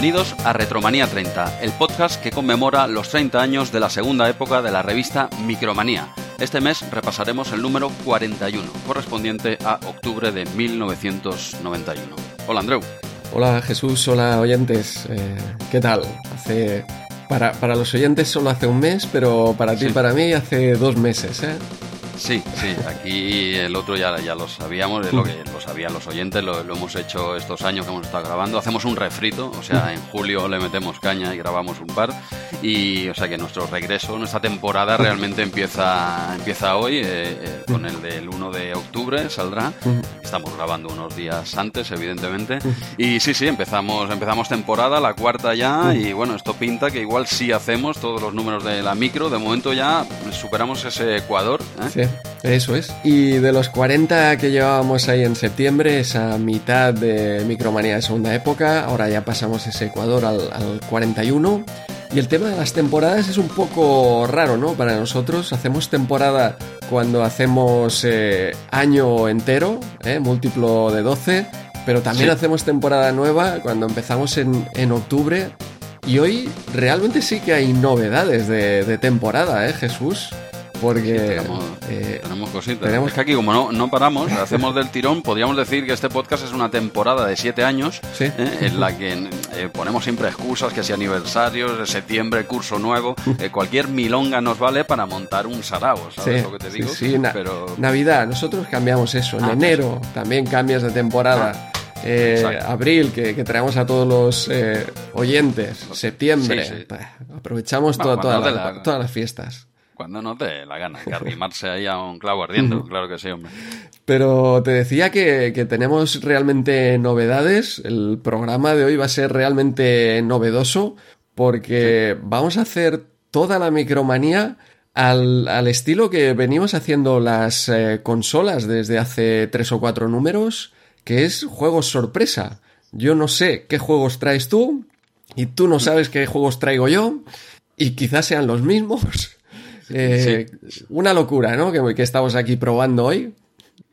Bienvenidos a Retromanía 30, el podcast que conmemora los 30 años de la segunda época de la revista Micromanía. Este mes repasaremos el número 41, correspondiente a octubre de 1991. Hola Andreu. Hola Jesús, hola oyentes. Eh, ¿Qué tal? Hace para, para, los oyentes solo hace un mes, pero para ti y para mí hace dos meses, ¿eh? Sí, sí, aquí el otro ya, ya lo sabíamos, lo que lo sabían los oyentes, lo, hemos hecho estos años que hemos estado grabando. Hacemos un refrito, o sea, en julio le metemos caña y grabamos un par. Y, o sea, que nuestro regreso, nuestra temporada realmente empieza, empieza hoy, eh, eh, con el del 1 de octubre saldrá. Estamos grabando unos días antes, evidentemente. Y sí, sí, empezamos, empezamos temporada, la cuarta ya, y bueno, esto pinta que igual sí hacemos todos los números de la micro. De momento ya superamos ese Ecuador. ¿eh? Sí. Eso es. Y de los 40 que llevábamos ahí en septiembre, esa mitad de Micromanía de segunda época, ahora ya pasamos ese Ecuador al, 41. Y el tema de las temporadas es un poco raro, ¿no? Para nosotros hacemos temporada cuando hacemos eh, año entero, ¿eh? múltiplo de 12, pero también hacemos temporada nueva cuando empezamos en, en, octubre. Y hoy realmente sí que hay novedades de, de temporada, ¿eh, Jesús? Porque eh, tenemos, cositas. Tenemos... Es que aquí, como no, no paramos, hacemos del tirón, podríamos decir que este podcast es una temporada de siete años ¿eh? en la que eh, ponemos siempre excusas, que si aniversarios, de septiembre, curso nuevo, cualquier milonga nos vale para montar un sarao, ¿sabes lo que te digo? Sí, Pero... Navidad, nosotros cambiamos eso. En ah, enero también cambias de temporada. Ah. abril, que, traemos a todos los oyentes, septiembre, aprovechamos todas las fiestas. Cuando no te la gana, que arrimarse ahí a un clavo ardiendo, claro que sí, hombre. Pero te decía que, tenemos realmente novedades. El programa de hoy va a ser realmente novedoso porque vamos a hacer toda la micromanía al, estilo que venimos haciendo las eh, consolas desde hace tres o cuatro números, que es juegos sorpresa. Yo no sé qué juegos traes tú y tú no sabes qué juegos traigo yo y quizás sean los mismos. Eh, una locura, ¿no? Que, que estamos aquí probando hoy.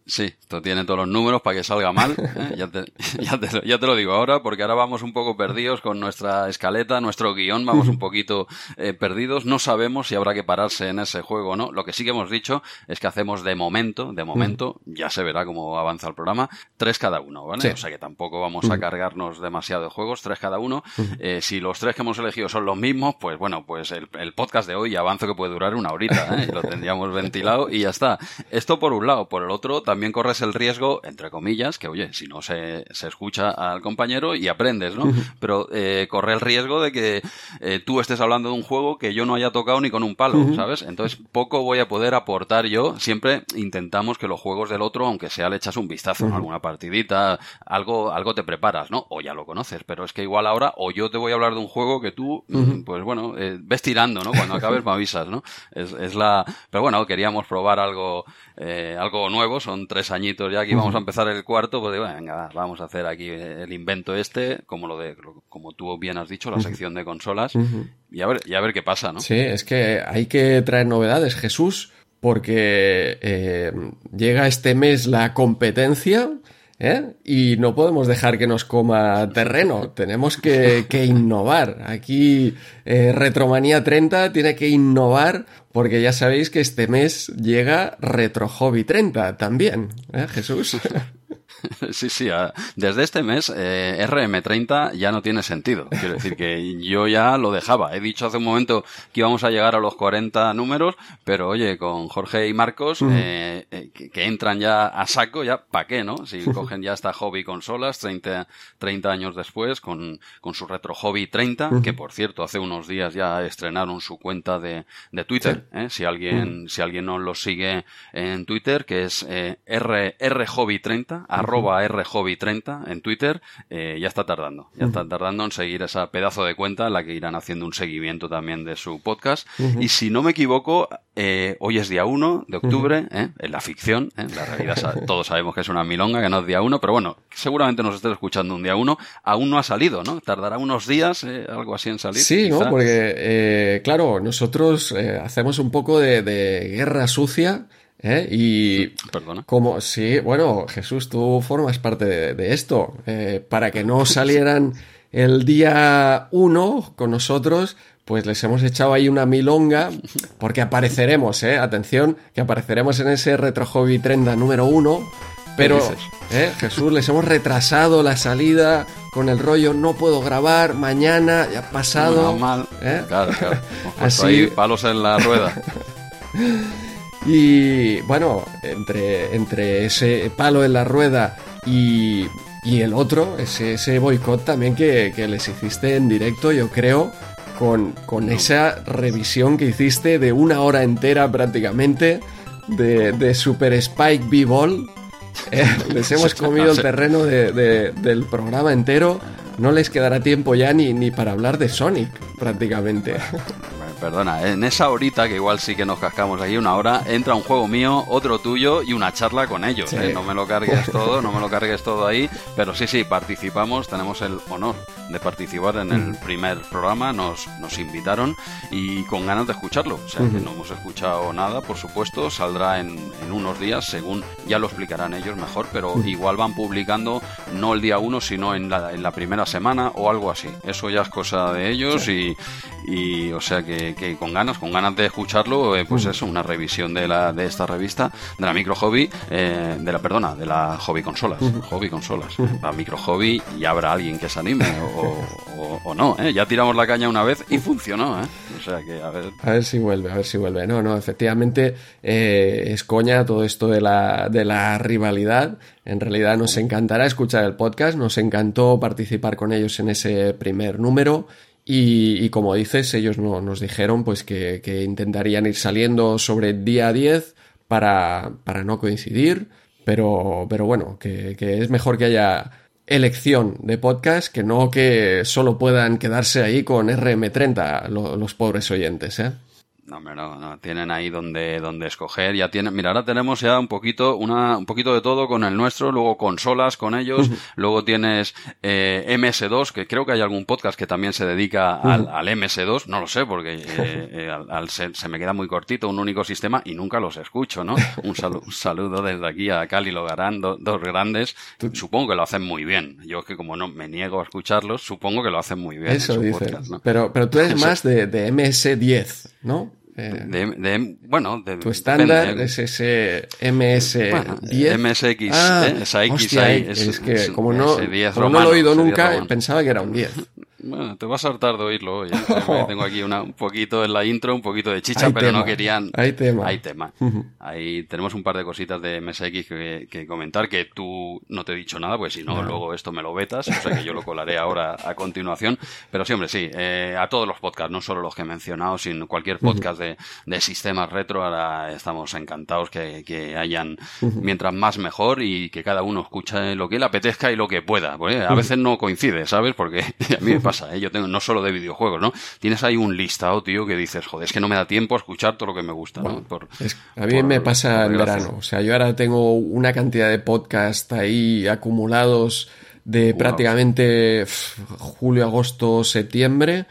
Sí, esto tiene todos los números para que salga mal. ¿eh? Ya, te, ya, te, ya, te, lo digo ahora, porque ahora vamos un poco perdidos con nuestra escaleta, nuestro guion, vamos un poquito eh, perdidos. No sabemos si habrá que pararse en ese juego o no. Lo que sí que hemos dicho es que hacemos de momento, de momento, ya se verá cómo avanza el programa, tres cada uno, ¿vale? O sea que tampoco vamos a cargarnos demasiado de juegos, tres cada uno. Eh, si los tres que hemos elegido son los mismos, pues bueno, pues el, el podcast de hoy avanzo que puede durar una horita, ¿eh? Lo tendríamos ventilado y ya está. Esto por un lado. Por el otro, también corres el riesgo, entre comillas, que oye, si no se, se escucha al compañero y aprendes, ¿no? Pero eh, corre el riesgo de que eh, tú estés hablando de un juego que yo no haya tocado ni con un palo, ¿sabes? Entonces poco voy a poder aportar yo. Siempre intentamos que los juegos del otro, aunque sea le echas un vistazo, alguna partidita, algo, algo te preparas, ¿no? O ya lo conoces, pero es que igual ahora o yo te voy a hablar de un juego que tú, mm, pues bueno, eh, ves tirando, ¿no? Cuando acabes me avisas, ¿no? Es, es la... Pero bueno, queríamos probar algo, algo nuevo, son tres añitos ya aquí vamos a empezar el cuarto, pues digo, venga, vamos a hacer aquí el invento este, como lo de, como tú bien has dicho, la sección de consolas, y a ver, y a ver qué pasa, ¿no? Sí, es que hay que traer novedades, Jesús, porque eh, llega este mes la competencia. ¿Eh? Y no podemos dejar que nos coma terreno, tenemos que, que innovar. Aquí eh, Retromanía 30 tiene que innovar porque ya sabéis que este mes llega Retro Hobby 30 también, ¿eh, Jesús? Sí, sí, desde este mes eh, RM30 ya no tiene sentido. Quiero decir que yo ya lo dejaba. He dicho hace un momento que íbamos a llegar a los 40 números, pero oye, con Jorge y Marcos, eh, eh, que, entran ya a saco, ya ¿para qué, no? Si cogen ya esta hobby consolas 30, 30 años después con, con su retro hobby 30, que por cierto hace unos días ya estrenaron su cuenta de, de Twitter, si alguien, si alguien no lo sigue en Twitter, que es R, Hobby 30, arroba rhobby30 en Twitter, eh, ya está tardando. Ya está tardando en seguir esa pedazo de cuenta en la que irán haciendo un seguimiento también de su podcast. Y si no me equivoco, eh, hoy es día 1 de octubre, ¿eh? en la ficción, en la realidad todos sabemos que es una milonga, que no es día 1, pero bueno, seguramente nos estés escuchando un día 1, aún no ha salido, ¿no? Tardará unos días, algo así en salir. Sí, ¿no? Porque, claro, nosotros hacemos un poco de, de guerra sucia ¿Eh? Y Perdona. como sí, bueno, Jesús, tú formas parte de, esto. Eh, para que no salieran el día 1 con nosotros, pues les hemos echado ahí una milonga, porque apareceremos, ¿eh? Atención, que apareceremos en ese Retro Hobby Trenda número 1. Pero, ¿eh? Jesús, les hemos retrasado la salida con el rollo, no puedo grabar, mañana, ya ha pasado. No, mal. ¿eh? Claro, claro. Así... Ahí palos en la rueda. y bueno, entre, entre ese palo en la rueda y, y el otro, ese, ese boicot también que, que, les hiciste en directo, yo creo, con, con esa revisión que hiciste de una hora entera prácticamente de, de Super Spike B-Ball eh, les hemos comido el terreno del programa entero. No les quedará tiempo ya ni, ni para hablar de Sonic, prácticamente. perdona, en esa horita, que igual sí que nos cascamos ahí una hora, entra un juego mío, otro tuyo y una charla con ellos. ¿eh? No me lo cargues todo, no me lo cargues todo ahí, pero sí, sí, participamos, tenemos el honor de participar en el primer programa, nos, nos invitaron y con ganas de escucharlo. O sea, que no hemos escuchado nada, por supuesto, saldrá en, en, unos días, según ya lo explicarán ellos mejor, pero igual van publicando no el día uno, sino en la, en la primera semana o algo así. Eso ya es cosa de ellos y, y, o sea que que, con ganas, con ganas de escucharlo, eh, pues eso, una revisión de, la, de esta revista, de la micro hobby, eh, de la, perdona, de la hobby consolas, hobby consolas, la micro hobby y habrá alguien que se anime o, no, ¿eh? ya tiramos la caña una vez y funcionó, ¿eh? o sea que a ver. A ver si vuelve, a ver si vuelve, no, no, efectivamente es coña todo esto de la, de la rivalidad, en realidad nos encantará escuchar el podcast, nos encantó participar con ellos en ese primer número y, como dices, ellos no, nos dijeron pues que, que, intentarían ir saliendo sobre día 10 para, para no coincidir, pero, pero bueno, que, que, es mejor que haya elección de podcast que no que solo puedan quedarse ahí con RM30 los pobres oyentes, ¿eh? No, no, no, tienen ahí donde, donde escoger, ya tienen, mira, ahora tenemos ya un poquito, una, un poquito de todo con el nuestro, luego consolas con ellos, luego tienes eh, MS2, que creo que hay algún podcast que también se dedica al, al MS2, no lo sé, porque eh, eh, al, se, me queda muy cortito un único sistema y nunca los escucho, ¿no? Un, un saludo desde aquí a Cali Logarán, dos grandes, supongo que lo hacen muy bien, yo que como no me niego a escucharlos, supongo que lo hacen muy bien. Eso dices, pero, pero tú eres más de, de MS10, ¿no? Eh, de, bueno, de, tu estándar es ese MS10. MSX, ah, ¿eh? esa X ahí. Es, que como no, como no lo he oído nunca, pensaba que era un 10. Bueno, te vas a hartar de oírlo hoy. Tengo aquí una, un poquito en la intro, un poquito de chicha, pero no querían. Hay tema. Hay tema. Ahí tenemos un par de cositas de MSX que, que, comentar que tú no te he dicho nada, pues si no, luego esto me lo vetas. O sea que yo lo colaré ahora a continuación. Pero sí, hombre, sí. Eh, a todos los podcasts, no solo los que he mencionado, sino cualquier podcast de, de sistemas retro. Ahora estamos encantados que, que hayan, mientras más mejor y que cada uno escuche lo que le apetezca y lo que pueda. Pues, a veces no coincide, ¿sabes? Porque a mí me pasa ¿eh? Yo tengo no solo de videojuegos, ¿no? Tienes ahí un listado, tío, que dices, joder, es que no me da tiempo a escuchar todo lo que me gusta, ¿no? a mí me pasa en verano. O sea, yo ahora tengo una cantidad de podcasts ahí acumulados de prácticamente julio, agosto, septiembre.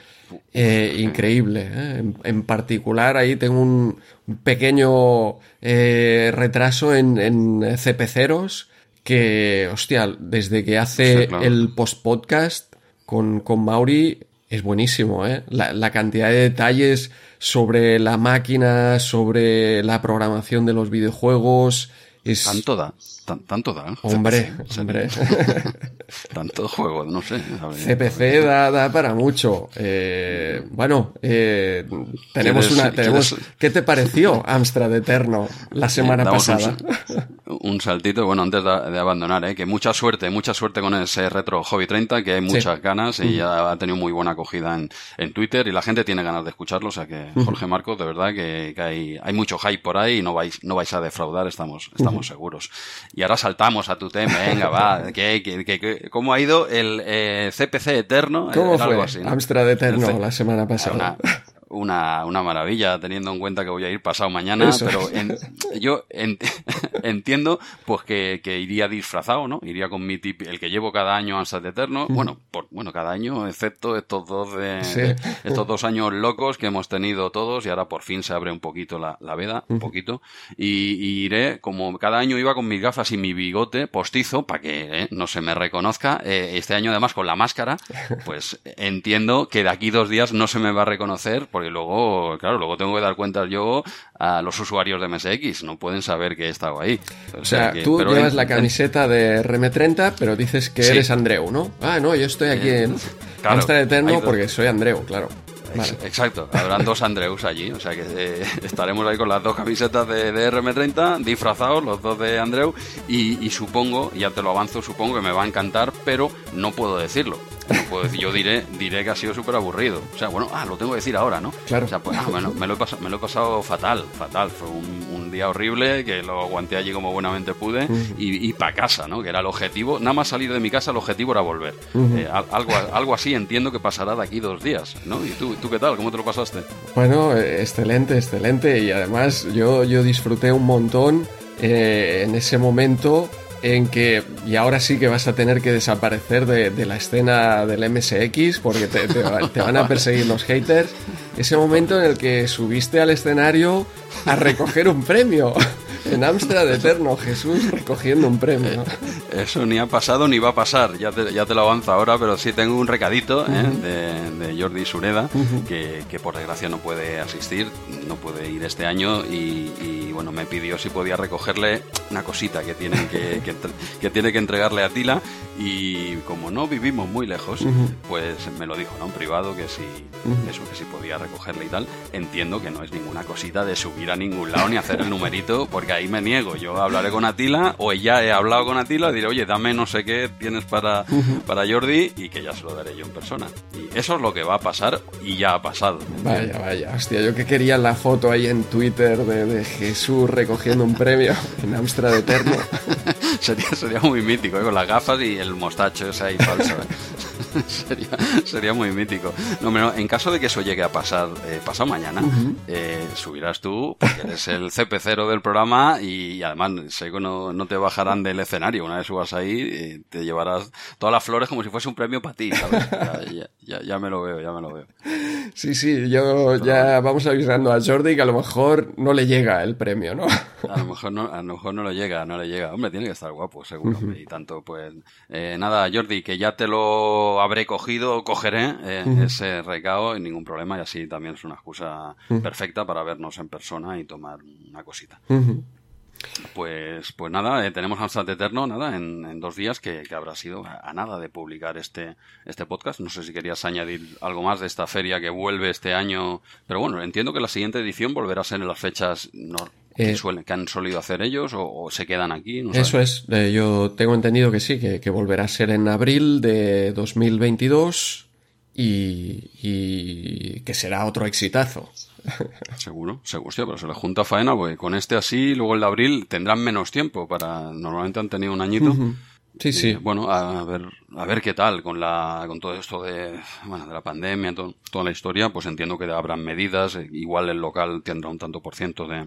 Eh, increíble. ¿eh? En, particular, ahí tengo un pequeño retraso en, en CP0s que, hostia, desde que hace el post-podcast con, con Mauri es buenísimo, ¿eh? La, la, cantidad de detalles sobre la máquina, sobre la programación de los videojuegos. Es... Tanto da, tanto da. Hombre, hombre. Tanto juego, no sé. CPC da, da para mucho. Eh, bueno, eh, tenemos una. Tenemos, ¿Qué te pareció Amstrad Eterno la semana pasada? Un, saltito, bueno, antes de, abandonar, ¿eh? que mucha suerte, mucha suerte con ese Retro Hobby 30, que hay muchas ganas y ya ha tenido muy buena acogida en, en, Twitter y la gente tiene ganas de escucharlo. O sea que, Jorge Marcos, de verdad que, que, hay, hay mucho hype por ahí y no vais, no vais a defraudar, estamos, estamos seguros. Y ahora saltamos a tu tema, venga, va, que, que, que ¿Cómo ha ido el CPC eh, Eterno? ¿Cómo fue? Amstrad Eterno la semana pasada? una, una maravilla, teniendo en cuenta que voy a ir pasado mañana, pero yo entiendo pues que, que, iría disfrazado, ¿no? Iría con mi tip, el que llevo cada año de Eterno, bueno, por, bueno, cada año, excepto estos dos de, estos dos años locos que hemos tenido todos y ahora por fin se abre un poquito la, la veda, un poquito, y, iré, como cada año iba con mis gafas y mi bigote postizo, para que eh, no se me reconozca, eh, este año además con la máscara, pues entiendo que de aquí dos días no se me va a reconocer, porque luego, claro, luego tengo que dar cuenta yo a los usuarios de MSX, no pueden saber que he estado ahí. O, sea, tú llevas la camiseta de RM30, pero dices que eres Andreu, ¿no? Ah, no, yo estoy aquí en claro, Eterno porque soy Andreu, claro. Exacto, habrán dos Andreus allí, o sea que eh, estaremos ahí con las dos camisetas de, RM30, disfrazados, los dos de Andreu, y, y, supongo, ya te lo avanzo, supongo que me va a encantar, pero no puedo decirlo. Decir, yo diré, diré que ha sido súper aburrido. O sea, bueno, ah, lo tengo que decir ahora, ¿no? Claro. O sea, pues, ah, bueno, me lo, he pasado, me lo he pasado fatal, fatal. Fue un, un día horrible que lo aguanté allí como buenamente pude y, y para casa, ¿no? Que era el objetivo. Nada más salir de mi casa, el objetivo era volver. Eh, algo, algo así entiendo que pasará de aquí dos días, ¿no? ¿Y tú, tú qué tal? ¿Cómo te lo pasaste? Bueno, excelente, excelente. Y además yo, yo disfruté un montón eh, en ese momento en que, y ahora sí que vas a tener que desaparecer de, la escena del MSX porque te, te, van a perseguir los haters, ese momento en el que subiste al escenario a recoger un premio. En Amstrad Eterno, Jesús recogiendo un premio. Eso ni ha pasado ni va a pasar, ya te, ya te lo avanzo ahora, pero sí tengo un recadito ¿eh? de, Jordi Sureda, que, que, por desgracia no puede asistir, no puede ir este año y, bueno, me pidió si podía recogerle una cosita que tiene que, que, tiene que entregarle a Tila y como no vivimos muy lejos, pues me lo dijo, ¿no? En privado que si, eso, que si podía recogerle y tal. Entiendo que no es ninguna cosita de subir a ningún lado ni hacer el numerito, porque ahí me niego. Yo hablaré con Atila, o ya he hablado con Atila, diré, oye, dame no sé qué tienes para, para Jordi, y que ya se lo daré yo en persona. Y eso es lo que va a pasar, y ya ha pasado. Vaya, vaya, hostia, yo que quería la foto ahí en Twitter de, Jesús recogiendo un premio en Amstrad Eterno. sería, sería muy mítico, ¿eh? con las gafas y el mostacho ese ahí falso. ¿eh? sería, sería muy mítico. No, en caso de que eso llegue a pasar eh, pasado mañana, eh, subirás tú, porque eres el CP0 del programa y, además sé que no, no, te bajarán del escenario. Una vez subas ahí, eh, te llevarás todas las flores como si fuese un premio para ti, Ya, ya, me lo veo, ya me lo veo. Sí, sí, yo ya vamos avisando a Jordi que a lo mejor no le llega el premio, ¿no? A lo mejor no, a lo mejor no le llega, no le llega. Hombre, tiene que estar guapo, seguro. Y tanto, pues, nada, Jordi, que ya te lo habré cogido, cogeré eh, ese recao y ningún problema y así también es una excusa perfecta para vernos en persona y tomar una cosita. Pues, pues nada, eh, tenemos Amstrad Eterno, nada, en, dos días que, habrá sido a, nada de publicar este, este podcast. No sé si querías añadir algo más de esta feria que vuelve este año, pero bueno, entiendo que la siguiente edición volverá a ser en las fechas que, eh, suelen, que, han solido hacer ellos o, se quedan aquí. eso es, eh, yo tengo entendido que sí, que, volverá a ser en abril de 2022 y, y que será otro exitazo. Seguro, seguro, sí, pero se le junta faena, porque con este así, luego el de abril tendrán menos tiempo para, normalmente han tenido un añito. Sí, sí. Bueno, a ver, a ver qué tal con la, con todo esto de, bueno, de la pandemia, toda la historia, pues entiendo que habrán medidas, eh, igual el local tendrá un tanto por ciento de,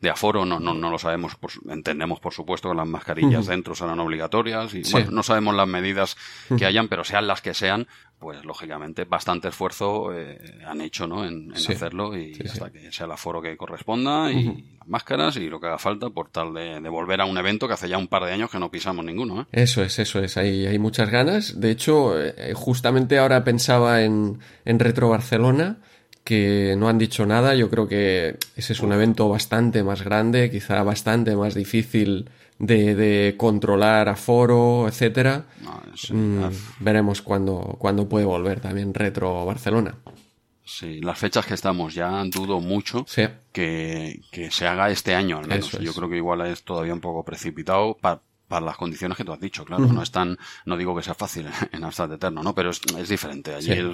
de aforo, no, no, no lo sabemos, entendemos por supuesto que las mascarillas dentro serán obligatorias y bueno, no sabemos las medidas que hayan, pero sean las que sean, pues lógicamente bastante esfuerzo eh, han hecho ¿no? en, hacerlo y hasta que sea el aforo que corresponda y las máscaras y lo que haga falta por tal de, volver a un evento que hace ya un par de años que no pisamos ninguno. ¿eh? Eso es, eso es, hay, hay muchas ganas. De hecho, eh, justamente ahora pensaba en, en Retro Barcelona que no han dicho nada. Yo creo que ese es un evento bastante más grande, quizá bastante más difícil de, de controlar aforo, etcétera. Mm, veremos cuándo, cuándo puede volver también Retro Barcelona. Sí, las fechas que estamos ya dudo mucho que, que, se haga este año al menos. Yo creo que igual es todavía un poco precipitado para las condiciones que tú has dicho, claro. No es tan, no digo que sea fácil en Amstrad Eterno, ¿no? Pero es, es diferente. Allí es,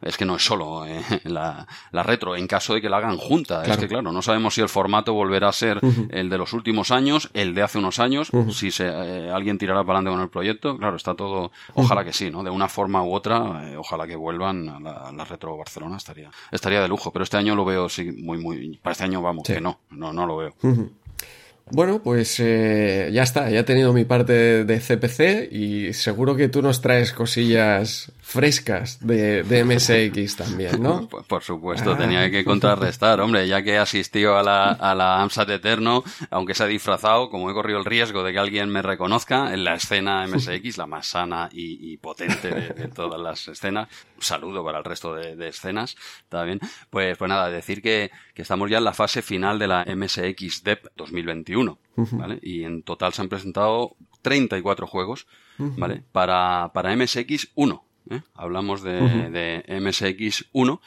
es, que no es solo eh, la, la, retro, en caso de que la hagan junta. Es que, claro, no sabemos si el formato volverá a ser el de los últimos años, el de hace unos años, si se, eh, alguien tirará para adelante con el proyecto. Claro, está todo, ojalá que sí, ¿no? De una forma u otra, eh, ojalá que vuelvan a la, la, retro Barcelona, estaría, estaría de lujo. Pero este año lo veo, sí, muy, muy, para este año vamos, que no, no, no lo veo. Bueno, pues eh, ya está, ya he tenido mi parte de CPC y seguro que tú nos traes cosillas frescas de, de MSX también, ¿no? Por, por supuesto, ah. tenía que contrarrestar, hombre, ya que asistió a la, a la AMSAT Eterno, aunque se ha disfrazado, como he corrido el riesgo de que alguien me reconozca en la escena MSX, la más sana y, y potente de, de, todas las escenas, un saludo para el resto de, de escenas también, pues, pues nada, decir que, que estamos ya en la fase final de la MSX DEP 2021 ¿vale? Y en total se han presentado 34 juegos, ¿vale? Para, para MSX1, ¿eh? Hablamos de, de, MSX1.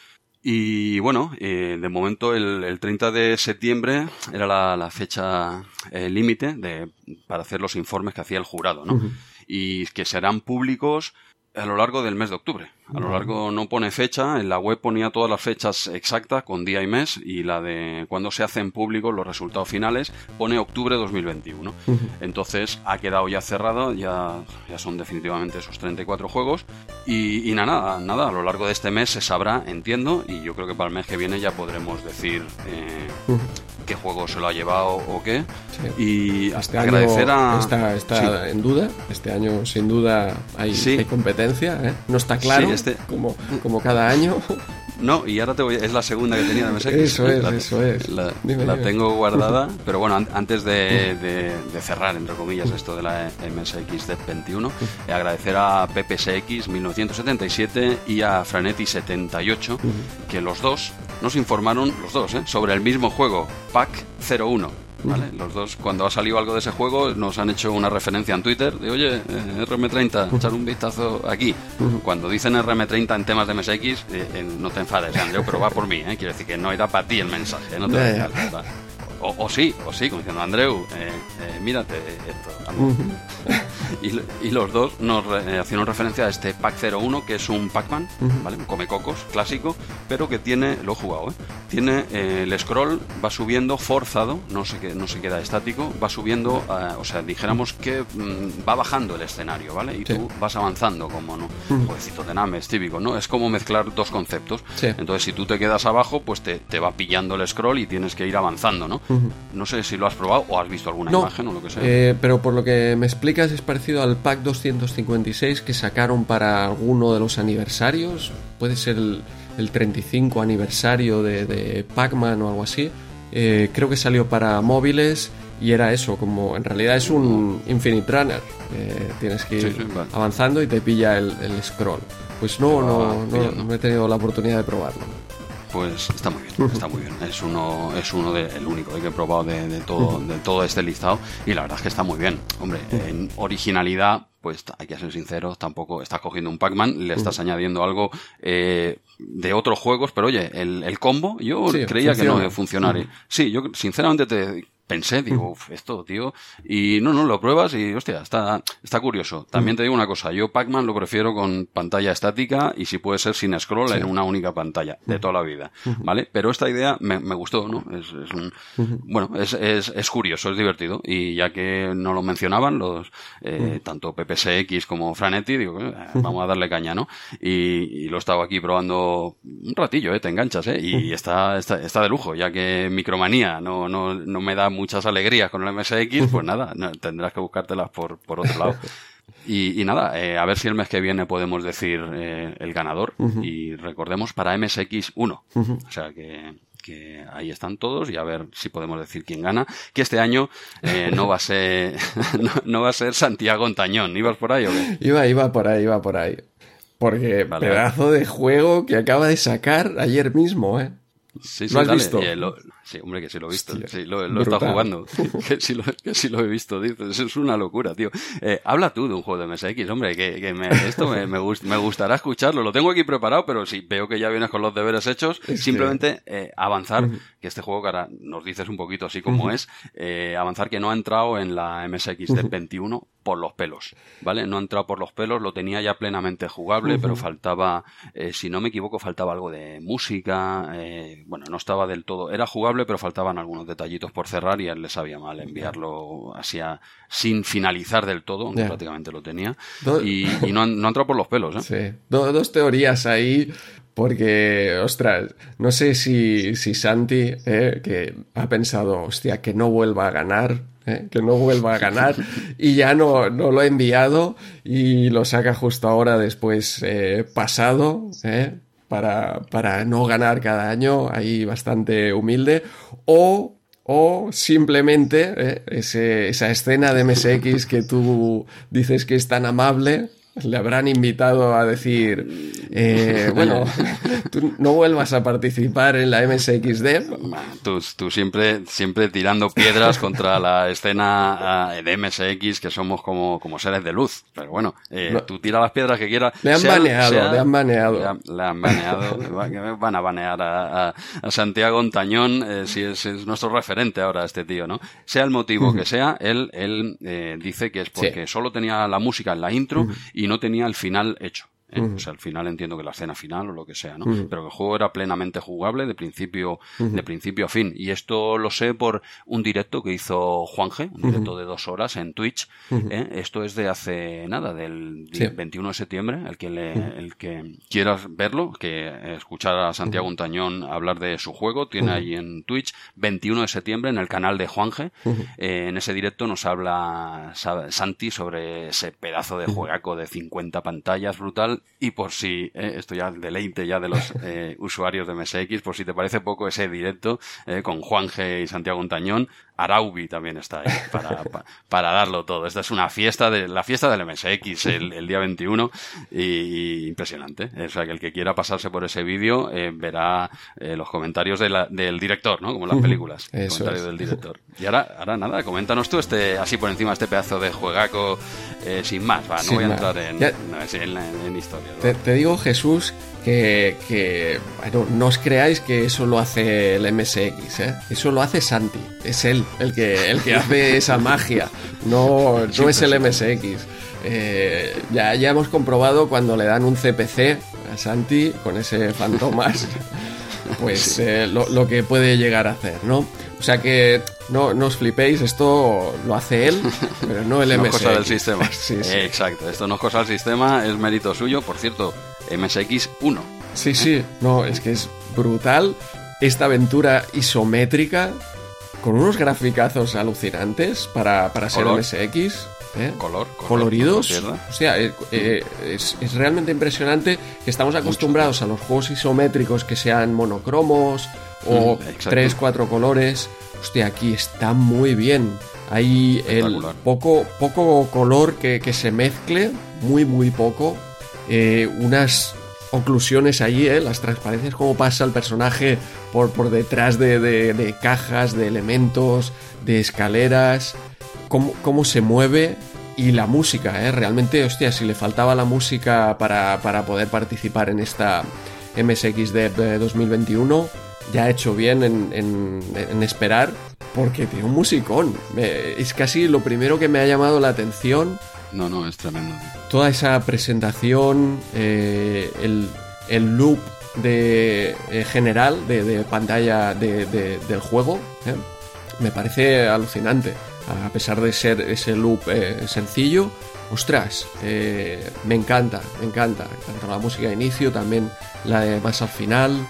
Y bueno, eh, de momento el, el, 30 de septiembre era la, la fecha eh, límite de, para hacer los informes que hacía el jurado, ¿no? Y que serán públicos a lo largo del mes de octubre. A lo largo no pone fecha, en la web ponía todas las fechas exactas con día y mes y la de cuando se hacen públicos los resultados finales pone octubre 2021. Entonces ha quedado ya cerrado, ya, ya son definitivamente esos 34 juegos y, y, nada, nada, a lo largo de este mes se sabrá, entiendo, y yo creo que para el mes que viene ya podremos decir eh, qué juego se lo ha llevado o qué. Sí. Y este agradecer año a... Está, está sí. en duda, este año sin duda hay, sí. hay competencia, ¿eh? no está claro este... como, como cada año. No, y ahora te voy, es la segunda que tenía de MSX. Eso es, la, eso es. La, dime, la dime. tengo guardada, pero bueno, an antes de, de, de, cerrar, entre comillas, esto de la MSX de 21, eh, agradecer a PPSX 1977 y a Franetti 78, que los dos nos informaron, los dos, ¿eh? sobre el mismo juego, PAC 01 ¿Vale? Los dos, cuando ha salido algo de ese juego, nos han hecho una referencia en Twitter de, oye, eh, RM30, echar un vistazo aquí. Cuando dicen RM30 en temas de MSX, eh, eh, no te enfades, Andreu, pero va por mí, ¿eh? Quiere decir que no era para ti el mensaje, no te yeah, yeah. O, o, sí, o sí, como diciendo, Andreu, eh, eh, mírate esto. Y, y, los dos nos eh, hacían referencia a este Pack 01, que es un Pac-Man, uh -huh. ¿vale? Un comecocos clásico, pero que tiene, lo he jugado, ¿eh? Tiene eh, el scroll, va subiendo forzado, no se, no se queda estático, va subiendo, o sea, dijéramos que mm, va bajando el escenario, ¿vale? Y sí. tú vas avanzando, como, ¿no? Uh -huh. Jueguecito de Names, típico, ¿no? Es como mezclar dos conceptos. Sí. Entonces, si tú te quedas abajo, pues te, te va pillando el scroll y tienes que ir avanzando, ¿no? Uh -huh. No sé si lo has probado o has visto alguna no, imagen o lo que sea. Eh, pero por lo que me explicas es parecido al pack 256 que sacaron para alguno de los aniversarios. Puede ser el, el 35 aniversario de, de Pac-Man o algo así. Eh, creo que salió para móviles y era eso, como en realidad es un Infinite Runner. Eh, tienes que ir avanzando y te pilla el, el scroll. Pues no, no, no, no, he tenido la oportunidad de probarlo pues está muy bien, está muy bien. Es uno, es uno de, el único que he probado de, de, todo, de todo este listado y la verdad es que está muy bien. Hombre, en originalidad, pues hay que ser sinceros, tampoco estás cogiendo un Pac-Man, le estás añadiendo algo eh, de otros juegos, pero oye, el, el combo yo sí, creía funciona. que no iba a funcionar. Sí, yo sinceramente te pensé, digo, uf, esto, tío. Y no, no, lo pruebas y, hostia, está, está curioso. También te digo una cosa, yo Pac-Man lo prefiero con pantalla estática y si puede ser sin scroll sí. en una única pantalla, de toda la vida, ¿vale? Pero esta idea me, me gustó, ¿no? Es, es un, bueno, es, es, es, curioso, es divertido. Y ya que no lo mencionaban los, eh, tanto PPSX como Franetti, digo, eh, vamos a darle caña, ¿no? Y, y, lo he estado aquí probando un ratillo, ¿eh? Te enganchas, ¿eh? Y está, está, está de lujo, ya que Micromanía no, no, no me da muchas alegrías con el MSX, pues nada, tendrás que buscártelas por, por otro lado. Y, y nada, eh, a ver si el mes que viene podemos decir eh, el ganador. Uh -huh. Y recordemos para MSX 1. Uh -huh. O sea que, que ahí están todos y a ver si podemos decir quién gana. Que este año eh, no va a ser no, no, va a ser Santiago Ontañón. ¿Ibas por ahí o qué? Iba, iba por ahí, iba por ahí. Porque vale, pedazo de juego que acaba de sacar ayer mismo, ¿eh? Sí, ¿Lo has visto? sí, hombre, que sí lo he visto. sí, lo, lo he estado jugando. que, sí lo, que sí lo he visto, dices. Es una locura, tío. Eh, habla tú de un juego de MSX, hombre, que, que me, esto me, me, me, gustará escucharlo. Lo tengo aquí preparado, pero si veo que ya vienes con los deberes hechos, simplemente eh, avanzar, que este juego que ahora nos dices un poquito así como es, eh, avanzar que no ha entrado en la MSX de 21 por los pelos, ¿vale? No ha entrado por los pelos, lo tenía ya plenamente jugable, pero faltaba, eh, si no me equivoco, faltaba algo de música, eh, bueno, no estaba del todo, era jugable, pero faltaban algunos detallitos por cerrar y a él le sabía mal enviarlo hacia, sin finalizar del todo, aunque prácticamente lo tenía, y, no, ha, entrado por los pelos, ¿eh? Sí, dos teorías ahí, porque, ostras, no sé si, si Santi, eh, que ha pensado, hostia, que no vuelva a ganar, eh, que no vuelva a ganar, y ya no, no lo ha enviado y lo saca justo ahora después eh, pasado, para, para no ganar cada año, ahí bastante humilde, o o simplemente esa escena de MSX que tú dices que es tan amable, le habrán invitado a decir, eh, bueno, tú no vuelvas a participar en la MSXD. Tú, tú siempre, siempre tirando piedras contra la escena ah, de MSX, que somos como, como seres de luz. Pero bueno, eh, tú tira las piedras que quieras. Le han baneado, le han baneado. Le han, baneado. van a banear a, a, Santiago Ontañón, eh, si es, es, nuestro referente ahora este tío, ¿no? Sea el motivo que sea, él, él eh, dice que es porque solo tenía la música en la intro y y no tenía el final hecho. ¿Eh? O sea, al final entiendo que la escena final o lo que sea, ¿no? Pero que el juego era plenamente jugable de principio, de principio a fin. Y esto lo sé por un directo que hizo Juanje, un directo de dos horas en Twitch. ¿eh? Esto es de hace nada, del 21 de septiembre. El que, le, el que quiera verlo, que escuchar a Santiago Untañón hablar de su juego, tiene ahí en Twitch 21 de septiembre en el canal de Juanje. Eh, en ese directo nos habla Santi sobre ese pedazo de juegaco de 50 pantallas brutal y por si, eh, esto ya deleite ya de los eh, usuarios de MSX, por si te parece poco ese directo eh, con Juan G y Santiago Untañón, Araubi también está ahí para, para, darlo todo. Esta es una fiesta de la fiesta del MSX el, día 21 y, impresionante. O sea que el que quiera pasarse por ese vídeo eh, verá eh, los comentarios de la, del director, ¿no? Como en las películas. comentarios del director. Y ahora, ahora nada, coméntanos tú este así por encima este pedazo de juegaco eh, sin más. Va, no voy a entrar en, en, historia. te digo Jesús que, bueno, no os creáis que eso lo hace el MSX, ¿eh? eso lo hace Santi, es él el que, el que hace esa magia, no, no es el MSX. Eh, ya, ya hemos comprobado cuando le dan un CPC a Santi con ese Fantomas, pues eh, lo, que puede llegar a hacer, ¿no? O sea que no, no os flipéis, esto lo hace él, pero no el MSX. No es cosa del sistema. Exacto, esto no es cosa del sistema, es mérito suyo. Por cierto, MSX1. Sí, sí, no, es que es brutal esta aventura isométrica con unos graficazos alucinantes para, para ser MSX. ¿eh? Color, coloridos. O sea, eh, eh, es, es, realmente impresionante que estamos acostumbrados a los juegos isométricos que sean monocromos o mm, tres, cuatro colores. Hostia, aquí está muy bien. Hay el poco, poco color que, que se mezcle, muy, muy poco eh, unas oclusiones allí, ¿eh? las transparencias, cómo pasa el personaje por, por detrás de, cajas, de elementos, de escaleras, cómo, cómo se mueve y la música, ¿eh? realmente, hostia, si le faltaba la música para, poder participar en esta MSX de 2021, ya ha hecho bien en, en, esperar, porque tiene un musicón. es casi lo primero que me ha llamado la atención no, no, es tremendo. Toda esa presentación, eh, el, loop de, eh, general de, pantalla del juego, eh, me parece alucinante. A pesar de ser ese loop sencillo, ostras, me encanta, me encanta. Tanto la música de inicio, también la de más al final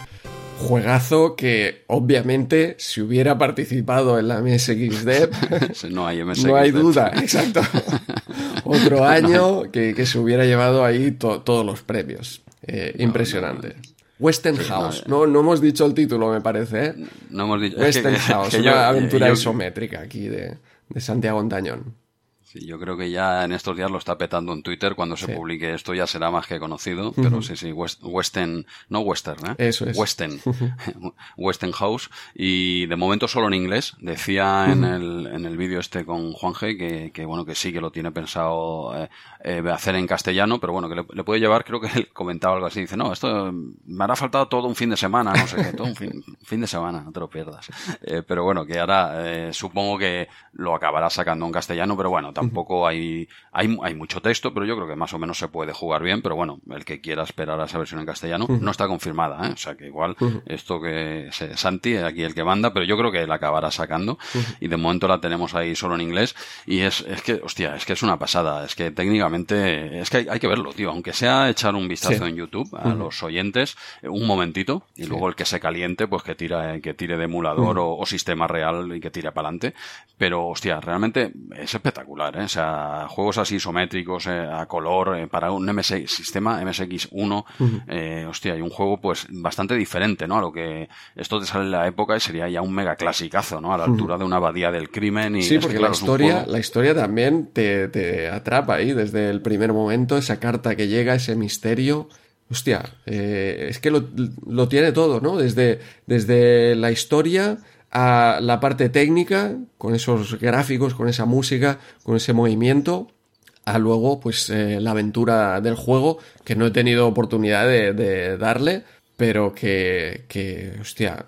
juegazo que obviamente si hubiera participado en la MSX Dev no hay, no hay duda, exacto. Otro año que, se hubiera llevado ahí todos los premios. Eh, impresionante. Western House. No, no, hemos dicho el título, me parece. ¿eh? No hemos dicho. Western House, una aventura isométrica aquí de, de Santiago Antañón. Yo creo que ya en estos días lo está petando en Twitter. Cuando se publique esto ya será más que conocido. Pero sí, sí, Western, no Western, ¿eh? Eso es. Western. Western House. Y de momento solo en inglés. Decía en el, en el vídeo este con Juan G que, que, bueno, que sí que lo tiene pensado eh, eh, hacer en castellano, pero bueno, que le, puede llevar, creo que él comentaba algo así. Dice, no, esto me hará faltado todo un fin de semana, no sé qué, todo un fin, fin de semana, no te lo pierdas. Eh, pero bueno, que ahora supongo que lo acabará sacando en castellano, pero bueno, tampoco hay, hay, hay mucho texto, pero yo creo que más o menos se puede jugar bien, pero bueno, el que quiera esperar a esa versión en castellano no está confirmada, ¿eh? o sea que igual esto que se, Santi, aquí el que manda, pero yo creo que la acabará sacando y de momento la tenemos ahí solo en inglés y es, es que, hostia, es que es una pasada, es que técnicamente, es que hay, que verlo, tío, aunque sea echar un vistazo en YouTube a los oyentes, un momentito, y luego el que se caliente, pues que tira, que tire de emulador o, o, sistema real y que tire para adelante, pero hostia, realmente es espectacular, ¿eh? o sea, juegos así isométricos eh, a color eh, para un MSX, sistema MSX1, eh, hostia, hay un juego pues bastante diferente, ¿no? A lo que esto te sale en la época y sería ya un mega clasicazo, ¿no? A la altura de una abadía del crimen y sí, porque la historia, la historia también te, te atrapa ahí desde el primer momento, esa carta que llega, ese misterio. Hostia, eh, es que lo, lo, tiene todo, ¿no? Desde, desde la historia a la parte técnica, con esos gráficos, con esa música, con ese movimiento, a luego pues eh, la aventura del juego, que no he tenido oportunidad de, darle, pero que, que hostia,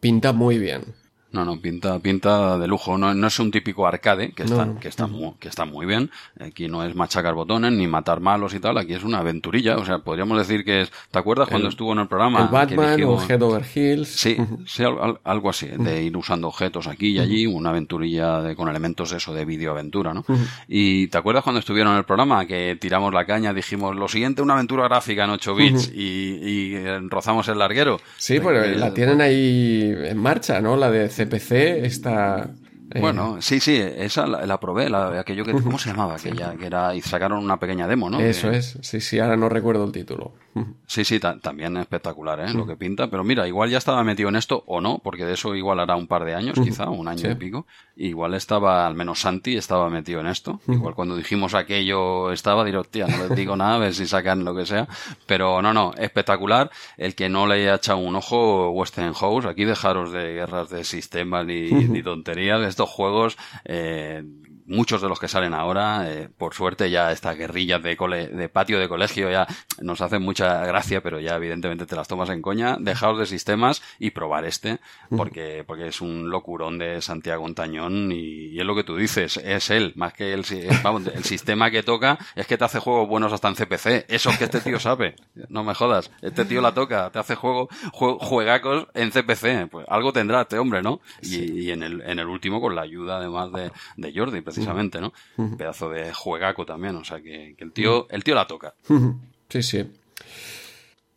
pinta muy bien. No, no, pinta, pinta de lujo. No, no es un típico arcade, que está, que está, muy, que está muy bien. Aquí no es machacar botones ni matar malos y tal. Aquí es una aventurilla. O sea, podríamos decir que es. ¿Te acuerdas cuando estuvo en el programa? El Batman o Head Over Hills. Sí, sí algo así. De ir usando objetos aquí y allí. Una aventurilla de, con elementos eso de videoaventura, ¿no? Y ¿te acuerdas cuando estuvieron en el programa que tiramos la caña, dijimos lo siguiente, una aventura gráfica en 8 bits y, y, rozamos el larguero? Sí, pero la tienen ahí en marcha, ¿no? La de PC eh, bueno, sí, sí, esa la, probé, la, aquello que, ¿cómo se llamaba? Aquella, que era, y sacaron una pequeña demo, ¿no? Eso es, sí, sí, ahora no recuerdo el título. Sí, sí, también espectacular, ¿eh? Lo que pinta, pero mira, igual ya estaba metido en esto o no, porque de eso igual hará un par de años, quizá, un año y pico. Igual estaba, al menos Santi estaba metido en esto. Igual cuando dijimos aquello estaba, diré, tía, no les digo nada, a ver si sacan lo que sea. Pero no, no, espectacular. El que no le haya echado un ojo, Western House, aquí dejaros de guerras de sistemas ni, ni tonterías, juegos, eh, muchos de los que salen ahora, eh, por suerte ya estas guerrillas de, de patio de colegio ya nos hacen mucha gracia, pero ya evidentemente te las tomas en coña, dejaos de sistemas y probar este, porque, porque es un locurón de Santiago Tañón y, es lo que tú dices, es él, más que el, vamos, el sistema que toca es que te hace juegos buenos hasta en CPC, eso es que este tío sabe, no me jodas, este tío la toca, te hace juego, juegacos en CPC, pues algo tendrá este hombre, ¿no? Y, en, el, en el último con la ayuda además de, de Jordi, precisamente, ¿no? Un pedazo de juegaco también, o sea que, el tío, el tío la toca. Sí, sí.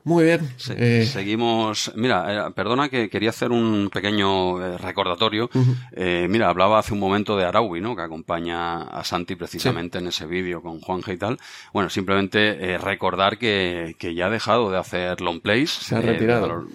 Muy bien. Eh, seguimos. Mira, eh, perdona que quería hacer un pequeño eh, recordatorio. mira, hablaba hace un momento de Araubi, ¿no? Que acompaña a Santi precisamente en ese vídeo con Juan y tal. Bueno, simplemente recordar que, que, ya ha dejado de hacer long plays. Se ha retirado.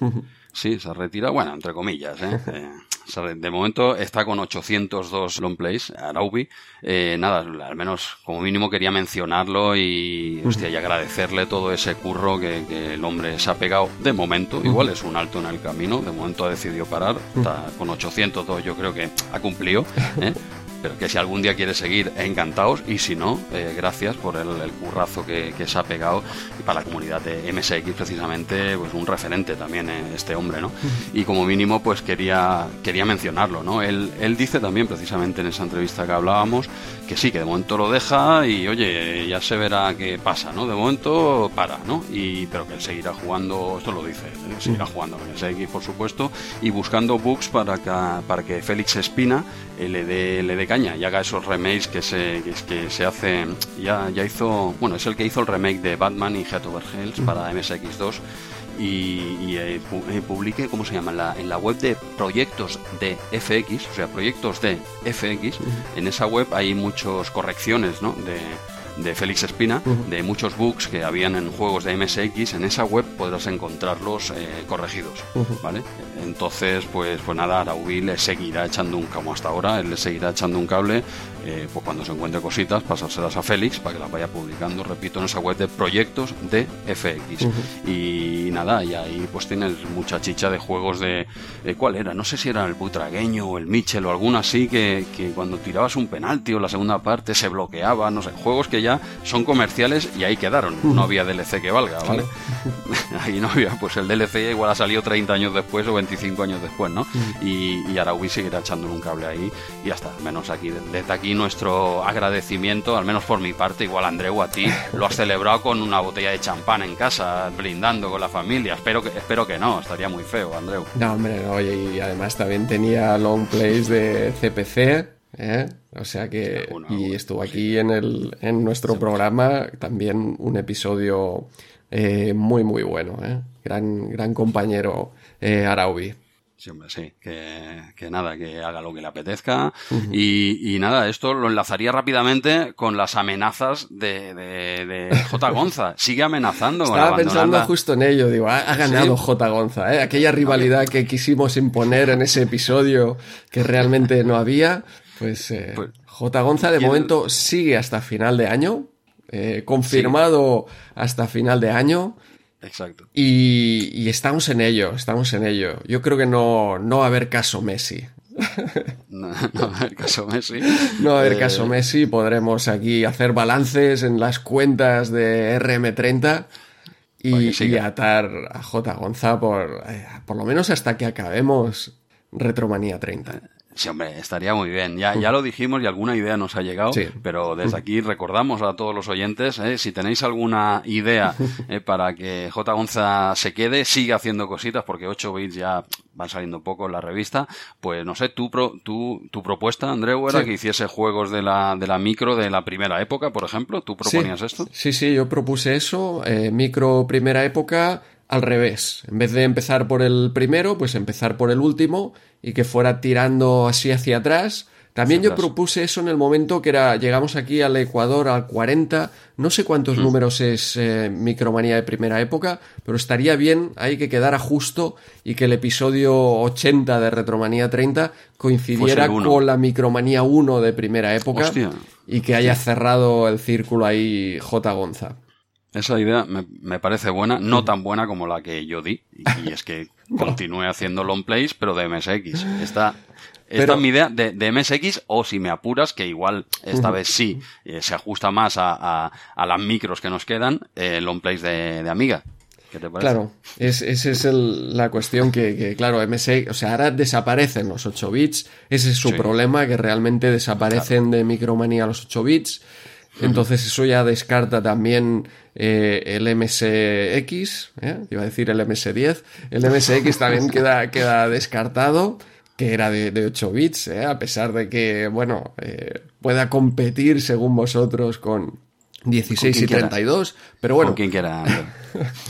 Sí, se ha retirado, bueno, entre comillas, ¿eh? de momento está con 802 long plays, Araubi. Eh, nada, al menos como mínimo quería mencionarlo y, hostia, y agradecerle todo ese curro que, el hombre se ha pegado de momento. Igual es un alto en el camino, de momento ha decidido parar. Está con 802 yo creo que ha cumplido. pero que si algún día quiere seguir, encantados, y si no, eh, gracias por el, el currazo que, que, se ha pegado y para la comunidad de MSX precisamente, pues un referente también eh, este hombre, ¿no? Y como mínimo, pues quería, quería mencionarlo, ¿no? Él, él dice también precisamente en esa entrevista que hablábamos que sí, que de momento lo deja y oye, ya se verá qué pasa, ¿no? De momento para, ¿no? Y, pero que él seguirá jugando, esto lo dice, ¿eh? seguirá jugando MSX, por supuesto, y buscando bugs para que, para que Félix Espina le dé, le dé caña y haga esos remakes que se, que, se hace. Ya, ya hizo. Bueno, es el que hizo el remake de Batman y Head Over Heels para MSX2 y, eh, eh, publique, ¿cómo se llama? En la, en la web de proyectos de FX, o sea, proyectos de FX, en esa web hay muchas correcciones, ¿no? De, de Félix Espina, de muchos bugs que habían en juegos de MSX, en esa web podrás encontrarlos eh, corregidos, ¿vale? Entonces, pues, pues nada, Araubi le seguirá echando un, como hasta ahora, él le seguirá echando un cable eh, pues cuando se encuentre cositas, pasárselas a Félix para que las vaya publicando, repito, en esa web de proyectos de FX. Y nada, y ahí pues tienes mucha chicha de juegos de... Eh, ¿Cuál era? No sé si era el Butragueño o el Michel o alguno así que, que cuando tirabas un penalti o la segunda parte se bloqueaba, no sé, juegos que ya son comerciales y ahí quedaron. No había DLC que valga, ¿vale? ahí no había, pues el DLC igual ha salido 30 años después o 25 años después, ¿no? Y, y seguirá echándole un cable ahí y hasta, menos aquí, desde aquí nuestro agradecimiento, al menos por mi parte, igual Andreu, a ti, lo has celebrado con una botella de champán en casa, brindando con la familia. Espero que, espero que no, estaría muy feo, Andreu. No, hombre, no, y además también tenía long plays de CPC. ¿eh? O sea que. y estuvo aquí en, el, en nuestro programa también un episodio eh, muy, muy bueno. ¿eh? Gran, gran compañero eh, Araubi. Sí, hombre, sí. Que, nada, que haga lo que le apetezca. y, nada, esto lo enlazaría rápidamente con las amenazas de, de, J. Gonza. Sigue amenazando. Estaba pensando justo en ello. Digo, ha, ganado J. Gonza. ¿eh? Aquella rivalidad que quisimos imponer en ese episodio que realmente no había. Pues, eh, pues J. Gonza de momento sigue hasta final de año. Eh, confirmado hasta final de año. Exacto. Y, estamos en ello, estamos en ello. Yo creo que no, no va a haber caso Messi. No, va a haber caso Messi. No va a haber caso eh, Messi. Podremos aquí hacer balances en las cuentas de RM30 y, atar a J. Gonza por, eh, por lo menos hasta que acabemos Retromanía 30. Sí, hombre, estaría muy bien. Ya, ya lo dijimos y alguna idea nos ha llegado, pero desde aquí recordamos a todos los oyentes, eh, si tenéis alguna idea eh, para que J. Gonza se quede, siga haciendo cositas, porque 8 bits ya van saliendo poco en la revista, pues no sé, tu, tu, tu propuesta, Andreu, era que hiciese juegos de la, de la micro de la primera época, por ejemplo. ¿Tú proponías esto? Sí, sí, yo propuse eso, eh, micro primera época al revés. En vez de empezar por el primero, pues empezar por el último y que fuera tirando así hacia atrás. También yo propuse eso en el momento que era, llegamos aquí al Ecuador al 40, no sé cuántos mm. números es eh, Micromanía de primera época, pero estaría bien ahí que quedara justo y que el episodio 80 de Retromanía 30 coincidiera con la Micromanía 1 de primera época y que haya cerrado el círculo ahí J. Gonza. Esa idea me, parece buena, no tan buena como la que yo di, y, es que continúe haciendo long plays, pero de MSX. Esta, esta es mi idea de, MSX, o si me apuras, que igual esta vez sí eh, se ajusta más a, las micros que nos quedan, eh, long plays de, Amiga. ¿Qué te parece? Claro, esa es la cuestión que, claro, MSX, o sea, ahora desaparecen los 8 bits, ese es su problema, que realmente desaparecen de Micromanía los 8 bits. Entonces eso ya descarta también eh, el MSX, ¿eh? iba a decir el MS10, el MSX también queda, queda descartado, que era de, 8 bits, ¿eh? a pesar de que, bueno, pueda competir según vosotros con 16 y 32, pero bueno. quien quiera.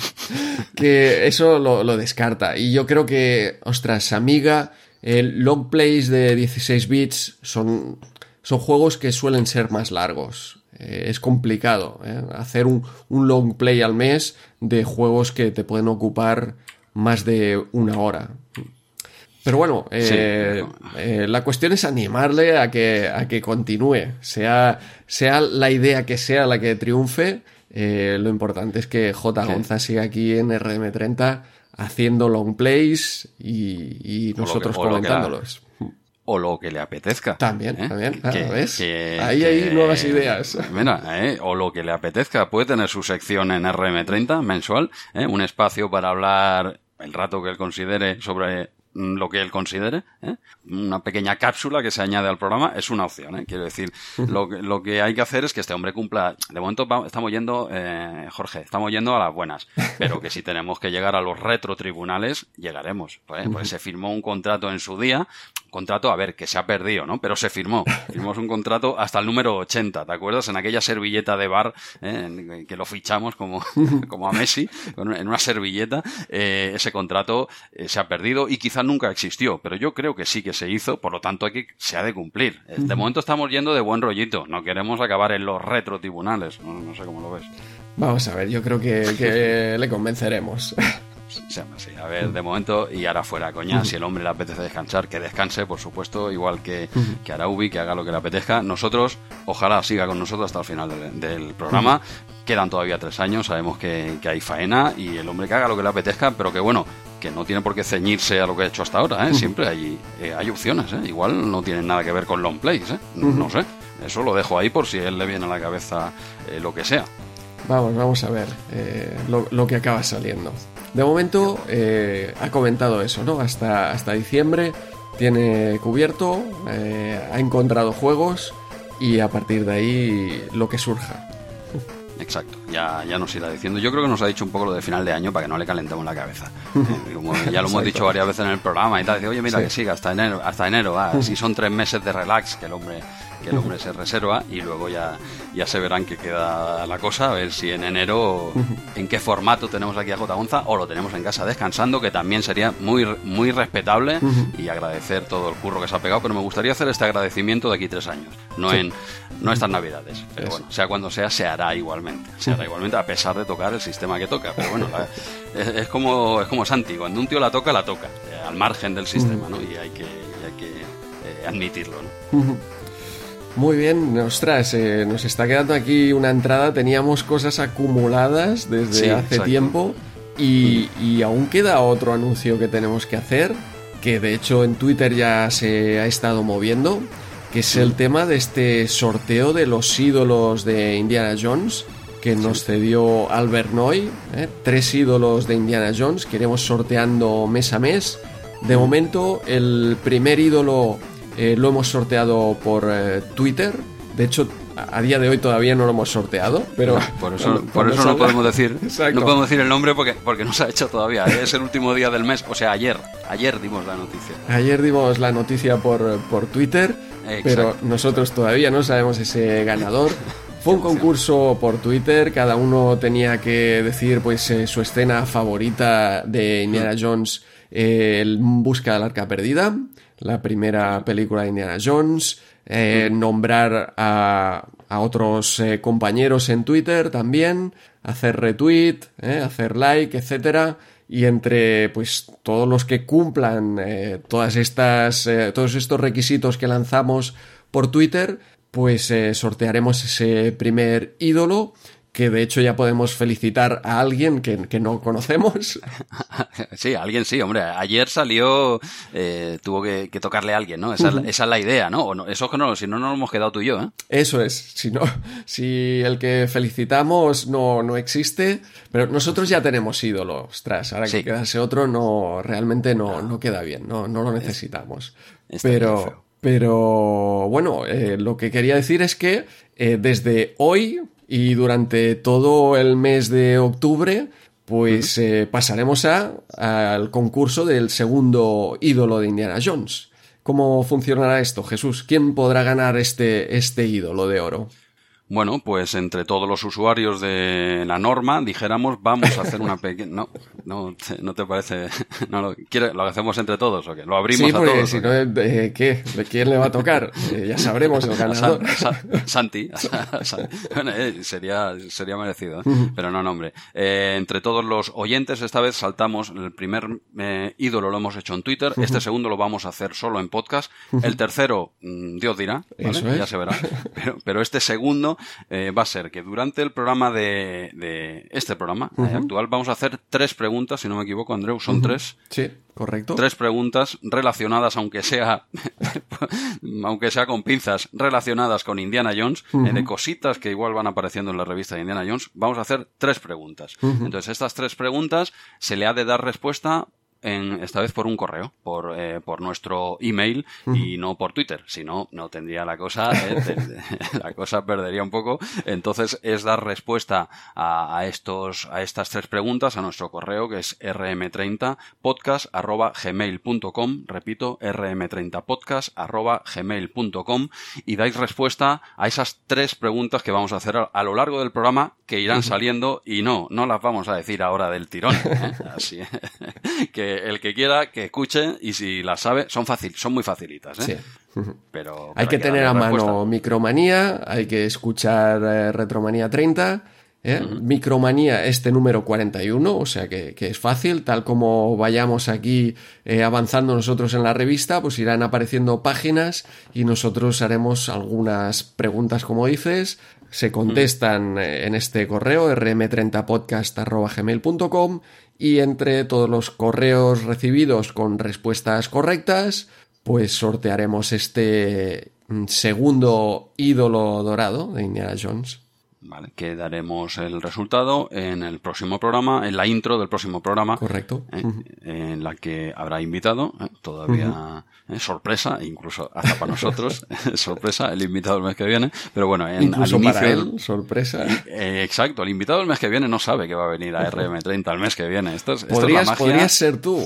que eso lo, lo, descarta. Y yo creo que, ostras, Amiga, el long plays de 16 bits son, son juegos que suelen ser más largos. Eh, es complicado ¿eh? hacer un, long play al mes de juegos que te pueden ocupar más de una hora. Pero bueno, eh, la cuestión es animarle a que, a que continúe, sea, sea la idea que sea la que triunfe. lo importante es que J. Gonza siga aquí en RM30 haciendo long plays y, nosotros comentándolos o lo que le apetezca. También, ¿eh? también, Ahí hay nuevas ideas. Mira, ¿eh? o lo que le apetezca. Puede tener su sección en RM30 mensual, ¿eh? un espacio para hablar el rato que él considere sobre Mm, lo que él considere. ¿eh? Una pequeña cápsula que se añade al programa es una opción. ¿eh? Quiero decir, lo que, lo que hay que hacer es que este hombre cumpla. De momento estamos yendo, eh, Jorge, estamos yendo a las buenas. Pero que si tenemos que llegar a los retrotribunales, llegaremos. Pues, pues se firmó un contrato en su día. Contrato, a ver, que se ha perdido, ¿no? Pero se firmó. Firmamos un contrato hasta el número 80, ¿te acuerdas? En aquella servilleta de bar, ¿eh? que lo fichamos como, como a Messi, en una servilleta. Eh, ese contrato eh, se ha perdido y quizá nunca existió, pero yo creo que sí que se hizo, por lo tanto aquí se ha de cumplir. De momento estamos yendo de buen rollito, no queremos acabar en los retrotribunales, no, no sé cómo lo ves. Vamos a ver, yo creo que, le convenceremos. Así. A ver, de momento, y ahora fuera, coña, si el hombre le apetece descansar, que descanse, por supuesto, igual que, que Araubi, que haga lo que le apetezca. Nosotros, ojalá siga con nosotros hasta el final del, programa. Quedan todavía tres años, sabemos que, que, hay faena y el hombre que haga lo que le apetezca, pero que bueno, que no tiene por qué ceñirse a lo que ha hecho hasta ahora, ¿eh? Siempre hay, eh, hay opciones, ¿eh? Igual no tienen nada que ver con long plays. No sé. Eso lo dejo ahí por si él le viene a la cabeza lo que sea. Vamos, vamos a ver lo, lo, que acaba saliendo. De momento ha comentado eso, ¿no? Hasta, hasta diciembre tiene cubierto, ha encontrado juegos y a partir de ahí lo que surja. Exacto, ya, ya nos irá diciendo. Yo creo que nos ha dicho un poco lo de final de año para que no le calentemos la cabeza. Eh, ya lo hemos dicho varias veces en el programa y tal. Dice, oye, mira que siga hasta enero, hasta enero. si son tres meses de relax que el hombre que el hombre se reserva y luego ya, ya se verán que queda la cosa, a ver si en enero en qué formato tenemos aquí a J. Gonza o lo tenemos en casa descansando, que también sería muy, muy respetable y agradecer todo el curro que se ha pegado, pero me gustaría hacer este agradecimiento de aquí tres años, no en no estas navidades, pero bueno, sea cuando sea, se hará igualmente, se hará igualmente a pesar de tocar el sistema que toca, pero bueno, es, como, es como Santi, cuando un tío la toca, la toca, eh, al margen del sistema, ¿no? Y hay que, hay que eh, admitirlo, ¿no? Muy bien, ostras, eh, nos está quedando aquí una entrada. Teníamos cosas acumuladas desde hace tiempo y, y, aún queda otro anuncio que tenemos que hacer, que de hecho en Twitter ya se ha estado moviendo, que es el tema de este sorteo de los ídolos de Indiana Jones que nos cedió Albert Noy, ¿eh? tres ídolos de Indiana Jones que iremos sorteando mes a mes. De momento, el primer ídolo eh, lo hemos sorteado por eh, Twitter. De hecho, a día de hoy todavía no lo hemos sorteado, pero por eso, por eso no podemos decir no podemos decir el nombre porque porque no se ha hecho todavía. ¿eh? Es el último día del mes, o sea, ayer ayer dimos la noticia. Ayer dimos la noticia por, por Twitter, pero nosotros todavía no sabemos ese ganador. Fue un concurso por Twitter, cada uno tenía que decir pues su escena favorita de Indiana Jones, el Busca del Arca Perdida la primera película de Indiana Jones, eh, nombrar a, a otros eh, compañeros en Twitter también, hacer retweet, eh, hacer like, etcétera. Y entre pues todos los que cumplan todas estas, todos estos requisitos que lanzamos por Twitter, pues sortearemos ese primer ídolo que de hecho ya podemos felicitar a alguien que, no conocemos. Sí, alguien sí, hombre. Ayer salió, eh, tuvo que, tocarle a alguien, ¿no? Esa, es la idea, ¿no? O no eso es que no, si no, no nos hemos quedado tú y yo, ¿eh? Eso es. Si, no, si el que felicitamos no, no existe, pero nosotros ya tenemos ídolo. Ostras, ahora que quedase otro, no, realmente no, no queda bien, no, no lo necesitamos. pero, pero, bueno, eh, lo que quería decir es que eh, desde hoy y durante todo el mes de octubre pues eh, pasaremos a, al concurso del segundo ídolo de Indiana Jones. ¿Cómo funcionará esto, Jesús? ¿Quién podrá ganar este, este ídolo de oro? Bueno, pues entre todos los usuarios de la norma, dijéramos, vamos a hacer una pequeña... No, no, no te parece... No, lo, ¿Lo hacemos entre todos o qué? ¿Lo abrimos sí, porque a todos? si no, ¿de qué? ¿De quién le va a tocar? Eh, ya sabremos el ganador. Santi. bueno, eh, sería, sería merecido, ¿eh? pero no, nombre. entre todos los oyentes, esta vez saltamos. El primer ídolo lo hemos hecho en Twitter. Este segundo lo vamos a hacer solo en podcast. El tercero, mm, Dios dirá, ¿vale? Ya se verá. Pero, pero este segundo eh, va a ser que durante el programa de, de este programa eh, actual vamos a hacer tres preguntas, si no me equivoco, Andreu, son tres. Sí, correcto. Tres preguntas relacionadas, aunque sea, aunque sea con pinzas, relacionadas con Indiana Jones, eh, de cositas que igual van apareciendo en la revista de Indiana Jones. Vamos a hacer tres preguntas. Entonces, estas tres preguntas se le ha de dar respuesta en, esta vez por un correo, por, eh, por nuestro email y no por Twitter. Si no, no tendría la cosa, eh, la cosa perdería un poco. Entonces es dar respuesta a, a, estos, a estas tres preguntas a nuestro correo que es rm30 podcast arroba gmail.com. Repito, rm30 podcast arroba gmail.com y dais respuesta a esas tres preguntas que vamos a hacer a, lo largo del programa que irán saliendo y no, no las vamos a decir ahora del tirón. ¿eh? Así que el que quiera que escuche y si las sabe, son fácil, son muy facilitas. ¿eh? Sí. Pero, hay, que, tener a mano Micromanía, hay que escuchar eh, Retromanía 30 ¿eh? Micromanía, este número 41, o sea que, es fácil, tal como vayamos aquí eh, avanzando nosotros en la revista, pues irán apareciendo páginas y nosotros haremos algunas preguntas, como dices, se contestan eh, en este correo rm30podcast.gmail.com y entre todos los correos recibidos con respuestas correctas, pues sortearemos este mm, segundo ídolo dorado de Indiana Jones. Vale, que daremos el resultado en el próximo programa, en la intro del próximo programa. Correcto. Eh, en la que habrá invitado, eh, todavía eh, sorpresa, incluso hasta para nosotros, sorpresa, el invitado el mes que viene. Pero bueno, en, al inicio. sorpresa. exacto, el invitado el mes que viene no sabe que va a venir a RM30 el mes que viene. Esto es, podrías, la magia. podrías ser tú,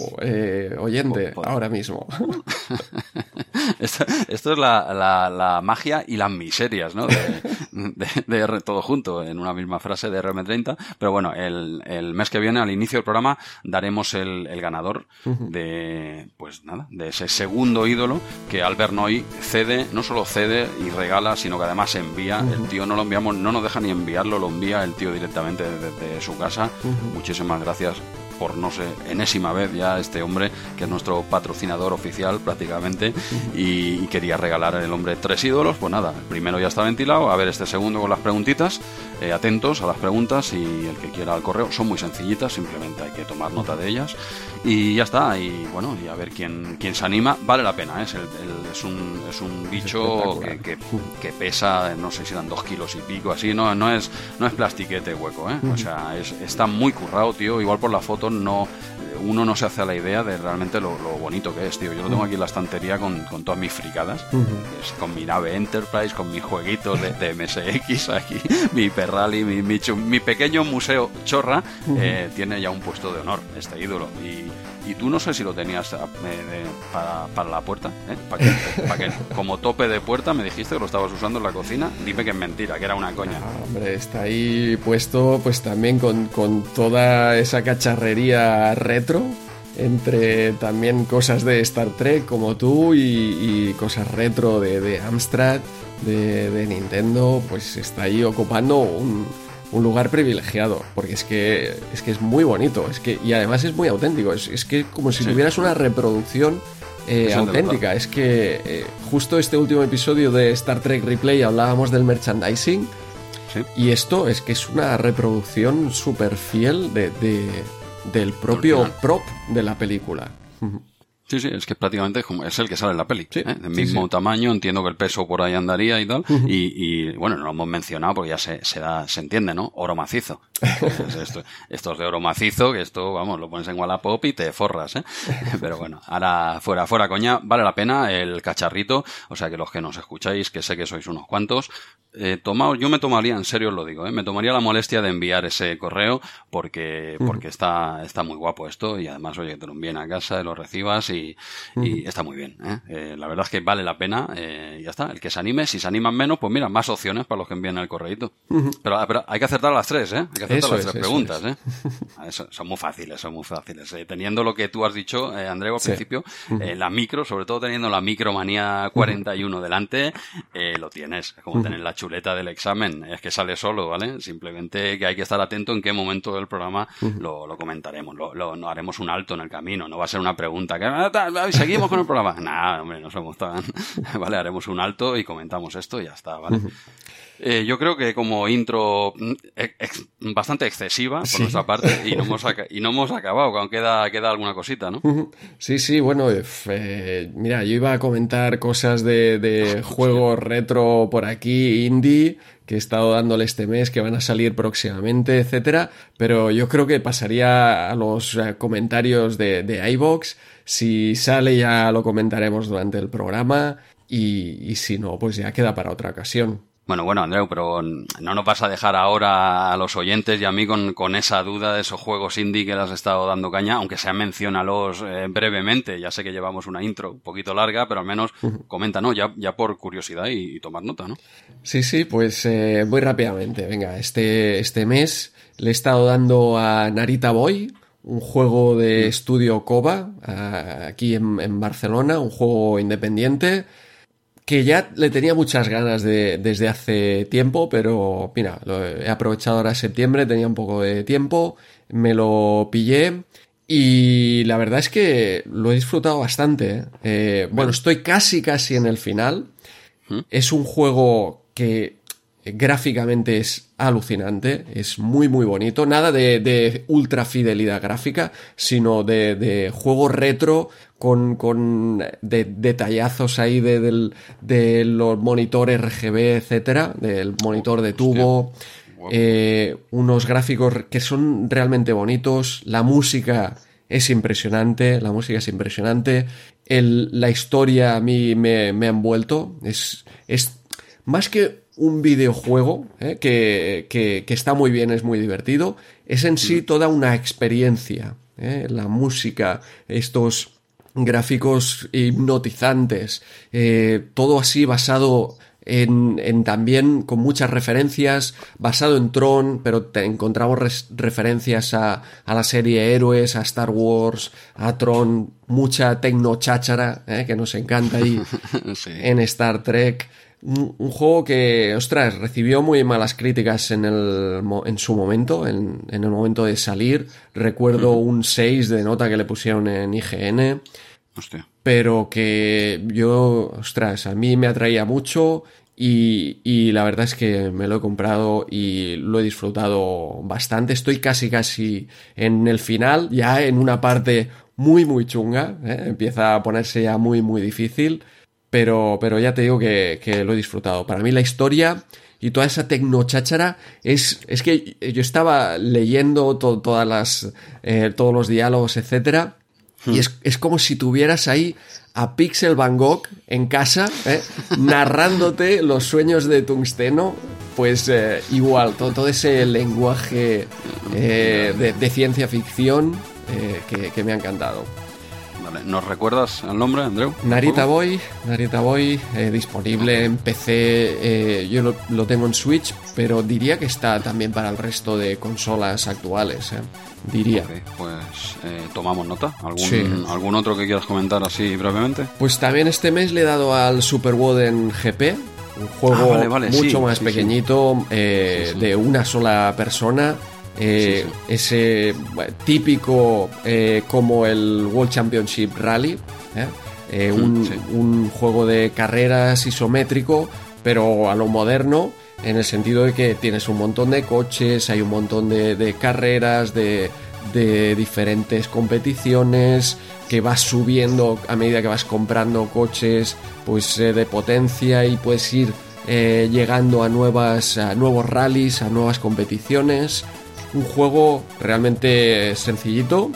oyente, ahora mismo. esto, es la, la, magia y las miserias, ¿no? De, de, de todo junto en una misma frase de RM30. Pero bueno, el, el mes que viene, al inicio del programa, daremos el, el ganador de, pues nada, de ese segundo ídolo que Albert Noy cede, no solo cede y regala, sino que además envía. El tío no lo enviamos, no nos deja ni enviarlo, lo envía el tío directamente desde, su casa. Muchísimas gracias por no sé, enésima vez ya este hombre, que es nuestro patrocinador oficial prácticamente, y, quería regalar el hombre tres ídolos. Pues nada, el primero ya está ventilado, a ver este segundo con las preguntitas, eh, atentos a las preguntas y el que quiera al correo, son muy sencillitas, simplemente hay que tomar nota de ellas. Y ya está, y bueno, y a ver quién, quién se anima, vale la pena, ¿eh? es, es, un, es un bicho que, que, pesa, no sé si eran dos kilos y pico, así, no, no, es, no es plastiquete hueco, ¿eh? o sea, es, está muy currado, tío, igual por la foto no uno no se hace a la idea de realmente lo, bonito que es, tío. Yo lo tengo aquí en la estantería con, con todas mis fricadas, con mi nave Enterprise, con mis jueguitos de, MSX aquí, mi Perrally, mi, mi, pequeño museo chorra, eh, tiene ya un puesto de honor este ídolo. Y, y tú no sé si lo tenías eh, para, para, la puerta, ¿eh? Para que, como tope de puerta me dijiste que lo estabas usando en la cocina. Dime que es mentira, que era una coña. Ah, hombre, está ahí puesto pues también con, con toda esa cacharrería retro entre también cosas de Star Trek como tú y, cosas retro de, de Amstrad, de, de, Nintendo, pues está ahí ocupando un, un lugar privilegiado, porque es que es que es muy bonito, es que y además es muy auténtico, es, es que como si tuvieras una reproducción eh, auténtica, es que eh, justo este último episodio de Star Trek Replay hablábamos del merchandising y esto es que es una reproducción súper fiel de, del propio prop de la película. Sí, sí, es que prácticamente es, el que sale en la peli. ¿eh? Del mismo tamaño, entiendo que el peso por ahí andaría y tal. y, y, bueno, no lo hemos mencionado porque ya se, se, da, se entiende, ¿no? Oro macizo. esto, esto, es de oro macizo, que esto, vamos, lo pones en Wallapop y te forras, ¿eh? Pero bueno, ahora fuera, fuera coña, vale la pena el cacharrito. O sea que los que nos escucháis, que sé que sois unos cuantos, eh, yo me tomaría, en serio os lo digo, ¿eh? me tomaría la molestia de enviar ese correo porque, porque está, está muy guapo esto y además, oye, te lo envíen a casa, lo recibas y, y está muy bien. ¿eh? la verdad es que vale la pena eh, ya está. El que se anime, si se animan menos, pues mira, más opciones para los que envíen el correito. pero, pero, hay que acertar las tres, ¿eh? Hay que acertar las tres preguntas, ¿eh? son muy fáciles, son muy fáciles. Teniendo lo que tú has dicho, Andreu, al principio, la micro, sobre todo teniendo la micromanía 41 delante, lo tienes. Es como tener la chuleta del examen, es que sale solo, ¿vale? Simplemente que hay que estar atento en qué momento del programa lo, lo, comentaremos, lo, lo, haremos un alto en el camino, no va a ser una pregunta que ah, seguimos con el programa. Nada, hombre, no somos tan, vale, haremos un alto y comentamos esto y ya está, ¿vale? Eh, yo creo que como intro mm, bastante excesiva por nuestra parte y no hemos, y no hemos acabado, aunque queda, queda alguna cosita, ¿no? Sí, sí, bueno, eh, mira, yo iba a comentar cosas de, de juegos retro por aquí, indie, que he estado dándole este mes, que van a salir próximamente, etcétera, pero yo creo que pasaría a los eh, comentarios de, de iVox. Si sale ya lo comentaremos durante el programa y, y si no, pues ya queda para otra ocasión. Bueno, bueno, Andreu, pero no nos vas a dejar ahora a los oyentes y a mí con, con esa duda de esos juegos indie que le has estado dando caña, aunque sea menciónalos eh, brevemente. Ya sé que llevamos una intro un poquito larga, pero al menos comenta, ¿no? Ya, ya por curiosidad y, tomar nota, ¿no? Sí, sí, pues eh, muy rápidamente. Venga, este, este mes le he estado dando a Narita Boy, un juego de estudio Koba, aquí en, en Barcelona, un juego independiente que ya le tenía muchas ganas de, desde hace tiempo, pero mira, lo he aprovechado ahora septiembre, tenía un poco de tiempo, me lo pillé y la verdad es que lo he disfrutado bastante. ¿eh? Eh, bueno, estoy casi casi en el final. ¿Mm? Es un juego que gráficamente es alucinante, es muy muy bonito, nada de, de ultra fidelidad gráfica, sino de, de juego retro con, con de, detallazos ahí de, del, de los monitores RGB, etcétera, del monitor de tubo, eh, unos gráficos que son realmente bonitos, la música es impresionante, la música es impresionante, el, la historia a mí me, me ha envuelto, es, es más que un videojuego ¿eh? que, que, que, está muy bien, es muy divertido, es en sí toda una experiencia. ¿eh? La música, estos gráficos hipnotizantes, eh, todo así basado en, en, también con muchas referencias, basado en Tron, pero te encontramos res, referencias a, a, la serie Héroes, a Star Wars, a Tron, mucha tecno-cháchara, ¿eh? que nos encanta ahí sí. en Star Trek. Un, un, juego que, ostras, recibió muy malas críticas en, el, en su momento, en, en el momento de salir. Recuerdo uh -huh. un 6 de nota que le pusieron en IGN. Hostia. Pero que yo, ostras, a mí me atraía mucho y, y, la verdad es que me lo he comprado y lo he disfrutado bastante. Estoy casi, casi en el final, ya en una parte muy, muy chunga. ¿eh? Empieza a ponerse ya muy, muy difícil. Pero, pero ya te digo que, que lo he disfrutado. Para mí la historia y toda esa tecnocháchara es, es que yo estaba leyendo to, todas las, eh, todos los diálogos, etcétera y es, es, como si tuvieras ahí a Pixel Van Gogh en casa, ¿eh? narrándote los sueños de tungsteno, pues eh, igual, todo, todo, ese lenguaje eh, de, de, ciencia ficción que, que, me ha encantado. Vale. ¿Nos recuerdas el nombre, Andreu? Narita Boy, Narita Boy, eh, disponible en PC, yo lo, lo, tengo en Switch, pero diría que está también para el resto de consolas actuales diría. Okay, pues eh, tomamos nota. ¿Algún, sí. ¿Algún otro que quieras comentar así brevemente? Pues también este mes le he dado al Super Woden GP, un juego ah, vale, vale, mucho sí, más sí, pequeñito, eh, de una sola persona. Eh, ese típico eh, como el World Championship Rally, ¿eh? un, un juego de carreras isométrico, pero a lo moderno en el sentido de que tienes un montón de coches, hay un montón de, de carreras, de, de, diferentes competiciones, que vas subiendo a medida que vas comprando coches, pues eh, de potencia y puedes ir eh, llegando a nuevas, a nuevos rallies, a nuevas competiciones. Un juego realmente sencillito,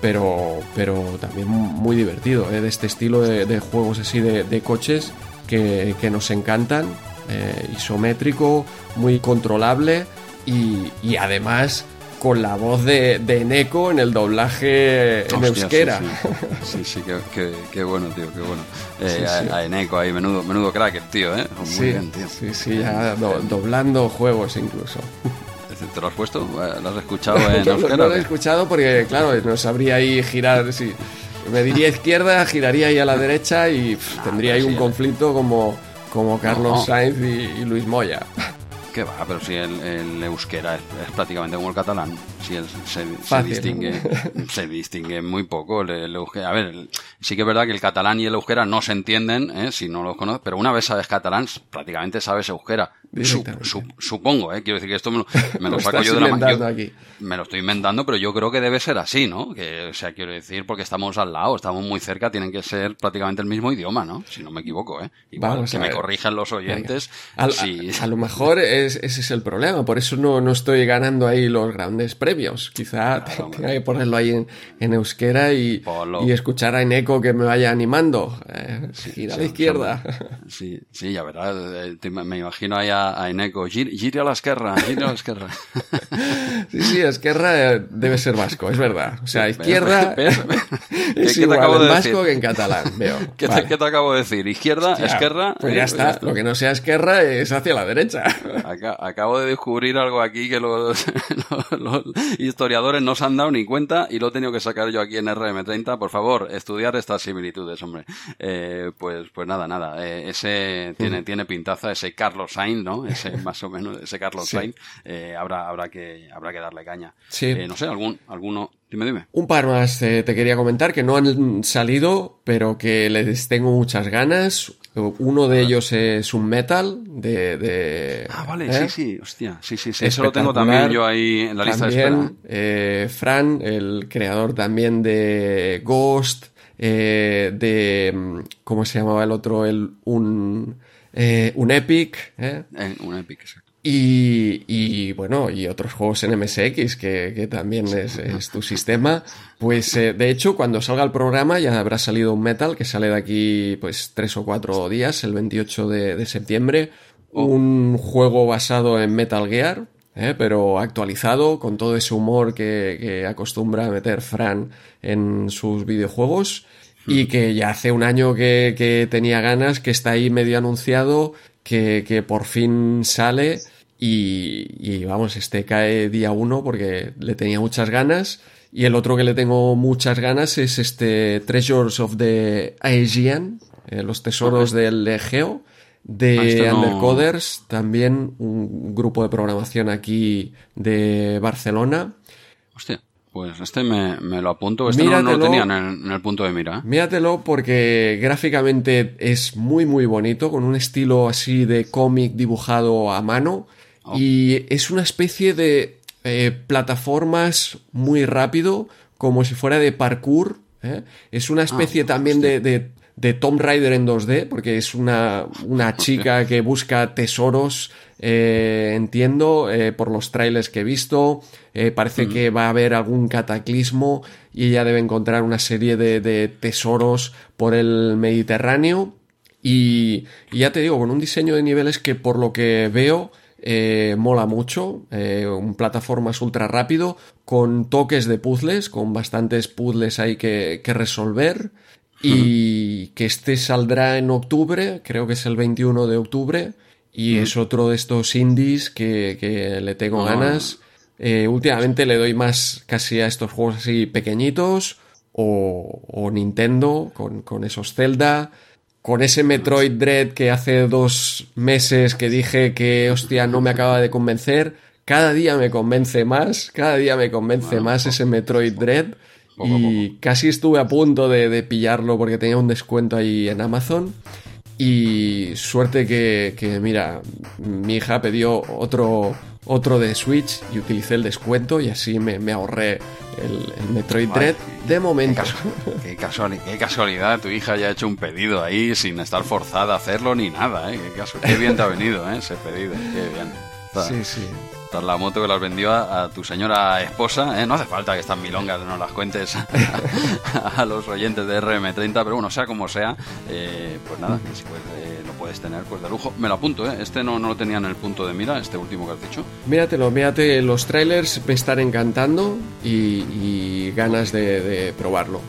pero, pero también muy divertido, ¿eh? de este estilo de, de juegos así de, de coches que, que nos encantan eh, isométrico, muy controlable y, y, además con la voz de, de Neko en el doblaje en Hostia, euskera. Sí, sí, sí, sí que, que, que, bueno, tío, qué bueno. Eh, sí, a, a, Eneco ahí, menudo, menudo crack el tío, ¿eh? Muy sí, bien, tío. Sí, sí, ya do, doblando juegos incluso. ¿Te lo has puesto? ¿Lo has escuchado en no? No, no lo he escuchado porque, claro, no sabría ahí girar, sí. Me diría izquierda, giraría ahí a la derecha y pff, tendría ahí un conflicto como como Carlos. Sainz y, y, Luis Moya. ¿Qué va? Pero si el, el euskera es, es, prácticamente como el catalán. Si el, se, se, distingue, se distingue muy poco. El, el euskera. A ver, sí que es verdad que el catalán y el euskera no se entienden ¿eh? si no los conoces, pero una vez sabes catalán, prácticamente sabes euskera. Su, su, supongo, ¿eh? quiero decir que esto me lo, me lo saco yo de la mano. Me lo estoy inventando, pero yo creo que debe ser así, ¿no? Que, o sea, quiero decir, porque estamos al lado, estamos muy cerca, tienen que ser prácticamente el mismo idioma, ¿no? Si no me equivoco, ¿eh? Igual, Vamos que me corrijan los oyentes. A, si... a, a, lo mejor es, ese es el problema, por eso no, no estoy ganando ahí los grandes premios. Quizá claro, tenga que ponerlo ahí en, en euskera y, y, escuchar a Eneco que me vaya animando. Eh, sí, ir a la izquierda. Sí, sí, ya verás. Eh, me imagino ahí a a, a Eneco, giri a la esquerra, giri a la esquerra. sí, sí, esquerra eh, debe ser vasco, es verdad. O sea, izquierda es ¿Qué, igual te acabo en de vasco decir? que en catalán, veo. ¿Qué, Vale. te, qué te acabo de decir? Izquierda, Ya, esquerra. Pues eh, ya está, lo que no sea esquerra es hacia la derecha. Aca- Acabo de descubrir algo aquí que los, los- los historiadores no se han dado ni cuenta y lo he tenido que sacar yo aquí en RM30. Por favor, estudiar estas similitudes, hombre. Eh, pues, pues nada, nada. eh, ese tiene, tiene pintaza, ese Carlos Sainz, ¿no? Ese más o menos, ese Carlos Sí. Sainz. eh, habrá, habrá que, habrá que darle caña. Sí. Eh, no sé, algún, alguno. Dime, dime. Un par más eh, te quería comentar que no han salido, pero que les tengo muchas ganas. Uno de ellos es un metal de... de Ah, vale, ¿eh? sí, sí, hostia, sí, sí, sí. Eso lo tengo también yo ahí en la lista de espera. Eh, Fran, el creador también de Ghost, eh, de... mm, ¿Cómo se llamaba el otro? El, un, eh, un Epic, ¿eh? Eh, un Epic, exacto. Y, y, bueno, y otros juegos en MSX que, que también es, es tu sistema. Pues eh, de hecho, cuando salga el programa ya habrá salido un Metal que sale de aquí pues tres o cuatro días, el 28 de, de septiembre. Un juego basado en Metal Gear, ¿eh? pero actualizado con todo ese humor que, que acostumbra a meter Fran en sus videojuegos. Y que ya hace un año que, que tenía ganas, que está ahí medio anunciado, que, que por fin sale. Y, y vamos, este cae día uno porque le tenía muchas ganas. Y el otro que le tengo muchas ganas es este Treasures of the Aegean, eh, los tesoros del Egeo, de Ah, este no- Undercoders, también un grupo de programación aquí de Barcelona. Hostia, pues este me, me lo apunto. Este no, no lo tenía en el, en el punto de mira. ¿eh? Míratelo porque gráficamente es muy muy bonito, con un estilo así de cómic dibujado a mano Oh. y es una especie de eh, plataformas muy rápido, como si fuera de parkour. ¿eh? Es una especie también de, de, de Tomb Raider en 2D, porque es una, una chica que busca tesoros, eh, entiendo, eh, por los trailers que he visto. Eh, parece que va a haber algún cataclismo y ella debe encontrar una serie de, de tesoros por el Mediterráneo. Y, y ya te digo, con un diseño de niveles que por lo que veo mola mucho, un plataformas ultra rápido, con toques de puzzles, con bastantes puzzles ahí que, que resolver. Y que este saldrá en octubre, creo que es el 21 de octubre. Y es otro de estos indies que, que le tengo Ah. ganas. Eh, últimamente le doy más casi a estos juegos así pequeñitos. O, o Nintendo con, con esos Zelda. Con ese Metroid Dread que hace dos meses que dije que, hostia, no me acaba de convencer. Cada día me convence más. Cada día me convence más ese Metroid Dread. Poco Y casi estuve a punto de, de pillarlo porque tenía un descuento ahí en Amazon. Y suerte que, que, mira, mi hija pidió otro, otro de Switch y utilicé el descuento y así me, me ahorré el, el Metroid Ay, Dread de momento. qué casuali- qué casualidad, tu hija ya ha hecho un pedido ahí sin estar forzada a hacerlo ni nada, ¿eh? Qué, bien te ha venido, ¿eh? Ese pedido, qué bien. Sí, sí. La moto que las vendió a, tu señora esposa, ¿eh? No hace falta que estas milongas no las cuentes a, los oyentes de RM30, pero bueno, sea como sea, eh, pues nada, si puedes, eh, lo puedes tener, pues de lujo. Me lo apunto. Este no, no lo tenía en el punto de mira, este último que has dicho. Míratelo, mírate, los trailers me están encantando y, ganas de probarlo.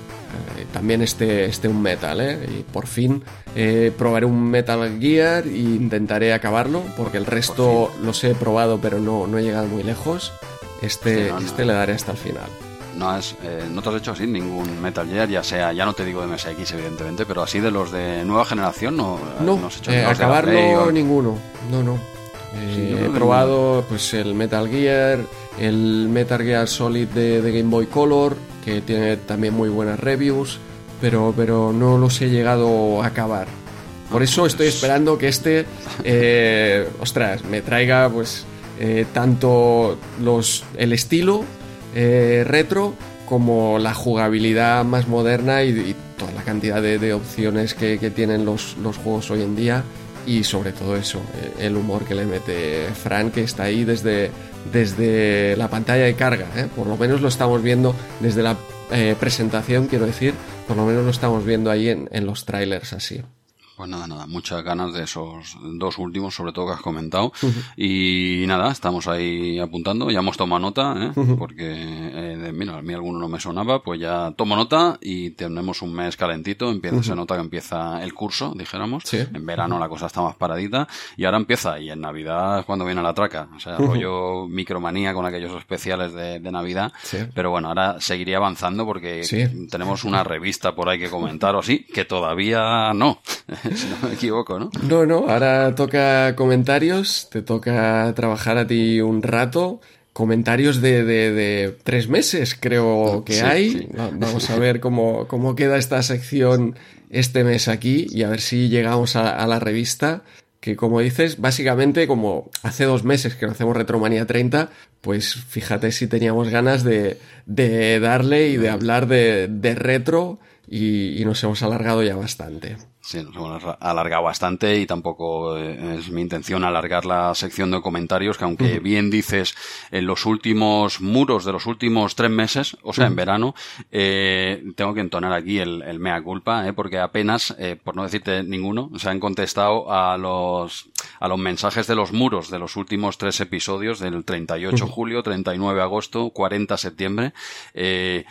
Eh, también este, este un metal, ¿eh? Y por fin eh, probaré un Metal Gear e intentaré acabarlo, porque el resto los he probado pero no, no he llegado muy lejos. Este, Sí, no, no. este le daré hasta el final. No, es, eh, no te has hecho así ningún Metal Gear, ya sea, ya no te digo de MSX evidentemente, pero así de los de nueva generación no, No, has hecho eh, acabarlo Play o- ninguno. No, no. Eh, Sí, he probado pues el Metal Gear, el Metal Gear Solid de, de Game Boy Color, que tiene también muy buenas reviews, pero, pero no los he llegado a acabar. Por eso estoy esperando que este, eh, ostras, me traiga pues eh, tanto los, el estilo eh, retro como la jugabilidad más moderna y, y toda la cantidad de, de opciones que, que tienen los, los juegos hoy en día y sobre todo eso, eh, el humor que le mete Frank que está ahí desde, desde la pantalla de carga, ¿eh? por lo menos lo estamos viendo desde la eh, presentación, quiero decir, por lo menos lo estamos viendo ahí en, en los trailers así. Pues nada, nada, muchas ganas de esos dos últimos, sobre todo que has comentado. Y nada, estamos ahí apuntando, ya hemos tomado nota, ¿eh? porque eh, mira, a mí alguno no me sonaba, pues ya tomo nota y tenemos un mes calentito, empieza, se nota que empieza el curso, dijéramos. En verano la cosa está más paradita y ahora empieza, y en Navidad es cuando viene la traca, o sea, rollo micromanía con aquellos especiales de, Navidad. Pero bueno, ahora seguiría avanzando porque tenemos una revista por ahí que comentar o así, que todavía no. si no me equivoco, ¿no? No, no, ahora toca comentarios, te toca trabajar a ti un rato. Comentarios de, de, tres meses, creo que hay. Vamos a ver cómo, cómo queda esta sección este mes aquí y a ver si llegamos a, la revista que como dices, básicamente como hace dos meses que no hacemos Retromanía 30, pues fíjate si teníamos ganas de, de darle y de hablar de, de retro y, y, nos hemos alargado ya bastante. Sí, nos hemos alargado bastante y tampoco eh, es mi intención alargar la sección de comentarios, que aunque bien dices en los últimos muros de los últimos tres meses, o sea, en verano, eh, tengo que entonar aquí el, mea culpa, eh, porque apenas, eh, por no decirte ninguno, se han contestado a los, a los mensajes de los muros de los últimos tres episodios del 38 de julio, 39 de agosto, 40 de septiembre. he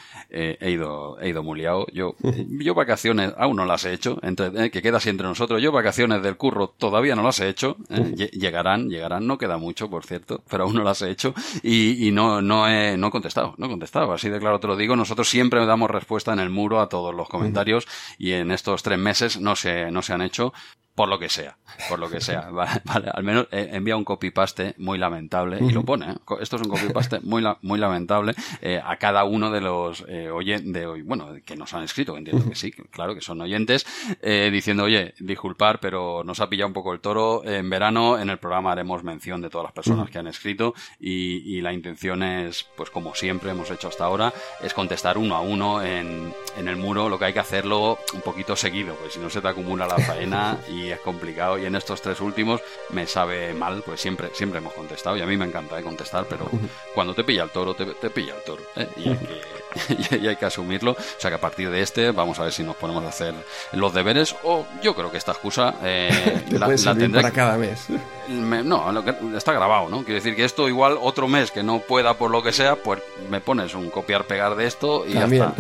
ido, he ido muy liado. Yo, yo vacaciones aún no las he hecho, entre, que queda así entre nosotros. Yo vacaciones del curro todavía no las he hecho. ¿eh? Llegarán, llegarán, no queda mucho, por cierto, pero aún no las he hecho y, y no, no, he, no he contestado, no he contestado. Así de claro te lo digo. Nosotros siempre damos respuesta en el muro a todos los comentarios y en estos tres meses no se, no se han hecho por lo que sea, por lo que sea. Vale, al menos eh, envía un copy-paste muy lamentable y lo pone. ¿eh? Esto es un copy-paste muy, muy lamentable eh, a cada uno de los eh, oyentes, hoy, bueno, que nos han escrito, entiendo que sí, claro que son oyentes, eh, diciendo, oye, disculpar, pero nos ha pillado un poco el toro. En verano en el programa haremos mención de todas las personas que han escrito y, y, la intención es, pues como siempre hemos hecho hasta ahora, es contestar uno a uno en, en el muro. Lo que hay que hacerlo un poquito seguido, pues si no se te acumula la faena y es complicado. Y en estos tres últimos me sabe mal, pues siempre, siempre hemos contestado y a mí me encanta contestar, pero cuando te pilla el toro, te, pilla el toro. ¿eh? Y, hay que, y, hay que, asumirlo. O sea que a partir de este vamos a ver si nos ponemos a hacer los deberes o yo creo que esta excusa eh, la, la tendré para cada mes. no, está grabado, ¿no? Quiero decir que esto igual otro mes que no pueda por lo que sea, pues me pones un copiar-pegar de esto y ya está.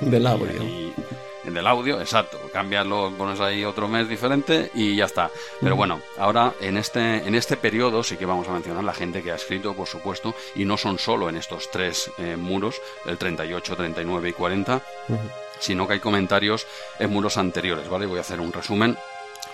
del audio del audio, exacto. Cambiarlo, pones ahí otro mes diferente y ya está. Pero bueno, ahora en este, en este periodo sí que vamos a mencionar la gente que ha escrito, por supuesto, y no son solo en estos tres eh, muros, el 38, 39 y 40, sino que hay comentarios en muros anteriores, ¿vale? Voy a hacer un resumen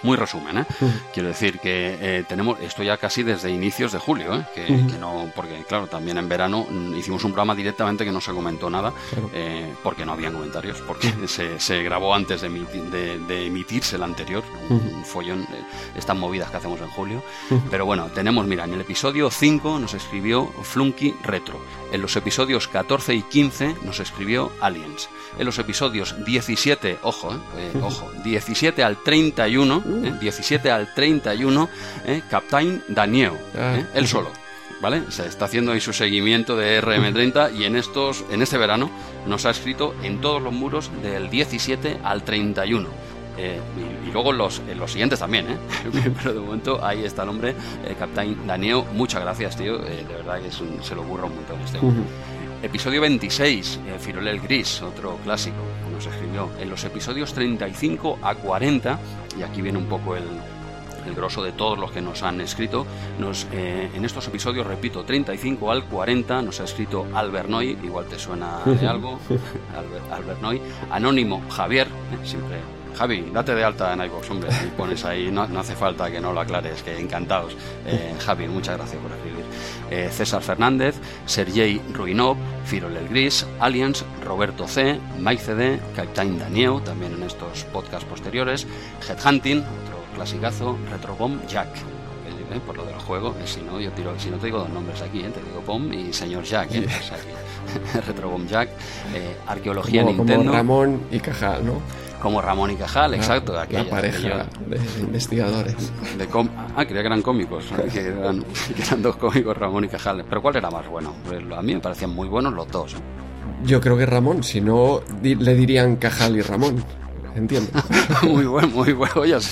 muy resumen, ¿eh? Quiero decir que eh, tenemos esto ya casi desde inicios de julio, ¿eh? Que, no, porque claro, también en verano mm, hicimos un programa directamente que no se comentó nada, eh, porque no había comentarios, porque se, se, grabó antes de, de, emitirse el anterior, un follón, eh, estas movidas que hacemos en julio. Pero bueno, tenemos, mira, en el episodio 5 nos escribió Flunky Retro, en los episodios 14 y 15 nos escribió Aliens en los episodios 17, ojo, eh, eh ojo, 17 al 31, eh, 17 al 31, eh, Captain Daniel, ah. eh, él solo. ¿Vale? Se está haciendo ahí su seguimiento de RM30 y en estos, en este verano nos ha escrito en todos los muros del 17 al 31. Eh, y, luego los, los siguientes también, ¿eh? pero de momento ahí está el hombre, eh, Captain Daniel. Muchas gracias, tío. de verdad que se lo ocurre un montón este. Episodio 26, eh, Firolel Gris, otro clásico, nos escribió. En los episodios 35 a 40, y aquí viene un poco el, el grosso de todos los que nos han escrito. Nos, eh, en estos episodios, repito, 35 al 40, nos ha escrito Albert Noy, igual te suena de algo, Albert, Noy, Anónimo Javier, eh, siempre Javi, date de alta en iVoox, hombre, y pones ahí, no, hace falta que no lo aclares, que encantados. Eh, Javi, muchas gracias por escribir. Eh, César Fernández, Sergei Ruinov, Firol El Gris, Aliens, Roberto C, Mike CD, Captain Daniel, también en estos podcasts posteriores, Headhunting, otro clasicazo, Retrobomb Jack, eh, por lo del juego, si no, yo tiro, si no te digo dos nombres aquí, te digo Bomb y señor Jack, Retrobomb Jack, Arqueología Nintendo. Como Ramón y Cajal, ¿no? Como Ramón y Cajal, exacto. La, aquella, pareja de investigadores. De ah, creía que eran cómicos, que eran, dos cómicos, Ramón y Cajal. Pero ¿cuál era más bueno? Pues a mí me parecían muy buenos los dos. Yo creo que Ramón, si no le dirían Cajal y Ramón. Entiendo. muy bueno, muy bueno. Oye, has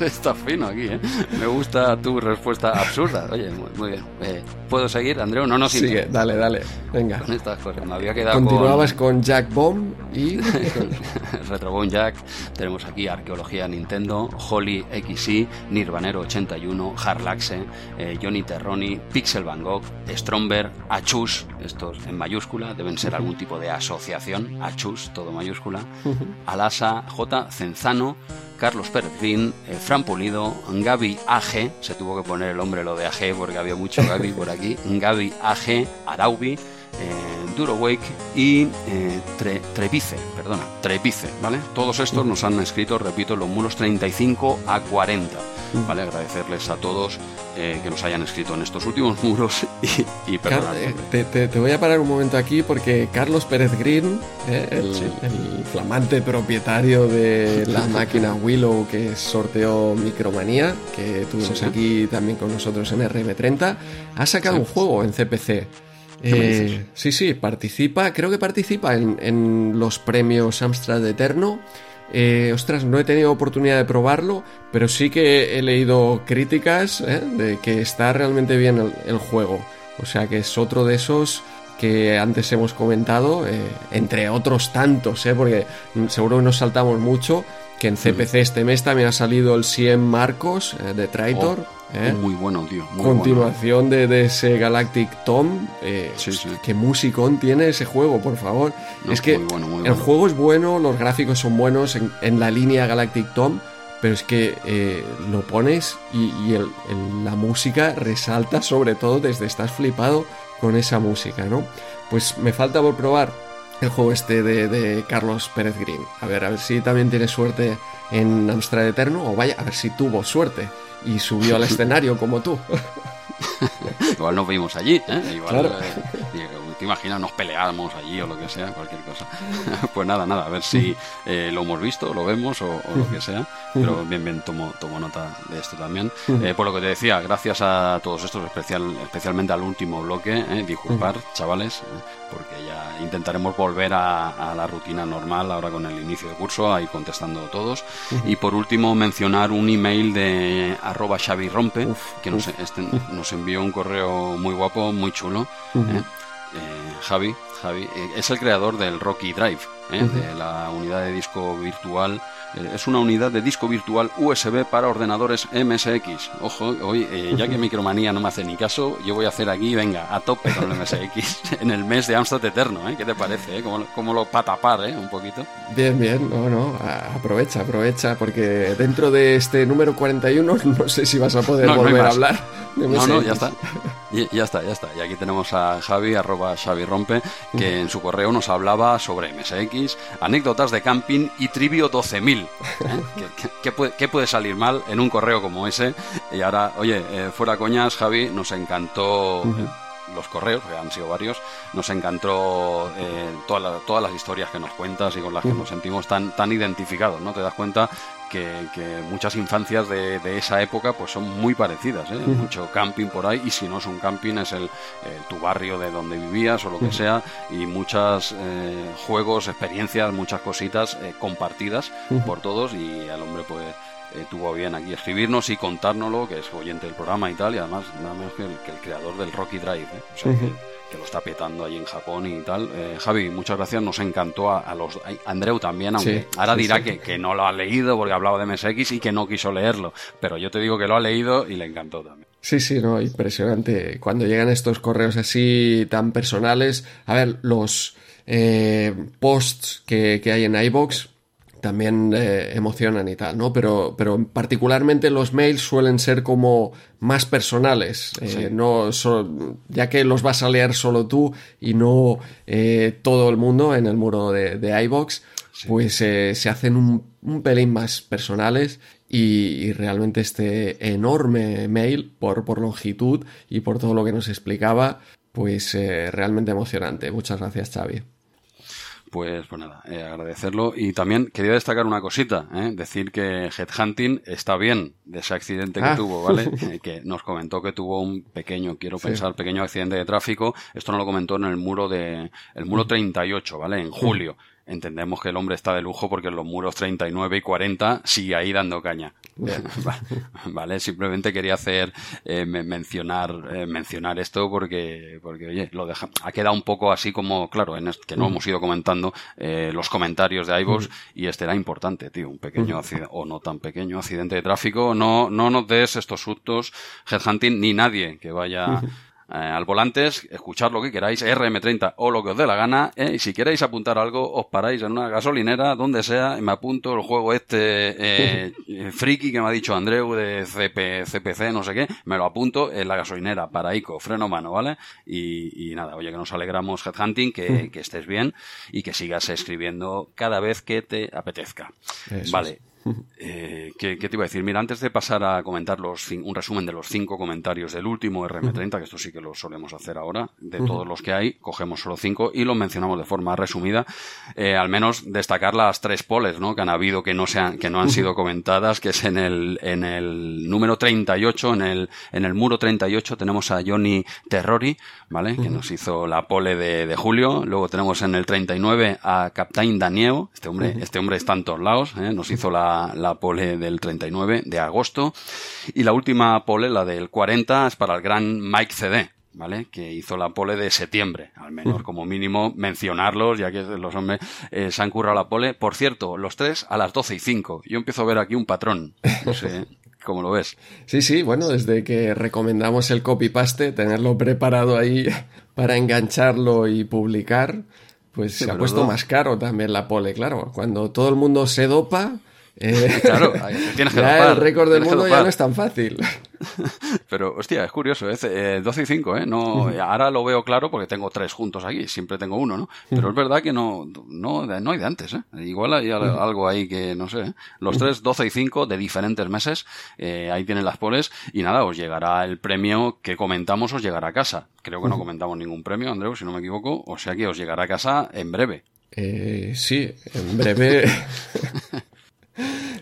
estado, fino aquí, ¿eh? Me gusta tu respuesta absurda. Oye, muy, bien. Eh, ¿Puedo seguir, Andreu? No, no, Sigue, dale, dale. Venga. Con estas cosas. Me había quedado Continuabas con, Jack Bomb y... Retro Jack. Tenemos aquí Arqueología Nintendo, Holly XY, Nirvanero 81, Harlaxe, eh, Johnny Terroni, Pixel Van Gogh, Stromberg, Achus, estos en mayúscula, deben ser algún tipo de asociación, Achus, todo mayúscula, Alasa, J. Cenzano, Carlos Pérez eh, Fran Pulido, Gaby AG, se tuvo que poner el hombre lo de AG porque había mucho Gaby por aquí, Gaby AG, Araubi, eh, Duro Wake y eh, Trevice, perdona, Trevice, ¿vale? Todos estos nos han escrito, repito, los muros 35 a 40. ¿Vale? Agradecerles a todos eh, que nos hayan escrito en estos últimos muros y, y te, te, voy a parar un momento aquí porque Carlos Pérez Green, eh, el, flamante propietario de la máquina Willow que sorteó Micromanía, que tuvimos aquí también con nosotros en RB30, ha sacado un juego en CPC. Eh, sí, sí, participa, creo que participa en, en los premios Amstrad Eterno eh, ostras, no he tenido oportunidad de probarlo, pero sí que he leído críticas ¿eh? de que está realmente bien el, juego. O sea que es otro de esos que antes hemos comentado, eh, entre otros tantos, porque seguro que nos saltamos mucho, que en CPC este mes también ha salido el 100 Marcos de Traitor. Oh. ¿Eh? Muy bueno, tío. Continuación De, ese Galactic Tom. Eh, Qué musicón tiene ese juego, por favor. es que el juego es bueno, los gráficos son buenos en, la línea Galactic Tom, pero es que eh, lo pones y, la música resalta sobre todo desde estás flipado con esa música, ¿no? Pues me falta por probar el juego este de, de, Carlos Pérez Green. A ver, a ver si también tiene suerte en Amstrad Eterno o vaya, a ver si tuvo suerte y subió al escenario como tú. Igual nos vimos allí, ¿eh? Igual, eh, te imaginas, nos peleamos allí o lo que sea, cualquier cosa. pues nada, nada, a ver si eh, lo hemos visto, lo vemos o, lo que sea. Pero bien, bien, tomo, tomo nota de esto también. Eh, por lo que te decía, gracias a todos estos, especial, especialmente al último bloque, eh, disculpar, chavales, porque ya intentaremos volver a, la rutina normal ahora con el inicio de curso, ahí contestando todos. Y por último, mencionar un email de arroba Xavi Rompe, que nos, este, nos envió un correo muy guapo, muy chulo. Eh, Javi, Javi eh, es el creador del Rocky Drive, ¿eh? de la unidad de disco virtual es una unidad de disco virtual USB para ordenadores MSX. Ojo, hoy, eh, ya que Micromanía no me hace ni caso, yo voy a hacer aquí, venga, a tope con el MSX en el mes de Amstrad Eterno. ¿eh? ¿Qué te parece? Eh? Como, lo patapar, ¿eh? Un poquito. Bien, bien, no, no, aprovecha, aprovecha, porque dentro de este número 41 no sé si vas a poder volver a hablar. no, no, ya está. ya está, ya está. Y aquí tenemos a Javi, arroba Xavi Rompe, que en su correo nos hablaba sobre MSX, anécdotas de camping y Trivio 12000. ¿eh? ¿Qué, puede, salir mal en un correo como ese? Y ahora, oye, eh, fuera coñas, Javi, nos encantó. Eh, los correos, que han sido varios, nos encantó todas, todas las historias que nos cuentas y con las que nos sentimos tan, tan identificados, ¿no? Te das cuenta que, muchas infancias de, esa época pues son muy parecidas, ¿eh? mucho camping por ahí y si no es un camping es el, tu barrio de donde vivías o lo que sea y muchos eh, juegos, experiencias, muchas cositas eh, compartidas por todos y el hombre pues tuvo bien aquí escribirnos y contárnoslo, que es oyente del programa y tal, y además nada menos que el, que el creador del Rocky Drive que lo está petando ahí en Japón y tal. Eh, Javi, muchas gracias, nos encantó a, los... Andreu también, aunque ahora dirá Que, que, no lo ha leído porque hablaba de MSX y que no quiso leerlo, pero yo te digo que lo ha leído y le encantó también. Sí, sí, no, impresionante. Cuando llegan estos correos así tan personales, a ver, los eh, posts que, que hay en iBox también eh, emocionan y tal, ¿no? Pero, pero particularmente los mails suelen ser como más personales, eh, no ya que los vas a leer solo tú y no eh, todo el mundo en el muro de, de iBox, pues se hacen un, un, pelín más personales y, realmente este enorme mail por, por longitud y por todo lo que nos explicaba, pues realmente emocionante. Muchas gracias, Xavi pues, pues nada, eh, agradecerlo. Y también quería destacar una cosita, ¿eh? decir que Headhunting está bien de ese accidente que ah. tuvo, ¿vale? Eh, que nos comentó que tuvo un pequeño, quiero pensar, pequeño accidente de tráfico. Esto no lo comentó en el muro de, el muro 38, ¿vale? En julio. Entendemos que el hombre está de lujo porque en los muros 39 y 40 sigue ahí dando caña. vale, simplemente quería hacer eh, mencionar eh, mencionar esto porque porque oye, lo deja ha quedado un poco así como claro, en que no hemos ido comentando eh, los comentarios de iVoox y este era importante, tío, un pequeño accidente o no tan pequeño accidente de tráfico, no no nos des estos sustos headhunting ni nadie que vaya eh, al volante, escuchar lo que queráis, RM30 o lo que os dé la gana, eh, y si queréis apuntar algo, os paráis en una gasolinera, donde sea, y me apunto el juego este eh, friki que me ha dicho Andreu de CP, CPC, no sé qué, me lo apunto en la gasolinera, paraico, freno mano, ¿vale? Y, nada, oye, que nos alegramos, Headhunting, que, que estés bien y que sigas escribiendo cada vez que te apetezca. vale. Eh, ¿qué, te iba a decir? Mira, antes de pasar a comentar los, un resumen de los cinco comentarios del último RM30, que esto sí que lo solemos hacer ahora, de todos los que hay, cogemos solo cinco y lo mencionamos de forma resumida. Eh, al menos destacar las tres poles ¿no? que han habido que no, sean, que no han sido comentadas, que es en el, en el número 38, en el, en el muro 38 tenemos a Johnny Terrori, ¿vale? Que nos hizo la pole de, de, julio. Luego tenemos en el 39 a Captain Daniel, este hombre, este hombre está en todos lados, ¿eh? nos hizo la la, pole del 39 de agosto. Y la última pole, la del 40, es para el gran Mike CD. ¿vale? Que hizo la pole de septiembre, al menos como mínimo mencionarlos, ya que los hombres eh, se han currado la pole. Por cierto, los tres a las 12 y 5. Yo empiezo a ver aquí un patrón. No sé cómo lo ves. Sí, sí, bueno, desde que recomendamos el copy-paste, tenerlo preparado ahí para engancharlo y publicar, pues se ha puesto más caro también la pole, claro. Cuando todo el mundo se dopa, eh, claro, tienes que ya el récord del mundo ya no es tan fácil. Pero, hostia, es curioso, ¿eh? 12 y 5, ¿eh? No, ahora lo veo claro porque tengo tres juntos aquí, siempre tengo uno, ¿no? Pero es verdad que no, no, no hay de antes, ¿eh? Igual hay algo ahí que, no sé, ¿eh? Los tres, 12 y 5 de diferentes meses, eh, ahí tienen las poles y nada, os llegará el premio que comentamos, os llegará a casa. Creo que no comentamos ningún premio, Andreu, si no me equivoco, o sea que os llegará a casa en breve. Eh, sí, en breve.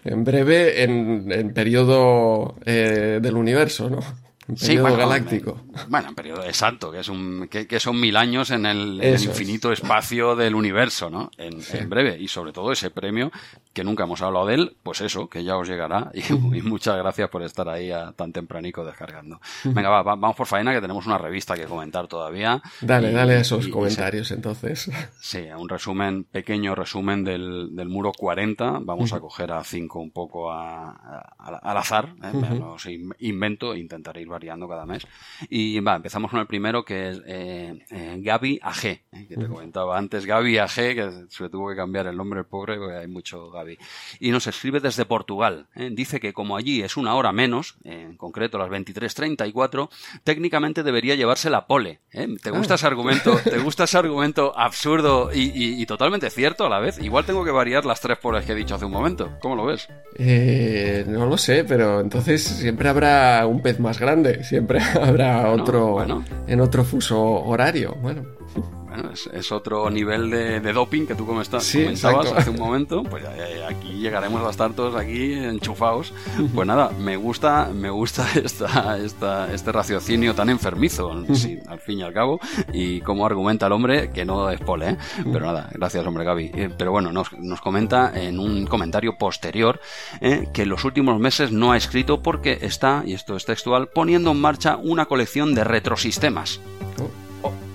en breve en, en periodo eh, del universo, ¿no? Un periodo galáctico. bueno, un periodo exacto, que, es un, que, son mil años en el, infinito espacio del universo, ¿no? En, breve. Y sobre todo ese premio, que nunca hemos hablado de él, pues eso, que ya os llegará. Y, muchas gracias por estar ahí a, tan tempranico descargando. Venga, va, vamos por faena, que tenemos una revista que comentar todavía. Dale, dale esos comentarios entonces. Sí, un resumen, pequeño resumen del, del muro 40. Vamos a coger a cinco un poco al azar. ¿eh? invento e intentaré ir variando cada mes. Y va, empezamos con el primero que es eh, eh Gaby AG, eh, que te comentaba antes, Gaby AG, que se tuvo que cambiar el nombre el pobre porque hay mucho Gaby. Y nos escribe desde Portugal. ¿eh? Dice que como allí es una hora menos, en concreto las 23.34, técnicamente debería llevarse la pole. ¿Te gusta ah. ese argumento? ¿Te gusta ese argumento absurdo y, totalmente cierto a la vez? Igual tengo que variar las tres poles que he dicho hace un momento. ¿Cómo lo ves? no lo sé, pero entonces siempre habrá un pez más grande siempre habrá otro en otro fuso horario. Bueno es, otro nivel de, doping que tú como estás, comentabas hace un momento. Pues eh, aquí llegaremos a estar todos aquí enchufados. Pues nada, me gusta, me gusta esta, esta, este raciocinio tan enfermizo, al fin y al cabo, y como argumenta el hombre, que no es pole, ¿eh? Pero nada, gracias hombre Gaby. Eh, pero bueno, nos, nos comenta en un comentario posterior que en los últimos meses no ha escrito porque está, y esto es textual, poniendo en marcha una colección de retrosistemas. Oh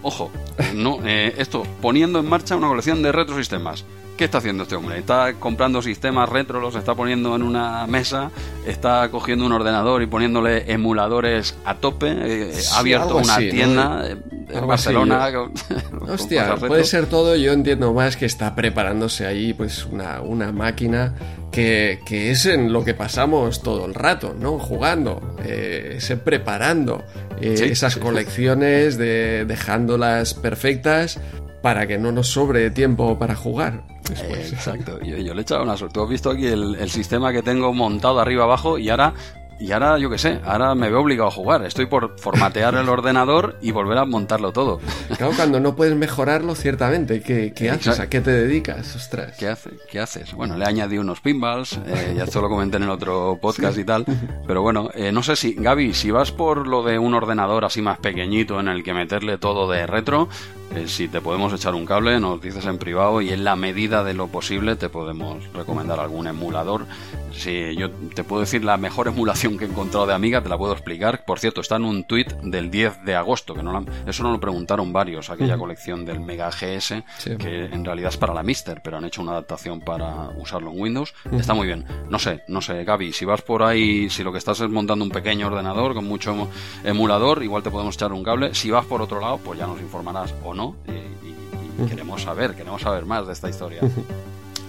ojo, no, eh, esto, poniendo en marcha una colección de retrosistemas. ¿Qué está haciendo este hombre? Está comprando sistemas retro, los está poniendo en una mesa, está cogiendo un ordenador y poniéndole emuladores a tope, eh, ha abierto una tienda en Barcelona. Hostia, puede ser todo, yo entiendo más que está preparándose ahí pues una, una máquina que, que, es en lo que pasamos todo el rato, ¿no? Jugando, eh, se preparando eh, esas colecciones, de, dejándolas perfectas para que no nos sobre tiempo para jugar. Exacto, yo, le he echado una suerte. Tú has visto aquí el, el sistema que tengo montado arriba abajo y ahora y ahora, yo qué sé, ahora me veo obligado a jugar. Estoy por formatear el ordenador y volver a montarlo todo. Claro, cuando no puedes mejorarlo, ciertamente, ¿qué, qué haces? ¿A qué te dedicas? Ostras. ¿Qué, hace? ¿Qué haces? Bueno, le añadí unos pinballs, eh, ya esto lo comenté en el otro podcast y tal, pero bueno, eh, no sé si, Gaby, si vas por lo de un ordenador así más pequeñito en el que meterle todo de retro, eh, si te podemos echar un cable, nos dices en privado y en la medida de lo posible te podemos recomendar algún emulador. Si yo te puedo decir la mejor emulación que he encontrado de Amiga, te la puedo explicar. Por cierto, está en un tweet del 10 de agosto, que no eso no lo preguntaron varios, aquella colección del Mega GS, que en realidad es para la Mister, pero han hecho una adaptación para usarlo en Windows. Está muy bien. No sé, no sé, Gaby, si vas por ahí, si lo que estás es montando un pequeño ordenador con mucho emulador, igual te podemos echar un cable. Si vas por otro lado, pues ya nos informarás o no y, queremos saber, queremos saber más de esta historia.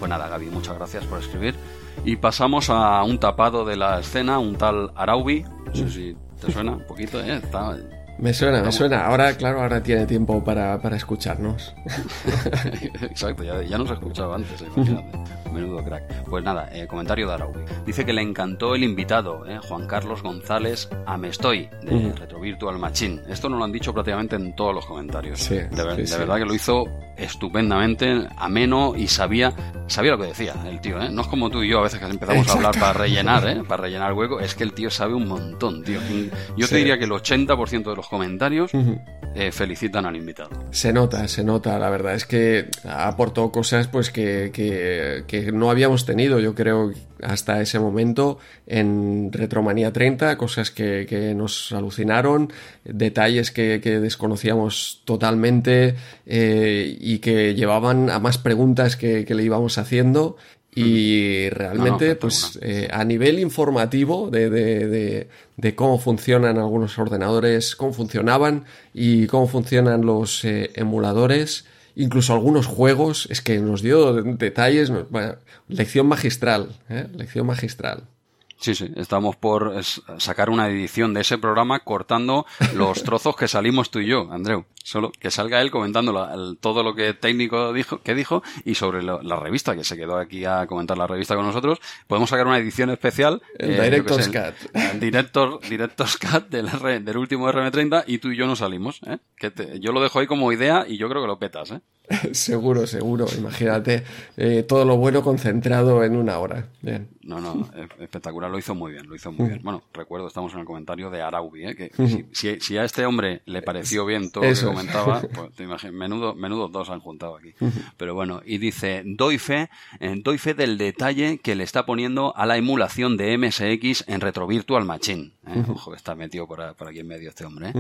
Pues nada, Gaby, muchas gracias por escribir. Y pasamos a un tapado de la escena, un tal Araubi. No sé si te suena un poquito, ¿eh? Me suena, me suena. Ahora, claro, ahora tiene tiempo para, para escucharnos. Exacto, ya, ya nos ha escuchado antes, imagínate. Menudo crack. Pues nada, eh, comentario de Araubi. Dice que le encantó el invitado, eh, Juan Carlos González Amestoy, de Retro Virtual Machine. Esto nos lo han dicho prácticamente en todos los comentarios. Sí, de, de verdad que lo hizo estupendamente, ameno y sabía, sabía lo que decía el tío, ¿eh? No es como tú y yo a veces que empezamos a hablar para rellenar, ¿eh? Para rellenar hueco. Es que el tío sabe un montón, tío. Yo te diría que el 80% de los comentarios eh, felicitan al invitado. Se nota, se nota, la verdad. Es que aportó cosas pues que, que, no habíamos tenido, yo creo, hasta ese momento en Retromanía 30, cosas que, que nos alucinaron, detalles que, desconocíamos totalmente eh, y que llevaban a más preguntas que, le íbamos haciendo y realmente, pues eh, a nivel informativo de, de, de, cómo funcionan algunos ordenadores, cómo funcionaban y cómo funcionan los eh, emuladores, incluso algunos juegos, es que nos dio detalles, lección magistral, ¿eh? lección magistral. Sí, sí, estamos por sacar una edición de ese programa cortando los trozos que salimos tú y yo, Andreu. Solo que salga él comentando todo lo que técnico dijo, que dijo y sobre la revista, que se quedó aquí a comentar la revista con nosotros. Podemos sacar una edición especial. El eh, Director's Cut. El Director, Director's Cut del, del último RM30 y tú y yo no salimos. ¿eh? Que yo lo dejo ahí como idea y yo creo que lo petas. ¿eh? seguro, seguro. Imagínate eh, todo lo bueno concentrado en una hora. Bien. No, no, espectacular. Lo hizo muy bien, lo hizo muy bien. Bueno, recuerdo, estamos en el comentario de Araubi, ¿eh? que si, si, a este hombre le pareció bien todo lo comentaba, pues te imaginas, menudo, menudo dos han juntado aquí. Pero bueno, y dice, doy fe, eh, doy fe del detalle que le está poniendo a la emulación de MSX en Retro Virtual Machine. ¿eh? Ojo, está metido por, aquí en medio este hombre.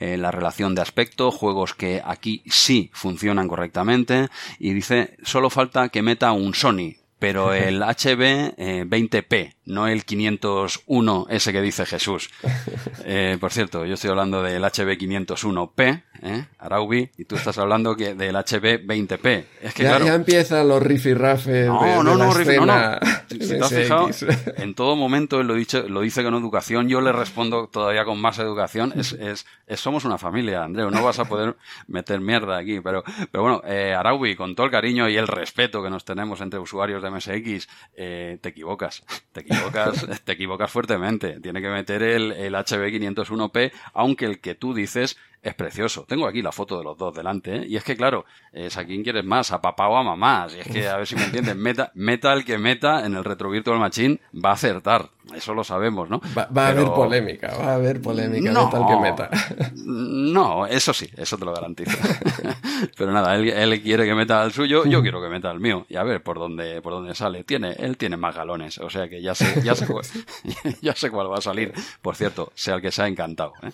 ¿eh? la relación de aspecto, juegos que aquí sí funcionan correctamente y dice, solo falta que meta un Sony, pero el HB 20p, eh, no el 501 ese que dice Jesús. Eh, por cierto, yo estoy hablando del HB 501p, ¿eh? Araubi, y tú estás hablando que del HB 20p. Es que, ya, ya empiezan los rifirrafes no, de, no, no, no, no. Si, te has fijado, en todo momento él lo, dicho, lo dice con educación, yo le respondo todavía con más educación. Es, es, somos una familia, Andreu, no vas a poder meter mierda aquí. Pero, pero bueno, eh, Araubi, con todo el cariño y el respeto que nos tenemos entre usuarios de MSX, eh, te equivocas. Te equivocas, te equivocas fuertemente. Tiene que meter el, el HB501P, aunque el que tú dices es precioso. Tengo aquí la foto de los dos delante, ¿eh? y es que claro, es a quién quieres más, a papá o a mamá. Y es que, a ver si me entiendes, meta, meta el que meta en el Retro Virtual Machine va a acertar. Eso lo sabemos, ¿no? Va, a haber polémica, va a haber polémica, no, meta el que meta. No, eso sí, eso te lo garantizo. Pero nada, él, quiere que meta el suyo, yo quiero que meta el mío. Y a ver por dónde, por dónde sale. Tiene, él tiene más galones, o sea que ya sé, ya sé, cuál, ya sé cuál va a salir. Por cierto, sea el que sea encantado. ¿eh?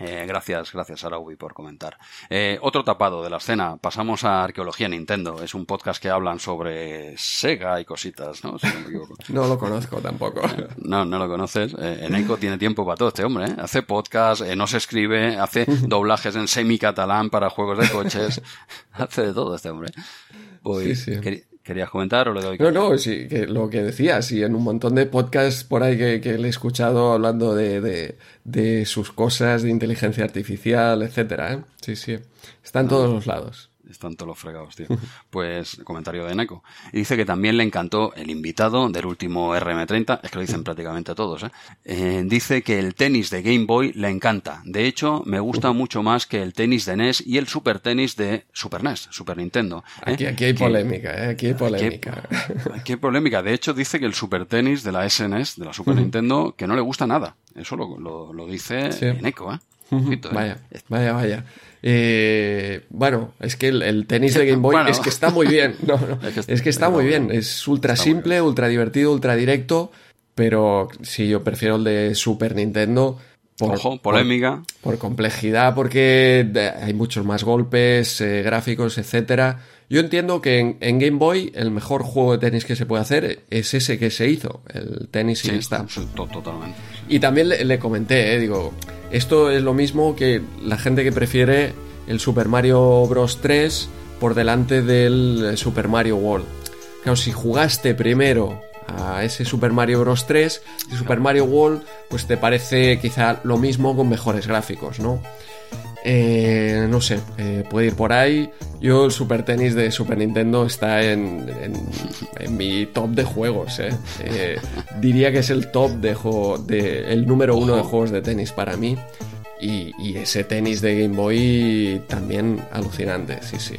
Eh, gracias, gracias Araubi por comentar. Eh, otro tapado de la escena, pasamos a Arqueología Nintendo. Es un podcast que hablan sobre Sega y cositas, ¿no? no, lo conozco tampoco. Eh, no, no lo conoces. Eh, Eneco tiene tiempo para todo este hombre. ¿eh? Hace podcast, no se escribe, hace doblajes en semi-catalán para juegos de coches. hace de todo este hombre. Pues, sí, sí. ¿Querías comentar o le doy? No, no, sí, que lo que decías, y en un montón de podcasts por ahí que, le he escuchado hablando de, de, sus cosas, de inteligencia artificial, etcétera. ¿eh? Sí, sí. Está en todos los lados. Están todos los fregados, tío. Pues comentario de Neko. Y dice que también le encantó el invitado del último RM30, es que lo dicen prácticamente todos, ¿eh? ¿eh? dice que el tenis de Game Boy le encanta. De hecho, me gusta mucho más que el tenis de NES y el Super Tenis de Super NES, Super Nintendo. ¿eh? Aquí, aquí, hay polémica, ¿eh? Aquí hay polémica. Aquí hay, polémica. De hecho, dice que el Super Tenis de la SNES, de la Super Nintendo, que no le gusta nada. Eso lo, lo, dice Neko, ¿eh? Vaya, vaya, vaya. Eh, bueno, es que el, tenis de Game Boy es que está muy bien. es, que, está muy bien. Es ultra simple, ultra divertido, ultra directo. Pero sí, yo prefiero el de Super Nintendo. Por, Ojo, polémica. Por, complejidad, porque hay muchos más golpes, eh, gráficos, etcétera. Yo entiendo que en, Game Boy el mejor juego de tenis que se puede hacer es ese que se hizo, el tenis y está. totalmente. Y también le, comenté, eh, digo, esto es lo mismo que la gente que prefiere el Super Mario Bros. 3 por delante del Super Mario World. Claro, si jugaste primero a ese Super Mario Bros. 3 y Super Mario World, pues te parece quizá lo mismo con mejores gráficos, ¿no? Eh, no sé, eh, puede ir por ahí. Yo el Super Tenis de Super Nintendo está en, mi top de juegos. Eh. diría que es el top de, juego, de el número uno de juegos de tenis para mí. Y, y ese tenis de Game Boy también alucinante, sí, sí.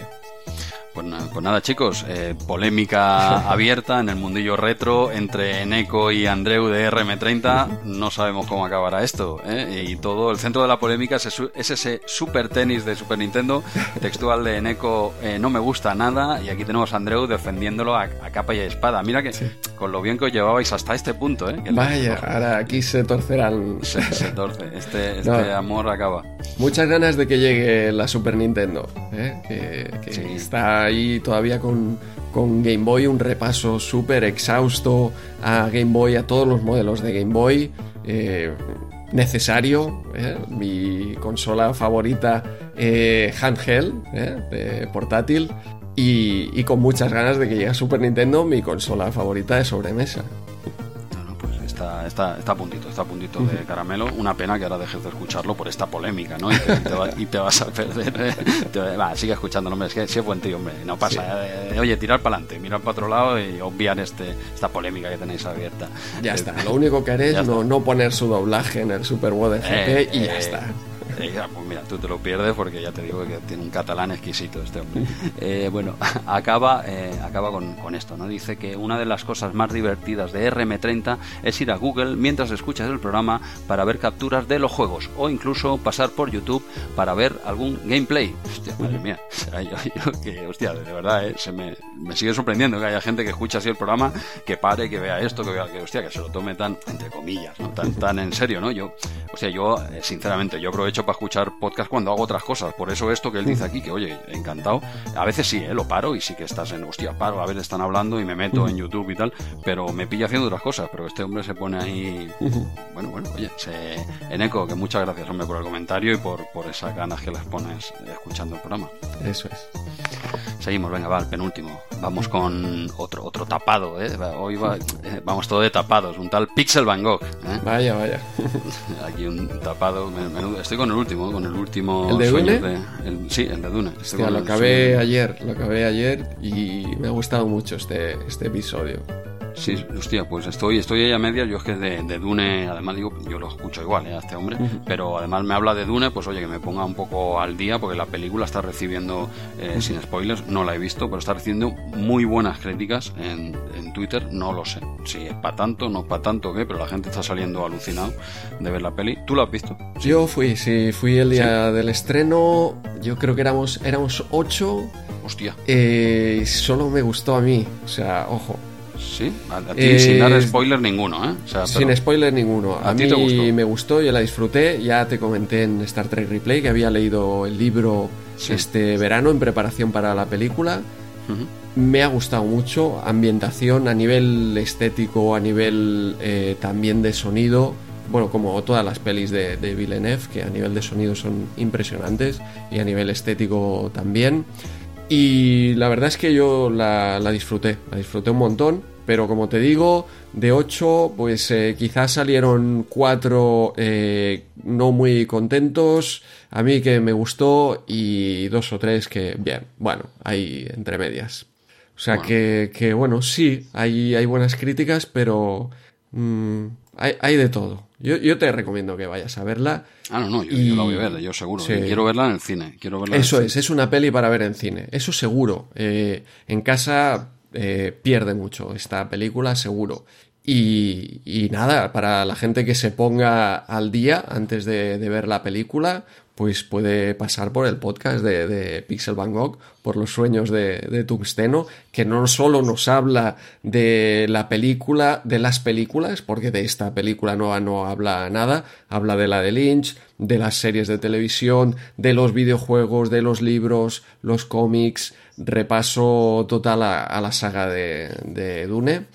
Pues, pues, nada, chicos, eh, polémica abierta en el mundillo retro entre Neko y Andreu de RM30. No sabemos cómo acabará esto. ¿eh? Y todo el centro de la polémica es, ese super tenis de Super Nintendo, textual de Neko, eh, no me gusta nada. Y aquí tenemos a Andreu defendiéndolo a, capa y espada. Mira que con lo bien que os llevabais hasta este punto. ¿eh? Vaya, ahora aquí se torcerán. Se, torce, este, este amor acaba. Muchas ganas de que llegue la Super Nintendo, que, que está ahí todavía con, Game Boy, un repaso súper exhausto a Game Boy, a todos los modelos de Game Boy. Eh, necesario, ¿eh? mi consola favorita eh, handheld, portátil, y, y, con muchas ganas de que llegue a Super Nintendo, mi consola favorita de sobremesa está, está, a puntito, está a puntito de caramelo. Una pena que ahora dejes de escucharlo por esta polémica, ¿no? Y te, vas a perder. ¿eh? va, sigue escuchándolo, hombre. Es que si es buen tío, hombre. No pasa. Eh, oye, tirar para adelante, mirar para otro lado y obviar este, esta polémica que tenéis abierta. Ya está. Lo único que haré es no, no, poner su doblaje en el Super Bowl de GP y ya está. pues mira, tú te lo pierdes porque ya te digo que tiene un catalán exquisito este hombre. Eh, bueno, acaba, eh, acaba con, con, esto, ¿no? Dice que una de las cosas más divertidas de RM30 es ir a Google mientras escuchas el programa para ver capturas de los juegos o incluso pasar por YouTube para ver algún gameplay. Hostia, madre mía, que, hostia, de verdad, eh, se me, me, sigue sorprendiendo que haya gente que escucha así el programa, que pare, que vea esto, que vea que, hostia, que se lo tome tan, entre comillas, ¿no? Tan, tan en serio, ¿no? Yo, o sea, yo, sinceramente, yo aprovecho para escuchar podcast cuando hago otras cosas. Por eso esto que él dice aquí, que oye, encantado. A veces sí, ¿eh? lo paro y sí que estás en, hostia, paro, a ver, están hablando y me meto en YouTube y tal, pero me pilla haciendo otras cosas. Pero este hombre se pone ahí, bueno, bueno, oye, se... en eco, que muchas gracias, hombre, por el comentario y por, por esas ganas que les pones escuchando el programa. Eso es. Seguimos, venga, va, el penúltimo. Vamos con otro, otro tapado, ¿eh? Hoy va, eh, vamos todo de tapados, un tal Pixel Van Gogh. ¿eh? Vaya, vaya. Aquí un tapado, estoy con el último, con el último. ¿El de Dune? sí, el de Dune. lo acabé ayer, lo acabé ayer y me ha gustado mucho este, este episodio. Sí, hostia, pues estoy, estoy ahí a media. Yo es que de, Dune, además digo, yo lo escucho igual ¿eh? a este hombre, pero además me habla de Dune, pues oye, que me ponga un poco al día, porque la película está recibiendo, eh, sin spoilers, no la he visto, pero está recibiendo muy buenas críticas en, en Twitter, no lo sé. Si es para tanto, no para tanto, ¿qué? Pero la gente está saliendo alucinado de ver la peli. ¿Tú la has visto? Yo fui, sí, fui el día del estreno. Yo creo que éramos, éramos ocho. Hostia. Eh, solo me gustó a mí, o sea, ojo. Sí, a, ti sin dar eh, spoiler ninguno, ¿eh? sin spoiler ninguno. A, mí me gustó, yo la disfruté. Ya te comenté en Star Trek Replay que había leído el libro este verano en preparación para la película. Me ha gustado mucho. Ambientación a nivel estético, a nivel eh, también de sonido. Bueno, como todas las pelis de, de Villeneuve, que a nivel de sonido son impresionantes y a nivel estético también. Y la verdad es que yo la, disfruté, la disfruté un montón. Pero como te digo, de 8, pues eh, quizás salieron 4 eh, no muy contentos, a mí que me gustó y dos o tres que, bien, bueno, hay entre medias. O sea Que, que, bueno, sí, hay, hay buenas críticas, pero mm, hay, hay, de todo. Yo, yo, te recomiendo que vayas a verla. Ah, no, no, yo, yo la voy a ver, yo seguro. Quiero verla en el cine. Quiero verla Eso es, es una peli para ver en cine. Eso seguro. Eh, en casa eh, pierde mucho esta película, seguro. Y, y, nada, para la gente que se ponga al día antes de, ver la película, pues puede pasar por el podcast de, de Pixel Van Gogh, por los sueños de, de, Tungsteno, que no solo nos habla de la película, de las películas, porque de esta película nueva no habla nada, habla de la de Lynch, de las series de televisión, de los videojuegos, de los libros, los cómics, repaso total a, la saga de, de Dune.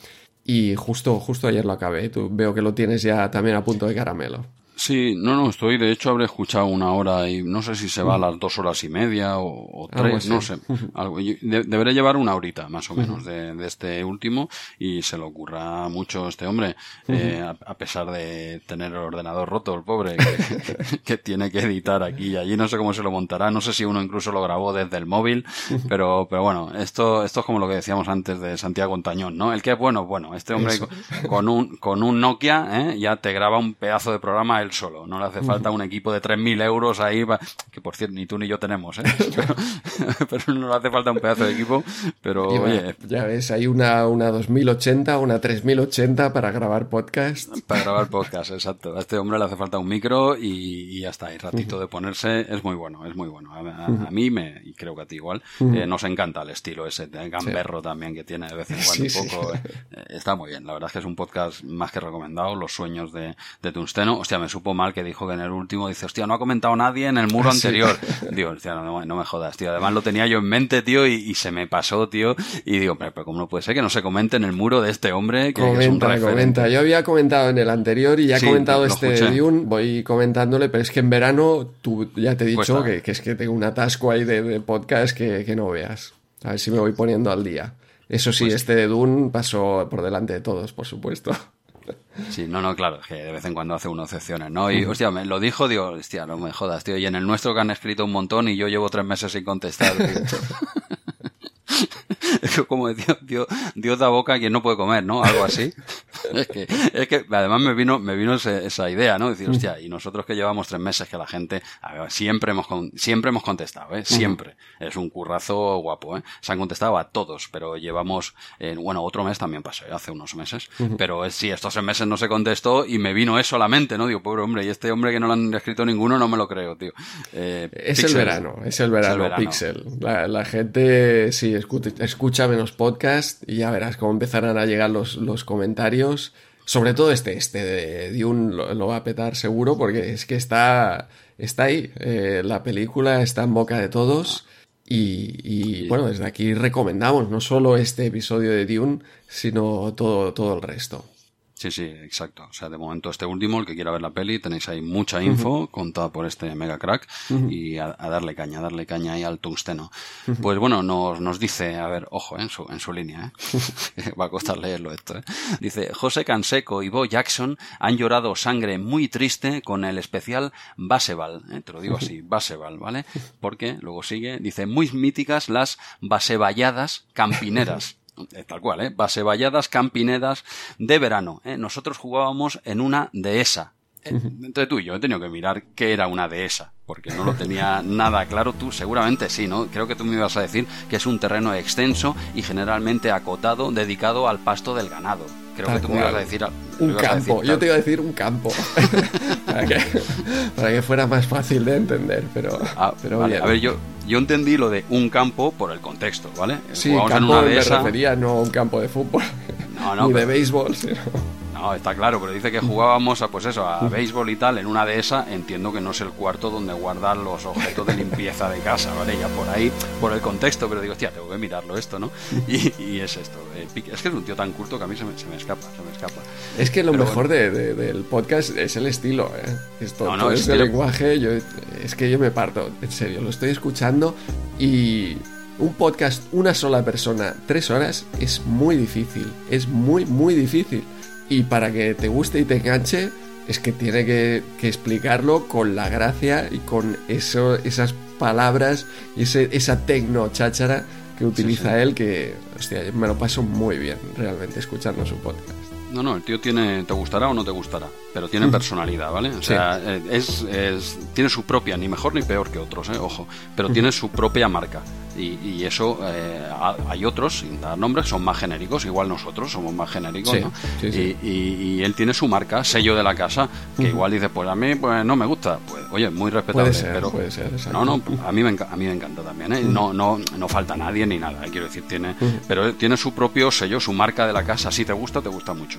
Y justo, justo ayer lo acabé. Tú veo que lo tienes ya también a punto de caramelo. Sí, no, no, estoy, de hecho habré escuchado una hora y no sé si se va a las dos horas y media o, o tres, no sé. Algo, de, deberé llevar una horita más o menos de, de, este último y se le ocurra mucho este hombre, eh, a, a, pesar de tener el ordenador roto, el pobre, que, que, tiene que editar aquí y allí, no sé cómo se lo montará, no sé si uno incluso lo grabó desde el móvil, pero, pero bueno, esto, esto es como lo que decíamos antes de Santiago Ontañón, ¿no? El que es bueno, bueno, este hombre con, con, un, con un Nokia, ¿eh? ya te graba un pedazo de programa él solo. No le hace falta un equipo de 3.000 euros ahí, que por cierto ni tú ni yo tenemos, ¿eh? pero, pero, no le hace falta un pedazo de equipo. Pero y oye. Ya ves, hay una, una 2080, una 3080 para grabar podcast. Para grabar podcast, exacto. A este hombre le hace falta un micro y, y ya está. Y ratito de ponerse es muy bueno, es muy bueno. A, a, a mí me, y creo que a ti igual, eh, nos encanta el estilo ese de gamberro sí. también que tiene de vez en cuando sí, un poco. Eh, está muy bien. La verdad es que es un podcast más que recomendado. Los sueños de, de Tungsteno. Hostia, me supo mal que dijo que en el último dice, hostia, no ha comentado nadie en el muro ¿Ah, anterior. Digo, hostia, no, no, me jodas, tío. Además lo tenía yo en mente, tío, y, y se me pasó, tío. Y digo, pero, pero, ¿cómo no puede ser que no se comente en el muro de este hombre? Que, comenta, que es un referente? comenta. Yo había comentado en el anterior y ya he sí, comentado este de Dune, voy comentándole, pero es que en verano, tú ya te he dicho que, que, es que tengo un atasco ahí de, de podcast que, que no veas. A ver si me voy poniendo al día. Eso sí, pues... este de Dune pasó por delante de todos, por supuesto. Sí, no, no, claro, que de vez en cuando hace uno excepciones, ¿no? Y, hostia, me lo dijo, digo, hostia, no me jodas, tío. Y en el nuestro que han escrito un montón y yo llevo tres meses sin contestar, como decía, Dios, Dios da boca a quien no puede comer, ¿no? Algo así. es, que, es que además me vino, me vino ese, esa idea, ¿no? Decir, hostia, y nosotros que llevamos tres meses que la gente, ver, siempre hemos, siempre hemos contestado, ¿eh? Siempre. Es un currazo guapo, ¿eh? Se han contestado a todos, pero llevamos, eh, bueno, otro mes también pasó, ¿eh? hace unos meses. Pero es, sí, estos tres meses no se contestó y me vino eso a la mente, ¿no? Digo, pobre hombre, y este hombre que no lo han escrito ninguno, no me lo creo, tío. Eh, es, el verano, es el verano, es el verano, Pixel. La, la gente, sí, escucha, escucha menos podcast y ya verás cómo empezarán a llegar los, los comentarios. Sobre todo este, este de Dune lo, va a petar seguro porque es que está, está ahí. Eh, la película está en boca de todos. Y, y, bueno, desde aquí recomendamos no solo este episodio de Dune, sino todo, todo el resto. Sí, sí, exacto. O sea, de momento este último, el que quiera ver la peli, tenéis ahí mucha info uh -huh. contada por este mega crack uh -huh. y a, a, darle caña, a darle caña ahí al tungsteno. Uh -huh. Pues bueno, nos, nos dice, a ver, ojo, eh, en, su, en su línea, ¿eh? va a costar leerlo esto, ¿eh? Dice, José Canseco y Bo Jackson han llorado sangre muy triste con el especial Baseball, ¿eh? te lo digo así, Baseball, ¿vale? Porque luego sigue, dice, muy míticas las baseballadas campineras. tal cual, ¿eh? Basevalladas campinedas de verano. ¿eh? Nosotros jugábamos en una dehesa. ¿eh? Entre tú y yo he tenido que mirar qué era una dehesa, porque no lo tenía nada claro. Tú seguramente sí, ¿no? Creo que tú me ibas a decir que es un terreno extenso y generalmente acotado, dedicado al pasto del ganado. Creo Tal que tú cual. me ibas a decir... Un campo, decir, yo te iba a decir un campo. para, que, para, que, fuera más fácil de entender, pero, ah, pero vale. bien. A ver, yo, yo entendí lo de un campo por el contexto, ¿vale? Sí, Jugamos campo en una de esa... me refería no a un campo de fútbol, no, no, ni pero... de béisbol, sino... No, está claro, pero dice que jugábamos a, pues eso, a béisbol y tal, en una de esas, entiendo que no es el cuarto donde guardan los objetos de limpieza de casa, ¿vale? Ya por ahí, por el contexto, pero digo, hostia, tengo que mirarlo esto, ¿no? Y, y es esto, eh, es que es un tío tan culto que a mí se me, se me escapa, se me escapa. Es que lo pero mejor bueno. de, de, del podcast es el estilo, ¿eh? Esto, no, no, todo ese lenguaje, yo, es que yo me parto, en serio, lo estoy escuchando y un podcast, una sola persona, tres horas, es muy difícil. Es muy, muy difícil. Y para que te guste y te enganche, es que tiene que, explicarlo con la gracia y con eso, esas palabras y ese, esa tecno cháchara que utiliza él, que, hostia, me lo paso muy bien realmente escuchando su podcast. No, no, el tío tiene, te gustará o no te gustará, pero tiene mm. personalidad, ¿vale? O sea, eh, es, es, tiene su propia, ni mejor ni peor que otros, ¿eh? ojo, pero tiene su propia marca. Y, eso, eh, hay otros, sin dar nombres, son más genéricos, igual nosotros somos más genéricos, ¿no? y, él tiene su marca, sello de la casa, que igual dice, pues a mí pues no me gusta. Pues oye, muy respetable, pero... no, no, a mí, me, a mí me encanta también, ¿eh? No, no, no falta nadie ni nada, ¿eh? quiero decir, tiene... Pero tiene su propio sello, su marca de la casa, si te gusta, te gusta mucho.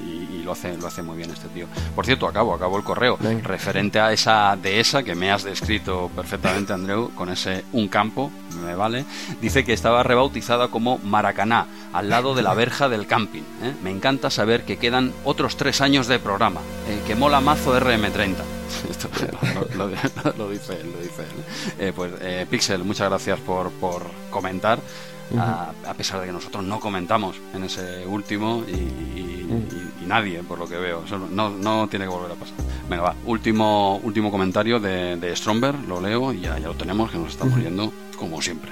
y, lo hace, lo hace muy bien este tío. Por cierto, acabo, acabo el correo. Referente a esa dehesa que me has descrito perfectamente, Andreu, con ese un campo, me vale. Dice que estaba rebautizada como Maracaná, al lado de la verja del camping. ¿eh? Me encanta saber que quedan otros tres años de programa, eh, que mola mazo RM30. Esto lo, dice él, lo dice él. ¿eh? pues Pixel, muchas gracias por, por comentar. a, pesar de que nosotros no comentamos en ese último y, nadie, por lo que veo. no, no tiene que volver a pasar. Venga, va. Último, último comentario de, de Stromberg, lo leo y ya, ya lo tenemos, que nos estamos yendo como siempre.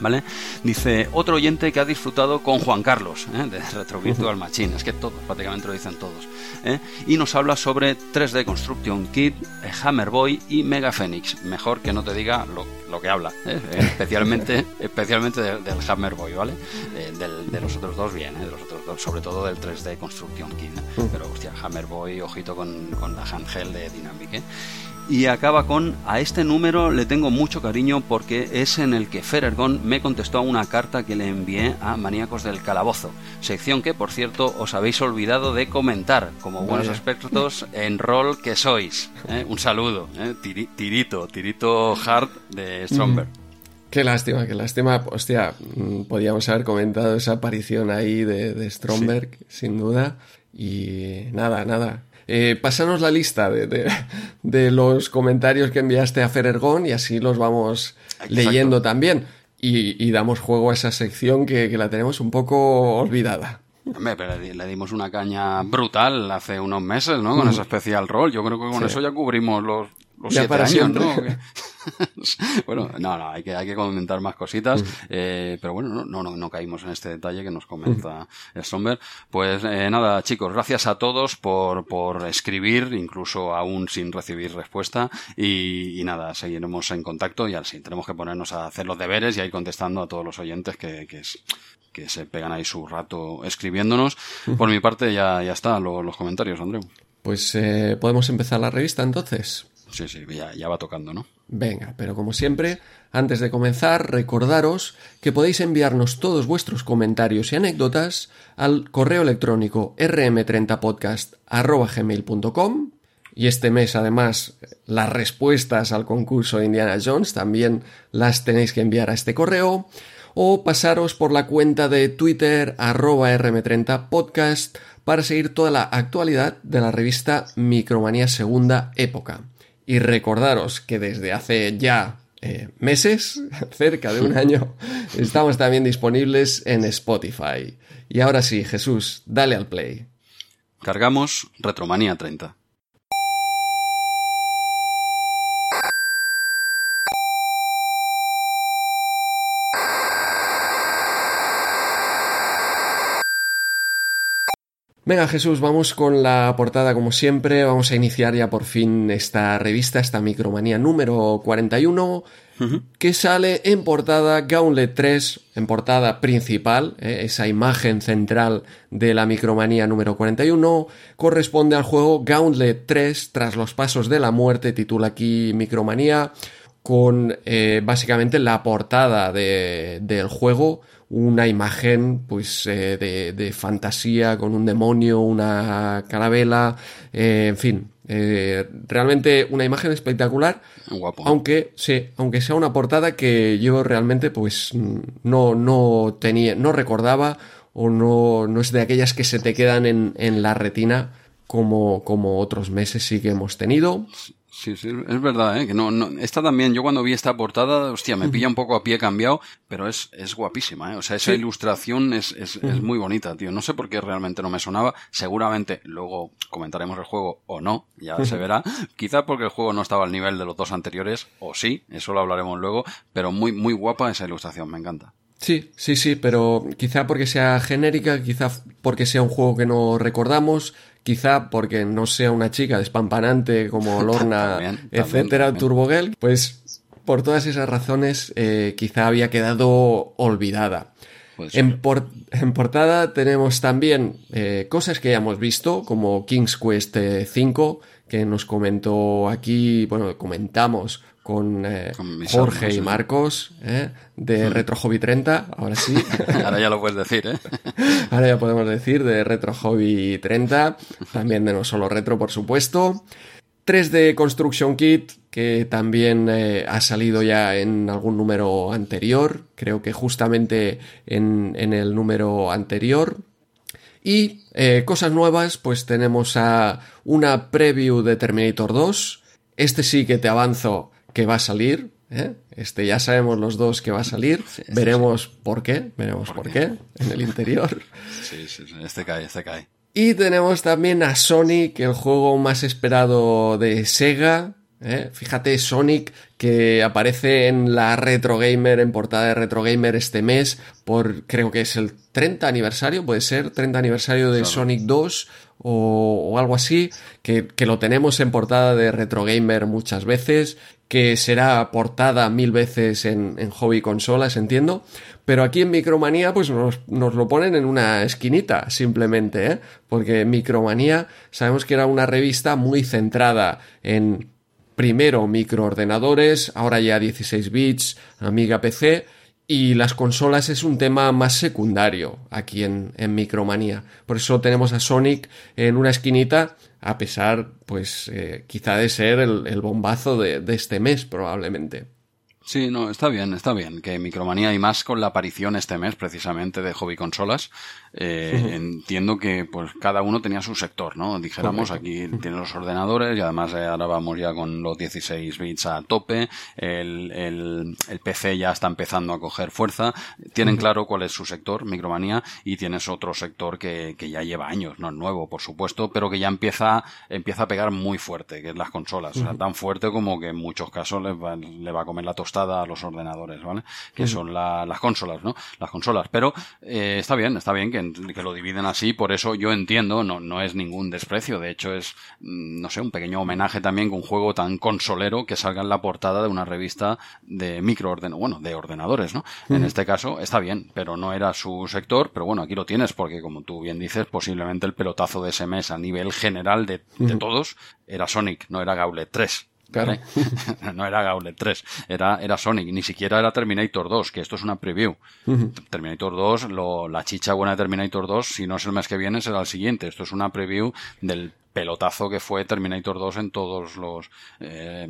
¿Vale? Dice, otro oyente que ha disfrutado con Juan Carlos, ¿eh? de Retro Virtual Machine, es que todos, prácticamente lo dicen todos, ¿eh? y nos habla sobre 3D Construction Kit, eh, Hammerboy y Mega Phoenix, mejor que no te diga lo, que habla, especialmente, especialmente del, Hammerboy, ¿vale? de los otros dos bien, de los otros dos, sobre todo del 3D Construction Kit, pero hostia, Hammerboy, ojito con, con la handheld de Dynamic, y acaba con a este número le tengo mucho cariño porque es en el que Ferergon me contestó a una carta que le envié a Maníacos del Calabozo, sección que por cierto os habéis olvidado de comentar como buenos expertos en rol que sois. ¿eh? Un saludo, ¿eh? tirito, tirito hard de Stromberg. Mm. Qué lástima, qué lástima. Hostia, mm, podíamos haber comentado esa aparición ahí de, Stromberg, sin duda. Y nada, nada. Eh, pásanos la lista de, los comentarios que enviaste a Ferergón y así los vamos leyendo también. Y, damos juego a esa sección que, la tenemos un poco olvidada. pero le, dimos una caña brutal hace unos meses, ¿no? Con mm. ese especial rol. Yo creo que con eso ya cubrimos los, los siete años, ¿no? bueno, no, no, hay que, hay que comentar más cositas, eh, pero bueno, no, no, no, caímos en este detalle que nos comenta Stromberg. Pues eh, nada, chicos, gracias a todos por, por escribir, incluso aún sin recibir respuesta, y, nada, seguiremos en contacto y así tenemos que ponernos a hacer los deberes y a ir contestando a todos los oyentes que, que que se pegan ahí su rato escribiéndonos. Por mi parte ya, ya está, los comentarios, Andreu. Pues eh, podemos empezar la revista entonces. Sí, sí, ya, va tocando, ¿no? Venga, pero como siempre, antes de comenzar, recordaros que podéis enviarnos todos vuestros comentarios y anécdotas al correo electrónico rm30podcast.gmail.com y este mes, además, las respuestas al concurso de Indiana Jones también las tenéis que enviar a este correo o pasaros por la cuenta de Twitter arroba rm30podcast para seguir toda la actualidad de la revista Micromanía Segunda Época. Y recordaros que desde hace ya eh, meses, cerca de un año, estamos también disponibles en Spotify. Y ahora sí, Jesús, dale al play. Cargamos Retromanía 30. Venga Jesús, vamos con la portada como siempre, vamos a iniciar ya por fin esta revista, esta Micromanía número 41, que sale en portada Gauntlet 3, en portada principal, eh, esa imagen central de la Micromanía número 41, corresponde al juego Gauntlet 3, tras los pasos de la muerte, titula aquí Micromanía, con eh, básicamente la portada del juego, una imagen pues eh, de, fantasía con un demonio, una carabela, eh, en fin, eh, realmente una imagen espectacular, aunque sí, aunque sea una portada que yo realmente pues no, no tenía, no recordaba o no, no es de aquellas que se te quedan en, en la retina como, como otros meses sí que hemos tenido. Sí, sí, es verdad, ¿eh? Que no, no, esta también, yo cuando vi esta portada, hostia, me pilla un poco a pie cambiado, pero es, es guapísima, ¿eh? O sea, esa ilustración es, es, es, muy bonita, tío. No sé por qué realmente no me sonaba. Seguramente luego comentaremos el juego o no, ya se verá. Quizá porque el juego no estaba al nivel de los dos anteriores, o sí, eso lo hablaremos luego, pero muy, muy guapa esa ilustración, me encanta. Sí, sí, sí, pero quizá porque sea genérica, quizá porque sea un juego que no recordamos, quizá porque no sea una chica despampanante como Lorna, etcétera, Turbogel, pues por todas esas razones eh, quizá había quedado olvidada. En, en, portada tenemos también eh, cosas que ya hemos visto, como King's Quest V, eh, que nos comentó aquí, bueno, comentamos con, eh, Jorge y Marcos ¿eh? de mm. Retro Hobby 30, ahora sí. ahora ya lo puedes decir, ¿eh? ahora ya podemos decir de Retro Hobby 30, también de No Solo Retro, por supuesto. 3D Construction Kit, que también eh, ha salido ya en algún número anterior, creo que justamente en, en el número anterior. Y eh, cosas nuevas, pues tenemos a una preview de Terminator 2. Este sí que te avanzo que va a salir. ¿eh? Este ya sabemos los dos que va a salir. veremos por qué. Veremos por, qué? en el interior. Sí, sí, este cae, este cae. Y tenemos también a Sonic, el juego más esperado de Sega. ¿eh? Fíjate, Sonic que aparece en la Retro Gamer, en portada de Retro Gamer este mes, por creo que es el 30 aniversario, puede ser, 30 aniversario de Sonic 2 o, algo así, que, que, lo tenemos en portada de Retro Gamer muchas veces, que será portada mil veces en, en hobby consolas, entiendo, pero aquí en Micromanía pues nos, nos lo ponen en una esquinita, simplemente, ¿eh? porque Micromanía sabemos que era una revista muy centrada en primero microordenadores, ahora ya 16 bits, Amiga PC, y las consolas es un tema más secundario aquí en, en Micromanía. Por eso tenemos a Sonic en una esquinita, a pesar, pues, eh, quizá de ser el, el bombazo de, de este mes, probablemente. Sí, no, está bien, está bien. Que Micromanía y más con la aparición este mes precisamente de hobby consolas. Eh, entiendo que pues cada uno tenía su sector, ¿no? Dijéramos, aquí tiene los ordenadores y además eh, ahora vamos ya con los 16 bits a tope. El, el, el PC ya está empezando a coger fuerza. Tienen claro cuál es su sector, Micromanía, y tienes otro sector que, que ya lleva años, no es nuevo, por supuesto, pero que ya empieza, empieza a pegar muy fuerte, que es las consolas. O sea, tan fuerte como que en muchos casos le va, le va a comer la tostada a los ordenadores, ¿vale? Que son las consolas, ¿no? Las consolas. Pero eh, está bien, está bien que, que, lo dividen así, por eso yo entiendo, no, no es ningún desprecio, de hecho es, mm, no sé, un pequeño homenaje también con un juego tan consolero que salga en la portada de una revista de microorden, bueno, de ordenadores, ¿no? En este caso está bien, pero no era su sector, pero bueno, aquí lo tienes porque como tú bien dices, posiblemente el pelotazo de ese mes a nivel general de, de todos era Sonic, no era Gauntlet 3. Claro. no era Gauntlet 3, era, era Sonic, ni siquiera era Terminator 2, que esto es una preview. Terminator 2, lo, la chicha buena de Terminator 2, si no es el mes que viene, será el siguiente. Esto es una preview del pelotazo que fue Terminator 2 en todos los eh,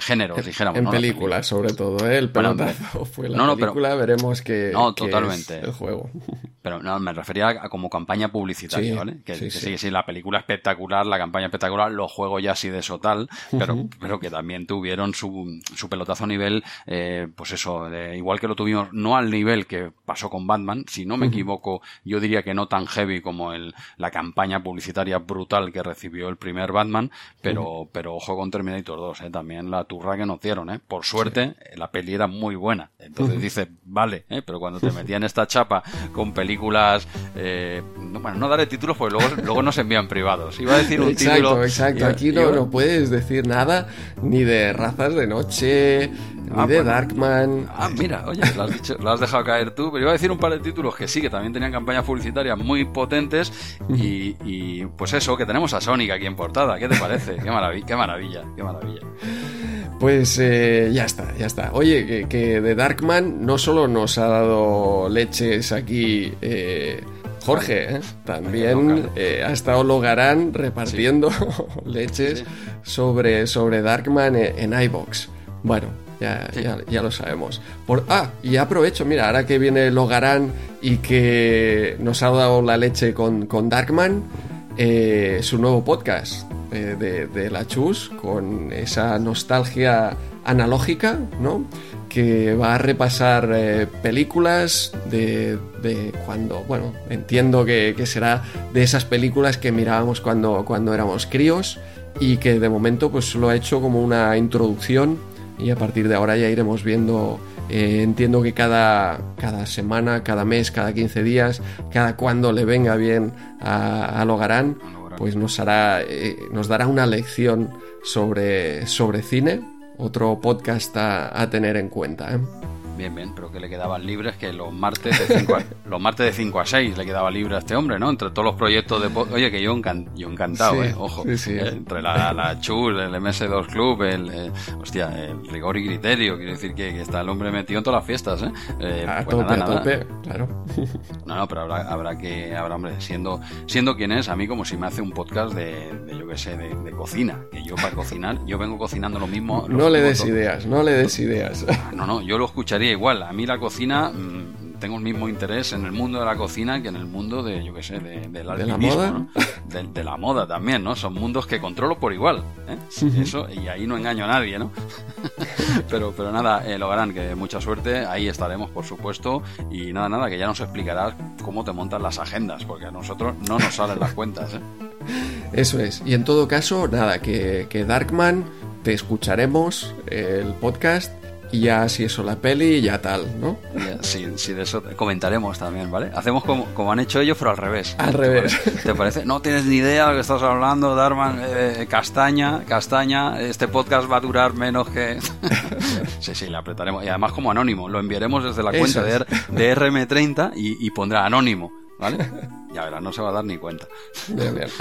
géneros, dijéramos. En películas, sobre todo, ¿eh? el pelotazo fue la no, película, veremos que, no, totalmente. el juego. Pero no, me refería a como campaña publicitaria, ¿vale? Que sí, sí, sí, la película espectacular, la campaña espectacular, los juegos ya así de eso tal, pero, pero que también tuvieron su, su pelotazo a nivel, eh, pues eso, igual que lo tuvimos, no al nivel que pasó con Batman, si no me equivoco, yo diría que no tan heavy como el, la campaña publicitaria brutal que recibió el primer Batman, pero, pero ojo con Terminator 2, ¿eh? también la turra que nos dieron, ¿eh? Por suerte, la peli era muy buena. Entonces dice, vale, ¿eh? pero cuando te metían esta chapa con películas, eh, bueno, no daré títulos porque luego, luego nos envían privados. Iba a decir un exacto, título. Exacto, aquí no, no puedes decir nada ni de razas de noche, ah, de Darkman. Ah, mira, oye, lo has, dicho, lo has dejado caer tú, pero iba a decir un par de títulos que sí, que también tenían campañas publicitarias muy potentes y, y pues eso, que tenemos a Sonic aquí en portada. ¿Qué te parece? qué maravilla, qué maravilla, qué maravilla. Pues eh, ya está, ya está. Oye, que, de Darkman no solo nos ha dado leches aquí eh, Jorge, ¿eh? también ha estado Logarán repartiendo leches Sobre, sobre Darkman en, iBox. Bueno, ya, ya, lo sabemos. Por, ah, y aprovecho, mira, ahora que viene Logarán y que nos ha dado la leche con, con Darkman, eh, su nuevo podcast de, de, la Chus con esa nostalgia analógica, ¿no? Que va a repasar eh, películas de, de, cuando, bueno, entiendo que, que, será de esas películas que mirábamos cuando, cuando éramos críos y que de momento pues lo ha hecho como una introducción y a partir de ahora ya iremos viendo eh, entiendo que cada, cada semana, cada mes, cada 15 días, cada cuando le venga bien a, a Logarán, pues nos, hará, eh, nos dará una lección sobre, sobre cine, otro podcast a, a tener en cuenta. ¿eh? Bien, bien, pero que le quedaban libres que los martes de 5 a, los martes de 5 a 6 le quedaba libre a este hombre, ¿no? Entre todos los proyectos de... Oye, que yo, yo encantado, Sí, ¿eh? Ojo. sí, sí. Eh, Entre la, la Chus, el MS2 Club, el... eh, hostia, el rigor y criterio. Quiero decir que, que está el hombre metido en todas las fiestas, ¿eh? Eh, A pues tope, nada, a nada. tope, claro. No, no, pero habrá, habrá que, habrá, hombre, siendo, siendo quien es, a mí como si me hace un podcast de, de yo qué sé, de, de cocina. Que yo para cocinar, yo vengo cocinando lo mismo. lo No le des todo. ideas, no le des ideas. No, no, yo lo escucharía igual. A mí la cocina, mm, tengo el mismo interés en el mundo de la cocina que en el mundo de, yo qué sé, de, del la alpinismo, moda? ¿no? De, de la moda también, ¿no? Son mundos que controlo por igual, ¿eh? Eso, y ahí no engaño a nadie, ¿no? pero, pero nada, eh, lo harán, que mucha suerte, ahí estaremos, por supuesto, y nada, nada, que ya nos explicarás cómo te montas las agendas, porque a nosotros no nos salen las cuentas, ¿eh? Eso es. Y en todo caso, nada, que, que Darkman, te escucharemos el podcast y ya si eso la peli, ya tal, ¿no? Y, Sí, sí, de eso comentaremos también, ¿vale? Hacemos como, como han hecho ellos, pero al revés. Al ¿Te revés. parece? ¿Te parece? No tienes ni idea de lo que estás hablando, Darman. Eh, castaña, castaña. Este podcast va a durar menos que. sí, sí, le apretaremos. Y además, como anónimo, lo enviaremos desde la cuenta de, es. De RM30 y, y pondrá anónimo, ¿vale? Ya verás, no se va a dar ni cuenta. Bien, bien.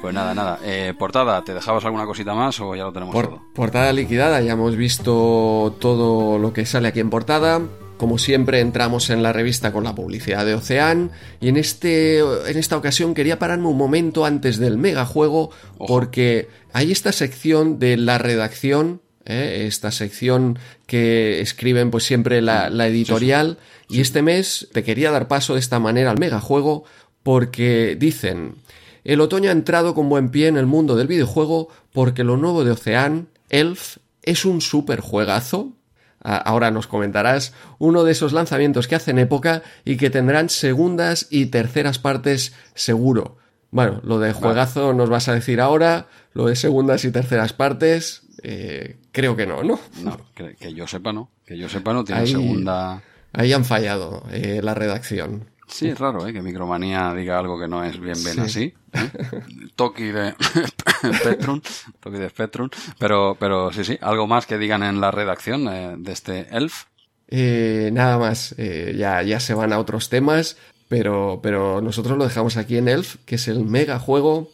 Pues nada, nada. Eh, portada, ¿te dejabas alguna cosita más o ya lo tenemos Por- todo? portada liquidada, ya hemos visto todo lo que sale aquí en portada. Como siempre entramos en la revista con la publicidad de Ocean y en, este, en esta ocasión quería pararme un momento antes del megajuego porque hay esta sección de la redacción, ¿eh? esta sección que escriben pues siempre la, la editorial y este mes te quería dar paso de esta manera al megajuego porque dicen el otoño ha entrado con buen pie en el mundo del videojuego porque lo nuevo de Ocean, Elf, es un super juegazo. Ahora nos comentarás uno de esos lanzamientos que hacen época y que tendrán segundas y terceras partes seguro. Bueno, lo de juegazo nos vas a decir ahora, lo de segundas y terceras partes, eh, creo que no, ¿no? No, que, que yo sepa, no. Que yo sepa, no tiene Ahí- segunda. Ahí han fallado eh, la redacción. Sí, es raro, ¿eh? Que Micromanía diga algo que no es bien bien Sí. así. ¿eh? Toki de Spectrum, Toki de Spectrum. Pero, pero sí, sí, algo más que digan en la redacción eh, de este Elf. Eh, nada más, eh, ya, ya se van a otros temas, pero, pero nosotros lo dejamos aquí en Elf, que es el mega juego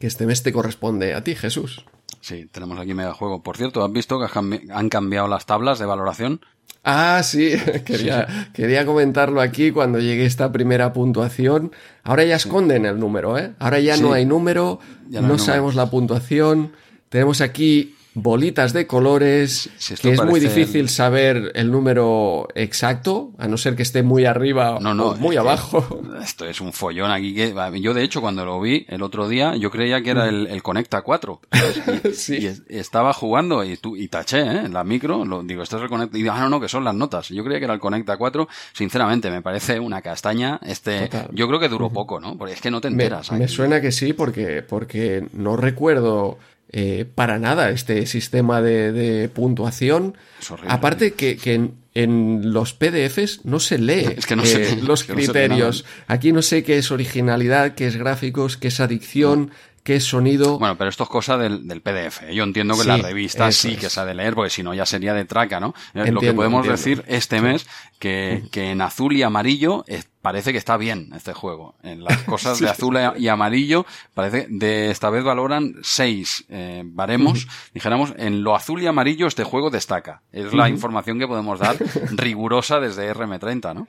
que este mes te corresponde a ti, Jesús. Sí, tenemos aquí megajuego. Por cierto, ¿has visto que han cambiado las tablas de valoración? Ah, sí, quería, quería comentarlo aquí cuando llegue esta primera puntuación. Ahora ya esconden el número, ¿eh? Ahora ya Sí. no hay número, Ya no, no hay número. sabemos la puntuación. Tenemos aquí bolitas de colores, Sí, que es muy difícil saber el número exacto, a no ser que esté muy arriba No, no. o muy abajo. Esto es un follón aquí que... Yo, de hecho, cuando lo vi el otro día, yo creía que era el, el Conecta 4. ¿sabes? Y, Sí. y es- estaba jugando y, tú, y taché, ¿eh? En la micro, lo, digo, esto es el Conecta... Y digo, ah, no, no, que son las notas. Yo creía que era el Conecta 4. Sinceramente, me parece una castaña. Este... Total. Yo creo que duró poco, ¿no? Porque es que no te enteras. me aquí. suena que sí, porque, porque no recuerdo eh, para nada este sistema de, de puntuación. Es horrible. Aparte que, que en, en los PDFs no se lee Es que no se eh, lee, los es que no se lee criterios. Aquí no sé qué es originalidad, qué es gráficos, qué es adicción, qué sonido. Bueno, pero esto es cosa del, del PDF. Yo entiendo que Sí, la revista sí que se ha de leer, porque si no ya sería de traca, ¿no? Eh, lo que podemos entiendo. decir este mes, que, que en azul y amarillo eh, parece que está bien este juego. En las cosas de azul y amarillo, parece, de esta vez valoran seis eh, baremos. Dijéramos, en lo azul y amarillo este juego destaca. Es la información que podemos dar rigurosa desde RM30, ¿no?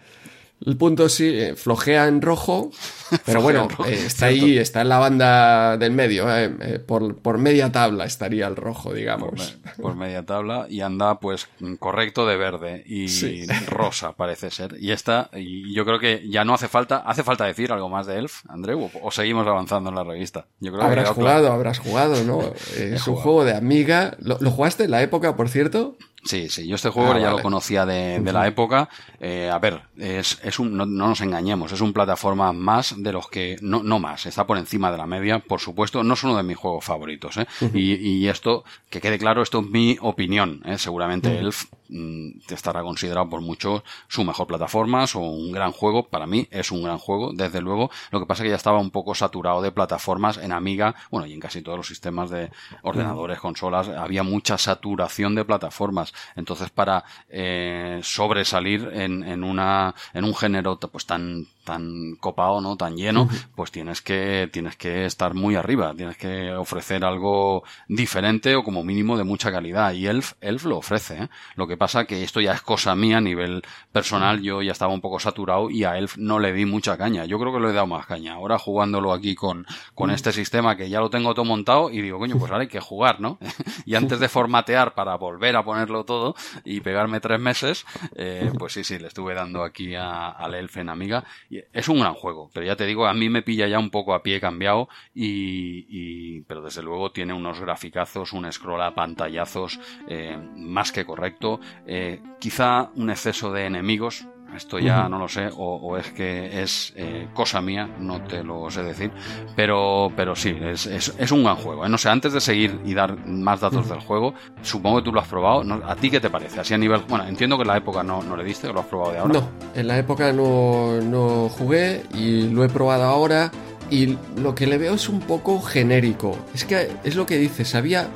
El punto sí, eh, flojea en rojo, pero bueno, eh, está ahí, está en la banda del medio, eh, por, media tabla estaría el rojo, digamos. Por, media tabla y anda pues correcto de verde y rosa parece ser. Y esta, y yo creo que ya no hace falta, hace falta decir algo más de Elf, Andreu, o, seguimos avanzando en la revista. Yo creo habrás jugado, habrás jugado, ¿no? es un juego de amiga. ¿Lo, ¿Lo jugaste en la época, por cierto? Sí, sí, yo este juego ah, ya lo conocía de, la época. Eh, a ver, es, es un, no, nos engañemos, es un plataforma más de los que, no, no más, está por encima de la media, por supuesto, no es uno de mis juegos favoritos, ¿eh? y, y, esto, que quede claro, esto es mi opinión, ¿eh? seguramente Elf Mm, estará considerado por muchos su mejor plataforma o un gran juego. Para mí es un gran juego, desde luego. Lo que pasa es que ya estaba un poco saturado de plataformas en Amiga, bueno, y en casi todos los sistemas de ordenadores, consolas, había mucha saturación de plataformas. Entonces, para eh, sobresalir en, en, una, en un género pues tan tan copado, ¿no? Tan lleno, pues tienes que, tienes que estar muy arriba, tienes que ofrecer algo diferente o como mínimo de mucha calidad. Y Elf, Elf lo ofrece, ¿eh? Lo que pasa que esto ya es cosa mía a nivel personal, yo ya estaba un poco saturado y a Elf no le di mucha caña. Yo creo que le he dado más caña. Ahora jugándolo aquí con, con este sistema que ya lo tengo todo montado y digo, coño, pues ahora hay que jugar, ¿no? y antes de formatear para volver a ponerlo todo y pegarme tres meses, eh, pues sí, sí, le estuve dando aquí al Elf en Amiga es un gran juego, pero ya te digo, a mí me pilla ya un poco a pie cambiado y, pero desde luego tiene unos graficazos, un scroll a pantallazos eh, más que correcto, eh, quizá un exceso de enemigos, esto ya no lo sé, o, es que es eh, cosa mía, no te lo sé decir, pero, pero sí, es, es, un gran juego. No sé, antes de seguir y dar más datos del juego, supongo que tú lo has probado. ¿A ti qué te parece? Así a nivel. Bueno, entiendo que en la época no, no le diste, o lo has probado de ahora. No, en la época no, no jugué y lo he probado ahora. Y lo que le veo es un poco genérico. Es que es lo que dices, había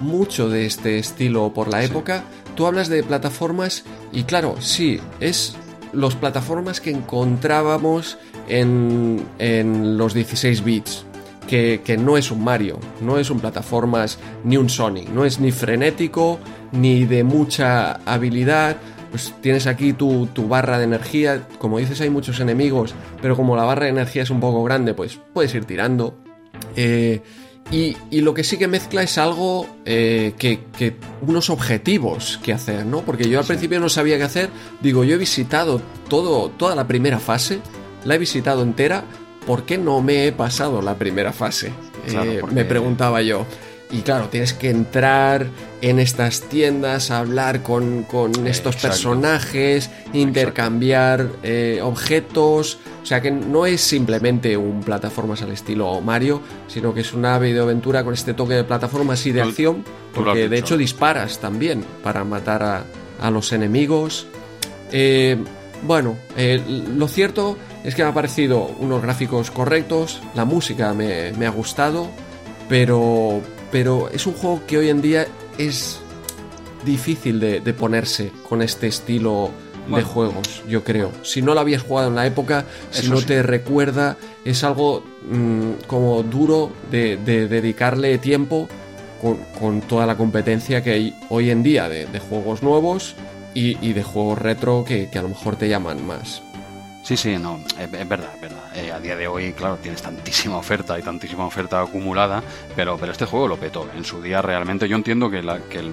mucho de este estilo por la época. Tú hablas de plataformas y claro, sí, es los plataformas que encontrábamos en, en los 16 bits. Que, que, no es un Mario, no es un plataformas ni un Sonic, no es ni frenético ni de mucha habilidad. Pues tienes aquí tu, tu, barra de energía, como dices hay muchos enemigos, pero como la barra de energía es un poco grande, pues puedes ir tirando. Eh, y, lo que sí que mezcla es algo eh, que, unos objetivos que hacer, ¿no? Porque yo al principio no sabía qué hacer. Digo, yo he visitado todo, toda la primera fase, la he visitado entera. ¿Por qué no me he pasado la primera fase? Eh, me preguntaba yo. Y claro, tienes que entrar en estas tiendas, hablar con, estos personajes, intercambiar eh, objetos. O sea que no es simplemente un plataformas al estilo Mario, sino que es una videoaventura con este toque de plataformas y de acción, porque de hecho disparas también para matar a, los enemigos. Eh, bueno, eh, lo cierto es que me ha parecido unos gráficos correctos, la música me, me ha gustado, pero, pero es un juego que hoy en día es difícil de, ponerse con este estilo de juegos, yo creo. Si no lo habías jugado en la época, si no te recuerda, es algo mm, como duro de, dedicarle tiempo con, toda la competencia que hay hoy en día de, juegos nuevos y, de juegos retro que, que a lo mejor te llaman más. Sí, sí, no, es, verdad, es verdad. Eh, a día de hoy, claro, tienes tantísima oferta y tantísima oferta acumulada, pero, pero este juego lo petó. En su día realmente yo entiendo que, la, que el,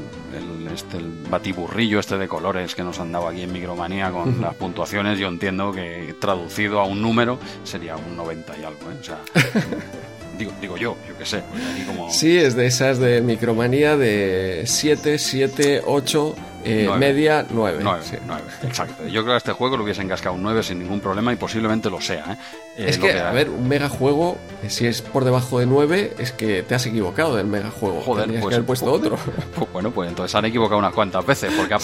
este, el batiburrillo este de colores que nos han dado aquí en Micromanía con las puntuaciones, yo entiendo que traducido a un número sería un 90 y algo, ¿eh? O sea... Digo, digo, yo, yo qué sé. Como... Sí, es de esas de micromanía de 7, 7, 8, eh, media 9. 9, exacto. Yo creo que este juego lo hubiese encascado un 9 sin ningún problema y posiblemente lo sea. ¿eh? eh es que, a ver, un mega juego, eh, si es por debajo de 9, es que te has equivocado del mega juego. Joder, pues, que haber puesto pues, otro. Pues, bueno, pues entonces han equivocado unas cuantas veces, porque ha,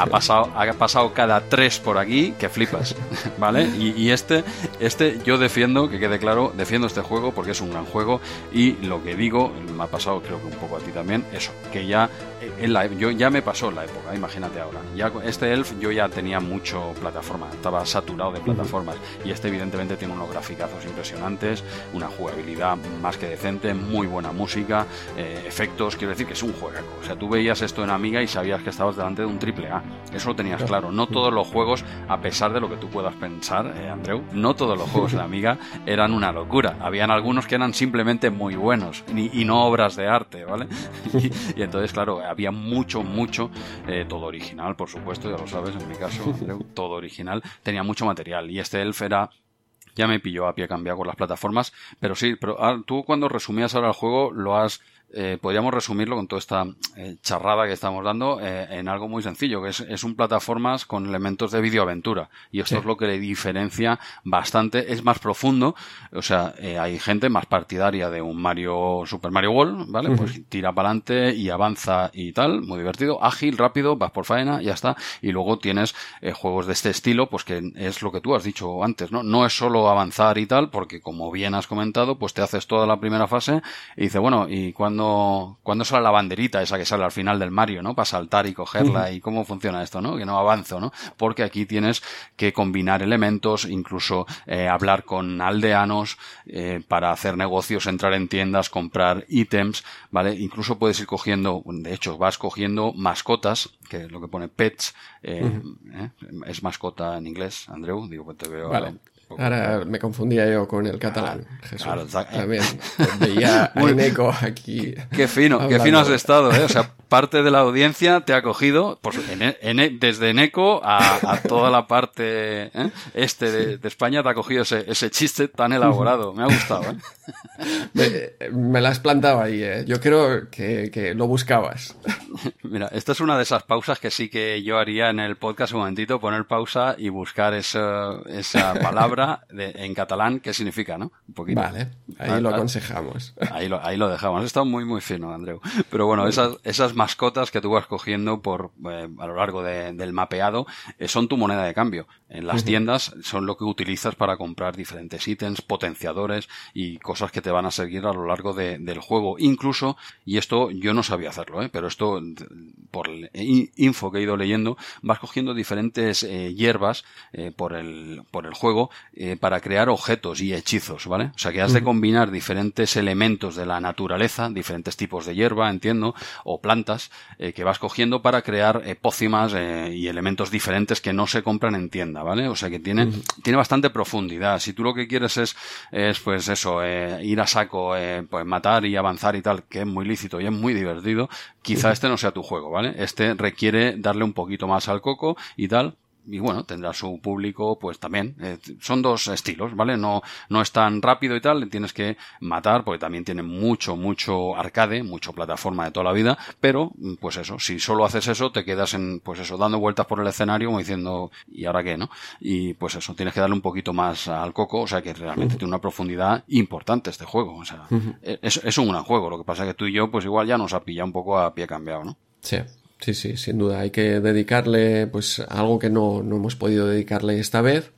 ha, pasado, ha pasado cada 3 por aquí que flipas. ¿Vale? Y, y, este, este, yo defiendo, que quede claro, defiendo este juego porque es un gran juego y lo que digo, me ha pasado creo que un poco a ti también, eso, que ya en la, yo ya me pasó la época, imagínate ahora. Ya este Elf yo ya tenía mucho plataforma, estaba saturado de plataformas y este evidentemente tiene unos graficazos impresionantes, una jugabilidad más que decente, muy buena música, eh, efectos, quiero decir que es un juego. O sea, tú veías esto en Amiga y sabías que estabas delante de un triple A. Eso lo tenías claro. No todos los juegos, a pesar de lo que tú puedas pensar, eh, Andreu, no todos los juegos de Amiga eran una locura. Habían algunos que eran simplemente muy buenos y, no obras de arte, ¿vale? y, entonces, claro, había mucho, mucho, eh, todo original, por supuesto, ya lo sabes, en mi caso, Andreu, todo original, tenía mucho material. Y este Elf era ya me pilló a pie cambiado con las plataformas, pero sí, pero ah, tú cuando resumías ahora el juego lo has eh, podríamos resumirlo con toda esta eh, charrada que estamos dando eh, en algo muy sencillo, que es, un plataformas con elementos de videoaventura. Y esto es lo que le diferencia bastante. Es más profundo, o sea, hay gente más partidaria de un Mario, Super Mario World, ¿vale? Pues tira para adelante y avanza y tal, muy divertido, ágil, rápido, vas por faena, ya está. Y luego tienes juegos de este estilo, pues que es lo que tú has dicho antes, ¿no? No es solo avanzar y tal, porque como bien has comentado, pues te haces toda la primera fase y dice, bueno, ¿y cuando cuando, sale la banderita esa que sale al final del Mario, ¿no? Para saltar y cogerla y cómo funciona esto, ¿no? Que no avanzo, ¿no? Porque aquí tienes que combinar elementos, incluso eh, hablar con aldeanos eh, para hacer negocios, entrar en tiendas, comprar ítems, ¿vale? Incluso puedes ir cogiendo, de hecho, vas cogiendo mascotas, que es lo que pone pets, eh, es mascota en inglés, Andreu, digo, pues te veo. Ahora me confundía yo con el catalán. Jesús. Claro, También veía a Eneco aquí. Qué fino, qué fino has estado, ¿eh? O sea, parte de la audiencia te ha cogido pues, en, desde Eneco a, toda la parte ¿eh? este de, España te ha cogido ese, ese chiste tan elaborado. Me ha gustado, ¿eh? Me, la has plantado ahí, ¿eh? Yo creo que, que lo buscabas. Mira, esta es una de esas pausas que sí que yo haría en el podcast un momentito, poner pausa y buscar esa, esa palabra en catalán qué significa, ¿no? Un poquito. Vale, ahí lo aconsejamos. Ahí lo, ahí lo dejamos. Está muy, muy fino, Andreu. Pero bueno, esas, esas mascotas que tú vas cogiendo por, eh, a lo largo del mapeado eh, son tu moneda de cambio. En las tiendas son lo que utilizas para comprar diferentes ítems, potenciadores y cosas que te van a seguir a lo largo del juego. Incluso, y esto yo no sabía hacerlo, ¿eh? pero esto por el info que he ido leyendo, vas cogiendo diferentes hierbas por, el, por el juego eh, para crear objetos y hechizos, ¿vale? O sea que has de combinar diferentes elementos de la naturaleza, diferentes tipos de hierba, entiendo, o plantas eh, que vas cogiendo para crear eh, pócimas y elementos diferentes que no se compran en tienda, ¿vale? O sea que tiene, tiene bastante profundidad. Si tú lo que quieres es, es pues eso, ir a saco, pues matar y avanzar y tal, que es muy lícito y es muy divertido, quizá este no sea tu juego, ¿vale? Este requiere darle un poquito más al coco y tal, y bueno, tendrá su público, pues también. Eh, son dos estilos, ¿vale? No, no es tan rápido y tal, tienes que matar, porque también tiene mucho, mucho arcade, mucho plataforma de toda la vida, pero, pues eso, si solo haces eso, te quedas en, pues eso, dando vueltas por el escenario, como diciendo, ¿y ahora qué, no? Y pues eso, tienes que darle un poquito más al coco, o sea que realmente tiene una profundidad importante este juego, o sea, es, es un gran juego, lo que pasa es que tú y yo, pues igual ya nos ha pillado un poco a pie cambiado, ¿no? Sí. Sí, sí, sin duda. Hay que dedicarle pues algo que no, no hemos podido dedicarle esta vez.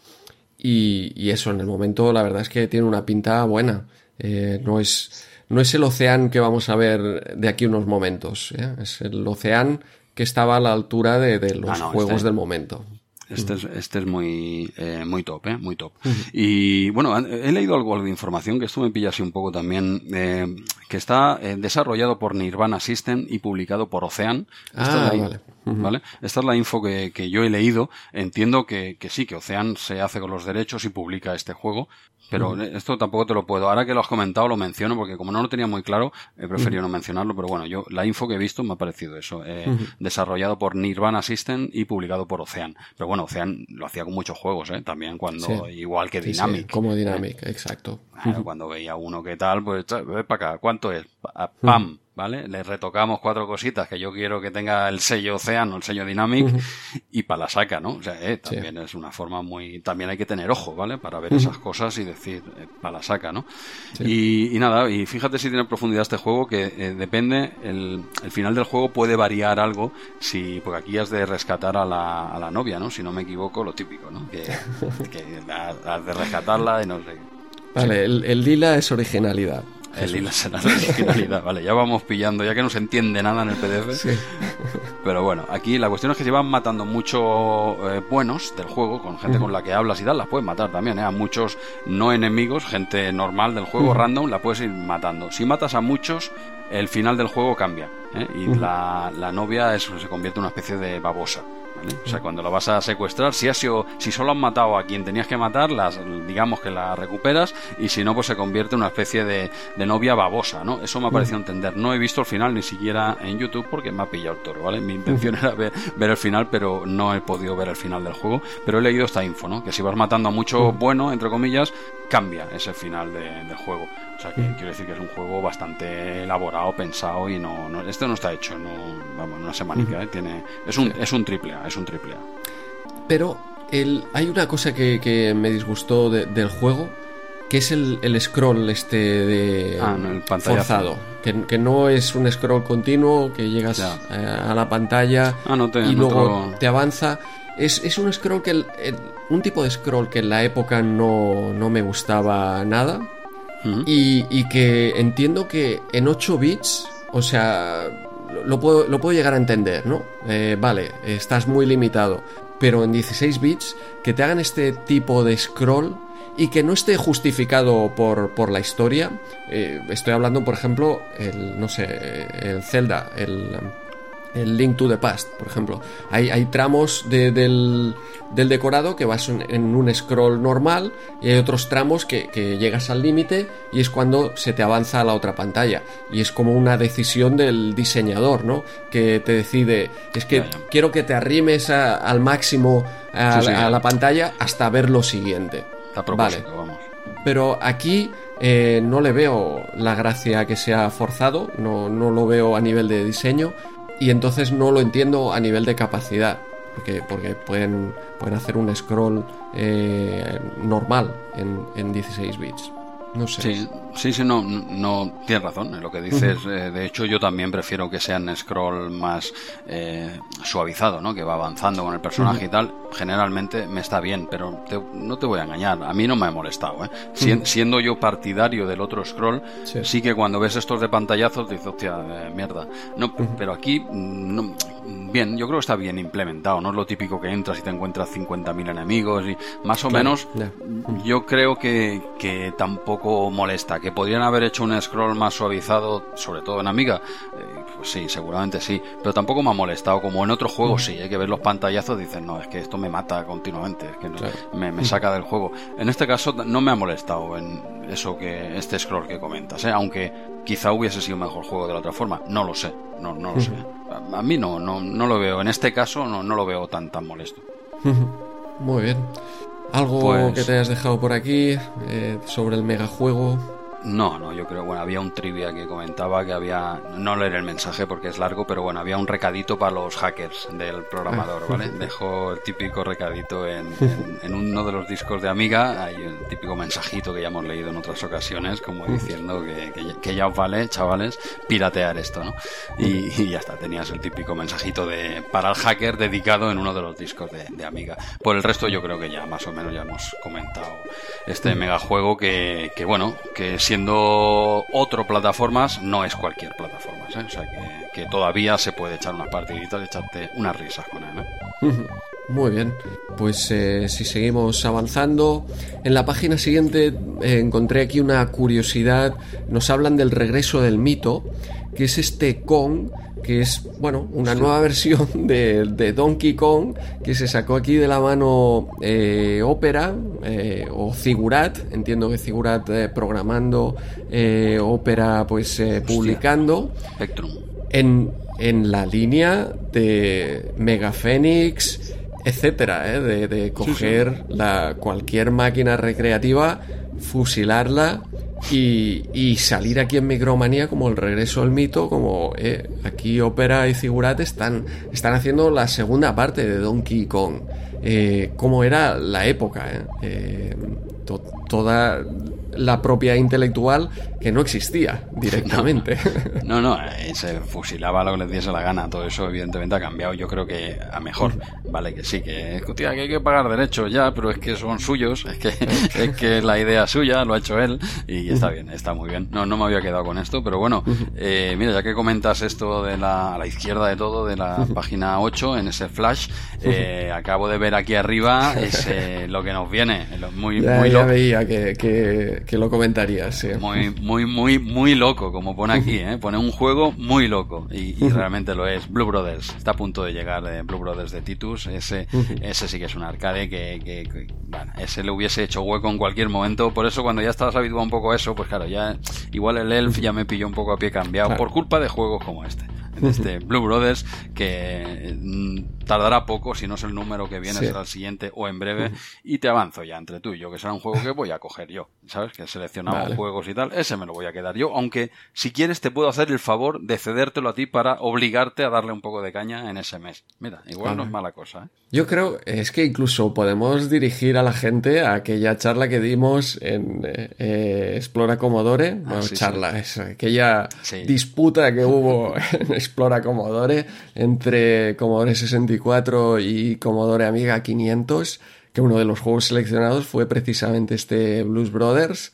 Y, y, eso, en el momento, la verdad es que tiene una pinta buena. Eh, no, es, no es el océano que vamos a ver de aquí unos momentos. ¿eh? Es el océano que estaba a la altura de, de los ah, juegos este del momento. Este, es, este es muy, eh, muy top, ¿eh? Muy top. Y bueno, he leído algo de información que esto me pilla así un poco también, eh, que está eh, desarrollado por Nirvana System y publicado por Ocean. Ah, vale. ¿Vale? Esta es la info que, que yo he leído. Entiendo que, que, sí, que Ocean se hace con los derechos y publica este juego, pero esto tampoco te lo puedo. Ahora que lo has comentado lo menciono porque como no lo tenía muy claro, he preferido no mencionarlo, pero bueno, yo la info que he visto me ha parecido eso. Eh, desarrollado por Nirvana System y publicado por Ocean. Pero bueno, Ocean lo hacía con muchos juegos, ¿eh? También cuando, igual que Dynamic. como Dynamic, exacto. cuando veía uno que tal, pues, ve para acá, ¿cuánto es? ¡Pam! ¿Vale? Le retocamos cuatro cositas que yo quiero que tenga el sello Océano, el sello Dynamic, y para la saca, ¿no? O sea, eh, también es una forma muy... También hay que tener ojo, ¿vale? Para ver esas cosas y decir, eh, para la saca, ¿no? Y, nada, y fíjate si tiene profundidad este juego, que eh, depende, el, el, final del juego puede variar algo, si porque aquí has de rescatar a la, a la novia, ¿no? Si no me equivoco, lo típico, ¿no? Que, has de rescatarla y no sé Vale, el, lila es originalidad. El hilo será la originalidad, vale, ya vamos pillando, ya que no se entiende nada en el PDF. Pero bueno, aquí la cuestión es que se van matando muchos eh, buenos del juego, con gente con la que hablas y tal, las puedes matar también, ¿eh? A muchos no enemigos, gente normal del juego, random, la puedes ir matando. Si matas a muchos, el final del juego cambia, ¿eh? Y la, la novia es, se convierte en una especie de babosa. O sea, cuando lo vas a secuestrar, si, has sido, si solo han matado a quien tenías que matar, las, digamos que la recuperas y si no, pues se convierte en una especie de, novia babosa, ¿no? Eso me ha parecido entender. No he visto el final ni siquiera en YouTube porque me ha pillado el toro, ¿vale? Mi intención era ver, el final, pero no he podido ver el final del juego. Pero he leído esta info, ¿no? Que si vas matando a mucho bueno, entre comillas, cambia ese final del juego. O sea, que quiero decir que es un juego bastante elaborado, pensado y no, no esto no está hecho, no, vamos, una semanica, ¿eh? Tiene, es un, es un triple A, es un triple A. Pero el, hay una cosa que, me disgustó del juego, que es el, scroll este de ah, forzado. Que, no es un scroll continuo, que llegas a, la pantalla ah, y luego te avanza. Es, es, un scroll que un tipo de scroll que en la época no, no me gustaba nada y, que entiendo que en 8 bits, o sea, lo puedo, lo puedo llegar a entender, ¿no? Eh, vale, estás muy limitado, pero en 16 bits, que te hagan este tipo de scroll y que no esté justificado por, por la historia. Eh, estoy hablando, por ejemplo, el, no sé, el Zelda, el el Link to the Past, por ejemplo. Hay, hay tramos del, decorado que vas en, un scroll normal y hay otros tramos que, llegas al límite y es cuando se te avanza a la otra pantalla. Y es como una decisión del diseñador, ¿no? Que te decide, es que quiero que te arrimes al máximo a, la pantalla hasta ver lo siguiente. vale. Pero aquí eh, no le veo la gracia que sea forzado, no, no lo veo a nivel de diseño y entonces no lo entiendo a nivel de capacidad, porque, porque pueden, pueden hacer un scroll eh, normal en, en 16 bits. No sé. Sí, sí, no, no tienes razón en lo que dices. Eh, de hecho, yo también prefiero que sean scroll más eh, suavizado, ¿no? Que va avanzando con el personaje y tal. Generalmente me está bien, pero no te voy a engañar. A mí no me ha molestado, ¿eh? siendo yo partidario del otro scroll, sí. que cuando ves estos de pantallazos dices, hostia, eh, mierda. No, pero aquí no, bien, yo creo que está bien implementado, no es lo típico que entras y te encuentras 50.000 enemigos y más o menos yo creo que, que, tampoco molesta, que podrían haber hecho un scroll más suavizado, sobre todo en Amiga, eh, pues sí, seguramente sí, pero tampoco me ha molestado, como en otros juegos sí, hay que ver los pantallazos y dices, no, es que esto me mata continuamente, es que me, me, saca del juego. En este caso no me ha molestado en eso que este scroll que comentas, ¿eh? aunque quizá hubiese sido mejor juego de la otra forma, no lo sé, no, no lo sé a mí no, no, no lo veo. En este caso no, no lo veo tan, tan molesto. Muy bien. ¿Algo pues que te hayas dejado por aquí eh, sobre el megajuego? No, no, yo creo, bueno, había un trivia que comentaba que había, no leer el mensaje porque es largo, pero bueno, había un recadito para los hackers del programador, ¿vale? Dejó el típico recadito en, en, uno de los discos de Amiga, hay el típico mensajito que ya hemos leído en otras ocasiones, como diciendo que, que, ya os vale, chavales, piratear esto, ¿no? Y, ya está, tenías el típico mensajito de para el hacker dedicado en uno de los discos de, de Amiga. Por el resto yo creo que ya más o menos ya hemos comentado este megajuego que, que bueno, que siendo otro plataformas, no es cualquier plataforma. ¿eh? O sea que, todavía se puede echar una partidita y echarte unas risas con él. ¿eh? Muy bien, pues eh, si seguimos avanzando, en la página siguiente encontré aquí una curiosidad, nos hablan del regreso del mito, que es este Kong que es, bueno, una nueva versión de, Donkey Kong que se sacó aquí de la mano eh, Opera eh, o Figurat, entiendo que Figurat eh, programando, Opera pues publicando. En, en la línea de Mega Phoenix, etcétera, de, de, coger La, cualquier máquina recreativa, fusilarla y, salir aquí en Micromanía como el regreso al mito, como eh, aquí Opera y Figurat están, están haciendo la segunda parte de Donkey Kong, eh, como era la época, eh, toda la propiedad intelectual que no existía directamente. No, no, eh, se fusilaba lo que les diese la gana. Todo eso, evidentemente, ha cambiado. Yo creo que a mejor. Vale, que sí, que, que hay que pagar derechos ya, pero es que son suyos. Es que es que la idea suya, lo ha hecho él. Y está bien, está muy bien. No, no me había quedado con esto, pero bueno, eh, mira, ya que comentas esto de la, a la izquierda de todo, de la página 8, en ese flash, eh, acabo de ver aquí arriba es lo que nos viene. Muy, muy ya veía que, que, lo comentarías, sí. Muy, muy, muy, muy loco, como pone aquí, ¿eh? Pone un juego muy loco. Y, realmente lo es. Blue Brothers. Está a punto de llegar de Blue Brothers de Titus. Ese, ese sí que es un arcade que, que, bueno, ese le hubiese hecho hueco en cualquier momento. Por eso cuando ya estabas habituado un poco a eso, pues claro, ya igual el Elf ya me pilló un poco a pie cambiado por culpa de juegos como este este Blue Brothers, que mm, tardará poco, si no es el número que viene, será el siguiente o en breve, y te avanzo ya entre tú y yo, que será un juego que voy a coger yo, ¿sabes? Que seleccionamos juegos y tal, ese me lo voy a quedar yo, aunque si quieres te puedo hacer el favor de cedértelo a ti para obligarte a darle un poco de caña en ese mes. Mira, igual no es mala cosa, ¿eh? Yo creo, es que incluso podemos dirigir a la gente a aquella charla que dimos en eh, eh, Explora Commodore, ah, charla, aquella disputa que hubo en Explora Commodore entre Commodore 64 y Commodore Amiga 500, que uno de los juegos seleccionados fue precisamente este Blues Brothers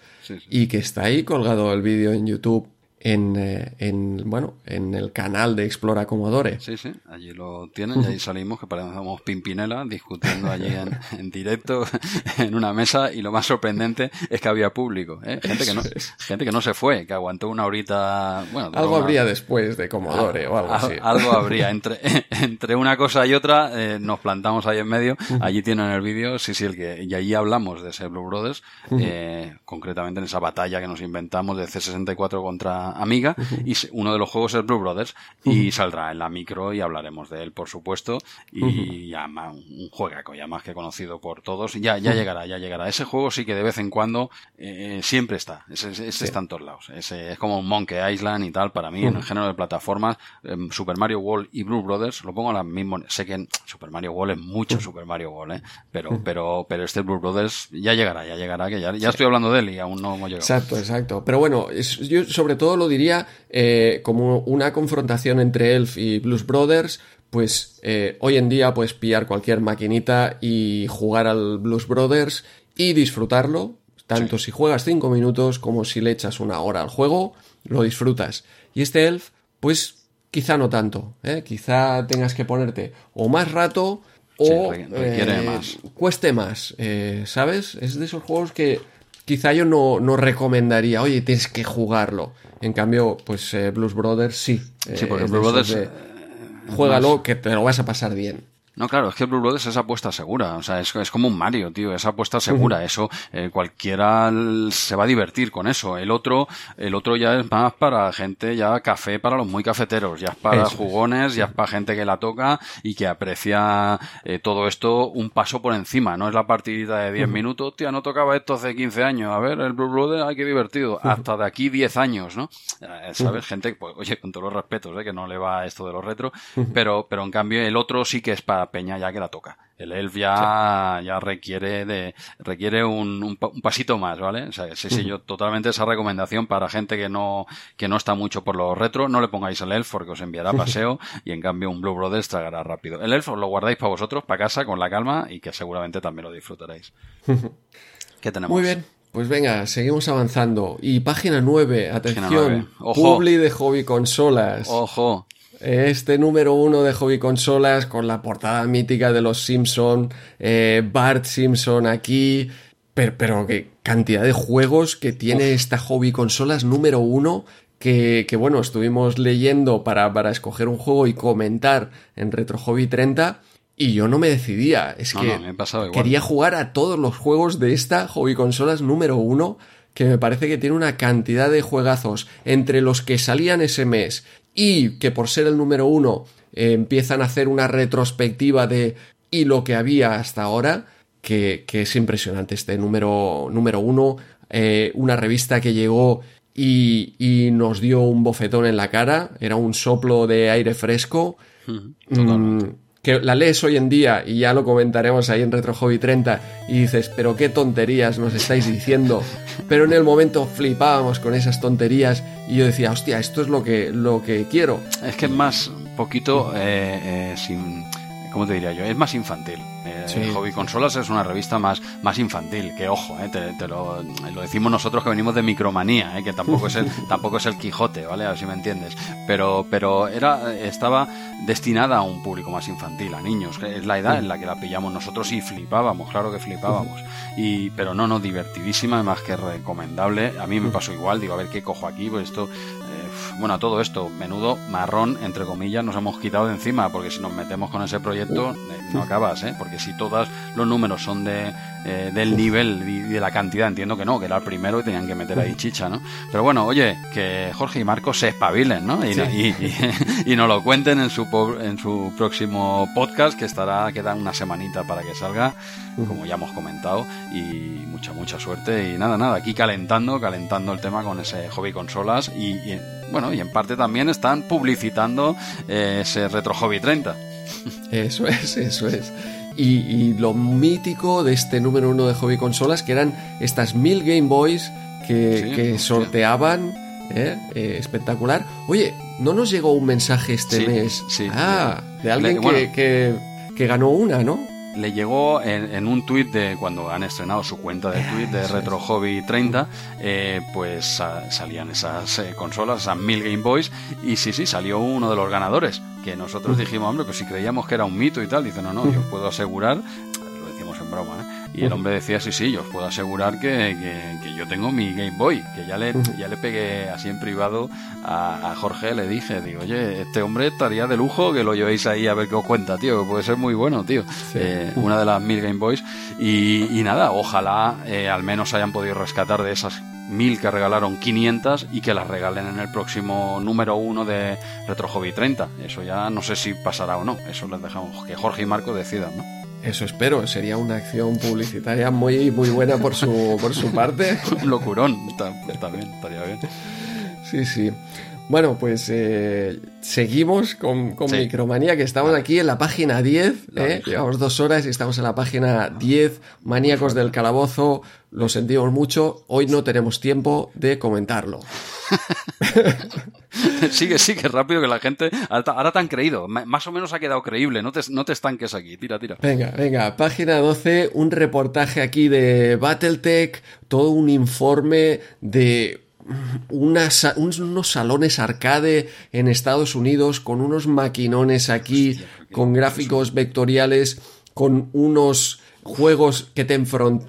y que está ahí colgado el vídeo en YouTube en, eh, en, bueno, en el canal de Explora Commodore. Sí, sí, allí lo tienen y ahí salimos que parecemos Pimpinela discutiendo allí en, en, directo en una mesa y lo más sorprendente es que había público, ¿eh? gente, que no, gente que no se fue, que aguantó una horita. Bueno, algo habría después de Commodore o algo así. Algo habría. Entre, entre una cosa y otra eh, nos plantamos ahí en medio. Allí tienen el vídeo, sí, sí, el que, y allí hablamos de ese Blue Brothers, eh, concretamente en esa batalla que nos inventamos de C64 contra amiga y uno de los juegos es Blue Brothers y saldrá en la micro y hablaremos de él por supuesto y ya un juegaco ya más que conocido por todos ya ya llegará ya llegará. Ese juego sí que de vez en cuando eh, siempre está ese, está en todos lados. Ese es como Monkey Island y tal para mí en el género de plataformas em, Super Mario World y Blue Brothers lo pongo a la misma sé que Super Mario World es mucho Super Mario World ¿eh? pero pero pero este Blue Brothers ya llegará ya llegará que ya, ya estoy hablando de él y aún no hemos llegado. Exacto exacto. Pero bueno yo sobre todo lo diría eh, como una confrontación entre Elf y Blues Brothers, pues eh, hoy en día puedes pillar cualquier maquinita y jugar al Blues Brothers y disfrutarlo, tanto si juegas 5 minutos como si le echas una hora al juego, lo disfrutas. Y este Elf, pues quizá no tanto, ¿eh? quizá tengas que ponerte o más rato o cueste más, ¿sabes? Es de esos juegos que quizá yo no, no recomendaría, oye, tienes que jugarlo. En cambio, pues eh, Blues Brothers sí. Sí, porque Blues Brothers... Eh, juégalo que te lo vas a pasar bien. No, claro, es que Blue Brothers es apuesta segura. O sea, es, es como un Mario, tío. Es apuesta segura. Eso, eh, cualquiera se va a divertir con eso. El otro, el otro ya es más para gente, ya café para los muy cafeteros. Ya es para jugones, ya es para gente que la toca y que aprecia eh, todo esto un paso por encima. No es la partidita de 10 minutos. Tío, no tocaba esto hace 15 años. A ver, el Blue Brothers, ay, qué divertido. Hasta de aquí 10 años, ¿no? Eh, ¿Sabes? Gente, pues, oye, con todos los respetos, ¿eh? que no le va esto de los retro. Pero, pero en cambio, el otro sí que es para peña ya que la toca. El elf ya, ya requiere de, requiere un, un, pasito más, ¿vale? O sea, sí, sí, yo totalmente esa recomendación para gente que no, que no está mucho por los retro, no le pongáis el elf porque os enviará paseo y en cambio un Blue Brothers tragará rápido. El elf os lo guardáis para vosotros, para casa, con la calma y que seguramente también lo disfrutaréis. ¿Qué tenemos? Muy bien. Pues venga, seguimos avanzando. Y página 9, atención, Publi de hobby consolas. Ojo. Este número uno de hobby consolas con la portada mítica de los Simpson, eh, Bart Simpson aquí, pero, pero qué cantidad de juegos que tiene esta hobby consolas número uno que, que bueno, estuvimos leyendo para, para, escoger un juego y comentar en Retro Hobby 30 y yo no me decidía. Es que quería jugar a todos los juegos de esta hobby consolas número uno que me parece que tiene una cantidad de juegazos entre los que salían ese mes y que por ser el número uno eh, empiezan a hacer una retrospectiva de y lo que había hasta ahora, que, que es impresionante. Este número, número uno, eh, una revista que llegó y, y, nos dio un bofetón en la cara, era un soplo de aire fresco, mm, que la lees hoy en día y ya lo comentaremos ahí en Retro Hobby 30 y dices, pero qué tonterías nos estáis diciendo. Pero en el momento flipábamos con esas tonterías y yo decía, hostia, esto es lo que, lo que quiero. Es que es más poquito eh, eh, sin ¿cómo te diría yo? Es más infantil. Eh, Hobby Consolas es una revista más, más infantil, que ojo, eh, te, lo, decimos nosotros que venimos de Micromanía, eh, que tampoco es, el, tampoco es el Quijote, ¿vale? A ver si me entiendes. Pero, pero era, estaba destinada a un público más infantil, a niños, que es la edad en la que la pillamos nosotros y flipábamos, claro que flipábamos. Y, pero no, no, divertidísima, más que recomendable. A mí me pasó igual, digo, a ver qué cojo aquí, pues esto bueno, todo esto, menudo marrón, entre comillas, nos hemos quitado de encima, porque si nos metemos con ese proyecto, eh, no acabas, ¿eh? Porque si todos los números son de, eh, del nivel y de la cantidad, entiendo que no, que era el primero y tenían que meter ahí chicha, ¿no? Pero bueno, oye, que Jorge y Marcos se espabilen, ¿no? Y, y, nos lo cuenten en su, en su próximo podcast, que estará, queda una semanita para que salga, como ya hemos comentado, y mucha, mucha suerte. Y nada, nada, aquí calentando, calentando el tema con ese hobby consolas y bueno, y en parte también están publicitando eh, ese Retro Hobby 30. Eso es, eso es. Y, lo mítico de este número uno de hobby consolas, que eran estas mil Game Boys que, sorteaban. ¿eh? ¿eh? espectacular. Oye, ¿no nos llegó un mensaje este mes? Sí. Ah, de alguien que, que ganó una, ¿no? Le llegó en, un tuit de cuando han estrenado su cuenta de tweet de Retro Hobby 30, eh, pues salían esas eh, consolas, esas mil Game Boys, y sí, sí, salió uno de los ganadores, que nosotros dijimos, hombre, pues si creíamos que era un mito y tal, dice, no, no, yo puedo asegurar, lo decimos en broma, ¿eh? Y el hombre decía, sí, sí, yo os puedo asegurar que, que, yo tengo mi Game Boy, que ya le, ya le pegué así en privado a, Jorge, le dije, digo, oye, este hombre estaría de lujo que lo llevéis ahí a ver qué os cuenta, tío, que puede ser muy bueno, tío. Eh, una de las mil Game Boys. Y, nada, ojalá eh, al menos hayan podido rescatar de esas mil que regalaron 500 y que las regalen en el próximo número uno de Retro Hobby 30. Eso ya no sé si pasará o no. Eso les dejamos que Jorge y Marco decidan, ¿no? Eso espero, sería una acción publicitaria muy, muy buena por su, por su parte. Un locurón, bien, estaría bien. Sí, sí. Bueno, pues eh, seguimos con, con Micromanía, que estamos aquí en la página 10, ¿eh? llevamos dos horas y estamos en la página 10, Maníacos del Calabozo, lo sentimos mucho, hoy no tenemos tiempo de comentarlo. sigue, sigue rápido que la gente. Ahora te han creído. Más o menos ha quedado creíble. No te, no te estanques aquí. Tira, tira. Venga, venga. Página 12. Un reportaje aquí de Battletech. Todo un informe de unos salones arcade en Estados Unidos con unos maquinones aquí, con gráficos vectoriales, con unos juegos que te,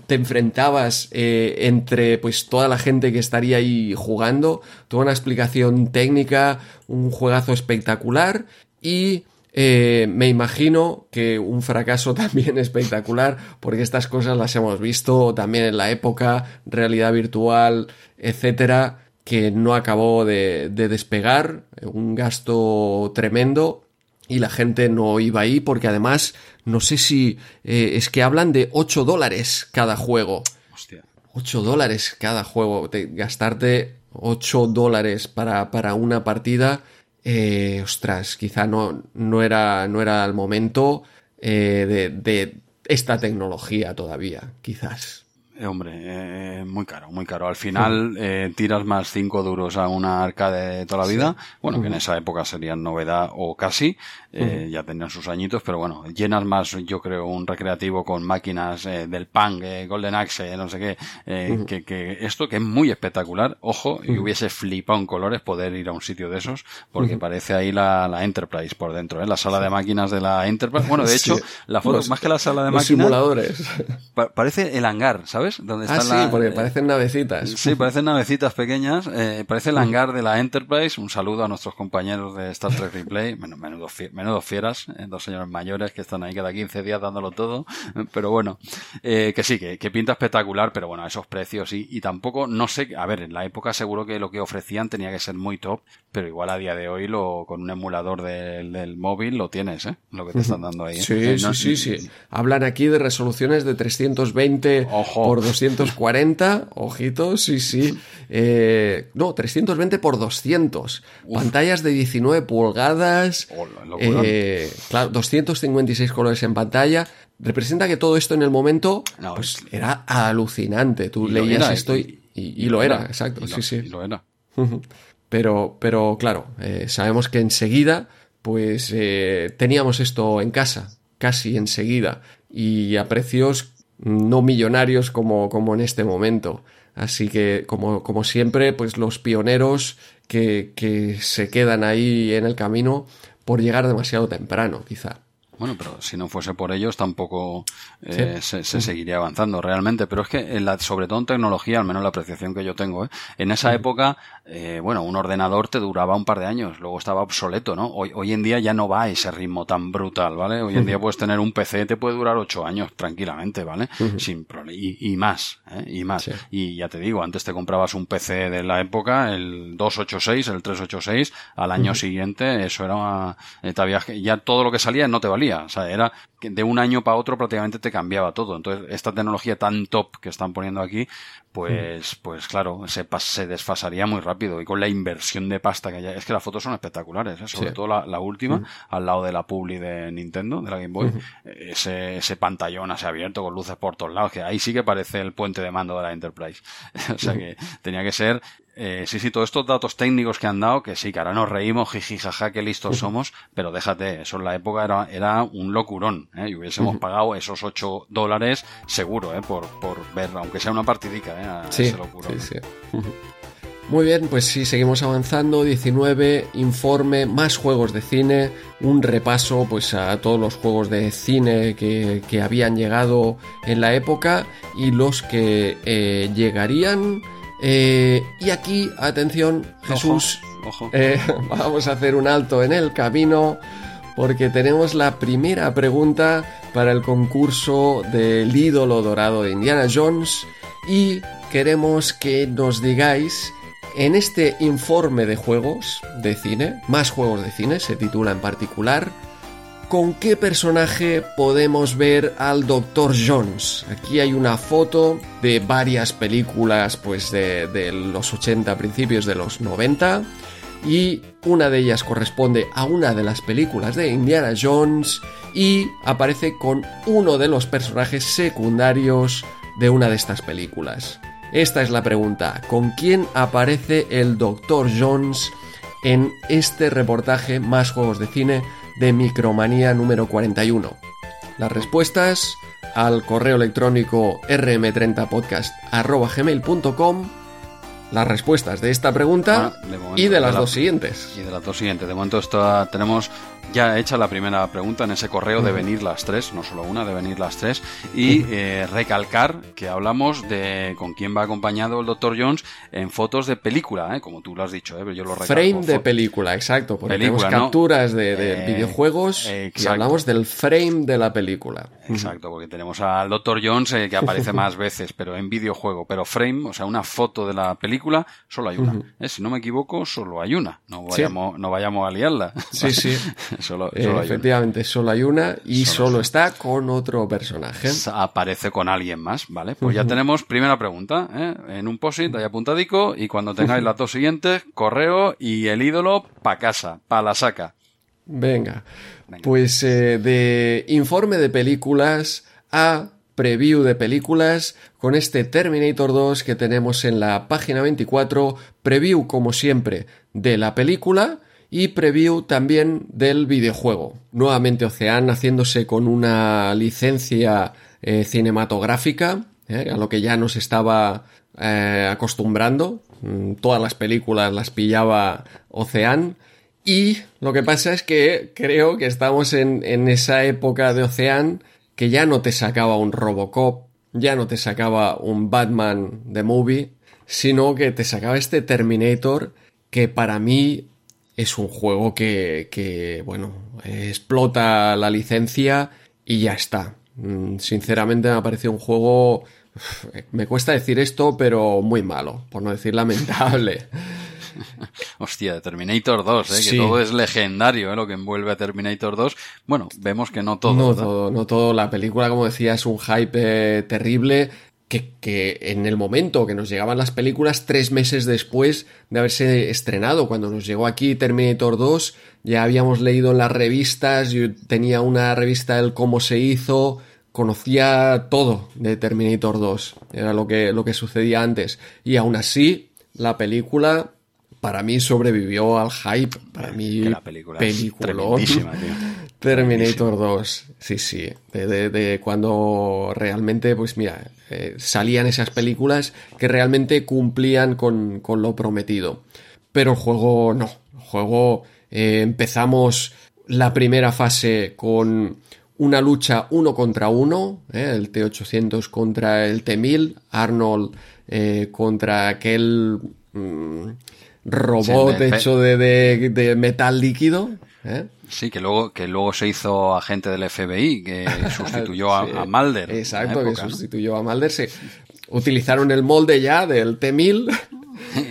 te enfrentabas eh, entre pues toda la gente que estaría ahí jugando, toda una explicación técnica, un juegazo espectacular y eh, me imagino que un fracaso también espectacular porque estas cosas las hemos visto también en la época, realidad virtual, etcétera, que no acabó de despegar, un gasto tremendo y la gente no iba ahí porque además no sé si eh, es que hablan de 8 dólares cada juego. Hostia. 8 dólares cada juego. gastarte 8 dólares para, para una partida. Eh, ostras, quizá no, no, era, no era el momento eh, de, de esta tecnología todavía, quizás. Eh, hombre, eh, muy caro, muy caro. Al final eh, tiras más cinco duros a una arcade de toda la vida. Bueno, que en esa época serían novedad o casi. Eh, ya tenían sus añitos, pero bueno, llenas más, yo creo, un recreativo con máquinas eh, del Pang, Golden Axe, no sé qué, que, que, esto que es muy espectacular. Ojo, y hubiese flipado en colores poder ir a un sitio de esos, porque parece ahí la, la, Enterprise por dentro, ¿eh? la sala de máquinas de la Enterprise. Bueno, de hecho, la foto, más que la sala de máquinas, simuladores. parece el hangar, ¿sabes? Donde ah, sí, porque parecen navecitas. Sí, parecen navecitas pequeñas. Eh, parece el hangar de la Enterprise. Un saludo a nuestros compañeros de Star Trek Replay. Menudo, menudo fieras, eh, dos señores mayores que están ahí cada 15 días dándolo todo. Pero bueno, eh, que sí, que, pinta espectacular, pero bueno, a esos precios y, y tampoco, no sé, a ver, en la época seguro que lo que ofrecían tenía que ser muy top, pero igual a día de hoy lo con un emulador del, móvil lo tienes, ¿eh? Lo que te están dando ahí. Sí, sí, sí, sí. Hablan aquí de resoluciones de 320 Ojo por 240, ojitos, sí, sí. Eh, no, 320 por 200. Pantallas de 19 pulgadas. eh, claro, 256 colores en pantalla. Representa que todo esto en el momento pues, era alucinante. Tú leías esto y, y, lo era, exacto, sí, sí. Y lo era. Pero, pero claro, eh, sabemos que enseguida, pues eh, teníamos esto en casa, casi enseguida, y a precios no millonarios como, como en este momento. Así que, como, como siempre, pues los pioneros que, que se quedan ahí en el camino por llegar demasiado temprano, quizá. Bueno, pero si no fuese por ellos tampoco eh, se, seguiría avanzando realmente. Pero es que, en la, sobre todo en tecnología, al menos la apreciación que yo tengo, ¿eh? en esa época, eh, bueno, un ordenador te duraba un par de años, luego estaba obsoleto, ¿no? Hoy, hoy en día ya no va a ese ritmo tan brutal, ¿vale? Hoy en día puedes tener un PC, te puede durar ocho años tranquilamente, ¿vale? Sin problema. Y, y, más, ¿eh? Y más. Y ya te digo, antes te comprabas un PC de la época, el 286, el 386, al año siguiente, eso era, eh, ya todo lo que salía no te valía o sea, era que de un año para otro prácticamente te cambiaba todo. Entonces, esta tecnología tan top que están poniendo aquí, pues, mm. pues claro, se, se desfasaría muy rápido. Y con la inversión de pasta que hay, es que las fotos son espectaculares, ¿eh? sobre todo la, última, mm. al lado de la publi de Nintendo, de la Game Boy, ese, ese pantallón así abierto con luces por todos lados, que ahí sí que parece el puente de mando de la Enterprise. o sea que tenía que ser eh, sí, sí, todos estos datos técnicos que han dado, que sí, que ahora nos reímos, jiji, jaja, qué listos somos, pero déjate, eso en la época era, era un locurón, ¿eh? y hubiésemos pagado esos 8 dólares seguro, ¿eh? Por, por ver, aunque sea una partidica, ¿eh? A sí, ese locurón. Sí, sí. Muy bien, pues sí, seguimos avanzando. 19, informe, más juegos de cine, un repaso pues a todos los juegos de cine que, que habían llegado en la época y los que eh, llegarían eh, y aquí, atención, Jesús, eh, vamos a hacer un alto en el camino porque tenemos la primera pregunta para el concurso del ídolo dorado de Indiana Jones y queremos que nos digáis en este informe de juegos de cine, más juegos de cine, se titula en particular, ¿con qué personaje podemos ver al Dr. Jones? Aquí hay una foto de varias películas pues de, los 80 principios de los 90 y una de ellas corresponde a una de las películas de Indiana Jones y aparece con uno de los personajes secundarios de una de estas películas. Esta es la pregunta, ¿con quién aparece el Dr. Jones en este reportaje más juegos de cine de Micromanía número 41. Las respuestas al correo electrónico rm30podcast.gmail.com las respuestas de esta pregunta y de las dos siguientes. Y de las dos siguientes. De momento esto, tenemos ya hecha la primera pregunta en ese correo de venir las tres, no solo una, de venir las tres, y eh, recalcar que hablamos de con quién va acompañado el Dr. Jones en fotos de película, ¿eh? como tú lo has dicho, ¿eh? yo lo recalco. Frame de película, exacto, porque tenemos capturas de, eh, videojuegos y hablamos del frame de la película. Exacto, porque tenemos al Dr. Jones que aparece más veces, pero en videojuego, pero frame, o sea, una foto de la película, solo hay una. Si no me equivoco, solo hay una. No vayamos, no vayamos a liarla. Sí, sí. Eh, efectivamente, solo hay una y solo, está con otro personaje. Aparece con alguien más, ¿vale? Pues ya tenemos primera pregunta, ¿eh? En un posit ahí apuntadico y cuando tengáis las dos siguientes, correo y el ídolo pa' casa, pa' la saca. Venga. Pues eh, de informe de películas a preview de películas con este Terminator 2 que tenemos en la página 24, preview como siempre de la película y preview también del videojuego. Nuevamente Ocean haciéndose con una licencia eh, cinematográfica, eh, a lo que ya nos estaba eh, acostumbrando. Mm, todas las películas las pillaba Ocean. Y lo que pasa es que creo que estamos en, en esa época de Ocean que ya no te sacaba un Robocop, ya no te sacaba un Batman de movie, sino que te sacaba este Terminator que para mí es un juego que, que, bueno, explota la licencia y ya está. Mm, sinceramente me ha parecido un juego, me cuesta decir esto, pero muy malo, por no decir lamentable. Hostia, Terminator 2, ¿eh? que todo es legendario, ¿eh? lo que envuelve a Terminator 2. Bueno, vemos que no todo. No todo, no todo. La película, como decía, es un hype eh, terrible que, que, en el momento que nos llegaban las películas, tres meses después de haberse estrenado, cuando nos llegó aquí Terminator 2, ya habíamos leído en las revistas, yo tenía una revista del cómo se hizo, conocía todo de Terminator 2, era lo que, lo que sucedía antes, y aún así, la película para mí sobrevivió al hype. Para mí, la película Terminator 2, sí, sí. De, de, cuando realmente, pues mira, eh, salían esas películas que realmente cumplían con, con, lo prometido. Pero el juego no. El juego eh, empezamos la primera fase con una lucha uno contra uno, eh, el T-800 contra el T-1000, Arnold contra aquel... Mm, robot hecho de, de, metal líquido. ¿eh? Sí, que luego, que luego se hizo agente del FBI, que sustituyó a, Mulder. Exacto, que sustituyó a Mulder. Se utilizaron el molde ya del T-1000.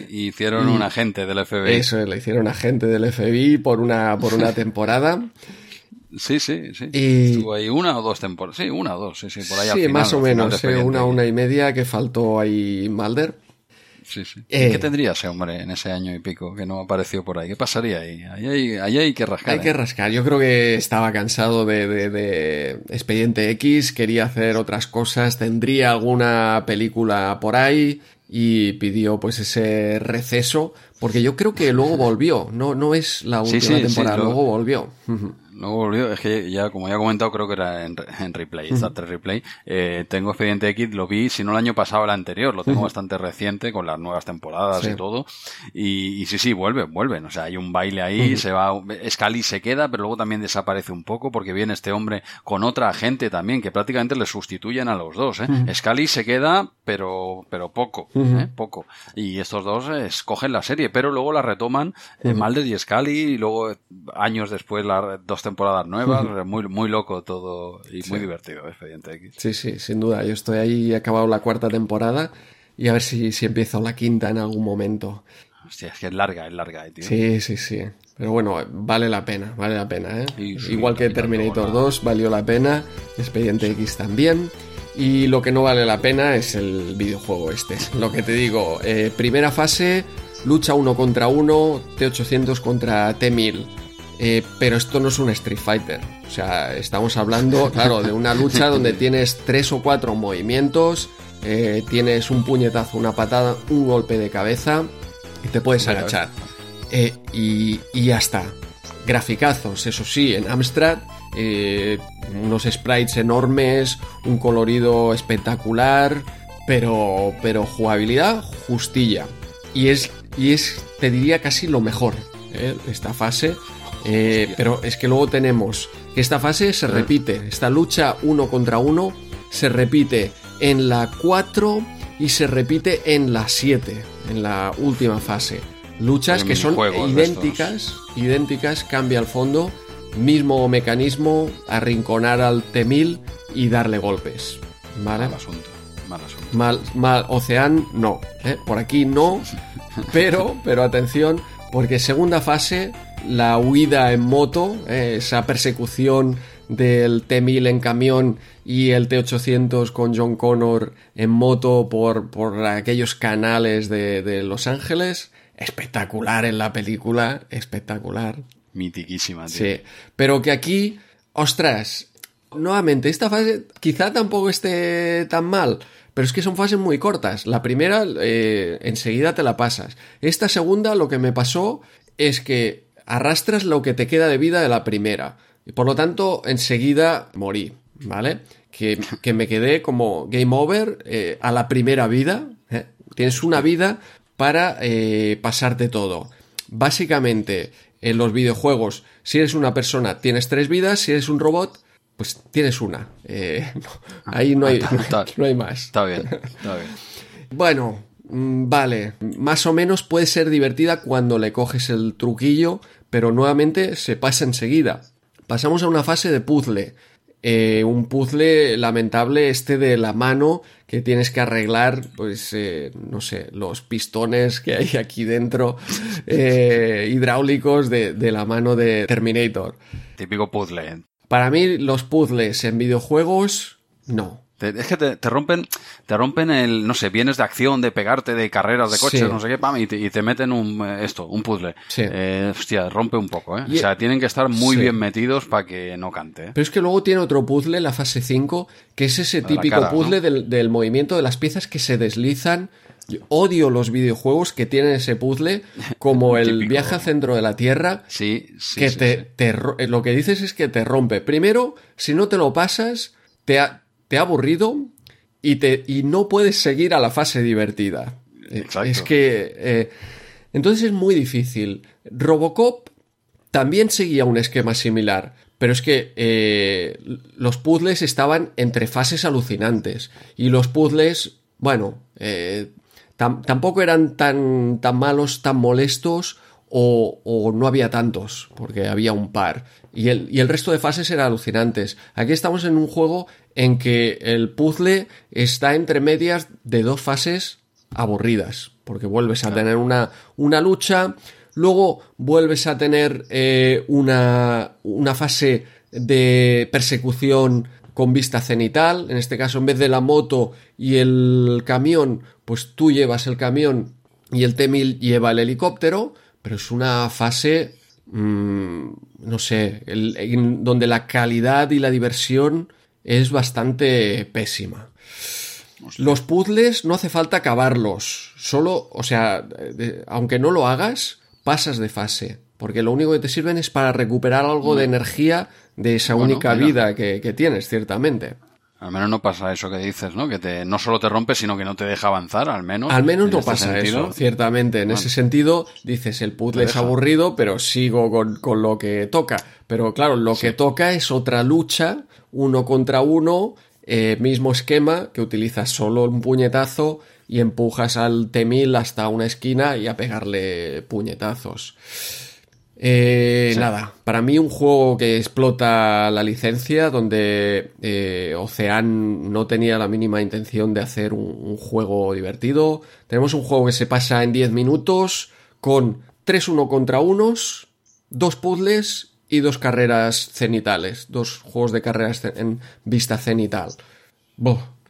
Y hicieron un agente del FBI. Eso, le hicieron agente del FBI por una, por una temporada. Sí, sí, sí. Estuvo ahí una o dos temporadas. Sí, una o dos, sí, sí, por ahí Sí, más o menos, una, una y media que faltó ahí Mulder. Sí, sí. ¿Qué eh, tendría ese hombre en ese año y pico que no apareció por ahí? ¿Qué pasaría ahí? Ahí hay, que rascar. Hay que ¿eh? rascar. Yo creo que estaba cansado de, de, Expediente X, quería hacer otras cosas, tendría alguna película por ahí y pidió pues ese receso, porque yo creo que luego volvió, no, no es la última temporada, luego volvió no volvió, es que ya, como ya he comentado, creo que era en, replay, uh replay. Eh, tengo Expediente X, lo vi, si no el año pasado, el anterior, lo tengo bastante reciente con las nuevas temporadas y todo. Y, sí, sí, vuelve, vuelven. O sea, hay un baile ahí, se va, Scully se queda, pero luego también desaparece un poco porque viene este hombre con otra gente también, que prácticamente le sustituyen a los dos, ¿eh? Scully se queda, pero, pero poco, ¿eh? Poco. Y estos dos escogen la serie, pero luego la retoman eh, Mulder y Scully y luego años después las dos temporadas nuevas, muy, muy loco todo y muy divertido, Expediente X. Sí, sí, sin duda. Yo estoy ahí, he acabado la cuarta temporada y a ver si, si empiezo la quinta en algún momento. Hostia, es que es larga, es larga, eh, tío. Sí, sí, sí. Pero bueno, vale la pena, vale la pena, ¿eh? Igual que Terminator 2 valió la pena, Expediente X también. Y lo que no vale la pena es el videojuego este. Lo que te digo, eh, primera fase, lucha uno contra uno, T800 contra T1000. Eh, pero esto no es un Street Fighter. O sea, estamos hablando, claro, de una lucha donde tienes tres o cuatro movimientos, eh, tienes un puñetazo, una patada, un golpe de cabeza y te puedes agachar. Eh, y, y, ya está. Graficazos, eso sí, en Amstrad, unos sprites enormes, un colorido espectacular, pero, pero jugabilidad justilla. Y es, y es, te diría, casi lo mejor. Esta fase eh, pero es que luego tenemos que esta fase se repite, esta lucha uno contra uno se repite en la 4 y se repite en la 7, en la última fase. Luchas que son idénticas, idénticas, cambia el fondo, mismo mecanismo, arrinconar al T-1000 y darle golpes. ¿Vale? Mal asunto, mal asunto. Mal, mal, Ocean no, ¿eh? por aquí no, pero, pero atención, porque segunda fase la huida en moto, eh, esa persecución del T-1000 en camión y el T-800 con John Connor en moto por, por aquellos canales de, de, Los Ángeles. Espectacular en la película, espectacular. Mitiquísima, tío. Sí, pero que aquí, ostras, nuevamente, esta fase quizá tampoco esté tan mal, pero es que son fases muy cortas. La primera, eh, enseguida te la pasas. Esta segunda, lo que me pasó es que arrastras lo que te queda de vida de la primera. Y por lo tanto, enseguida morí, ¿vale? Que, me quedé como game over eh, a la primera vida. ¿eh? Tienes una vida para eh, pasarte todo. Básicamente, en los videojuegos, si eres una persona, tienes tres vidas, si eres un robot, pues tienes una. ahí no hay, no hay más. Está bien, está bien. Bueno, Mm, vale, más o menos puede ser divertida cuando le coges el truquillo, pero nuevamente se pasa enseguida. Pasamos a una fase de puzzle. Eh, un puzzle lamentable este de la mano que tienes que arreglar, pues, eh, no sé, los pistones que hay aquí dentro eh, hidráulicos de, de la mano de Terminator. Típico puzzle. Para mí los puzzles en videojuegos, no. es que te, rompen, te rompen el, no sé, vienes de acción, de pegarte, de carreras, de coches, no sé qué, pam, y te, meten un, eh, esto, un puzzle. Eh, hostia, rompe un poco, ¿eh? o sea, tienen que estar muy bien metidos para que no cante. ¿eh? Pero es que luego tiene otro puzzle, la fase 5, que es ese típico puzzle del, del movimiento de las piezas que se deslizan odio los videojuegos que tienen ese puzzle, como el viaje al centro de la Tierra. Sí, sí. Que te, eh, lo que dices es que te rompe. Primero, si no te lo pasas, te ha, te ha aburrido y, te, y no puedes seguir a la fase divertida. Eh, es que. Eh, entonces es muy difícil. Robocop también seguía un esquema similar. Pero es que los puzzles estaban entre fases alucinantes. Y los puzzles, bueno, tampoco eran tan, tan malos, tan molestos o, no había tantos, porque había un par. Y el, y el resto de fases eran alucinantes. Aquí estamos en un juego en que el puzzle está entre medias de dos fases aburridas, porque vuelves a tener una, una lucha, luego vuelves a tener eh, una, una fase de persecución con vista cenital, en este caso en vez de la moto y el camión, pues tú llevas el camión y el T-1000 lleva el helicóptero, pero es una fase, mm, no sé, donde la calidad y la diversión es bastante pésima. Los puzzles no hace falta acabarlos, solo, o sea, aunque no lo hagas, pasas de fase, porque lo único que te sirven es para recuperar algo de energía de esa única vida que, tienes, ciertamente. Al menos no pasa eso que dices, ¿no? Que te, no solo te rompe, sino que no te deja avanzar, al menos. Al menos no este pasa eso, ciertamente. En ese sentido, dices, el puzzle es aburrido, pero sigo con, lo que toca. Pero claro, lo que toca es otra lucha, uno contra uno, eh, mismo esquema, que utilizas solo un puñetazo y empujas al T-1000 hasta una esquina y a pegarle puñetazos. Eh, Nada, para mí un juego que explota la licencia, donde eh, Ocean no tenía la mínima intención de hacer un, juego divertido. Tenemos un juego que se pasa en 10 minutos con 3 1 contra unos, dos puzzles y dos carreras cenitales, dos juegos de carreras en vista cenital.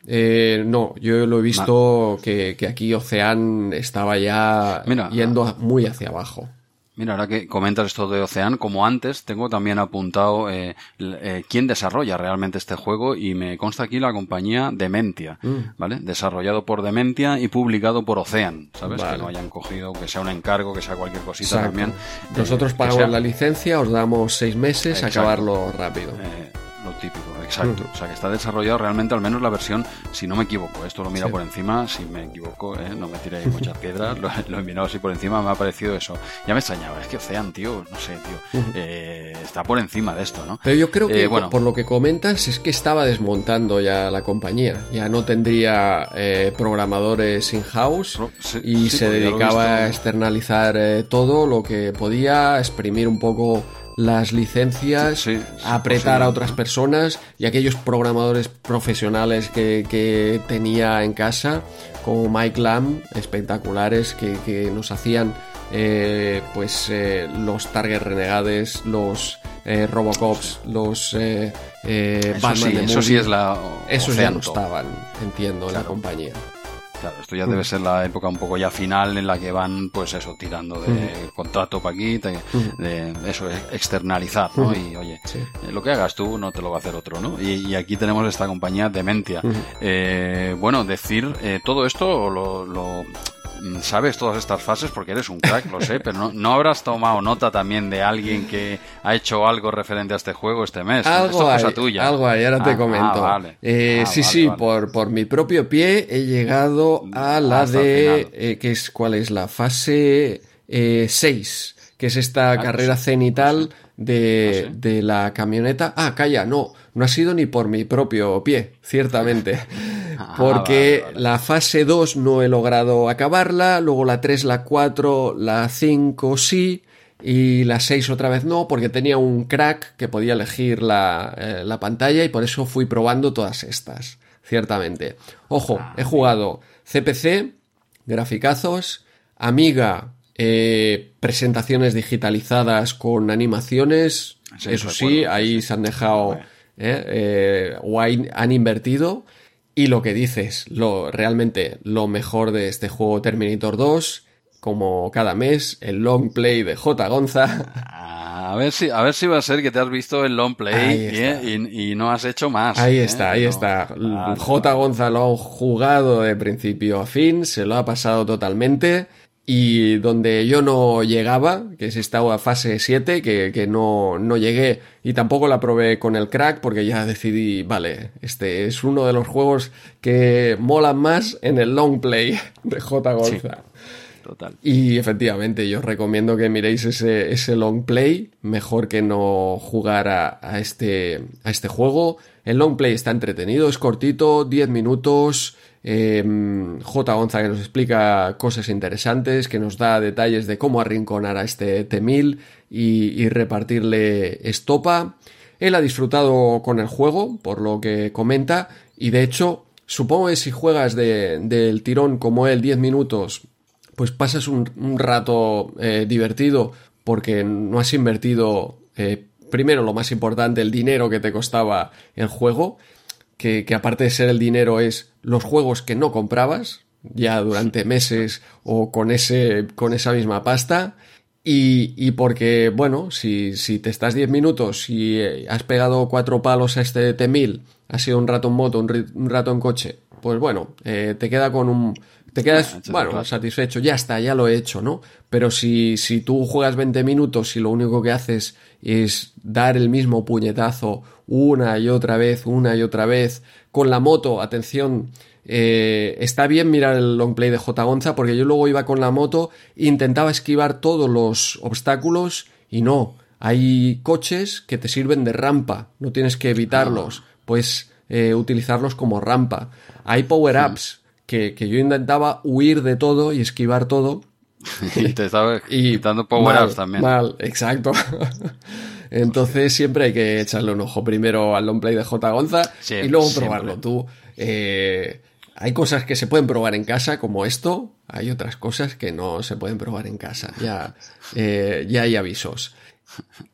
Eh, no, yo lo he visto que, aquí Ocean estaba ya yendo muy hacia abajo. Mira, ahora que comentas esto de Ocean, como antes, tengo también apuntado eh, eh, quién desarrolla realmente este juego y me consta aquí la compañía Dementia, mm. ¿vale? Desarrollado por Dementia y publicado por Ocean, ¿sabes? Que no hayan cogido, que sea un encargo, que sea cualquier cosita también. Nosotros pagamos la licencia, os damos seis meses a acabarlo rápido. Eh, lo típico, exacto. O sea, que está desarrollado realmente, al menos la versión, si no me equivoco, esto lo mira por encima, si me equivoco, ¿eh? no me tiréis muchas piedras, lo, he mirado así por encima, me ha parecido eso. Ya me extrañaba, es que Ocean, tío, no sé, tío, eh, está por encima de esto, ¿no? Pero yo creo que, eh, bueno, por lo que comentas, es que estaba desmontando ya la compañía, ya no tendría programadores in-house y se dedicaba a externalizar todo lo que podía, exprimir un poco las licencias, apretar a otras personas y aquellos programadores profesionales que, tenía en casa, como Mike Lamb, espectaculares, que, nos hacían eh, pues eh, los Target Renegades, los eh, Robocops, los eh, Batman Eso sí es la... Esos ya no estaban, entiendo, en la compañía. Claro, esto ya debe ser la época un poco ya final en la que van, pues eso, tirando de contrato para aquí, de, eso, externalizar, ¿no? Y oye, eh, lo que hagas tú no te lo va a hacer otro, ¿no? Y, aquí tenemos esta compañía Dementia. Eh, bueno, decir eh, todo esto lo, lo sabes todas estas fases porque eres un crack, lo sé, pero no, habrás tomado nota también de alguien que ha hecho algo referente a este juego este mes. Algo hay, tuya. Algo hay, ahora te ah, comento. Ah, eh, ah, sí, sí, Por, por mi propio pie he llegado a la de... Eh, que es, ¿Cuál es? La fase 6, eh, que es esta carrera cenital de, de la camioneta. Ah, calla, no, no ha sido ni por mi propio pie, ciertamente. Ah, porque la fase 2 no he logrado acabarla, luego la 3, la 4, la 5 sí, y la 6 otra vez no, porque tenía un crack que podía elegir la, eh, la pantalla y por eso fui probando todas estas, ciertamente. Ojo, ah, he jugado CPC, graficazos, Amiga, eh, presentaciones digitalizadas con animaciones, eso sí, ahí se han dejado eh, o han invertido Y lo que dices, lo realmente lo mejor de este juego Terminator 2, como cada mes, el long play de J. Gonza. A ver si, a ver si va a ser que te has visto el long play y, y, no has hecho más. Ahí ¿eh? está, ahí está. J. Gonza lo ha jugado de principio a fin, se lo ha pasado totalmente. Y donde yo no llegaba, que es esta fase 7, que, que no, no llegué y tampoco la probé con el crack porque ya decidí, vale, este es uno de los juegos que molan más en el long play de J. Gonza. total. Y efectivamente, yo os recomiendo que miréis ese, ese long play, mejor que no jugar a, a, este, a este juego. El long play está entretenido, es cortito, 10 minutos, eh, J. Gonza que nos explica cosas interesantes, que nos da detalles de cómo arrinconar a este T-1000 y, repartirle estopa. Él ha disfrutado con el juego, por lo que comenta, y de hecho, supongo que si juegas del tirón como él 10 minutos, pues pasas un, rato eh, divertido porque no has invertido eh, primero lo más importante, el dinero que te costaba el juego, que, aparte de ser el dinero es los juegos que no comprabas ya durante meses o con, ese, con esa misma pasta. Y, y porque, bueno, si, si te estás 10 minutos y has pegado cuatro palos a este T1000, has sido un rato en moto, un, rato en coche, pues bueno, eh, te queda con un, te quedas, bueno, satisfecho, ya está, ya lo he hecho, ¿no? Pero si, si tú juegas 20 minutos y lo único que haces es dar el mismo puñetazo una y otra vez, una y otra vez, con la moto, atención, eh, está bien mirar el long play de J. Gonza porque yo luego iba con la moto intentaba esquivar todos los obstáculos y no, hay coches que te sirven de rampa, no tienes que evitarlos, puedes eh, utilizarlos como rampa. Hay power-ups que, que yo intentaba huir de todo y esquivar todo y te estaba quitando power-ups también. Mal, exacto. Entonces siempre hay que echarle un ojo primero al long play de J. Gonza y luego probarlo tú. Eh, hay cosas que se pueden probar en casa, como esto. Hay otras cosas que no se pueden probar en casa. Ya, eh, ya hay avisos.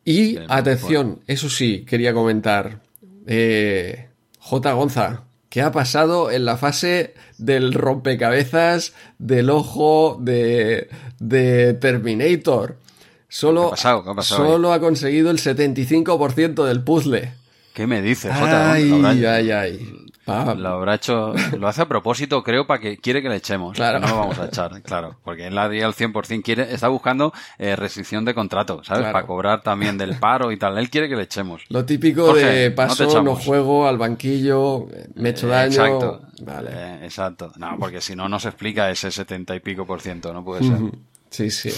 Y atención, eso sí, quería comentar. Eh, J. Gonza, ¿qué ha pasado en la fase del rompecabezas del ojo de, de Terminator? Solo, solo ha conseguido el 75% del puzzle. ¿Qué me dices, Jota? Ay, ay, ay. Lo habrá hecho, lo hace a propósito, creo, para que quiere que le echemos. Claro. No lo vamos a echar, claro. Porque él el 100%, quiere, está buscando eh, restricción de contrato, ¿sabes? Para cobrar también del paro y tal. Él quiere que le echemos. Lo típico de paso, no, juego, al banquillo, me echo daño. Exacto. Vale. Eh, exacto. No, porque si no, no se explica ese 70 y pico por ciento, no puede ser. Sí, sí.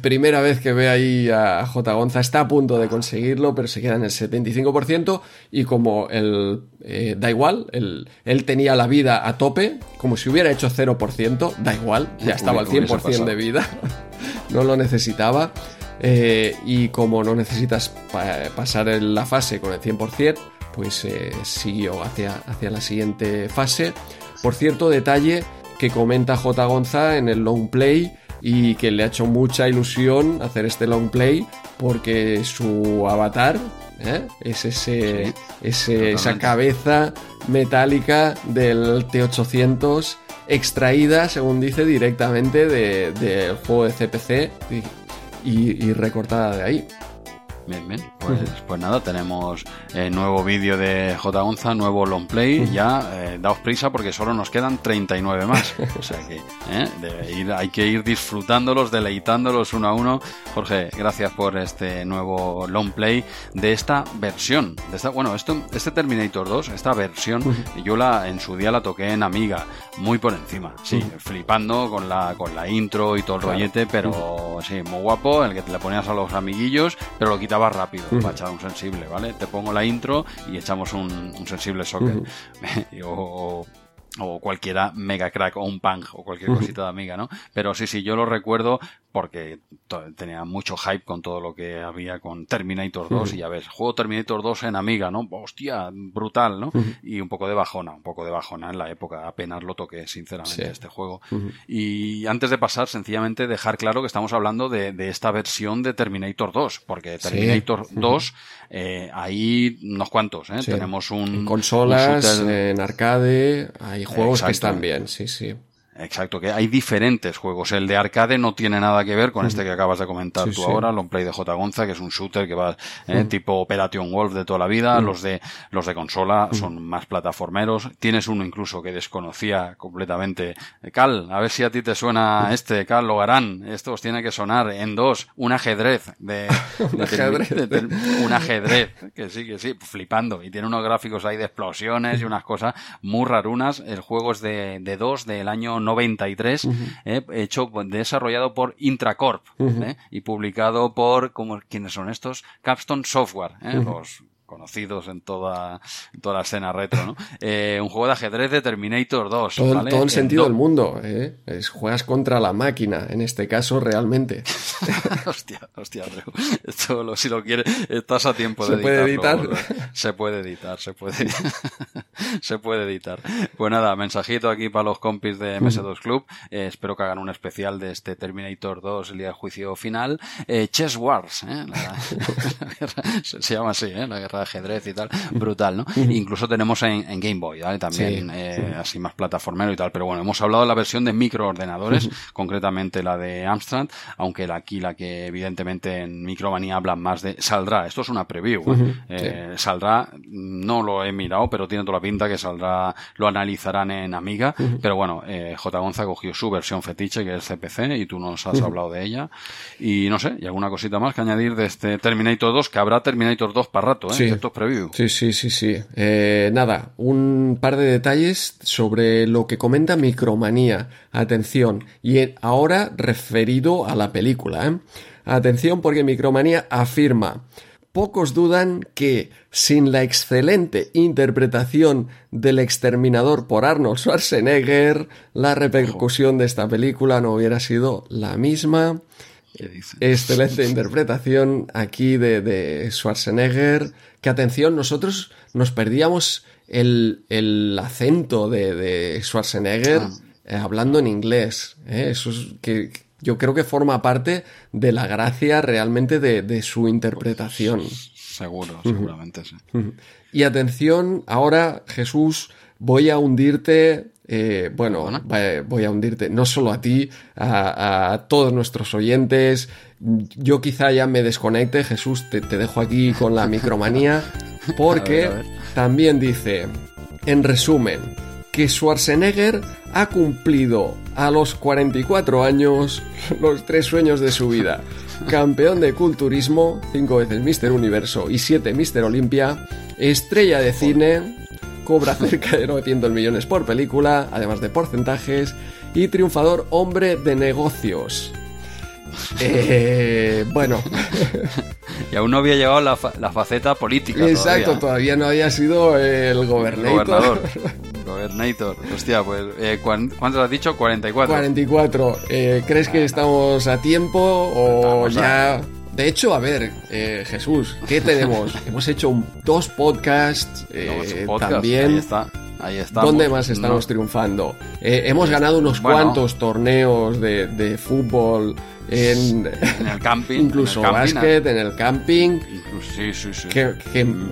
primera vez que ve ahí a J. Gonza, está a punto de conseguirlo, pero se queda en el 75%. Y como él eh, da igual, él, él, tenía la vida a tope, como si hubiera hecho 0%, da igual, ya estaba al 100% de vida, no lo necesitaba. Eh, y como no necesitas pasar en la fase con el 100%, pues eh, siguió hacia, hacia la siguiente fase. Por cierto, detalle que comenta J. Gonza en el long play y que le ha hecho mucha ilusión hacer este long play porque su avatar ¿eh? es ese, esa cabeza metálica del T800 extraída, según dice, directamente del juego de CPC y recortada de ahí. Bien, bien. Pues, pues nada, tenemos eh, nuevo vídeo de J. Gonza, nuevo long play. Ya, eh, daos prisa porque solo nos quedan 39 más. O sea que eh, hay que ir disfrutándolos, deleitándolos uno a uno. Jorge, gracias por este nuevo long play de esta versión. De esta, bueno, esto, este Terminator 2, esta versión, yo la en su día la toqué en Amiga, muy por encima. Sí, flipando con la, con la intro y todo el rollete, pero sí, muy guapo, el que te le ponías a los amiguillos, pero lo quitas rápido para echar un sensible, ¿vale? Te pongo la intro y echamos un, sensible socket. o, o cualquiera mega crack o un punk o cualquier cosita de amiga, ¿no? Pero sí, sí, yo lo recuerdo porque tenía mucho hype con todo lo que había con Terminator 2 y a ver, juego Terminator 2 en amiga, ¿no? Hostia, brutal, ¿no? Y un poco de bajona, un poco de bajona en la época, apenas lo toqué sinceramente este juego. Y antes de pasar, sencillamente dejar claro que estamos hablando de, esta versión de Terminator 2, porque Terminator 2, eh, hay unos cuantos, ¿eh? Tenemos un... En consolas, en arcade, hay juegos que están bien, sí, sí. Exacto, que hay diferentes juegos. El de arcade no tiene nada que ver con este que acabas de comentar tú ahora, el Play de J. Gonza, que es un shooter que va eh, tipo Operation Wolf de toda la vida. Los de los de consola son más plataformeros. Tienes uno incluso que desconocía completamente. Cal, a ver si a ti te suena este, Cal Logarán. Esto os tiene que sonar en dos. Un ajedrez de, un ajedrez. un ajedrez, que sí, que sí, flipando. Y tiene unos gráficos ahí de explosiones y unas cosas muy rarunas. El juego es de, de dos del año 93, eh, hecho, desarrollado por Intracorp eh, y publicado por, como, ¿quiénes son estos? Capstone Software, eh, los conocidos en toda, toda la escena retro, ¿no? Eh, un juego de ajedrez de Terminator 2. Todo, todo el sentido del mundo, ¿eh? Es, juegas contra la máquina, en este caso, realmente. hostia, hostia, Esto, si lo quieres, estás a tiempo de ¿Se puede editar? Se puede editar, se puede, se puede editar. Pues nada, mensajito aquí para los compis de MS2 Club. Eh, espero que hagan un especial de este Terminator 2, el día del juicio final. Eh, Chess Wars, ¿eh? se, se, llama así, ¿eh? La guerra de ajedrez y tal, brutal, ¿no? Incluso tenemos en, Game Boy, ¿vale? También eh, así más plataformero y tal, pero bueno, hemos hablado de la versión de microordenadores, concretamente la de Amstrad, aunque aquí la que evidentemente en Micromanía hablan más de saldrá, esto es una preview, ¿eh? Eh, saldrá, no lo he mirado, pero tiene toda la pinta que saldrá, lo analizarán en Amiga, pero bueno, J. Gonza cogió su versión fetiche que es CPC y tú nos has hablado de ella y no sé, y alguna cosita más que añadir de este Terminator 2, que habrá Terminator 2 para rato, ¿eh? Sí, sí, sí, sí. Eh, nada, un par de detalles sobre lo que comenta Micromanía. Atención, y ahora referido a la película. ¿eh? Atención porque Micromanía afirma. Pocos dudan que, sin la excelente interpretación del exterminador por Arnold Schwarzenegger, la repercusión de esta película no hubiera sido la misma. Excelente interpretación aquí de, de Schwarzenegger que atención, nosotros nos perdíamos el, acento de, Schwarzenegger ah. eh, hablando en inglés. ¿eh? Eso es que yo creo que forma parte de la gracia realmente de, su interpretación. Seguro, seguramente sí. Y atención, ahora Jesús, voy a hundirte eh, bueno, voy a hundirte no solo a ti, a, todos nuestros oyentes. Yo quizá ya me desconecte, Jesús, te, dejo aquí con la micromanía, porque también dice, en resumen, que Schwarzenegger ha cumplido a los 44 años los tres sueños de su vida. Campeón de culturismo, cinco veces Mister Universo y siete Mister Olimpia, estrella de cine, cobra cerca de 900 millones por película, además de porcentajes, y triunfador hombre de negocios. Eh, bueno. y aún no había llegado la, la faceta política. Exacto, todavía. no había sido el gobernador. Gobernator. Hostia, pues, eh, ¿cuántos has dicho? 44. 44. Eh, ¿Crees que estamos a tiempo o ya... De hecho, a ver, eh, Jesús, ¿qué tenemos? Hemos hecho dos podcasts eh, también. Ahí está. Ahí ¿Dónde más estamos triunfando? Eh, hemos ganado unos cuantos torneos de, fútbol en, el camping. incluso en básquet, en el camping. sí, sí, sí. Que,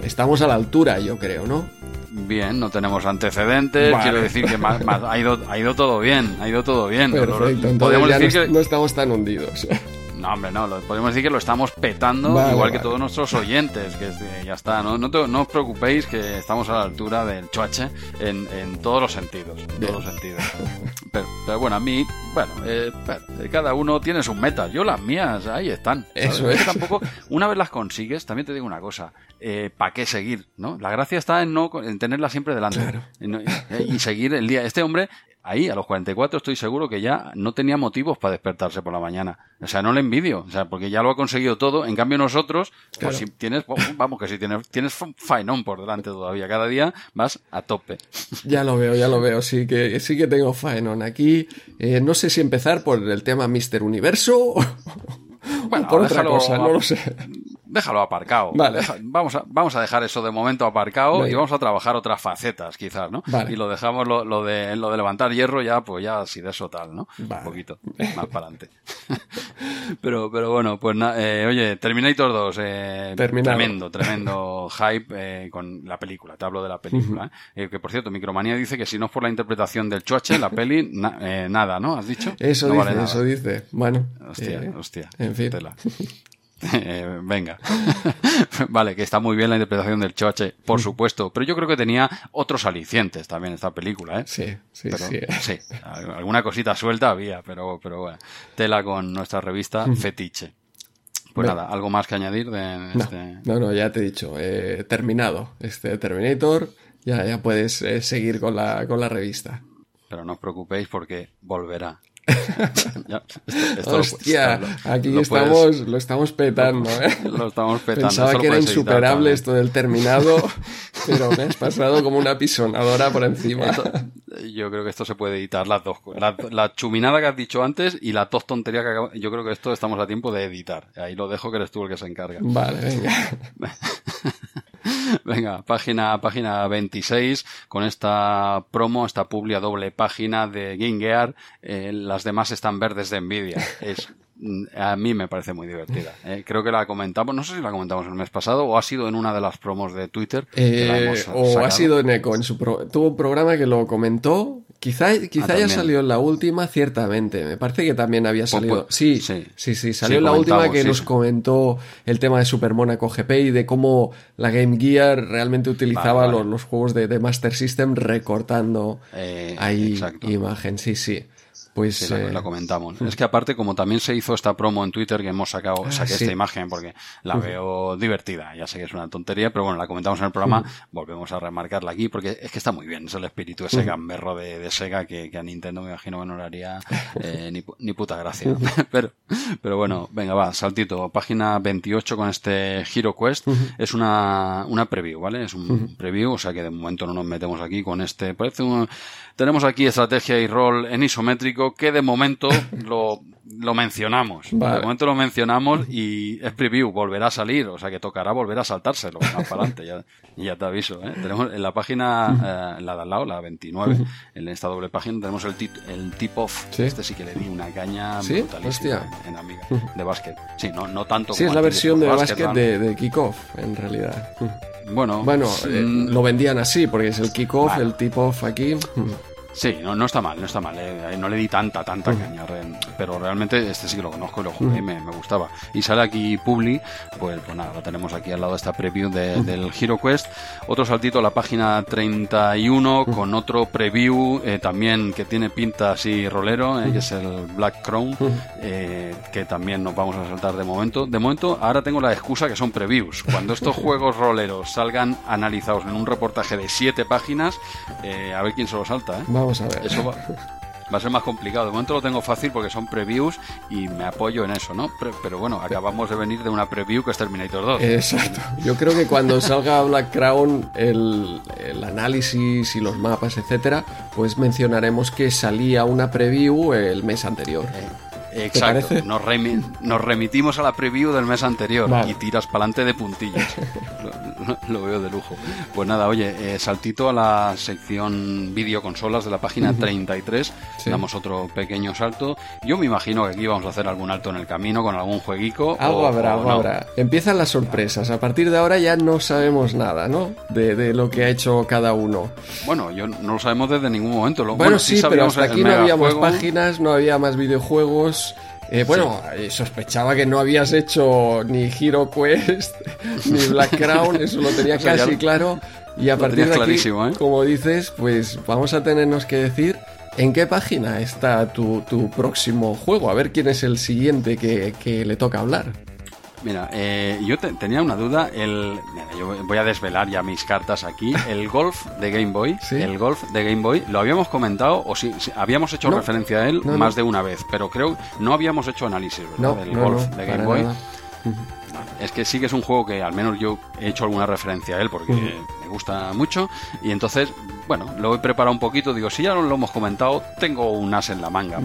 estamos a la altura, yo creo, ¿no? Bien, no tenemos antecedentes. Quiero decir que ha, ido, ha ido todo bien. Ha ido todo bien. Perfecto, entonces ya no estamos tan hundidos. No, hombre, no, podemos decir que lo estamos petando, igual que todos nuestros oyentes, que ya está, no, no, os preocupéis que estamos a la altura del choache en, en todos los sentidos, todos los sentidos. Pero, bueno, a mí, bueno, eh, cada uno tiene sus metas, yo las mías, ahí están. Eso es. tampoco, una vez las consigues, también te digo una cosa, eh, ¿para qué seguir? ¿no? La gracia está en, no, en tenerla siempre delante. y seguir el día. Este hombre ahí a los 44 estoy seguro que ya no tenía motivos para despertarse por la mañana. O sea, no le envidio, o sea, porque ya lo ha conseguido todo. En cambio nosotros, pues si tienes, vamos que si tienes, tienes faenón por delante todavía, cada día vas a tope. Ya lo veo, ya lo veo, sí que, sí que tengo faenón aquí. Eh, no sé si empezar por el tema Mister Universo o por otra cosa, no lo sé déjalo aparcado. Vale. vamos, a, vamos a dejar eso de momento aparcado y vamos a trabajar otras facetas, quizás, ¿no? Y lo dejamos lo, lo, de, lo de levantar hierro ya, pues ya así de eso tal, ¿no? Un poquito más para adelante. pero, pero bueno, pues eh, oye, Terminator 2, eh, tremendo, tremendo hype eh, con la película, te hablo de la película. Eh, que por cierto, Micromanía dice que si no es por la interpretación del choche, la peli, nada, ¿no? ¿Has dicho? Eso dice, eso dice. Bueno. Hostia, hostia. En fin. Eh, venga. vale, que está muy bien la interpretación del Choche, por supuesto. Pero yo creo que tenía otros alicientes también esta película, ¿eh? Sí, sí, sí. sí. Alguna cosita suelta había, pero, pero bueno. Tela con nuestra revista Fetiche. Pues nada, ¿algo más que añadir de no, este? No, no, ya te he dicho. Eh, terminado este Terminator. Ya, ya puedes eh, seguir con la, con la revista. Pero no os preocupéis porque volverá. Hostia, aquí estamos, lo estamos petando, ¿eh? Lo estamos petando. Pensaba que era insuperable esto del terminado, pero me has pasado como una pisonadora por encima. yo creo que esto se puede editar las dos. La, la, chuminada que has dicho antes y la tos tontería que acabo, Yo creo que esto estamos a tiempo de editar. Ahí lo dejo que eres tú el que se encarga. Vale, venga. Venga, página, página 26, con esta promo, esta publia doble página de Game Gear. Eh, las demás están verdes de envidia. Es, a mí me parece muy divertida. Eh, creo que la comentamos, no sé si la comentamos el mes pasado o ha sido en una de las promos de Twitter. Eh, o ha sido en Eco, en su tuvo un programa que lo comentó Quizá, quizá haya salido en la última, ciertamente. Me parece que también había salido. sí, sí, sí, sí, salió en la última que nos comentó el tema de Super Monaco GP y de cómo la Game Gear realmente utilizaba Los, juegos de, Master System recortando eh, ahí imagen. Sí, sí. Pues la, eh, comentamos. Es que aparte, como también se hizo esta promo en Twitter que hemos sacado, ah, saqué esta imagen porque la veo divertida. Ya sé que es una tontería, pero bueno, la comentamos en el programa, volvemos a remarcarla aquí porque es que está muy bien. Es el espíritu ese gamberro de, de Sega que, a Nintendo me imagino que no le haría eh, ni, ni, puta gracia. pero, pero bueno, venga, va, saltito. Página 28 con este Hero Quest. Es una, una preview, ¿vale? Es un preview, o sea que de momento no nos metemos aquí con este. Parece un tenemos aquí estrategia y rol en isométrico que de momento lo, lo mencionamos. De momento lo mencionamos y es preview, volverá a salir, o sea que tocará volver a saltárselo más para adelante, ya, ya te aviso. ¿eh? Tenemos en la página, eh, la de al lado, la 29, en esta doble página tenemos el, el tip off. Este sí que le di una caña ¿Sí? en, Amiga, de básquet. Sí, no, no tanto Sí, es la versión de básquet de, de Kickoff, en realidad. Bueno, bueno eh, mm, lo vendían así, porque es el kickoff, el tip-off aquí. Sí, no, no está mal, no está mal. Eh. No le di tanta, tanta caña. Pero realmente este sí que lo conozco y lo jugué y me, gustaba. Y sale aquí Publi, pues, pues nada, lo tenemos aquí al lado de esta preview del Hero Quest. Otro saltito a la página 31 con otro preview eh, también que tiene pinta así rolero, eh, que es el Black Crown, que también nos vamos a saltar de momento. De momento, ahora tengo la excusa que son previews. Cuando estos juegos roleros salgan analizados en un reportaje de 7 páginas, a ver quién se lo salta. ¿eh? Vamos a ver. Eso va, a ser más complicado. De momento lo tengo fácil porque son previews y me apoyo en eso, ¿no? Pero, bueno, acabamos de venir de una preview que es Terminator 2. Exacto. Yo creo que cuando salga Black Crown, el, análisis y los mapas, etcétera, pues mencionaremos que salía una preview el mes anterior. Eh, exacto. Nos, nos, remitimos a la preview del mes anterior y tiras para adelante de puntillas. lo veo de lujo. Pues nada, oye, eh, saltito a la sección videoconsolas de la página 33. Damos otro pequeño salto. Yo me imagino que aquí vamos a hacer algún alto en el camino con algún jueguico. Algo habrá, algo habrá. Empiezan las sorpresas. A partir de ahora ya no sabemos nada, ¿no? De, lo que ha hecho cada uno. Bueno, yo no lo sabemos desde ningún momento. Lo, bueno, sí, pero hasta aquí no había más páginas, no había más videojuegos. Eh, bueno, eh, sospechaba que no habías hecho ni Hero Quest ni Black Crown, eso lo tenía casi claro. Y a partir de aquí, ¿eh? como dices, pues vamos a tenernos que decir en qué página está tu, próximo juego, a ver quién es el siguiente que, que le toca hablar. Mira, eh, yo tenía una duda. El, yo voy a desvelar ya mis cartas aquí. El golf de Game Boy, el golf de Game Boy, lo habíamos comentado o si, habíamos hecho referencia a él más de una vez, pero creo no habíamos hecho análisis, ¿verdad? Del golf de Game Boy. Es que sí que es un juego que al menos yo he hecho alguna referencia a él porque me gusta mucho. Y entonces, bueno, lo he preparado un poquito, digo, si ya lo hemos comentado, tengo un as en la manga,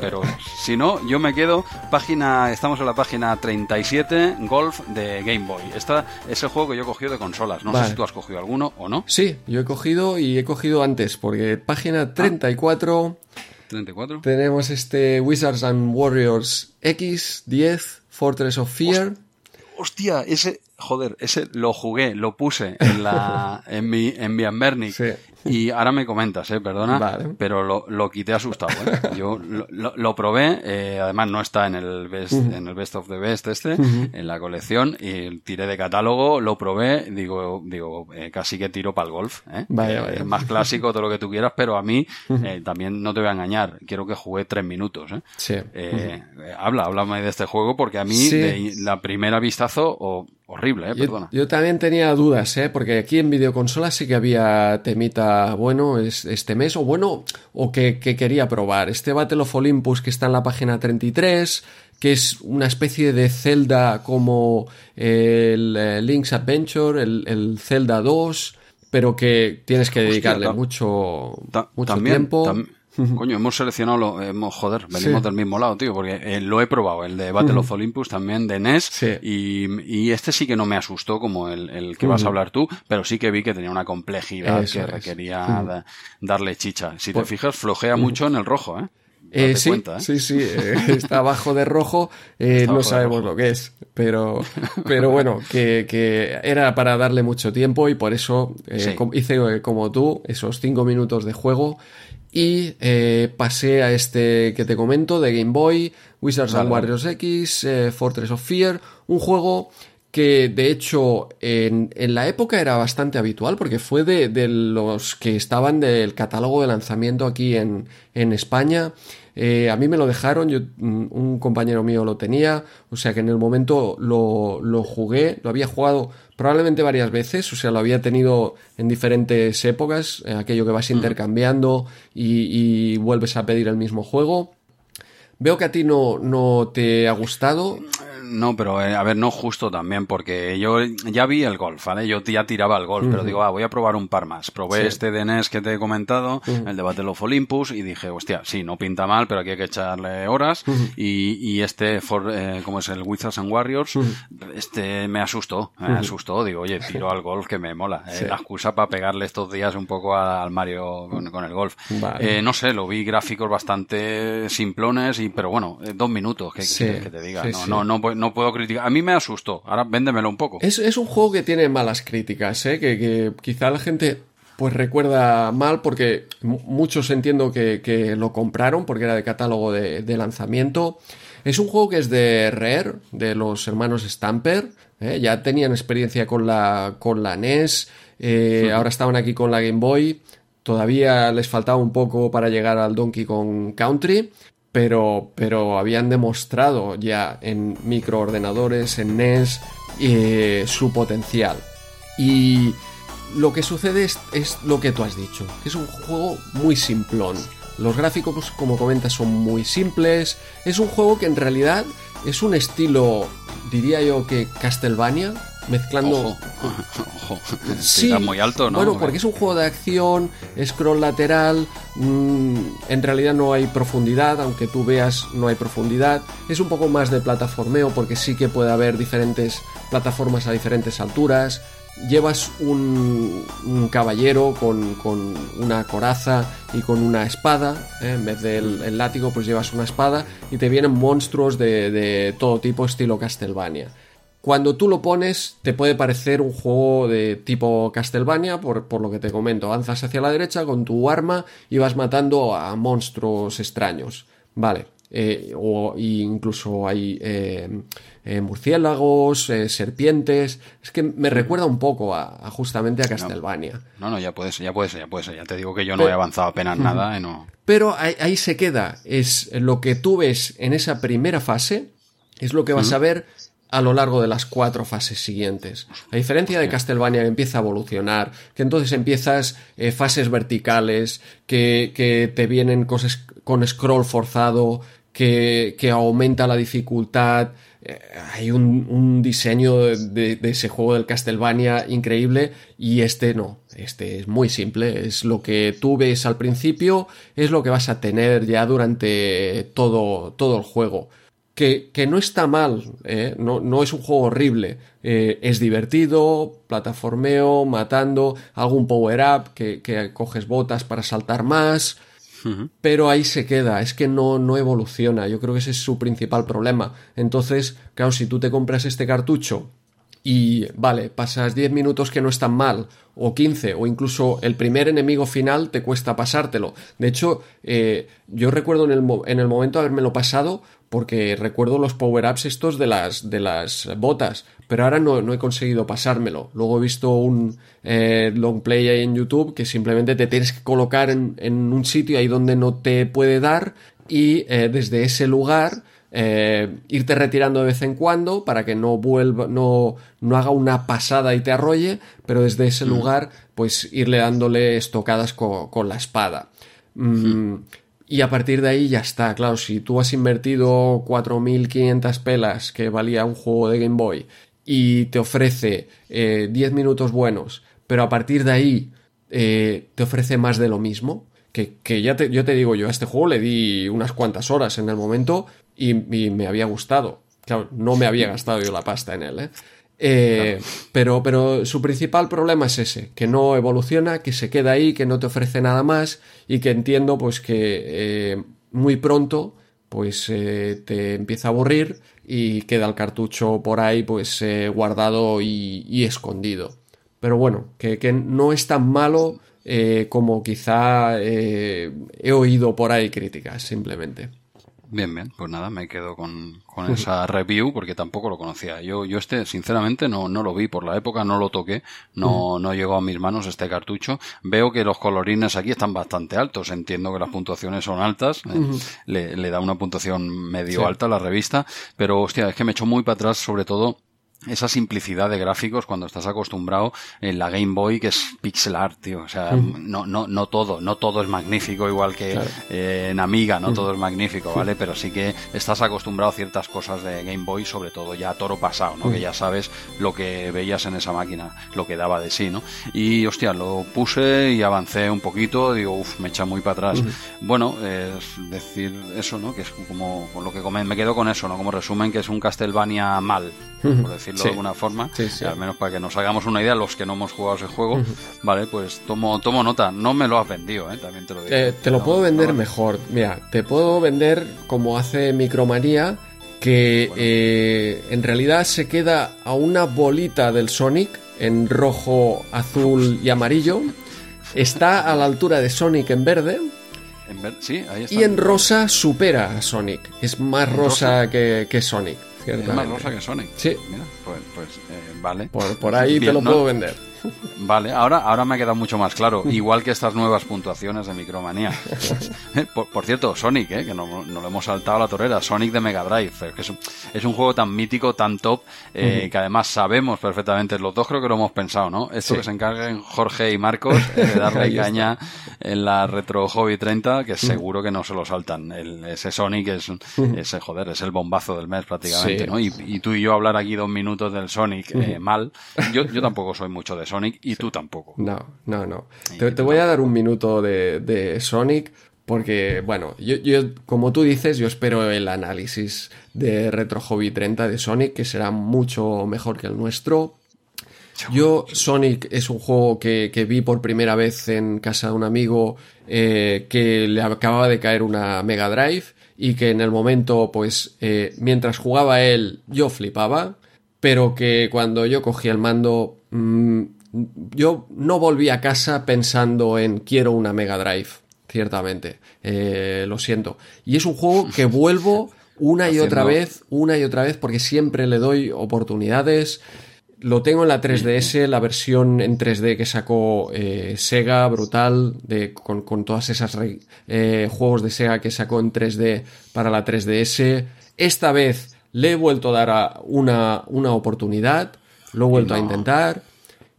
pero si no, yo me quedo, página, estamos en la página 37, Golf de Game Boy. Esta es el juego que yo he cogido de consolas, no sé si tú has cogido alguno o no. Sí, yo he cogido y he cogido antes, porque página 34... 34. Tenemos este Wizards and Warriors X10 Fortress of Fear. Hostia, ese, joder, ese lo jugué, lo puse en la, en mi, en mi Ambernic. Y ahora me comentas, eh, perdona, pero lo, lo, quité asustado, eh. Yo lo, lo, probé, eh, además no está en el best, en el best of the best este, en la colección, y tiré de catálogo, lo probé, digo, digo, eh, casi que tiro para el golf, eh. Vaya, vaya. más clásico, todo lo que tú quieras, pero a mí, eh, también no te voy a engañar, quiero que jugué tres minutos, eh. Sí. Eh, habla, háblame de este juego, porque a mí, de la primera vistazo, o, horrible, eh, perdona. Yo, también tenía dudas, eh, porque aquí en videoconsola sí que había temita bueno este mes, o bueno, o que, quería probar. Este Battle of Olympus que está en la página 33, que es una especie de Zelda como el, eh, Link's Adventure, el, Zelda 2, pero que tienes que dedicarle mucho, mucho tiempo. Coño, hemos seleccionado, lo, hemos, joder, venimos del mismo lado, tío, porque eh, lo he probado, el de Battle of Olympus también de NES, y, este sí que no me asustó como el, que vas a hablar tú, pero sí que vi que tenía una complejidad que requería darle chicha. Si te pues fijas, flojea mucho en el rojo, ¿eh? Eh, sí, ¿eh? sí, sí, está abajo de rojo, no sabemos lo que es, pero, pero bueno, que, que, era para darle mucho tiempo y por eso hice como tú esos cinco minutos de juego y eh, pasé a este que te comento de Game Boy, Wizards and Warriors X, eh, Fortress of Fear, un juego que de hecho en, en, la época era bastante habitual porque fue de, de, los que estaban del catálogo de lanzamiento aquí en, en España. Eh, a mí me lo dejaron, yo, mm, un compañero mío lo tenía, o sea que en el momento lo, lo jugué, lo había jugado probablemente varias veces, o sea, lo había tenido en diferentes épocas, eh, aquello que vas intercambiando y, vuelves a pedir el mismo juego. Veo que a ti no, no te ha gustado. No, pero eh, a ver, no justo también, porque yo ya vi el golf, ¿vale? Yo ya tiraba el golf, pero digo, ah, voy a probar un par más. Probé este de NES que te he comentado, el de Battle of Olympus, y dije, hostia, sí, no pinta mal, pero aquí hay que echarle horas. y, y, este, for, eh, como es el Wizards and Warriors, este me asustó, me asustó. Digo, oye, tiro al golf que me mola. Eh, la excusa para pegarle estos días un poco al Mario con, el golf. Eh, no sé, lo vi gráficos bastante simplones, y pero bueno, dos minutos, que, que, te diga. no, no, no, no puedo criticar. A mí me asustó. Ahora véndemelo un poco. Es, es un juego que tiene malas críticas, ¿eh? que, que quizá la gente pues recuerda mal porque muchos entiendo que, que, lo compraron porque era de catálogo de, de, lanzamiento. Es un juego que es de Rare, de los hermanos Stamper. ¿eh? Ya tenían experiencia con la, con la NES. Eh, ahora estaban aquí con la Game Boy. Todavía les faltaba un poco para llegar al Donkey Kong Country pero, pero habían demostrado ya en microordenadores, en NES, eh, su potencial. Y lo que sucede es, lo que tú has dicho, es un juego muy simplón. Los gráficos, como comentas, son muy simples. Es un juego que en realidad es un estilo, diría yo que Castlevania, mezclando. Ojo, Sí, está muy alto, ¿no? Bueno, porque es un juego de acción, scroll lateral, mm, en realidad no hay profundidad, aunque tú veas no hay profundidad. Es un poco más de plataformeo porque sí que puede haber diferentes plataformas a diferentes alturas. Llevas un, caballero con, una coraza y con una espada, ¿eh? en vez del látigo pues llevas una espada y te vienen monstruos de, de todo tipo estilo Castlevania. Cuando tú lo pones, te puede parecer un juego de tipo Castlevania, por, por, lo que te comento. Avanzas hacia la derecha con tu arma y vas matando a monstruos extraños. Vale. Eh, o incluso hay eh, eh, murciélagos, serpientes. Es que me recuerda un poco a, justamente a Castlevania. No, no, ya puede ser, ya puede ser, ya puede ser. Ya te digo que yo no he avanzado apenas nada. No... Pero ahí, ahí, se queda. Es lo que tú ves en esa primera fase, es lo que vas a ver a lo largo de las cuatro fases siguientes. A diferencia de Castlevania que empieza a evolucionar, que entonces empiezas eh, fases verticales, que, que, te vienen cosas con scroll forzado, que, que aumenta la dificultad. Eh, hay un, un diseño de, de, ese juego del Castlevania increíble y este no. Este es muy simple. Es lo que tú ves al principio, es lo que vas a tener ya durante todo, todo el juego que, no está mal, ¿eh? no, no, es un juego horrible, eh, es divertido, plataformeo, matando, algún power-up, que, que, coges botas para saltar más, pero ahí se queda, es que no, no evoluciona, yo creo que ese es su principal problema. Entonces, claro, si tú te compras este cartucho y vale, pasas 10 minutos que no están mal, o 15, o incluso el primer enemigo final te cuesta pasártelo. De hecho, eh, yo recuerdo en el, en el momento lo pasado porque recuerdo los power-ups estos de las, de las botas, pero ahora no, no he conseguido pasármelo. Luego he visto un eh, long play ahí en YouTube que simplemente te tienes que colocar en, en un sitio ahí donde no te puede dar y eh, desde ese lugar eh, irte retirando de vez en cuando para que no vuelva, no, no haga una pasada y te arrolle, pero desde ese mm. lugar, pues irle dándole estocadas con, la espada. Mm, y a partir de ahí ya está, claro, si tú has invertido 4.500 pelas que valía un juego de Game Boy y te ofrece eh, 10 minutos buenos, pero a partir de ahí eh, te ofrece más de lo mismo, que, que ya te, yo te digo, yo a este juego le di unas cuantas horas en el momento y, y me había gustado. Claro, no me había gastado yo la pasta en él, ¿eh? Eh, pero, pero su principal problema es ese, que no evoluciona, que se queda ahí, que no te ofrece nada más y que entiendo pues que eh, muy pronto pues eh, te empieza a aburrir y queda el cartucho por ahí pues guardado y, y, escondido. Pero bueno, que, que no es tan malo eh, como quizá he oído por ahí críticas simplemente. Bien, bien, pues nada, me quedo con, con esa review porque tampoco lo conocía. Yo, yo este, sinceramente, no, no lo vi. Por la época, no lo toqué, no, no llegó a mis manos este cartucho. Veo que los colorines aquí están bastante altos, entiendo que las puntuaciones son altas, eh, le, le, da una puntuación medio alta a la revista, pero hostia, es que me echó muy para atrás, sobre todo esa simplicidad de gráficos cuando estás acostumbrado en la Game Boy que es pixel art, tío. O sea, no, no, no todo, no todo es magnífico igual que eh, en Amiga, no todo es magnífico, ¿vale? Pero sí que estás acostumbrado a ciertas cosas de Game Boy, sobre todo ya a toro pasado, ¿no? Que ya sabes lo que veías en esa máquina, lo que daba de sí, ¿no? Y hostia, lo puse y avancé un poquito, digo, uff, me echa muy para atrás. Bueno, es decir eso, ¿no? Que es como, lo que me quedo con eso, ¿no? Como resumen que es un Castlevania mal, por decir de alguna forma, al menos para que nos hagamos una idea, los que no hemos jugado ese juego, vale, pues tomo, tomo nota, no me lo has vendido, ¿eh? también te lo digo. Eh, te lo puedo vender mejor, mira, te puedo vender como hace Micromanía, que eh, en realidad se queda a una bolita del Sonic en rojo, azul y amarillo, está a la altura de Sonic en verde, en sí, ahí está. Y en rosa supera a Sonic. Es más rosa, rosa? Que, que, Sonic. Más rosa que Sonic. Sí. Mira, pues, pues eh, vale. Por, por ahí Bien, te lo ¿no? puedo vender. Vale, ahora, ahora me ha quedado mucho más claro. Igual que estas nuevas puntuaciones de Micromanía. por, por, cierto, Sonic, ¿eh? que no, no, lo hemos saltado a la torera. Sonic de Mega Drive. Que es, un, es un juego tan mítico, tan top, eh, uh -huh. que además sabemos perfectamente. Los dos creo que lo hemos pensado, ¿no? Esto sí. que se encarguen Jorge y Marcos eh, de darle caña en la Retro Hobby 30, que seguro que no se lo saltan. El, ese Sonic es, ese, joder, es el bombazo del mes prácticamente, sí. ¿no? Y, y, tú y yo hablar aquí dos minutos del Sonic eh, mal. Yo, yo tampoco soy mucho de Sonic y tú tampoco. No, no, no. Te, te, voy a dar un minuto de, de Sonic porque, bueno, yo, yo, como tú dices, yo espero el análisis de Retro Hobby 30 de Sonic, que será mucho mejor que el nuestro. Yo, Sonic es un juego que, que vi por primera vez en casa de un amigo eh, que le acababa de caer una Mega Drive y que en el momento, pues, eh, mientras jugaba él, yo flipaba, pero que cuando yo cogí el mando, mmm, yo no volví a casa pensando en quiero una Mega Drive, ciertamente. Eh, lo siento. Y es un juego que vuelvo una y otra vez, una y otra vez, porque siempre le doy oportunidades. Lo tengo en la 3DS, la versión en 3D que sacó eh, Sega, brutal, de, con, con todas esas eh, juegos de Sega que sacó en 3D para la 3DS. Esta vez le he vuelto a dar una, una oportunidad, lo he vuelto a intentar.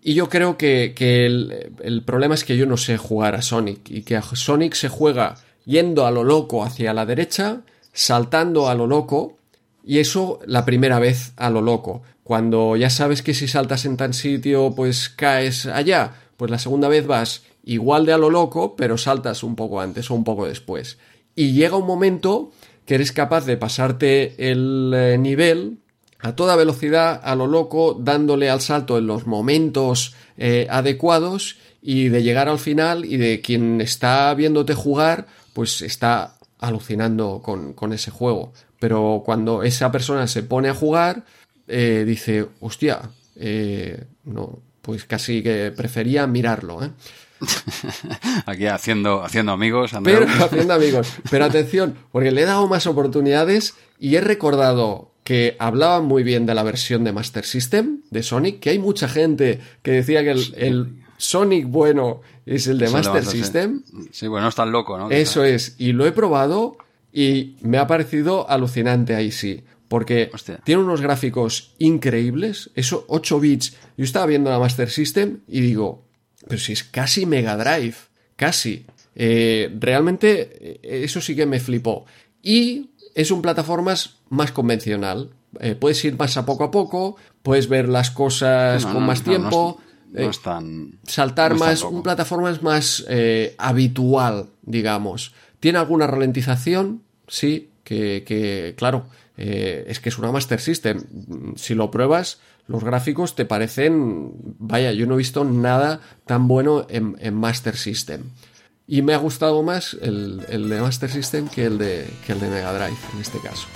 Y yo creo que, el, el, problema es que yo no sé jugar a Sonic y que a Sonic se juega yendo a lo loco hacia la derecha, saltando a lo loco, y eso la primera vez a lo loco. Cuando ya sabes que si saltas en tan sitio, pues caes allá, pues la segunda vez vas igual de a lo loco, pero saltas un poco antes o un poco después. Y llega un momento que eres capaz de pasarte el eh, nivel a toda velocidad, a lo loco, dándole al salto en los momentos eh, adecuados y de llegar al final y de quien está viéndote jugar, pues está alucinando con, con ese juego. Pero cuando esa persona se pone a jugar, eh, dice, hostia, no, pues casi que prefería mirarlo, ¿eh? Aquí haciendo, haciendo amigos. Pero haciendo amigos. Pero atención, porque le he dado más oportunidades y he recordado que hablaban muy bien de la versión de Master System de Sonic, que hay mucha gente que decía que el, Sonic bueno es el de Master System. Sí. bueno, no es tan loco, ¿no? Eso es, y lo he probado y me ha parecido alucinante ahí sí. Porque tiene unos gráficos increíbles, eso 8 bits. Yo estaba viendo la Master System y digo, pero si es casi Mega Drive, casi. Eh, realmente eh, eso sí que me flipó. Y es un plataformas más convencional. Eh, puedes ir más a poco a poco, puedes ver las cosas con más tiempo. No es, tan, saltar más, un plataformas más habitual, digamos. ¿Tiene alguna ralentización? Sí, que, que claro, es que es una Master System. Si lo pruebas, los gráficos te parecen, vaya, yo no he visto nada tan bueno en, Master System. Y me ha gustado más el, de Master System que el de, que el de Mega Drive en este caso.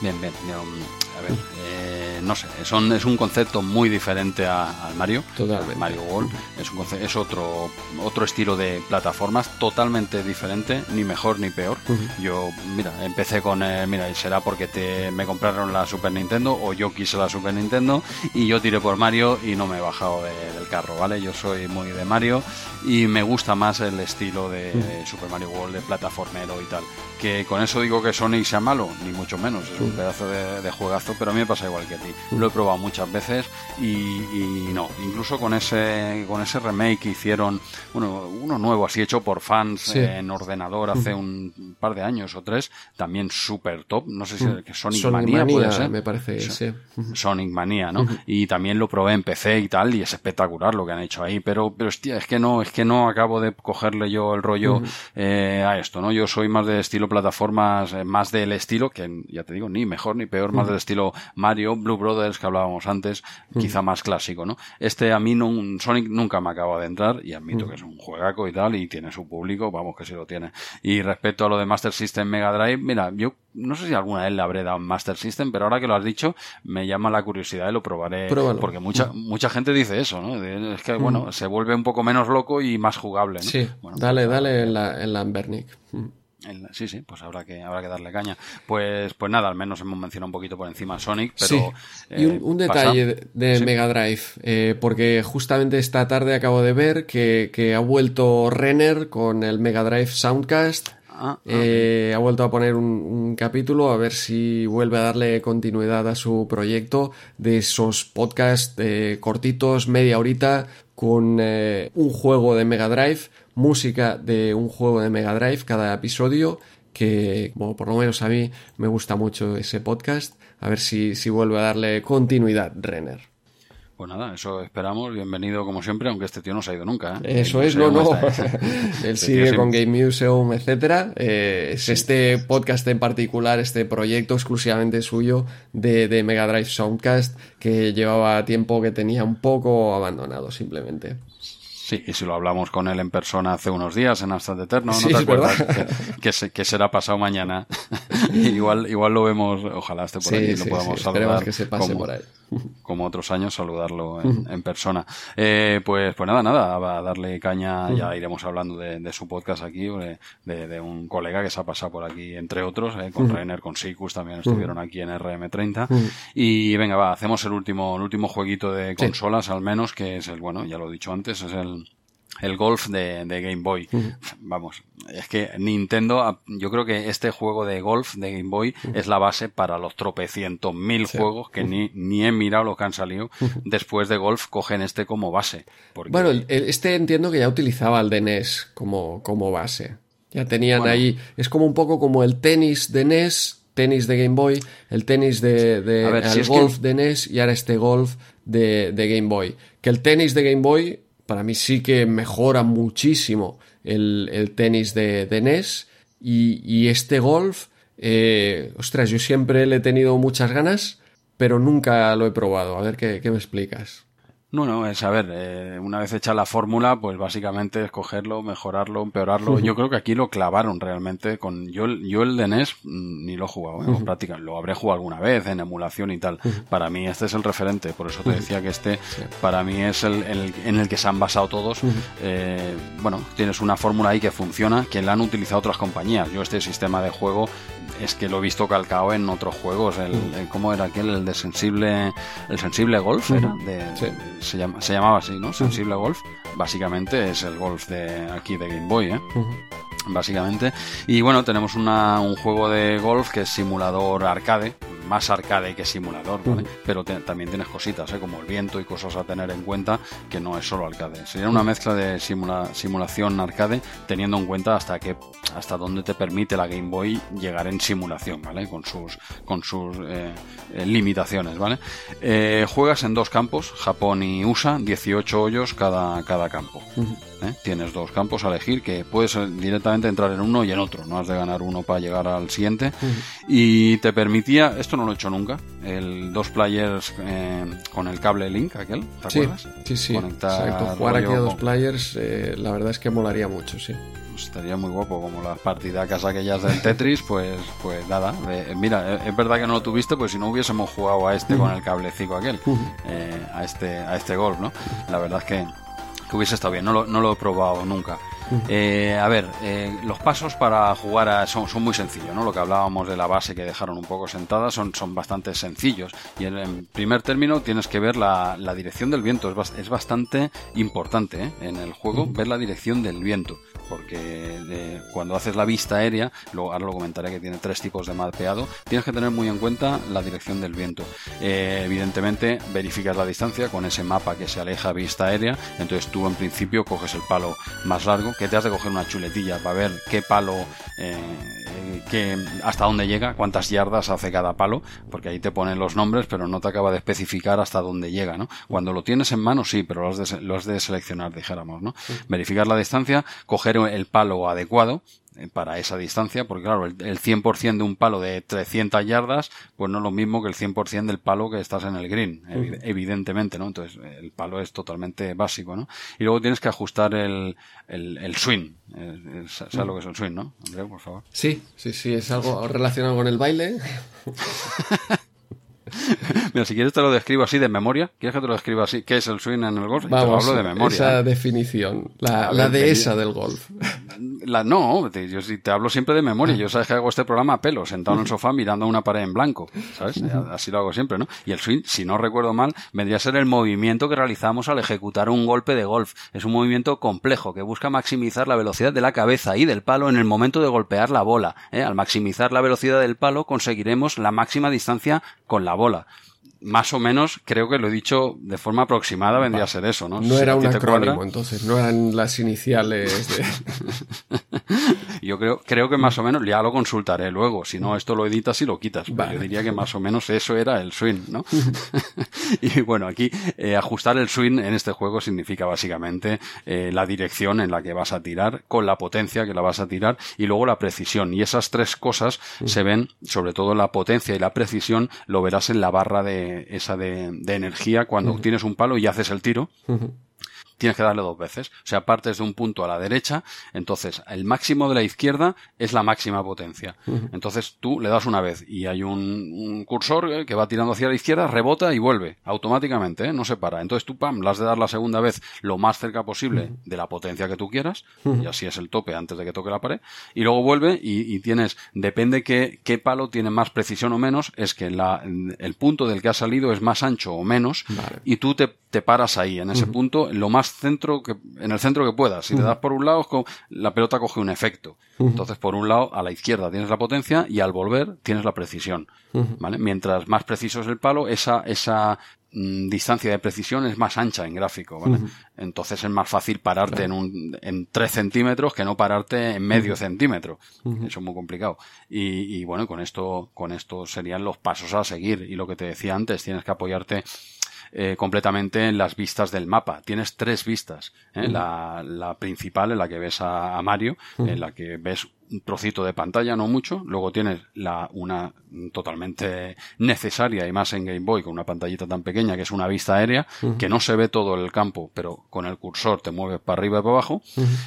Bien, bien. a ver, no sé, son, es un concepto muy diferente al Mario. Totalmente. Mario World. Es, un es otro, otro estilo de plataformas totalmente diferente, ni mejor ni peor. Yo, mira, empecé con, eh, mira, y será porque te, me compraron la Super Nintendo o yo quise la Super Nintendo y yo tiré por Mario y no me he bajado del carro, ¿vale? Yo soy muy de Mario y me gusta más el estilo de, Super Mario World, de plataformero y tal. Que con eso digo que Sonic sea malo, ni mucho menos, es un pedazo de, de juegazo, pero a mí me pasa igual que a ti. Lo he probado muchas veces y, no, incluso con ese, con ese remake que hicieron, bueno, uno nuevo así hecho por fans en ordenador hace un par de años o tres, también súper top. No sé si que Sonic, Mania, puede ser. Me parece, sí. Sonic Mania, ¿no? Y también lo probé en PC y tal, y es espectacular lo que han hecho ahí, pero, pero hostia, es que no, es que no acabo de cogerle yo el rollo eh, a esto, ¿no? Yo soy más de estilo plataformas, eh, más del estilo, que ya te digo, ni mejor ni peor, más del estilo Mario, Blue Brothers que hablábamos antes, quizá más clásico, ¿no? Este a mí no, Sonic nunca me acaba de entrar y admito que es un juegaco y tal y tiene su público, vamos que sí lo tiene. Y respecto a lo de Master System Mega Drive, mira, yo no sé si alguna vez le habré dado un Master System, pero ahora que lo has dicho, me llama la curiosidad y lo probaré. Porque mucha, mucha gente dice eso, ¿no? Es que, bueno, se vuelve un poco menos loco y más jugable, ¿no? Sí, bueno, dale, pues dale en la, en la sí, sí, pues habrá que, habrá que darle caña. Pues, pues nada, al menos hemos mencionado un poquito por encima Sonic, pero... y un, eh, detalle de, Mega Drive, eh, porque justamente esta tarde acabo de ver que, que ha vuelto Renner con el Mega Drive Soundcast. Ah, ah, eh, ha vuelto a poner un, capítulo a ver si vuelve a darle continuidad a su proyecto de esos podcasts cortitos, media horita, con un juego de Mega Drive música de un juego de Mega Drive cada episodio que, bueno, por lo menos a mí me gusta mucho ese podcast. A ver si, si vuelve a darle continuidad, Renner. Pues nada, eso esperamos. Bienvenido como siempre, aunque este tío no se ha ido nunca. ¿eh? Eso es, no, no. Él sigue con Game Museum, etcétera. Eh, es este podcast en particular, este proyecto exclusivamente suyo de, de Mega Drive Soundcast que llevaba tiempo que tenía un poco abandonado simplemente. Sí, y si lo hablamos con él en persona hace unos días en Hasta Eterno, ¿no te acuerdas? Que, que, será pasado mañana. igual, igual lo vemos, ojalá esté por ahí y lo podamos saludar. que se pase por ahí. Como otros años, saludarlo en, persona. Eh, pues, pues nada, nada, a darle caña, ya iremos hablando de, su podcast aquí, de, un colega que se ha pasado por aquí, entre otros, eh, con Renner, con Sikus, también estuvieron aquí en RM30. Y venga, va, hacemos el último, el último jueguito de consolas, al menos, que es el, bueno, ya lo he dicho antes, es el el golf de, Game Boy. Vamos, es que Nintendo, yo creo que este juego de golf de Game Boy es la base para los tropecientos mil juegos que ni, ni he mirado los que han salido después de golf, cogen este como base. Bueno, este entiendo que ya utilizaba el de NES como, como base. Ya tenían ahí, es como un poco como el tenis de NES, tenis de Game Boy, el tenis de, de el golf de NES y ahora este golf de, de Game Boy. Que el tenis de Game Boy para mí sí que mejora muchísimo el, tenis de, de NES y, este golf, eh, ostras, yo siempre le he tenido muchas ganas, pero nunca lo he probado. A ver qué, qué me explicas. No, no, es a ver, eh, una vez hecha la fórmula, pues básicamente escogerlo, mejorarlo, empeorarlo. Yo creo que aquí lo clavaron realmente con yo, yo el de NES mm, ni lo he jugado, ¿eh? práctica, lo habré jugado alguna vez en emulación y tal. Para mí este es el referente, por eso te decía que este para mí es el, en el que se han basado todos. Eh, bueno, tienes una fórmula ahí que funciona, que la han utilizado otras compañías. Yo este sistema de juego es que lo he visto calcado en otros juegos. El, ¿Cómo era aquel? El de sensible, el sensible golf, ¿era? De, se, llama, se llamaba así, ¿no? Sensible golf. Básicamente es el golf de aquí de Game Boy, ¿eh? Básicamente. Y bueno, tenemos una, un juego de golf que es simulador arcade, más arcade que simulador, Pero también tienes cositas, ¿eh? como el viento y cosas a tener en cuenta que no es solo arcade. Sería una mezcla de simulación arcade teniendo en cuenta hasta qué, hasta dónde te permite la Game Boy llegar en simulación, ¿vale? Con sus, con sus eh, eh, limitaciones, ¿vale? juegas en dos campos, Japón y USA, 18 hoyos cada, cada campo. Tienes dos campos a elegir que puedes directamente entrar en uno y en otro, no has de ganar uno para llegar al siguiente. Y te permitía, esto no lo he hecho nunca, el dos players eh, con el cable Link, aquel, ¿te acuerdas? Sí, sí, Exacto. Jugar aquí a dos players, eh, la verdad es que molaría mucho, sí. Pues estaría muy guapo, como las partidacas aquellas del Tetris, pues, pues nada. Eh, mira, es verdad que no lo tuviste, pues si no hubiésemos jugado a este con el cablecito aquel, a este, a este golf, ¿no? La verdad es que que hubiese estado bien, no lo, no lo he probado nunca. Eh, a ver, eh, los pasos para jugar son, son, muy sencillos, ¿no? Lo que hablábamos de la base que dejaron un poco sentada son, son bastante sencillos. Y en, primer término tienes que ver la, la dirección del viento. Es, es bastante importante ¿eh? en el juego ver la dirección del viento. Porque cuando haces la vista aérea, lo, ahora lo comentaré que tiene tres tipos de mapeado, tienes que tener muy en cuenta la dirección del viento. evidentemente, verificas la distancia con ese mapa que se aleja vista aérea. Entonces tú en principio coges el palo más largo que te has de coger una chuletilla para ver qué palo, eh, que, hasta dónde llega, cuántas yardas hace cada palo, porque ahí te ponen los nombres, pero no te acaba de especificar hasta dónde llega, ¿no? Cuando lo tienes en mano, sí, pero lo has de, lo has de seleccionar, dijéramos, ¿no? Verificar la distancia, coger el palo adecuado, eh, para esa distancia, porque claro, el, 100% de un palo de 300 yardas, pues no es lo mismo que el 100% del palo que estás en el green, evidentemente, ¿no? Entonces, el palo es totalmente básico, ¿no? Y luego tienes que ajustar el, el, swing. Eh, ¿Sabes lo que es el swing, no? Andreu, por favor. Sí, sí, sí, es algo relacionado con el baile. Mira, si quieres te lo describo así de memoria. ¿Quieres que te lo describa así? ¿Qué es el swing en el golf? Vamos, hablo de memoria. Esa ¿eh? definición, la, la dehesa del golf. La, no, yo te hablo siempre de memoria. Yo sabes que hago este programa a pelo, sentado en el sofá mirando una pared en blanco. ¿Sabes? Así lo hago siempre, ¿no? Y el swing, si no recuerdo mal, vendría a ser el movimiento que realizamos al ejecutar un golpe de golf. Es un movimiento complejo que busca maximizar la velocidad de la cabeza y del palo en el momento de golpear la bola. ¿eh? Al maximizar la velocidad del palo conseguiremos la máxima distancia con la bola más o menos, creo que lo he dicho de forma aproximada, vendría a ser eso, ¿no? No era un acrónimo, entonces, no eran las iniciales de... yo creo, creo que más o menos, ya lo consultaré luego, si no, esto lo editas y lo quitas. Yo diría que más o menos eso era el swing, ¿no? y bueno, aquí eh, ajustar el swing en este juego significa básicamente eh, la dirección en la que vas a tirar, con la potencia que la vas a tirar y luego la precisión. Y esas tres cosas se ven, sobre todo la potencia y la precisión, lo verás en la barra de esa de, energía cuando tienes un palo y haces el tiro tienes que darle dos veces. O sea, partes de un punto a la derecha, entonces el máximo de la izquierda es la máxima potencia. Entonces tú le das una vez y hay un, cursor que va tirando hacia la izquierda, rebota y vuelve automáticamente, ¿eh? no se para. Entonces tú, pam, le has de dar la segunda vez lo más cerca posible de la potencia que tú quieras, y así es el tope antes de que toque la pared, y luego vuelve y, tienes, depende qué, qué, palo tiene más precisión o menos, es que la, el punto del que ha salido es más ancho o menos, y tú te, te paras ahí, en ese punto, lo más centro que, en el centro que puedas. Si te das por un lado, la pelota coge un efecto. Entonces, por un lado, a la izquierda tienes la potencia y al volver tienes la precisión. ¿Vale? Mientras más preciso es el palo, esa, esa mm, distancia de precisión es más ancha en gráfico, ¿vale? Entonces es más fácil pararte en un, en 3 centímetros que no pararte en medio centímetro. Eso es muy complicado. Y, y, bueno, con esto, con esto serían los pasos a seguir. Y lo que te decía antes, tienes que apoyarte eh, completamente en las vistas del mapa. Tienes tres vistas. ¿eh? la, la, principal en la que ves a, Mario, en la que ves un trocito de pantalla, no mucho. Luego tienes la, una totalmente necesaria y más en Game Boy con una pantallita tan pequeña que es una vista aérea, que no se ve todo el campo, pero con el cursor te mueves para arriba y para abajo.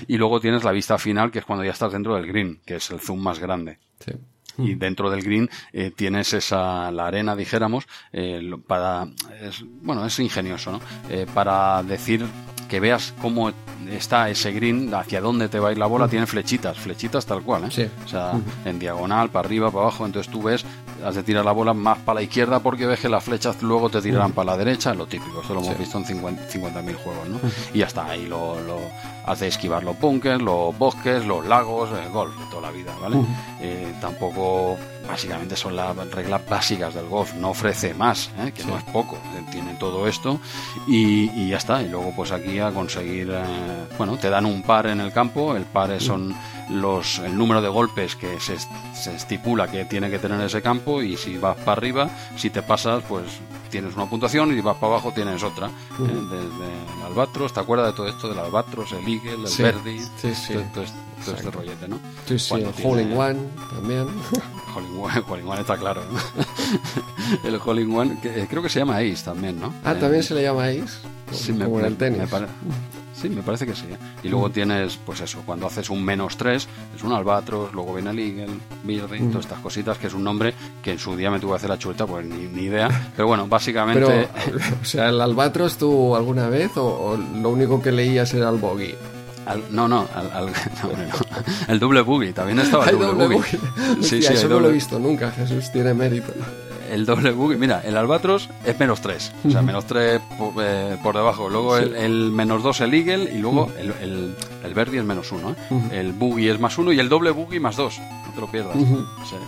Y luego tienes la vista final, que es cuando ya estás dentro del green, que es el zoom más grande. Sí y dentro del green eh, tienes esa la arena dijéramos eh, para es, bueno es ingenioso ¿no? Eh, para decir que veas cómo está ese green, hacia dónde te va a ir la bola, tiene flechitas, flechitas tal cual, ¿eh? O sea, en diagonal, para arriba, para abajo, entonces tú ves, has de tirar la bola más para la izquierda porque ves que las flechas luego te tirarán para la derecha, lo típico, eso lo hemos visto en 50.000 juegos, ¿no? Y ya está, ahí lo, lo has de esquivar los bunkers, los bosques, los lagos, el golf de toda la vida, ¿vale? Eh, tampoco básicamente son las reglas básicas del golf, no ofrece más, ¿eh? que no es poco, eh, tiene todo esto y, ya está, y luego pues aquí a conseguir, eh, bueno, te dan un par en el campo, el par son los, el número de golpes que se, se estipula que tiene que tener ese campo y si vas para arriba, si te pasas, pues tienes una puntuación y vas para abajo tienes otra. Desde el albatros, ¿te acuerdas de todo esto del albatros, el eagle, el sí, verdi? Sí, sí. Todo, este rollete, ¿no? Sí, sí, el in one también. Hole in one, está claro. el hole in one, que, creo que se llama Ace también, ¿no? Ah, también se le llama Ace. Sí, como en el tenis. Sí, me parece que sí. ¿eh? Y luego tienes, pues eso, cuando haces un menos 3, es un albatros, luego viene el eagle, birdie, todas estas cositas, que es un nombre que en su día me tuve que hacer la chuleta, pues ni, idea. Pero bueno, básicamente... o sea, ¿el albatros tú alguna vez o, lo único que leías era el bogey? no, no, el doble boogie, también estaba el doble, boogie. Sí, sí, eso no lo he visto nunca, Jesús, tiene mérito el doble boogie, mira, el albatros es menos 3, o sea, menos 3 eh, por, debajo. Luego el, menos 2 el eagle y luego el, el, el verdi es menos 1. ¿eh? El boogie es más 1 y el doble boogie más 2. No te lo pierdas. o sea,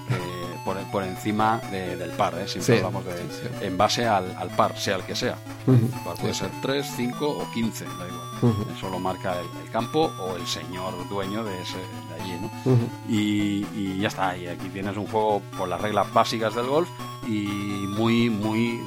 por, por, encima del par, ¿eh? siempre hablamos de en base al, al, par, sea el que sea. El par puede ser 3, 5 o 15, da igual. Eso lo marca el, campo o el señor dueño de, ese, de allí. ¿no? y, y ya está, y aquí tienes un juego por las reglas básicas del golf y muy, muy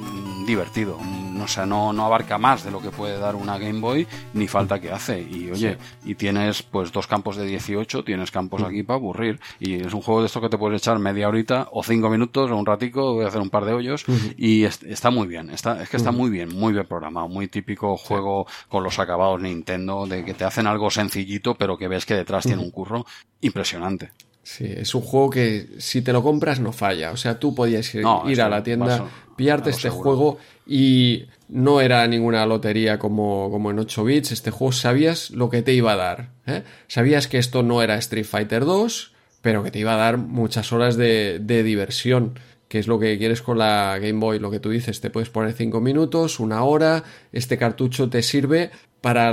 divertido. O sea, no, no abarca más de lo que puede dar una Game Boy, ni falta que hace. Y oye, y tienes pues dos campos de 18, tienes campos aquí para aburrir. Y es un juego de esto que te puedes echar media horita o cinco minutos o un ratico, voy a hacer un par de hoyos. Y está muy bien, está, es que está muy bien, muy bien programado, muy típico juego con los acabados Nintendo, de que te hacen algo sencillito, pero que ves que detrás tiene un curro impresionante. Sí, es un juego que si te lo compras no falla. O sea, tú podías ir, a la tienda, pillarte este juego y no era ninguna lotería como, como en 8 bits. Este juego sabías lo que te iba a dar. ¿eh? Sabías que esto no era Street Fighter 2, pero que te iba a dar muchas horas de, de diversión que es lo que quieres con la Game Boy, lo que tú dices, te puedes poner 5 minutos, una hora, este cartucho te sirve para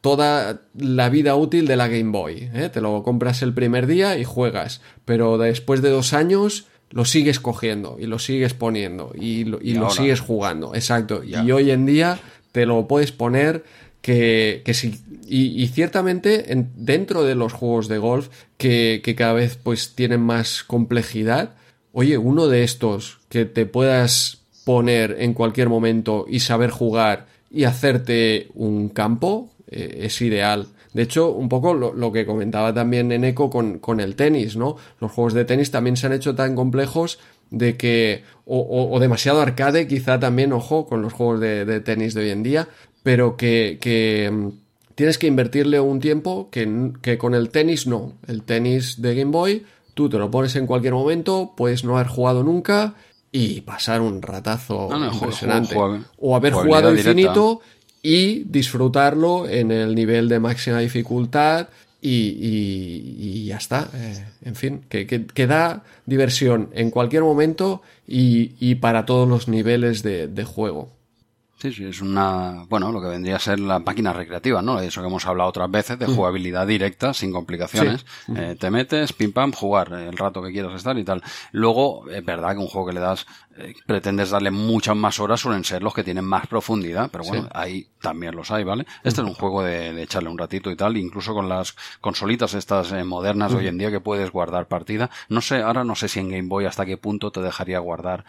toda la vida útil de la Game Boy. ¿eh? Te lo compras el primer día y juegas, pero después de dos años lo sigues cogiendo y lo sigues poniendo y lo, sigues jugando. Exacto. Y hoy en día te lo puedes poner que, que sí. Y, ciertamente dentro de los juegos de golf que, que cada vez pues tienen más complejidad, oye, uno de estos que te puedas poner en cualquier momento y saber jugar y hacerte un campo eh, es ideal. De hecho, un poco lo, que comentaba también en Eco con, con, el tenis, ¿no? Los juegos de tenis también se han hecho tan complejos de que, o, demasiado arcade, quizá también, ojo, con los juegos de, tenis de hoy en día, pero que, que mm, tienes que invertirle un tiempo que, que con el tenis no. El tenis de Game Boy, tú te lo pones en cualquier momento, puedes no haber jugado nunca y pasar un ratazo impresionante. o haber jugado infinito y disfrutarlo en el nivel de máxima dificultad y, ya está. Eh, en fin, que, que, da diversión en cualquier momento y, para todos los niveles de, juego. Sí, sí, es una, bueno, lo que vendría a ser la máquina recreativa, ¿no? Eso que hemos hablado otras veces, de jugabilidad directa, sin complicaciones. Eh, te metes, pim pam, jugar el rato que quieras estar y tal. Luego, es verdad que un juego que le das, eh, pretendes darle muchas más horas, suelen ser los que tienen más profundidad, pero bueno, ahí también los hay, ¿vale? Este es un juego de, echarle un ratito y tal, incluso con las consolitas estas eh, modernas hoy en día que puedes guardar partida. No sé, ahora no sé si en Game Boy hasta qué punto te dejaría guardar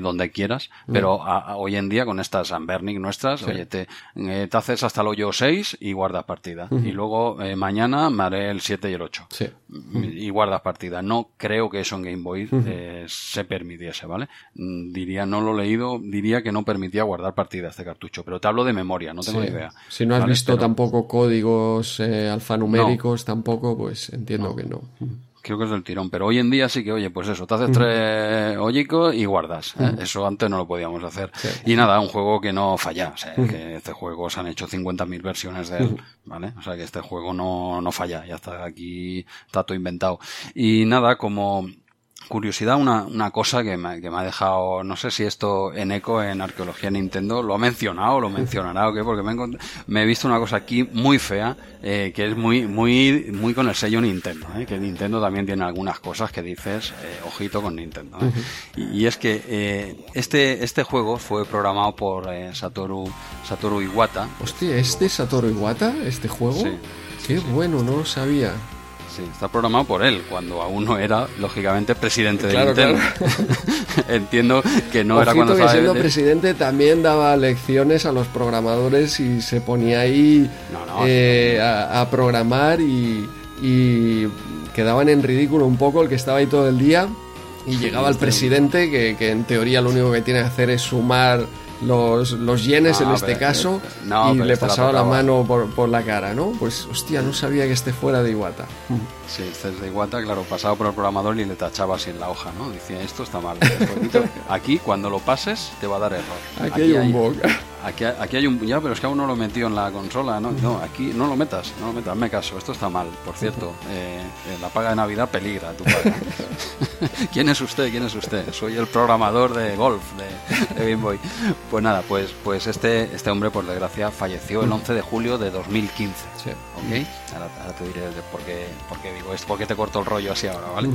donde quieras, pero hoy en día con estas nuestras, oye, te, eh, te, haces hasta el hoyo 6 y guardas partida. Y luego eh, mañana me haré el 7 y el 8. Y guardas partida. No creo que eso en Game Boy eh, se permitiese, ¿vale? Mm, diría, no lo he leído, diría que no permitía guardar partida este cartucho, pero te hablo de memoria, no tengo ni idea. Si no has visto tampoco códigos alfanuméricos, tampoco, pues entiendo que no creo que es del tirón. Pero hoy en día sí que, oye, pues eso, te haces tres hoyicos y guardas. ¿eh? Eso antes no lo podíamos hacer. Y nada, un juego que no falla. O sea, que este juego se han hecho 50.000 versiones de él, ¿vale? O sea, que este juego no, no falla. Ya está aquí, está todo inventado. Y nada, como curiosidad, una, una cosa que me, que me, ha dejado, no sé si esto en eco en arqueología Nintendo lo ha mencionado, lo mencionará o qué, porque me he, me he visto una cosa aquí muy fea, eh, que es muy, muy, muy con el sello Nintendo, eh, que Nintendo también tiene algunas cosas que dices, eh, ojito con Nintendo. ¿eh? y, y, es que eh, este, este juego fue programado por Satoru, Satoru Iwata. Hostia, ¿es de Satoru Iwata este juego? Sí. Qué bueno, no lo sabía. Sí, está programado por él, cuando aún no era, lógicamente, presidente de Nintendo. Entiendo que no era cuando que siendo presidente también daba lecciones a los programadores y se ponía ahí eh, a, programar y, quedaban en ridículo un poco el que estaba ahí todo el día y llegaba el presidente que, que en teoría lo único que tiene que hacer es sumar los, los yenes en este caso y le pasaba la, mano por, por, la cara, ¿no? Pues hostia, no sabía que este fuera de Iwata. Sí, este es de Iwata, claro, pasaba por el programador y le tachaba así en la hoja, ¿no? Decía, esto está mal. Aquí, cuando lo pases, te va a dar error. Aquí, hay un bug. Aquí, aquí, hay un. Ya, pero es que aún no lo metió en la consola, ¿no? No, aquí no lo metas, no lo metas, me caso, esto está mal. Por cierto, eh, la paga de Navidad peligra, tu padre. ¿Quién es usted? ¿Quién es usted? Soy el programador de golf de, de Game Boy. Pues nada, pues, pues este, este hombre, por desgracia, falleció el 11 de julio de 2015. Sí. ¿Ok? Ahora, te diré por qué, por qué digo esto, por qué te corto el rollo así ahora, ¿vale?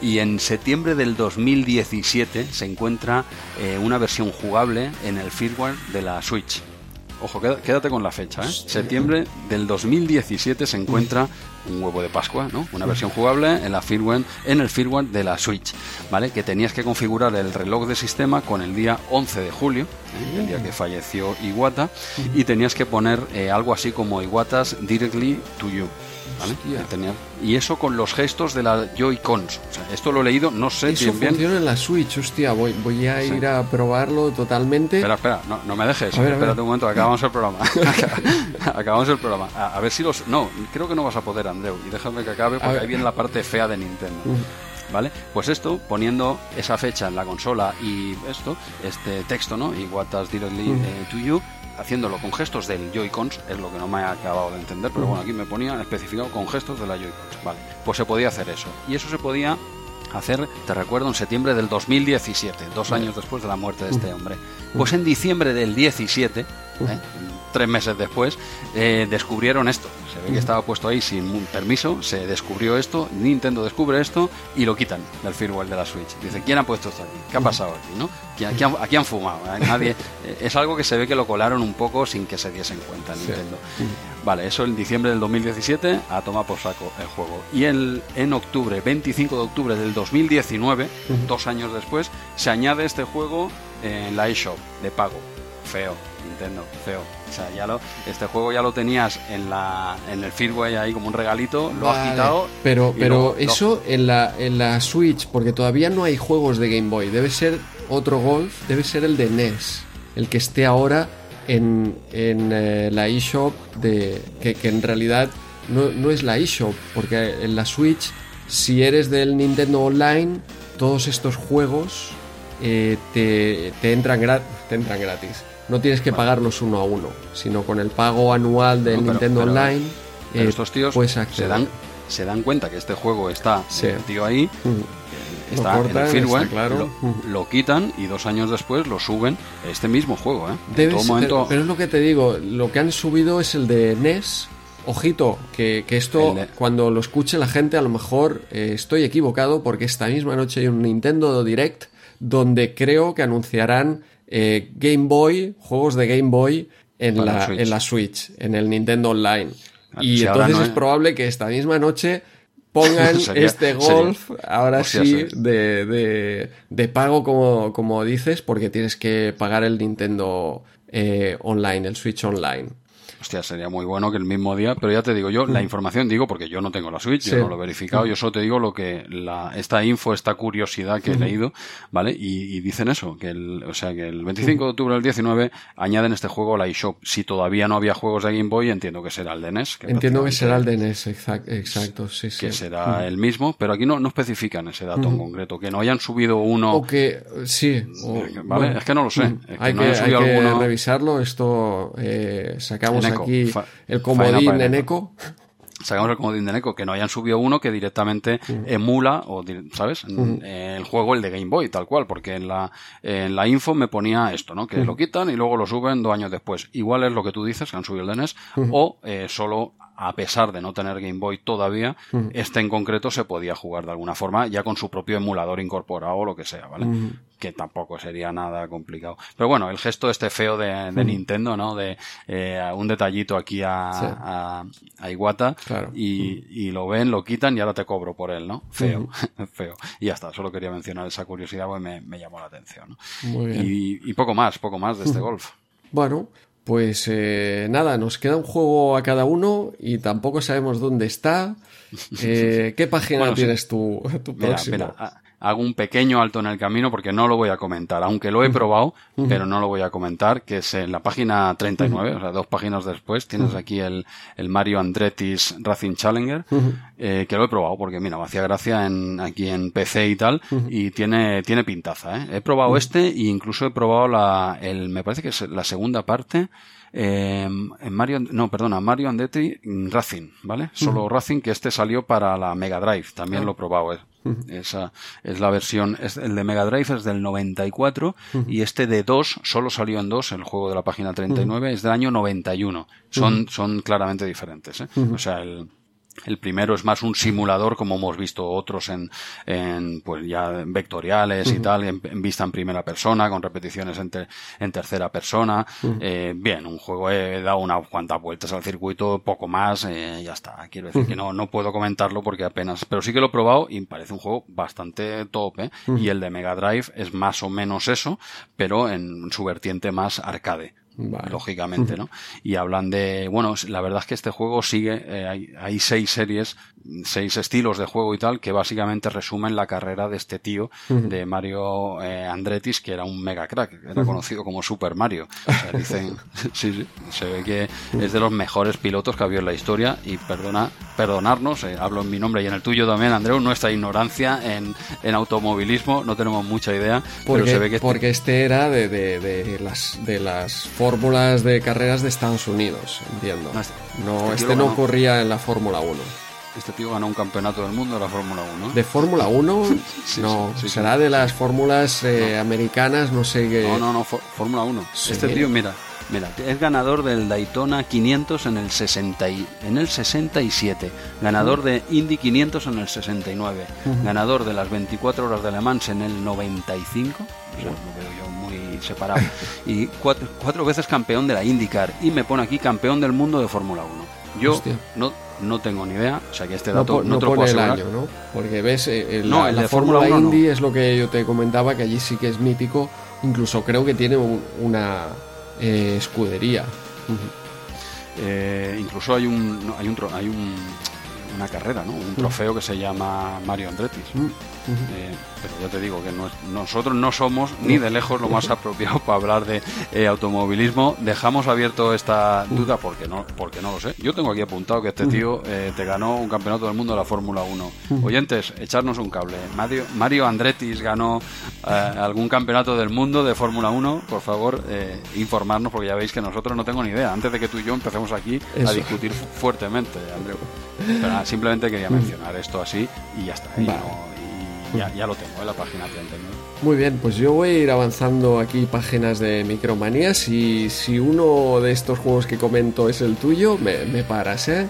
Y en septiembre del 2017 se encuentra eh, una versión jugable en el firmware de la Switch. Ojo, quédate con la fecha, ¿eh? Septiembre del 2017 se encuentra un huevo de Pascua, ¿no? Una versión jugable en la firmware, en el firmware de la Switch, ¿vale? Que tenías que configurar el reloj de sistema con el día 11 de julio, ¿eh? el día que falleció Iwata, y tenías que poner eh, algo así como Iwatas directly to you. Y eso con los gestos de la Joy-Cons. esto lo he leído, no sé eso bien funciona en la Switch, hostia. Voy, voy a ir a probarlo totalmente. Espera, espera, no, no me dejes. Espérate un momento, acabamos el programa. acabamos el programa. A, ver si los. No, creo que no vas a poder, Andreu. Y déjame que acabe porque ahí viene la parte fea de Nintendo. ¿Vale? Pues esto, poniendo esa fecha en la consola y esto, este texto, ¿no? Y what does directly eh, to you, haciéndolo con gestos del Joy-Cons, es lo que no me ha acabado de entender, pero bueno, aquí me ponía especificado con gestos de la Joy-Cons. Vale, pues se podía hacer eso. Y eso se podía hacer, te recuerdo, en septiembre del 2017, dos años después de la muerte de este hombre. Pues en diciembre del 17, ¿eh? Tres meses después, eh, descubrieron esto. Se ve que estaba puesto ahí sin permiso, se descubrió esto, Nintendo descubre esto y lo quitan del firmware de la Switch. Dice, ¿quién ha puesto esto aquí? ¿Qué ha pasado aquí? ¿no? Aquí, han, fumado. ¿eh? Nadie, es algo que se ve que lo colaron un poco sin que se diesen cuenta Nintendo. Vale, eso en diciembre del 2017 a tomar por saco el juego. Y el, en octubre, 25 de octubre del 2019, dos años después, se añade este juego en la eShop de pago. Feo, Nintendo, feo. O sea, ya lo, este juego ya lo tenías en la en el firmware ahí como un regalito, lo has quitado. Pero, pero eso en la en la Switch, porque todavía no hay juegos de Game Boy, debe ser otro Golf, debe ser el de NES, el que esté ahora en, en eh, la eShop de que, que en realidad no, no es la eShop, porque en la Switch, si eres del Nintendo Online, todos estos juegos eh, te, te, entran te entran gratis. No tienes que pagarlos uno a uno, sino con el pago anual del Nintendo Online. Pero eh, estos tíos se dan, se dan cuenta que este juego está metido ahí. está en el firmware, claro. lo, quitan y dos años después lo suben este mismo juego. ¿eh? En todo momento... pero, es lo que te digo, lo que han subido es el de NES. Ojito, que, esto cuando lo escuche la gente a lo mejor eh, estoy equivocado porque esta misma noche hay un Nintendo Direct donde creo que anunciarán eh, Game Boy, juegos de Game Boy en, la, en la Switch, en el Nintendo Online. Ah, y entonces es probable que esta misma noche pongan este golf, ahora sí, de, de, pago, como, como dices, porque tienes que pagar el Nintendo eh, Online, el Switch Online. Hostia, sería muy bueno que el mismo día, pero ya te digo yo, la mm. información digo porque yo no tengo la Switch, yo no lo he verificado, mm. yo solo te digo lo que la, esta info, esta curiosidad que he leído, ¿vale? Y, dicen eso, que el, o sea, que el 25 de octubre del 19 añaden este juego la eShop. Si todavía no había juegos de Game Boy, entiendo que será el de NES. entiendo que será el de NES, exacto, sí, sí. Que será el mismo, pero aquí no, no especifican ese dato en concreto, que no hayan subido uno. O que, sí. ¿Vale? es que no lo sé. hay que, revisarlo, esto eh, sacamos aquí el comodín en eco. Sacamos el comodín de Neko, que no hayan subido uno que directamente emula, o ¿sabes? el juego, el de Game Boy, tal cual, porque en la, en la info me ponía esto, ¿no? Que lo quitan y luego lo suben dos años después. Igual es lo que tú dices, que han subido el DNS, o eh, solo a pesar de no tener Game Boy todavía, este en concreto se podía jugar de alguna forma ya con su propio emulador incorporado o lo que sea, ¿vale? Que tampoco sería nada complicado. Pero bueno, el gesto este feo de, Nintendo, ¿no? De eh, un detallito aquí a, a, Iwata y, lo ven, lo quitan y ahora te cobro por él, ¿no? Feo, feo. Y ya está, solo quería mencionar esa curiosidad porque me, llamó la atención. Y, y, poco más, poco más de este golf. Bueno, pues eh, nada, nos queda un juego a cada uno y tampoco sabemos dónde está. Eh, ¿Qué página tienes tú, tu próximo? Hago un pequeño alto en el camino porque no lo voy a comentar, aunque lo he probado, pero no lo voy a comentar, que es en la página 39, o sea, dos páginas después, tienes aquí el, el Mario Andretti's Racing Challenger, eh, que lo he probado porque, mira, me hacía gracia en, aquí en PC y tal, y tiene, tiene pintaza, ¿eh? He probado este e incluso he probado la, el, me parece que es la segunda parte, eh, en Mario, no, perdona, Mario Andretti Racing, ¿vale? Solo Racing, que este salió para la Mega Drive, también lo he probado. Esa es la versión, es, el de Mega Drive es del 94 y este de 2 solo salió en 2, el juego de la página 39, es del año 91. Son, son claramente diferentes. ¿eh? O sea, el, el primero es más un simulador, como hemos visto otros en, en pues ya vectoriales y tal, en, vista en primera persona, con repeticiones en, en tercera persona. eh, bien, un juego he dado unas cuantas vueltas al circuito, poco más, eh, ya está. Quiero decir que no, no puedo comentarlo porque apenas, pero sí que lo he probado y parece un juego bastante top, ¿eh? Y el de Mega Drive es más o menos eso, pero en su vertiente más arcade lógicamente, ¿no? Y hablan de, bueno, la verdad es que este juego sigue, eh, hay, hay, seis series, seis estilos de juego y tal, que básicamente resumen la carrera de este tío, de Mario eh, Andretis, que era un mega crack, era conocido como Super Mario. O sea, dicen, sí, sí, se ve que es de los mejores pilotos que ha habido en la historia y perdona, perdonarnos, eh, hablo en mi nombre y en el tuyo también, Andreu, nuestra ignorancia en, en automovilismo, no tenemos mucha idea, porque, pero se ve que... Este porque este era de, de, de las, de las fórmulas de carreras de Estados Unidos, entiendo. No, este, este no ocurría en la Fórmula 1. Este tío ganó un campeonato del mundo de la Fórmula 1. ¿De Fórmula 1? no, será de las fórmulas eh, americanas, no sé qué. No, no, no, Fórmula 1. Este tío, mira, mira, es ganador del Daytona 500 en el, 60 en el 67, ganador de Indy 500 en el 69, ganador de las 24 horas de Le Mans en el 95, o sea, lo veo yo muy separado, y cuatro, cuatro, veces campeón de la IndyCar, y me pone aquí campeón del mundo de Fórmula 1. Yo no, no tengo ni idea, o sea que este dato no, te lo puedo el año, ¿no? Porque ves, eh, la, de Fórmula Indy es lo que yo te comentaba, que allí sí que es mítico, incluso creo que tiene una eh, escudería. eh, incluso hay un, hay un, hay un una carrera, ¿no? Un trofeo que se llama Mario Andretti. Eh, pero ya te digo que nosotros no somos ni de lejos lo más apropiado para hablar de eh, automovilismo. Dejamos abierto esta duda porque no, porque no lo sé. Yo tengo aquí apuntado que este tío eh, te ganó un campeonato del mundo de la Fórmula 1. Oyentes, echarnos un cable. Mario, Mario Andretti ganó algún campeonato del mundo de Fórmula 1. Por favor, informarnos porque ya veis que nosotros no tengo ni idea. Antes de que tú y yo empecemos aquí a discutir fuertemente, Andreu. Simplemente quería mencionar esto así y ya está. ya, ya, lo tengo en la página 39. Muy bien, pues yo voy a ir avanzando aquí páginas de Micromanías y si uno de estos juegos que comento es el tuyo, me, me paras, ¿eh?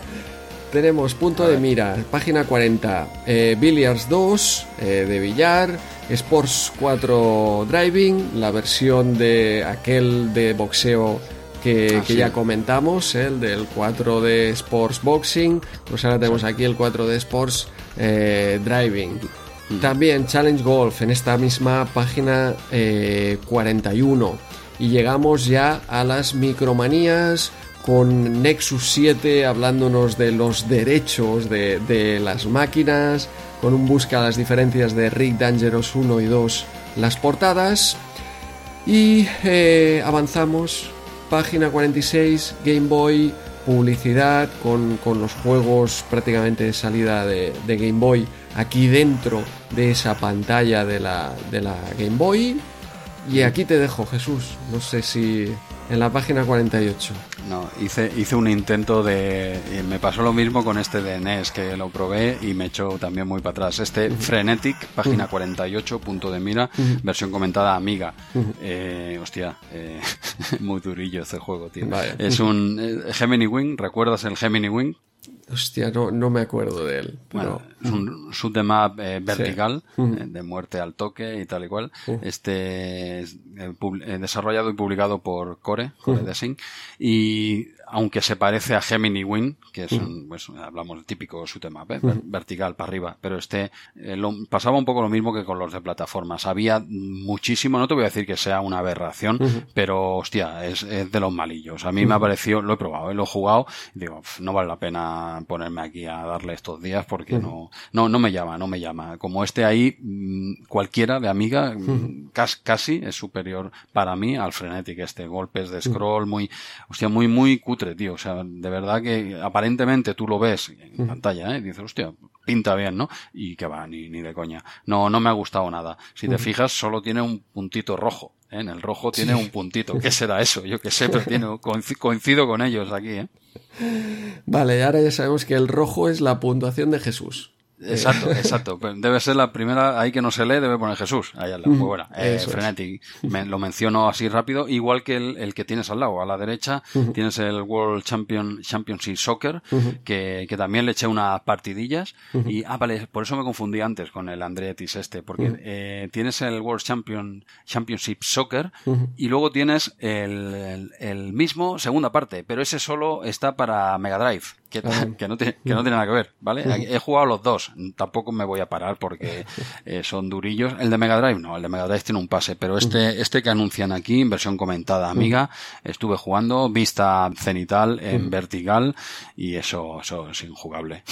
Tenemos punto de mira, página 40, eh, Billiards 2 eh, de billar, Sports 4 Driving, la versión de aquel de boxeo que, que ya comentamos, el del 4 de Sports Boxing, pues ahora tenemos aquí el 4 de Sports eh, Driving. También Challenge Golf en esta misma página 41. Y llegamos ya a las micromanías con Nexus 7 hablándonos de los derechos de, de, las máquinas, con un busca las diferencias de Rick Dangerous 1 y 2, las portadas. Y eh, avanzamos, página 46, Game Boy, publicidad con, con los juegos prácticamente de salida de, Game Boy aquí dentro de esa pantalla de la, de la Game Boy. Y aquí te dejo, Jesús. No sé si en la página 48. No, hice, hice un intento de... Me pasó lo mismo con este de NES, que lo probé y me echó también muy para atrás. Este Frenetic, página 48, punto de mira, versión comentada Amiga. Eh, hostia, eh, muy durillo este juego, tío. Es un eh, Gemini Wing, ¿recuerdas el Gemini Wing? Hostia, no, no me acuerdo de él. Bueno, es un shoot em up eh, vertical, sí. eh, de muerte al toque y tal y cual. Uh -huh. Este es eh, desarrollado y publicado por Core, Core uh -huh. Design. Y aunque se parece a Gemini Wing, que es un, pues, hablamos del típico shoot em up, ¿eh? vertical para arriba, pero este eh, lo, pasaba un poco lo mismo que con los de plataformas. Había muchísimo, no te voy a decir que sea una aberración, pero hostia, es, es, de los malillos. A mí me ha parecido, lo he probado, ¿eh? lo he jugado, y digo, no vale la pena ponerme aquí a darle estos días porque no, no, no me llama, no me llama. Como este ahí, mm, cualquiera de amiga, mm, casi, casi es superior para mí al Frenetic, este golpes de scroll, muy, hostia, muy, muy cutre, tío. O sea, de verdad que aparentemente tú lo ves en pantalla, ¿eh? Y dices, hostia, pinta bien, ¿no? Y que va, ni, ni de coña. No, no me ha gustado nada. Si te fijas, solo tiene un puntito rojo. ¿eh? En el rojo tiene sí. un puntito. ¿Qué será eso? Yo qué sé, pero tiene, coincido con ellos aquí, ¿eh? Vale, ahora ya sabemos que el rojo es la puntuación de Jesús. Exacto, exacto. Debe ser la primera, ahí que no se lee, debe ponerJesús. Ahí al lado. Muy buena. Eh, Frenetic. Me, lo menciono así rápido. Igual que el, el, que tienes al lado. A la derecha uh -huh. tienes el World Champion, Championship Soccer, uh -huh. que, que, también le eché unas partidillas. Uh -huh. Y, ah, vale, por eso me confundí antes con el Andretis este. Porque eh, tienes el World Champion, Championship Soccer y luego tienes el, el, el mismo segunda parte. Pero ese solo está para Mega Drive que, que, no tiene, que no tiene nada que ver, ¿vale? He jugado los dos, tampoco me voy a parar porque eh, son durillos. El de Mega Drive no, el de Mega Drive tiene un pase, pero este, este que anuncian aquí, en versión comentada amiga, estuve jugando, vista cenital en vertical y eso, eso es injugable.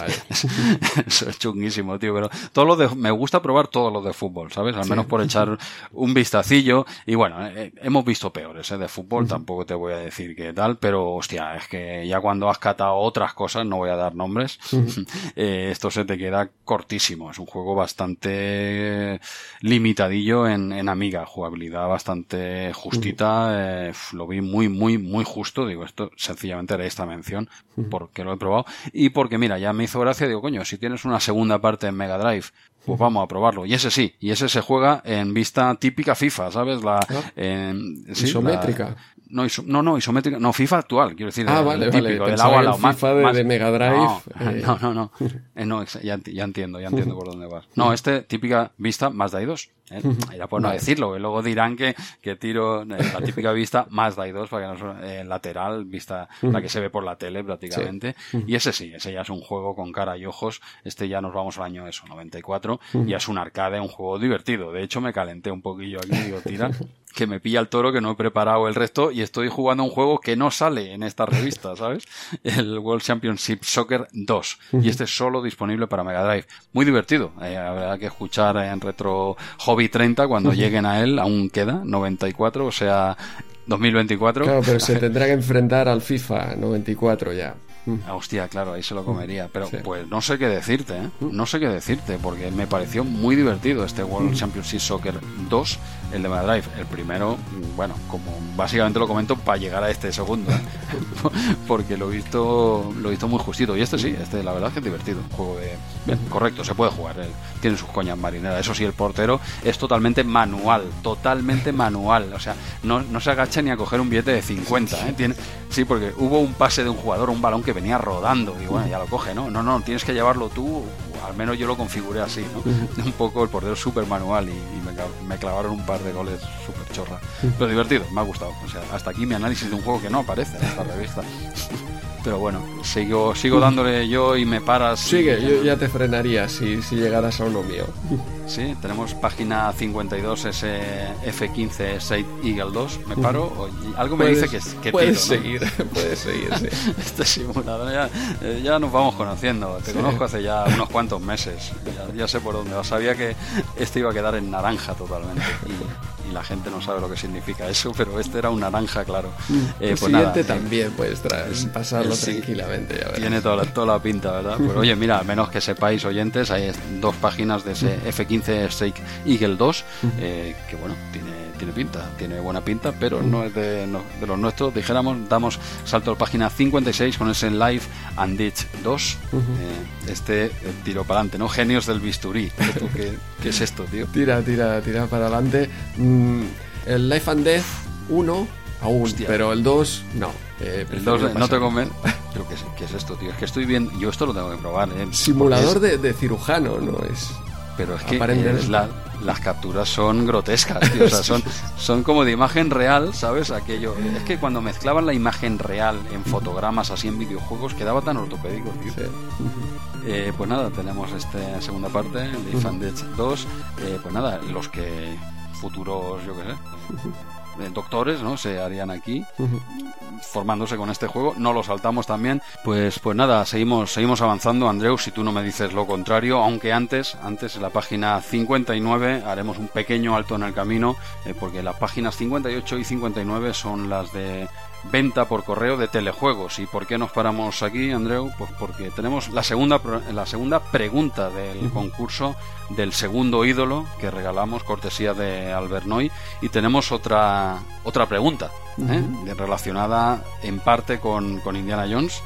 Vale. eso es chunguísimo, tío, pero todos los de, me gusta probar todos los de fútbol, ¿sabes? Al menos por echar un vistacillo y bueno, eh, hemos visto peores, ¿eh? De fútbol, tampoco te voy a decir qué tal, pero hostia, es que ya cuando has catado otras cosas, no voy a dar nombres, eh, esto se te queda cortísimo. Es un juego bastante limitadillo en, en Amiga, jugabilidad bastante justita, eh, lo vi muy, muy, muy justo. Digo, esto sencillamente era esta mención porque lo he probado y porque, mira, ya me hizo gracia, digo, coño, si tienes una segunda parte en Mega Drive, pues vamos a probarlo. Y ese sí, y ese se juega en vista típica FIFA, ¿sabes? La, ah, en, sí, isométrica. La, no, iso, no, no, isométrica, no, FIFA actual, quiero decir. Ah, vale, típico, vale. del agua al lado. FIFA más, de, de, Mega Drive. No, eh... no, no, no, eh, no ya, ya, entiendo, ya entiendo por dónde vas. No, este, típica vista Mazda i2. ¿Eh? Era por no vale. decirlo, y luego dirán que, que tiro eh, la típica vista Mazda i2, para que no eh, lateral, vista la que se ve por la tele prácticamente. Sí. Y ese sí, ese ya es un juego con cara y ojos. Este ya nos vamos al año eso, 94, y es un arcade, un juego divertido. De hecho, me calenté un poquillo aquí, digo, tira que me pilla el toro que no he preparado el resto y estoy jugando un juego que no sale en esta revista, ¿sabes? El World Championship Soccer 2 y este es solo disponible para Mega Drive. Muy divertido, eh, habrá que escuchar en Retro Hobby 30 cuando lleguen a él, aún queda 94, o sea, 2024. Claro, pero se tendrá que enfrentar al FIFA 94 ya. Ah, hostia, claro, ahí se lo comería. Pero pues no sé qué decirte, ¿eh? No sé qué decirte, porque me pareció muy divertido este World Championship Soccer 2, el de Mega Drive. El primero, bueno, como básicamente lo comento para llegar a este segundo, ¿eh? porque lo he visto lo he visto muy justito. Y este sí, este la verdad es que es divertido. Un juego de... correcto, se puede jugar. Tiene sus coñas marineras. Eso sí, el portero es totalmente manual, totalmente manual. O sea, no, no se agacha ni a coger un billete de 50, ¿eh? Tiene, sí, porque hubo un pase de un jugador, un balón que venía rodando y bueno, ya lo coge, ¿no? No, no, tienes que llevarlo tú, al menos yo lo configuré así, ¿no? Un poco el portero súper manual y, me, clavaron un par de goles súper chorra. Pero divertido, me ha gustado. O sea, hasta aquí mi análisis de un juego que no aparece en esta revista. Pero bueno, sigo, sigo dándole yo y me paras. Sigue, yo ya te frenaría si, si llegaras a uno mío. Sí, tenemos página 52 SF15 Site Eagle 2. Me paro. algo me dice que, que puedes seguir, puedes seguir. Sí. este ya, eh, ya, nos vamos conociendo. Te conozco hace ya unos cuantos meses. Ya, sé por dónde. Sabía que este iba a quedar en naranja totalmente. Y, la gente no sabe lo que significa eso, pero este era un naranja, claro. Mm. Eh, el pues siguiente eh, también puedes pasarlo tranquilamente. tiene toda la, toda la pinta, ¿verdad? Pero oye, mira, menos que sepáis, oyentes, hay dos páginas de ese F15 Stake Eagle 2, eh, que bueno, tiene tiene pinta, tiene buena pinta, pero no es de, de los nuestros. Dijéramos, damos salto a la página 56 con ese Live and Ditch 2. este tiro para adelante, ¿no? Genios del bisturí. ¿Qué, ¿Qué, es esto, tío? Tira, tira, tira para adelante. Mm, el Life and Death 1 aún, pero el 2 no. Eh, el 2 no te. Pero ¿qué es, ¿qué es, esto, tío? Es que estoy bien. Yo esto lo tengo que probar. ¿eh? Simulador de, de, cirujano, ¿no? Es. Pero es que la, las capturas son grotescas, tío. O sea, son, son como de imagen real, ¿sabes? Aquello. Es que cuando mezclaban la imagen real en fotogramas, así en videojuegos, quedaba tan ortopédico, tío. Eh, pues nada, tenemos esta segunda parte, de Fan 2. Eh, pues nada, los que futuros, yo qué sé doctores, ¿no? Se harían aquí, formándose con este juego. No lo saltamos también. Pues, pues nada, seguimos, seguimos avanzando, Andreu, si tú no me dices lo contrario, aunque antes, antes en la página 59 haremos un pequeño alto en el camino, eh, porque las páginas 58 y 59 son las de venta por correo de telejuegos. ¿Y por qué nos paramos aquí, Andreu? Pues porque tenemos la segunda, la segunda pregunta del concurso del segundo ídolo que regalamos, cortesía de Albernoy, y tenemos otra, otra pregunta ¿eh? relacionada en parte con, con Indiana Jones.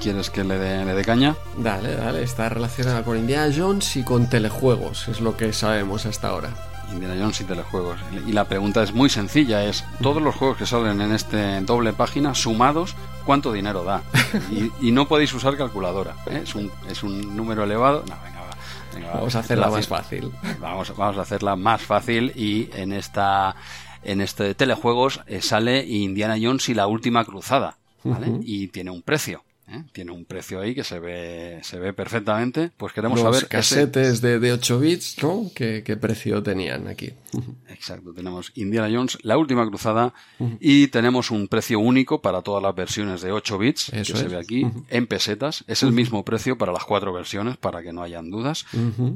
¿Quieres que le dé, le dé caña? Dale, dale, está relacionada con Indiana Jones y con telejuegos, es lo que sabemos hasta ahora. Indiana Jones y telejuegos. Y la pregunta es muy sencilla, es todos los juegos que salen en este doble página sumados, ¿cuánto dinero da? Y, no podéis usar calculadora, ¿eh? es, un, es un número elevado. No, venga, va. vamos a hacerla más fácil. Vamos, vamos a hacerla más fácil y en esta en este telejuegos eh, sale Indiana Jones y la última cruzada, ¿vale? Y tiene un precio. ¿Eh? tiene un precio ahí que se ve, se ve perfectamente. Pues queremos Los saber. casetes de, de 8 bits, ¿no? ¿Qué, precio tenían aquí? Exacto, tenemos Indiana Jones, la última cruzada, y tenemos un precio único para todas las versiones de 8 bits, que se ve aquí, en pesetas. Es el mismo precio para las cuatro versiones, para que no hayan dudas.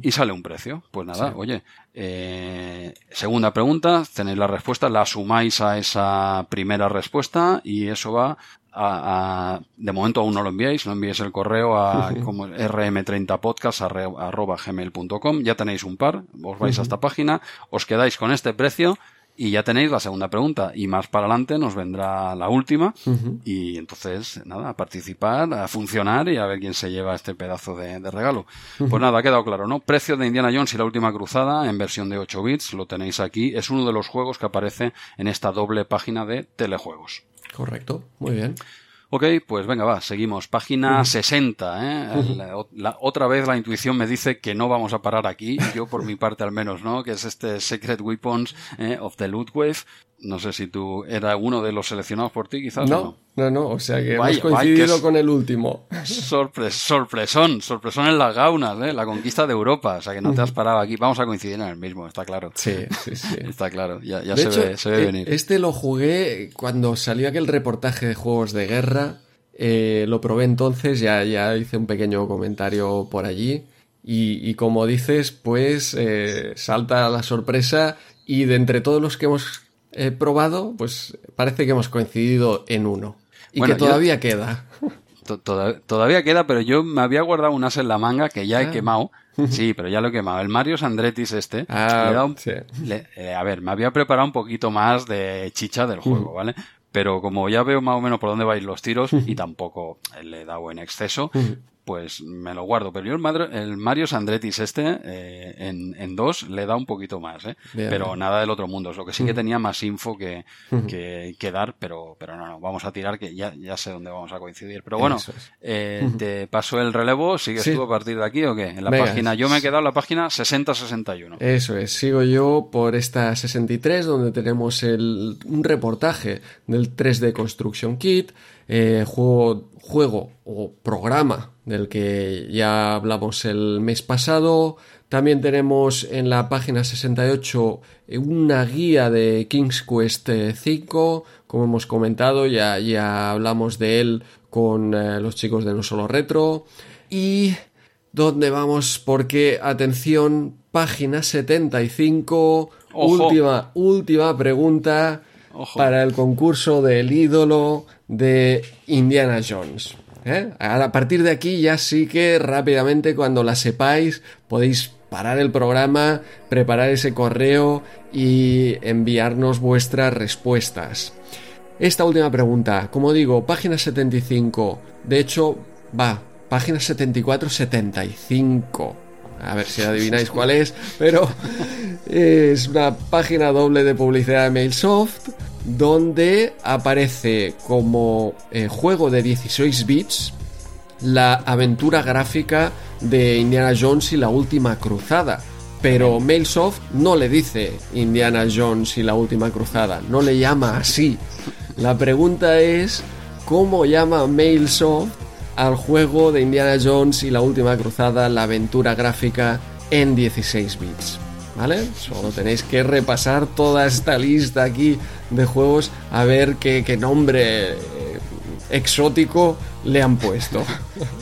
Y sale un precio. Pues nada, oye, eh, segunda pregunta, tenéis la respuesta, la sumáis a esa primera respuesta y eso va de momento aún no lo enviáis, no enviéis el correo a como rm30podcast.gmail.com, ya tenéis un par, os vais a esta página, os quedáis con este precio y ya tenéis la segunda pregunta. Y más para adelante nos vendrá la última. Y entonces nada, a participar, a funcionar y a ver quién se lleva este pedazo de, regalo. Pues nada, ha quedado claro, ¿no? Precio de Indiana Jones y la última cruzada en versión de 8 bits, lo tenéis aquí, es uno de los juegos que aparece en esta doble página de telejuegos. Correcto, muy bien. Ok, pues venga, va, seguimos. Página 60. ¿eh? La, otra vez la intuición me dice que no vamos a parar aquí, yo por mi parte al menos, ¿no? Que es este Secret Weapons ¿eh? of the Loot Wave. No sé si tú era uno de los seleccionados por ti, quizás. No, no, no, o sea que hemos coincidido con el último. Sorpres, sorpresón, sorpresón en las gaunas, ¿eh? la conquista de Europa. O sea que no te has parado aquí. Vamos a coincidir en el mismo, está claro. Sí, sí, sí. está claro, ya, se, ve, se ve e venir. Este lo jugué cuando salió aquel reportaje de juegos de guerra. Eh, lo probé entonces, ya, ya hice un pequeño comentario por allí. Y, como dices, pues eh, salta la sorpresa y de entre todos los que hemos probado, pues parece que hemos coincidido en uno. Y que todavía queda. todavía queda, pero yo me había guardado un as en la manga que ya he Ah. quemado. Sí, pero ya lo he quemado. El Mario Sandrettis este. Ah, le he dado un- sí. le- eh, a ver, me había preparado un poquito más de chicha del juego, ¿vale? Pero como ya veo más o menos por dónde vais los tiros y tampoco le he dado en exceso, pues me lo guardo. Pero yo el, Madro- el Mario Sandrettis este, eh, en, en dos, le da un poquito más, ¿eh? Bien, pero bien. nada del otro mundo. Es lo que sí que tenía más info que, que, que dar, pero, pero no, no, vamos a tirar que ya, ya sé dónde vamos a coincidir. Pero bueno, es. eh, te paso el relevo, ¿sigues Sí. tú a partir de aquí o qué? En la Venga. página, yo me he quedado en la página 6061. Eso es, sigo yo por esta 63 donde tenemos el, un reportaje del 3D Construction Kit, eh, juego, juego o programa del que ya hablamos el mes pasado. También tenemos en la página 68 eh, una guía de King's Quest eh, 5, como hemos comentado, ya, ya hablamos de él con eh, los chicos de No Solo Retro. Y ¿Dónde vamos? Porque, atención, página 75, Ojo. última, última pregunta Ojo. para el concurso del ídolo de Indiana Jones. ¿Eh? A partir de aquí ya sí que rápidamente cuando la sepáis podéis parar el programa, preparar ese correo y enviarnos vuestras respuestas. Esta última pregunta, como digo, página 75. De hecho, va, página 74-75. A ver si adivináis cuál es, pero es una página doble de publicidad de Mailsoft donde aparece como eh, juego de 16 bits la aventura gráfica de Indiana Jones y la última cruzada. Pero Mailsoft no le dice Indiana Jones y la última cruzada, no le llama así. La pregunta es, ¿cómo llama Mailsoft al juego de Indiana Jones y la última cruzada, la aventura gráfica en 16 bits? ¿Vale? Solo tenéis que repasar toda esta lista aquí de juegos a ver qué, qué nombre eh, exótico le han puesto.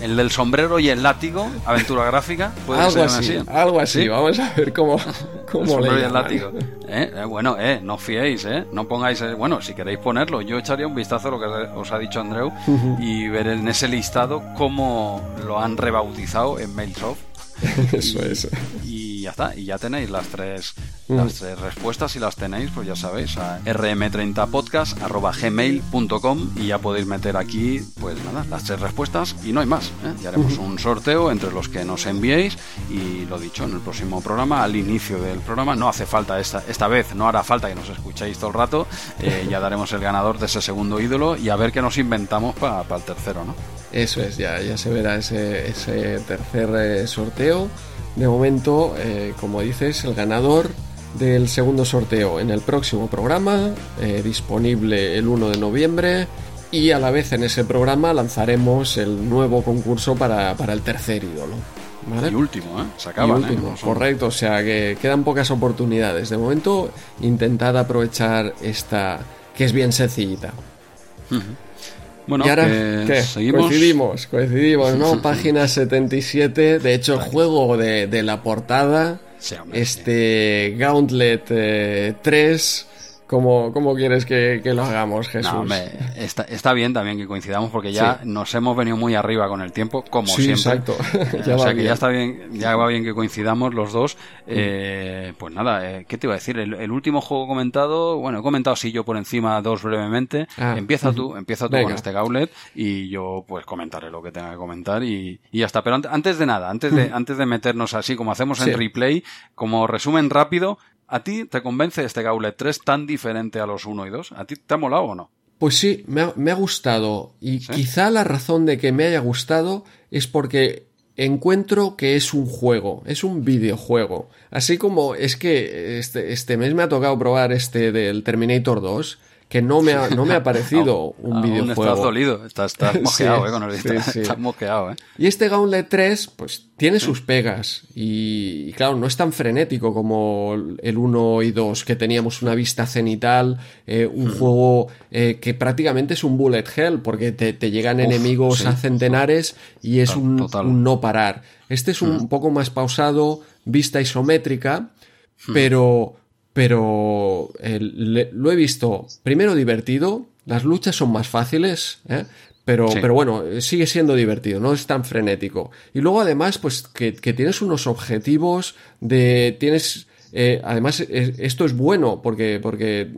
El del sombrero y el látigo, aventura gráfica, puede algo ser así, así. algo así. ¿Sí? Vamos a ver cómo, El cómo le sombrero y el látigo. ¿Eh? Eh, bueno, eh, no os fiéis, eh. No pongáis. eh, bueno, si queréis ponerlo, yo echaría un vistazo a lo que os ha dicho Andreu y ver en ese listado cómo lo han rebautizado en Mailsoft. Eso es. Y ya está, y ya tenéis las tres, Mm. las tres respuestas y las tenéis, pues ya sabéis, a rm30podcast.gmail.com y ya podéis meter aquí, pues nada, las tres respuestas y no hay más. ¿eh? Y haremos un sorteo entre los que nos enviéis y lo dicho, en el próximo programa, al inicio del programa, no hace falta esta, esta vez, no hará falta que nos escuchéis todo el rato, eh, ya daremos el ganador de ese segundo ídolo y a ver qué nos inventamos para el tercero, ¿no? Eso es, ya, ya se verá ese, ese tercer eh, sorteo. De momento, eh, como dices, el ganador del segundo sorteo en el próximo programa, eh, disponible el 1 de noviembre. Y a la vez en ese programa lanzaremos el nuevo concurso para, para el tercer ídolo. ¿vale? Y último, ¿eh? Se Y acaban, ¿eh? último, No correcto, o sea que quedan pocas oportunidades. De momento, intentad aprovechar esta, que es bien sencillita. Bueno, y ahora, que ¿qué? seguimos. Coincidimos, coincidimos, ¿no? Página 77. De hecho, el juego de, de la portada, Sí, hombre, este Gauntlet eh, 3. ¿Cómo, cómo quieres que, que lo hagamos, Jesús? No, hombre, está, está bien también que coincidamos porque ya Sí. nos hemos venido muy arriba con el tiempo, como Sí, siempre. exacto. Ya o sea que bien. ya está bien, ya va bien que coincidamos los dos. Eh, pues nada, eh, ¿qué te iba a decir? El, el último juego comentado, bueno, he comentado sí yo por encima dos brevemente. Ah, empieza tú, empieza tú Venga. con este Gauntlet y yo pues comentaré lo que tenga que comentar y, y ya está. Pero ant- antes de nada, antes de, antes de meternos así como hacemos en Sí. replay, como resumen rápido, ¿a ti te convence este Gauntlet 3 tan diferente a los 1 y 2? ¿A ti te ha molado o no? Pues sí, me ha, me ha gustado. Y ¿Sí? quizá la razón de que me haya gustado es porque encuentro que es un juego, es un videojuego. Así como es que este, este mes me ha tocado probar este del Terminator 2, que no me ha, no me ha parecido un videojuego. estás dolido, estás, estás Sí, eh, con el sí, estás, sí. estás mosqueado, eh. Y este Gauntlet 3, pues tiene sus pegas. Y, y claro, no es tan frenético como el 1 y 2, que teníamos una vista cenital, eh, un juego eh, que prácticamente es un bullet hell, porque te, te llegan Uf, enemigos a centenares y es un, no parar. Este es un poco más pausado, vista isométrica, pero, pero eh, le- lo he visto primero divertido, las luchas son más fáciles, ¿eh? Pero, pero bueno, sigue siendo divertido, no es tan frenético. Y luego además, pues que, tienes unos objetivos de... tienes... Eh, además, esto es bueno porque, porque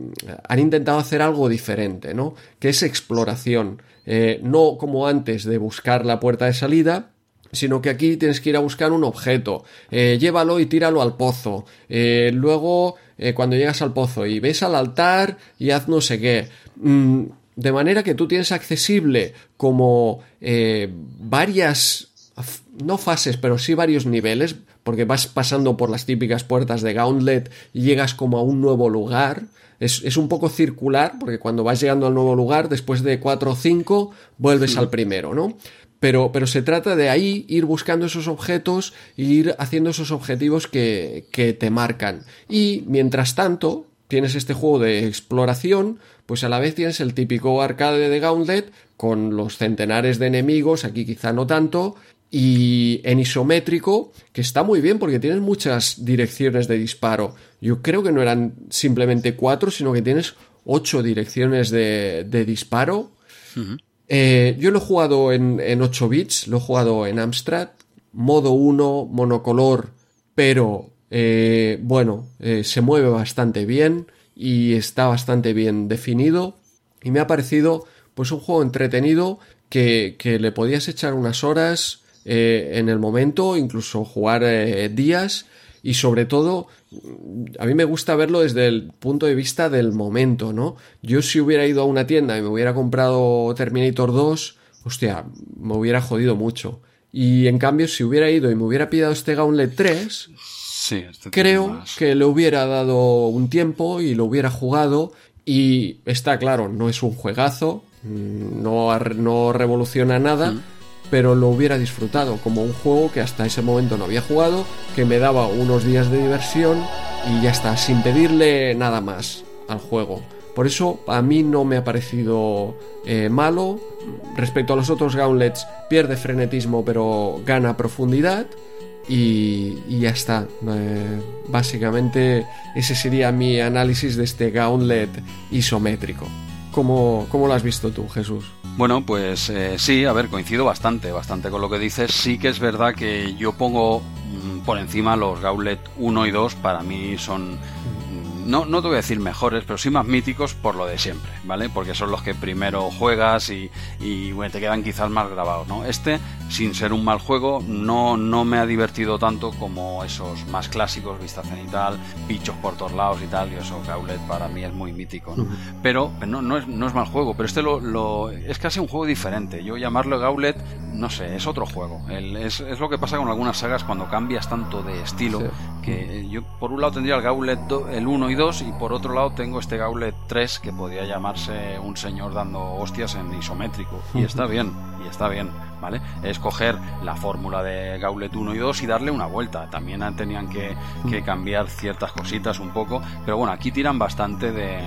han intentado hacer algo diferente, ¿no? Que es exploración. Eh, no como antes de buscar la puerta de salida, sino que aquí tienes que ir a buscar un objeto, eh, llévalo y tíralo al pozo, eh, luego eh, cuando llegas al pozo y ves al altar y haz no sé qué. Mm, de manera que tú tienes accesible como varias, no fases, pero sí varios niveles, porque vas pasando por las típicas puertas de Gauntlet y llegas como a un nuevo lugar. Es, es un poco circular, porque cuando vas llegando al nuevo lugar, después de 4 o 5, vuelves al primero, ¿no? Pero, pero, se trata de ahí ir buscando esos objetos e ir haciendo esos objetivos que, que, te marcan. Y mientras tanto, tienes este juego de exploración, pues a la vez tienes el típico arcade de Gauntlet con los centenares de enemigos, aquí quizá no tanto, y en isométrico, que está muy bien porque tienes muchas direcciones de disparo. Yo creo que no eran simplemente cuatro, sino que tienes ocho direcciones de, de disparo. Eh, yo lo he jugado en, en 8 bits, lo he jugado en Amstrad, modo 1, monocolor, pero eh, bueno, eh, se mueve bastante bien y está bastante bien definido. Y me ha parecido pues un juego entretenido que, que le podías echar unas horas en el momento, incluso jugar días y sobre todo a mí me gusta verlo desde el punto de vista del momento, ¿no? Yo si hubiera ido a una tienda y me hubiera comprado Terminator 2, hostia, me hubiera jodido mucho. Y en cambio, si hubiera ido y me hubiera pillado este Gauntlet 3, sí, este creo que le hubiera dado un tiempo y lo hubiera jugado. Y está claro, no es un juegazo, mm, no, no revoluciona nada. Mm pero lo hubiera disfrutado como un juego que hasta ese momento no había jugado, que me daba unos días de diversión y ya está, sin pedirle nada más al juego. Por eso a mí no me ha parecido eh, malo. Respecto a los otros gauntlets, pierde frenetismo pero gana profundidad. Y, ya está. Eh, básicamente ese sería mi análisis de este gauntlet isométrico. ¿Cómo, cómo lo has visto tú, Jesús? Bueno, pues eh, sí, a ver, coincido bastante, bastante con lo que dices. Sí que es verdad que yo pongo mm, por encima los Gauntlet 1 y 2, para mí son no, no te voy a decir mejores, pero sí más míticos por lo de siempre, ¿vale? Porque son los que primero juegas y, y bueno, te quedan quizás más grabados, ¿no? Este, sin ser un mal juego, no, no me ha divertido tanto como esos más clásicos, vista cenital, bichos por todos lados y tal, y eso, Gauntlet para mí es muy mítico, ¿no? Pero no, no, es, no es mal juego, pero este lo, lo, es casi un juego diferente. Yo llamarlo Gauntlet, no sé, es otro juego. El, es, es, lo que pasa con algunas sagas cuando cambias tanto de estilo, que yo por un lado tendría el Gauntlet el 1 y y por otro lado tengo este Gauntlet 3 que podría llamarse un señor dando hostias en isométrico y está bien, y está bien, ¿vale? Es coger la fórmula de Gauntlet 1 y 2 y darle una vuelta. También tenían que, que cambiar ciertas cositas un poco, pero bueno, aquí tiran bastante de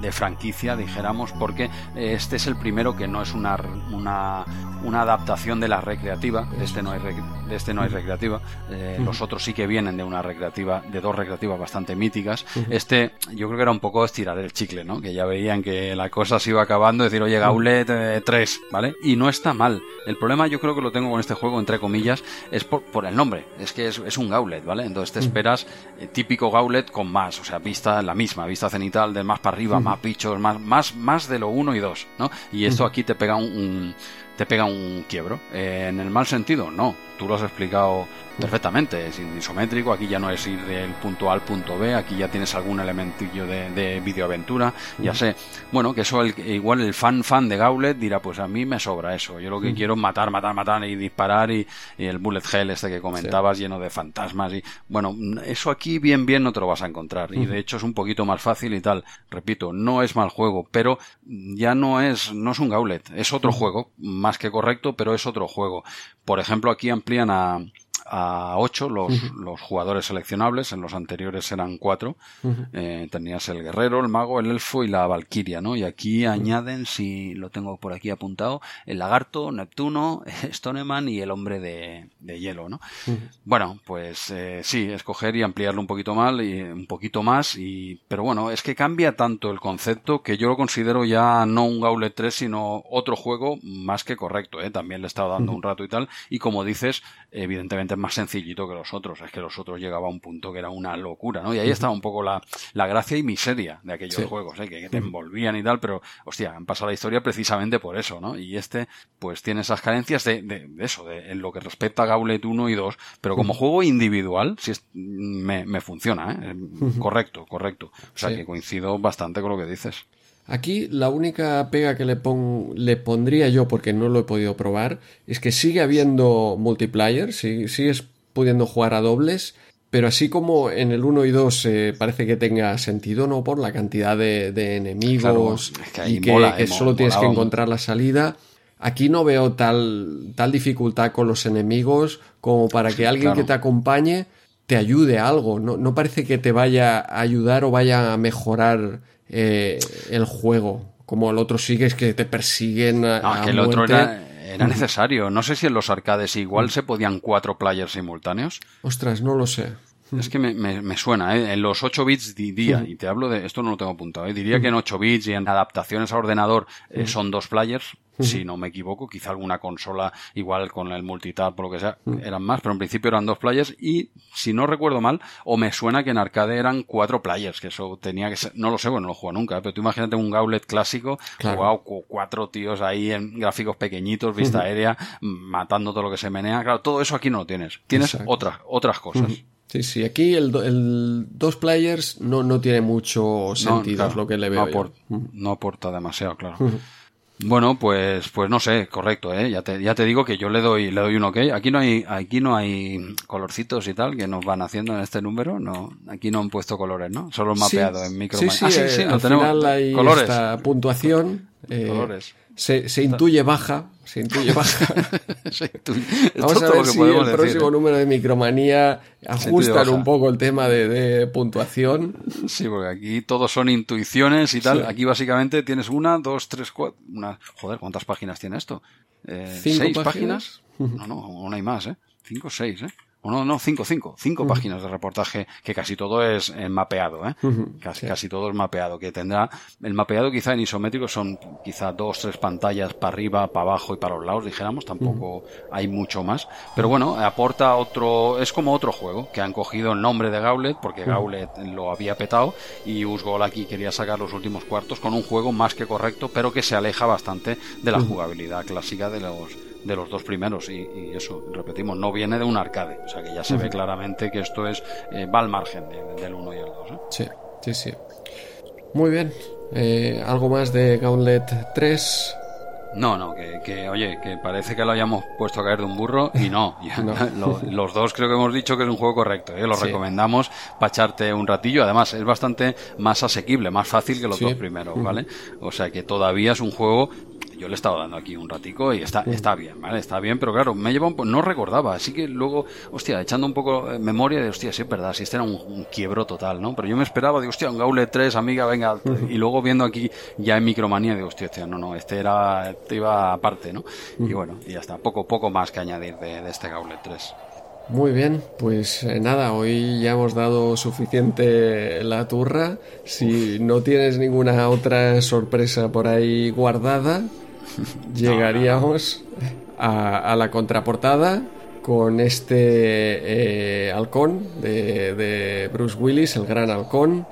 de franquicia, dijéramos, porque este es el primero que no es una, una, una adaptación de la recreativa, de este no hay, de este no hay recreativa, eh, los otros sí que vienen de una recreativa, de dos recreativas bastante míticas, este yo creo que era un poco estirar el chicle, ¿no? Que ya veían que la cosa se iba acabando, decir, oye, Gauntlet 3, eh, ¿vale? Y no está mal. El problema yo creo que lo tengo con este juego, entre comillas, es por, por el nombre, es que es, es, un Gauntlet, ¿vale? Entonces te esperas eh, típico Gauntlet con más, o sea, vista la misma, vista cenital de más para arriba, más bichos, más, más, más de lo uno y dos, ¿no? Y esto aquí te pega un, te pega un quiebro. Eh, en el mal sentido, no. Tú lo has explicado perfectamente. Es isométrico, aquí ya no es ir del punto A al punto B, aquí ya tienes algún elementillo de, de videoaventura. Ya sé, bueno, que eso igual el fan fan de Gauntlet dirá, pues a mí me sobra eso. Yo lo que quiero es matar, matar, matar y disparar y, el bullet hell este que comentabas lleno de fantasmas y bueno, eso aquí bien bien no te lo vas a encontrar y de hecho es un poquito más fácil y tal. Repito, no es mal juego, pero ya no es no es un Gauntlet, es otro juego, más que correcto, pero es otro juego Por ejemplo, aquí amplían a, a 8 los, los jugadores seleccionables, en los anteriores eran 4. Eh, tenías el guerrero, el mago, el elfo y la valquiria, ¿no? Y aquí añaden, si lo tengo por aquí apuntado, el lagarto, Neptuno, Stoneman y el hombre de, de hielo, ¿no? Bueno, pues eh, sí, escoger y ampliarlo un poquito mal y un poquito más, y, pero bueno, es que cambia tanto el concepto que yo lo considero ya no un Gauntlet 3, sino otro juego más que correcto, ¿eh? También le he estado dando un rato y tal, y como dices, evidentemente más sencillito que los otros. Es que los otros llegaba a un punto que era una locura, ¿no? Y ahí estaba un poco la, la gracia y miseria de aquellos juegos, ¿eh? que, te envolvían y tal, pero, hostia, han pasado la historia precisamente por eso, ¿no? Y este, pues tiene esas carencias de, de, eso, de, en lo que respecta a Gauntlet 1 y 2, pero como juego individual, si es, me, me funciona, ¿eh? Correcto, correcto. O sea que coincido bastante con lo que dices. Aquí la única pega que le, pon, le pondría yo, porque no lo he podido probar, es que sigue habiendo multiplayer, sigue, sigues pudiendo jugar a dobles, pero así como en el 1 y 2 eh, parece que tenga sentido, ¿no? Por la cantidad de, de enemigos claro, y que, mola, que eh, solo tienes que encontrar la salida. Aquí no veo tal, tal dificultad con los enemigos como para que alguien claro. que te acompañe te ayude a algo. No, no parece que te vaya a ayudar o vaya a mejorar eh, el juego. Como el otro sigue, es que te persiguen a, No, a que el otro era, era necesario. No sé si en los arcades igual se podían cuatro players simultáneos. Ostras, no lo sé. Es que me, me, me suena, ¿eh? En los 8 bits diría, y te hablo de, esto no lo tengo apuntado, ¿eh? diría que en 8 bits y en adaptaciones a ordenador eh, son dos players, si no me equivoco, quizá alguna consola igual con el multitap o lo que sea, eran más, pero en principio eran dos players y si no recuerdo mal, o me suena que en arcade eran cuatro players, que eso tenía que ser, no lo sé, bueno, no lo juego nunca, ¿eh? pero tú imagínate un Gauntlet clásico, Claro. jugado con cuatro tíos ahí en gráficos pequeñitos, vista aérea, matando todo lo que se menea, claro, todo eso aquí no lo tienes, tienes Exacto. otras, otras cosas. Sí, sí, aquí el, el dos players no, no tiene mucho sentido, claro, es lo que le veo. no aporta demasiado, claro. Bueno, pues, pues no sé, correcto, ¿eh? Ya te, ya te digo que yo le doy, le doy un ok. Aquí no hay, aquí no hay colorcitos y tal que nos van haciendo en este número, no, aquí no han puesto colores, ¿no? Solo mapeado en micro. Sí, sí, Ah, eh, lo al tenemos. final hay colores. esta puntuación. eh, Colores. Se, se intuye baja, se intuye baja. Vamos a ver si el decir, próximo ¿eh? número de Micromanía ajustan un poco el tema de, de puntuación. Sí, porque aquí todos son intuiciones y tal. Sí. Aquí básicamente tienes una, dos, tres, cuatro. Una... Joder, ¿cuántas páginas tiene esto? Eh, ¿Cinco ¿Seis páginas? páginas? No, no, no hay más, ¿eh? Cinco o seis, ¿eh? O no, no, cinco, cinco. Cinco páginas de reportaje que casi todo es eh, mapeado, ¿eh? Casi, casi todo es mapeado. Que tendrá. El mapeado quizá en isométrico son quizá dos, tres pantallas para arriba, para abajo y para los lados, dijéramos. Tampoco hay mucho más. Pero bueno, aporta otro. Es como otro juego que han cogido el nombre de Gauntlet porque Gauntlet lo había petado y Usgol aquí quería sacar los últimos cuartos con un juego más que correcto, pero que se aleja bastante de la jugabilidad clásica de los de los dos primeros y, y eso, repetimos, no viene de un arcade, o sea que ya se ve claramente que esto es eh, va al margen de- del 1 y el 2. ¿eh? Sí, sí, sí. Muy bien. Eh, ¿Algo más de Gauntlet 3? No, no, que, que, oye, que parece que lo hayamos puesto a caer de un burro y no. Ya, No. lo- los dos creo que hemos dicho que es un juego correcto, ¿eh? lo Sí. recomendamos para echarte un ratillo. Además, es bastante más asequible, más fácil que los Sí. dos primeros, ¿vale? O sea que todavía es un juego. Yo le he estado dando aquí un ratico y está, está bien, ¿vale? Está bien, pero claro, me lleva un po- no recordaba, así que luego, hostia, echando un poco eh, memoria de, hostia, sí es verdad, si este era un, un quiebro total, ¿no? Pero yo me esperaba, de, hostia, un Gauntlet 3, amiga, venga, y luego viendo aquí ya en Micromanía, de, hostia, hostia, no, no, este era, este iba aparte, ¿no? Y bueno, y ya está, poco, poco más que añadir de, de este Gauntlet 3. Muy bien, pues eh, nada, hoy ya hemos dado suficiente la turra. Si no tienes ninguna otra sorpresa por ahí guardada, llegaríamos A, a la contraportada con este eh, halcón de, de Bruce Willis, el gran halcón,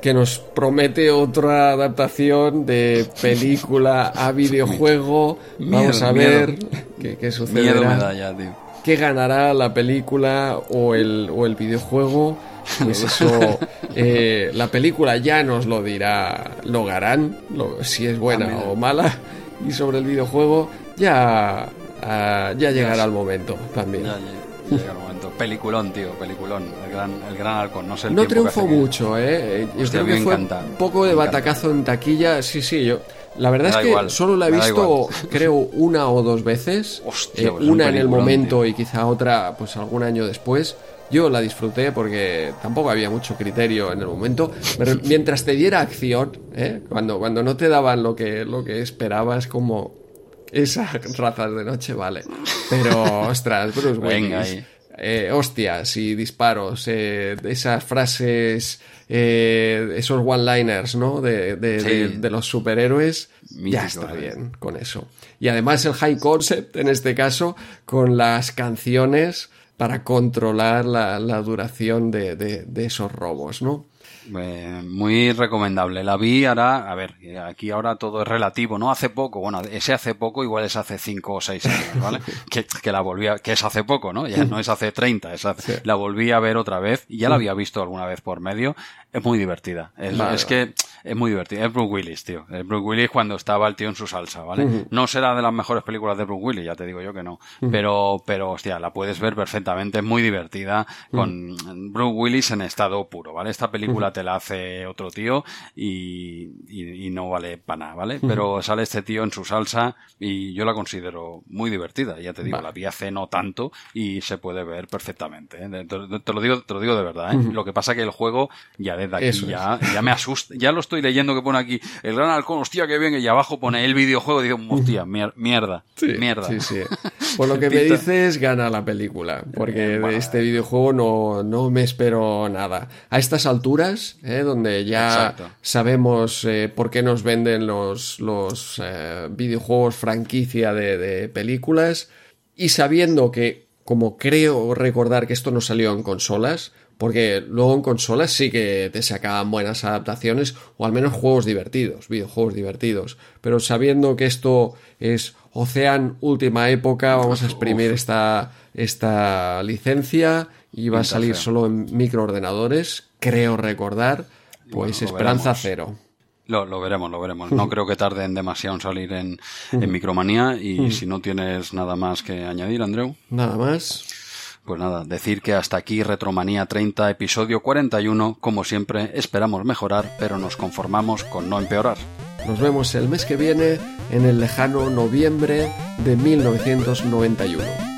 que nos promete otra adaptación de película a videojuego. Vamos a miedo. ver qué, qué tío. ¿Qué ganará la película o el, o el videojuego? Pues eso, eh, la película ya nos lo dirá Logarán, lo, si es buena Ah, o mala. Y sobre el videojuego ya, ah, ya llegará el momento también. Ya, llega el momento. Peliculón, tío, peliculón. El gran, el gran halcón. No sé el No triunfó que- mucho, ¿eh? Yo Hostia, creo que fue encanta. un poco de batacazo en taquilla. Sí, sí, yo. La verdad es que igual, solo la he visto, creo, una o dos veces. Hostia, Eh, pues es un una en el momento tío. y quizá otra, pues algún año después. Yo la disfruté porque tampoco había mucho criterio en el momento. Pero mientras te diera acción, ¿eh? cuando, cuando no te daban lo que, lo que esperabas, como esas razas de noche, vale. Pero, ostras, Bruce Venga Willis. ahí. eh, hostias y disparos, eh, esas frases, eh, esos one-liners, ¿no? De, de- Sí. de- de los superhéroes, Mítico, ya está eh. bien con eso. Y además el high concept, en este caso, con las canciones para controlar la, la duración de, de- de esos robos, ¿no? Eh, muy recomendable. La vi ahora, a ver, aquí ahora todo es relativo, ¿no? Hace poco, bueno, ese hace poco igual es hace 5 o 6 años, ¿vale? que, que la volví a, que es hace poco, ¿no? Ya no es hace 30, es hace- la volví a ver otra vez y ya la había visto alguna vez por medio. Es muy divertida. Es, Vale, es que es muy divertida. Es Bruce Willis, tío. Es Bruce Willis cuando estaba el tío en su salsa, ¿vale? No será de las mejores películas de Bruce Willis, ya te digo yo que no. Pero, pero, hostia, la puedes ver perfectamente. Es muy divertida con Bruce Willis en estado puro, ¿vale? Esta película te la hace otro tío y, y, y no vale para nada, ¿vale? Pero sale este tío en su salsa y yo la considero muy divertida. Ya te digo, Vale. la vi hace no tanto y se puede ver perfectamente. ¿eh? Te, lo digo, te lo digo de verdad, ¿eh? Lo que pasa que el juego ya desde aquí Eso es. ya, me asusta. Ya lo estoy leyendo que pone aquí el gran halcón, hostia, que bien, y abajo pone el videojuego y digo, hostia, mier- mierda, mierda. Sí, sí. Por lo que me dices, gana la película. Porque Bueno. de este videojuego no, no me espero nada. A estas alturas, ¿eh? donde ya Exacto. sabemos eh, por qué nos venden los, los eh, videojuegos franquicia de, de películas, y sabiendo que, como creo recordar que esto no salió en consolas, porque luego en consolas sí que te sacaban buenas adaptaciones o al menos juegos divertidos, videojuegos divertidos. Pero sabiendo que esto es Ocean última época, vamos a exprimir esta, esta licencia va a salir solo en microordenadores, creo recordar, pues esperanza veremos. cero. Lo, lo veremos, lo veremos. No creo que tarden demasiado en salir en, en Micromanía y si no tienes nada más que añadir, Andreu. Nada más. Pues nada, decir que hasta aquí Retromanía 30, episodio 41. Como siempre, esperamos mejorar, pero nos conformamos con no empeorar. Nos vemos el mes que viene en el lejano noviembre de 1991.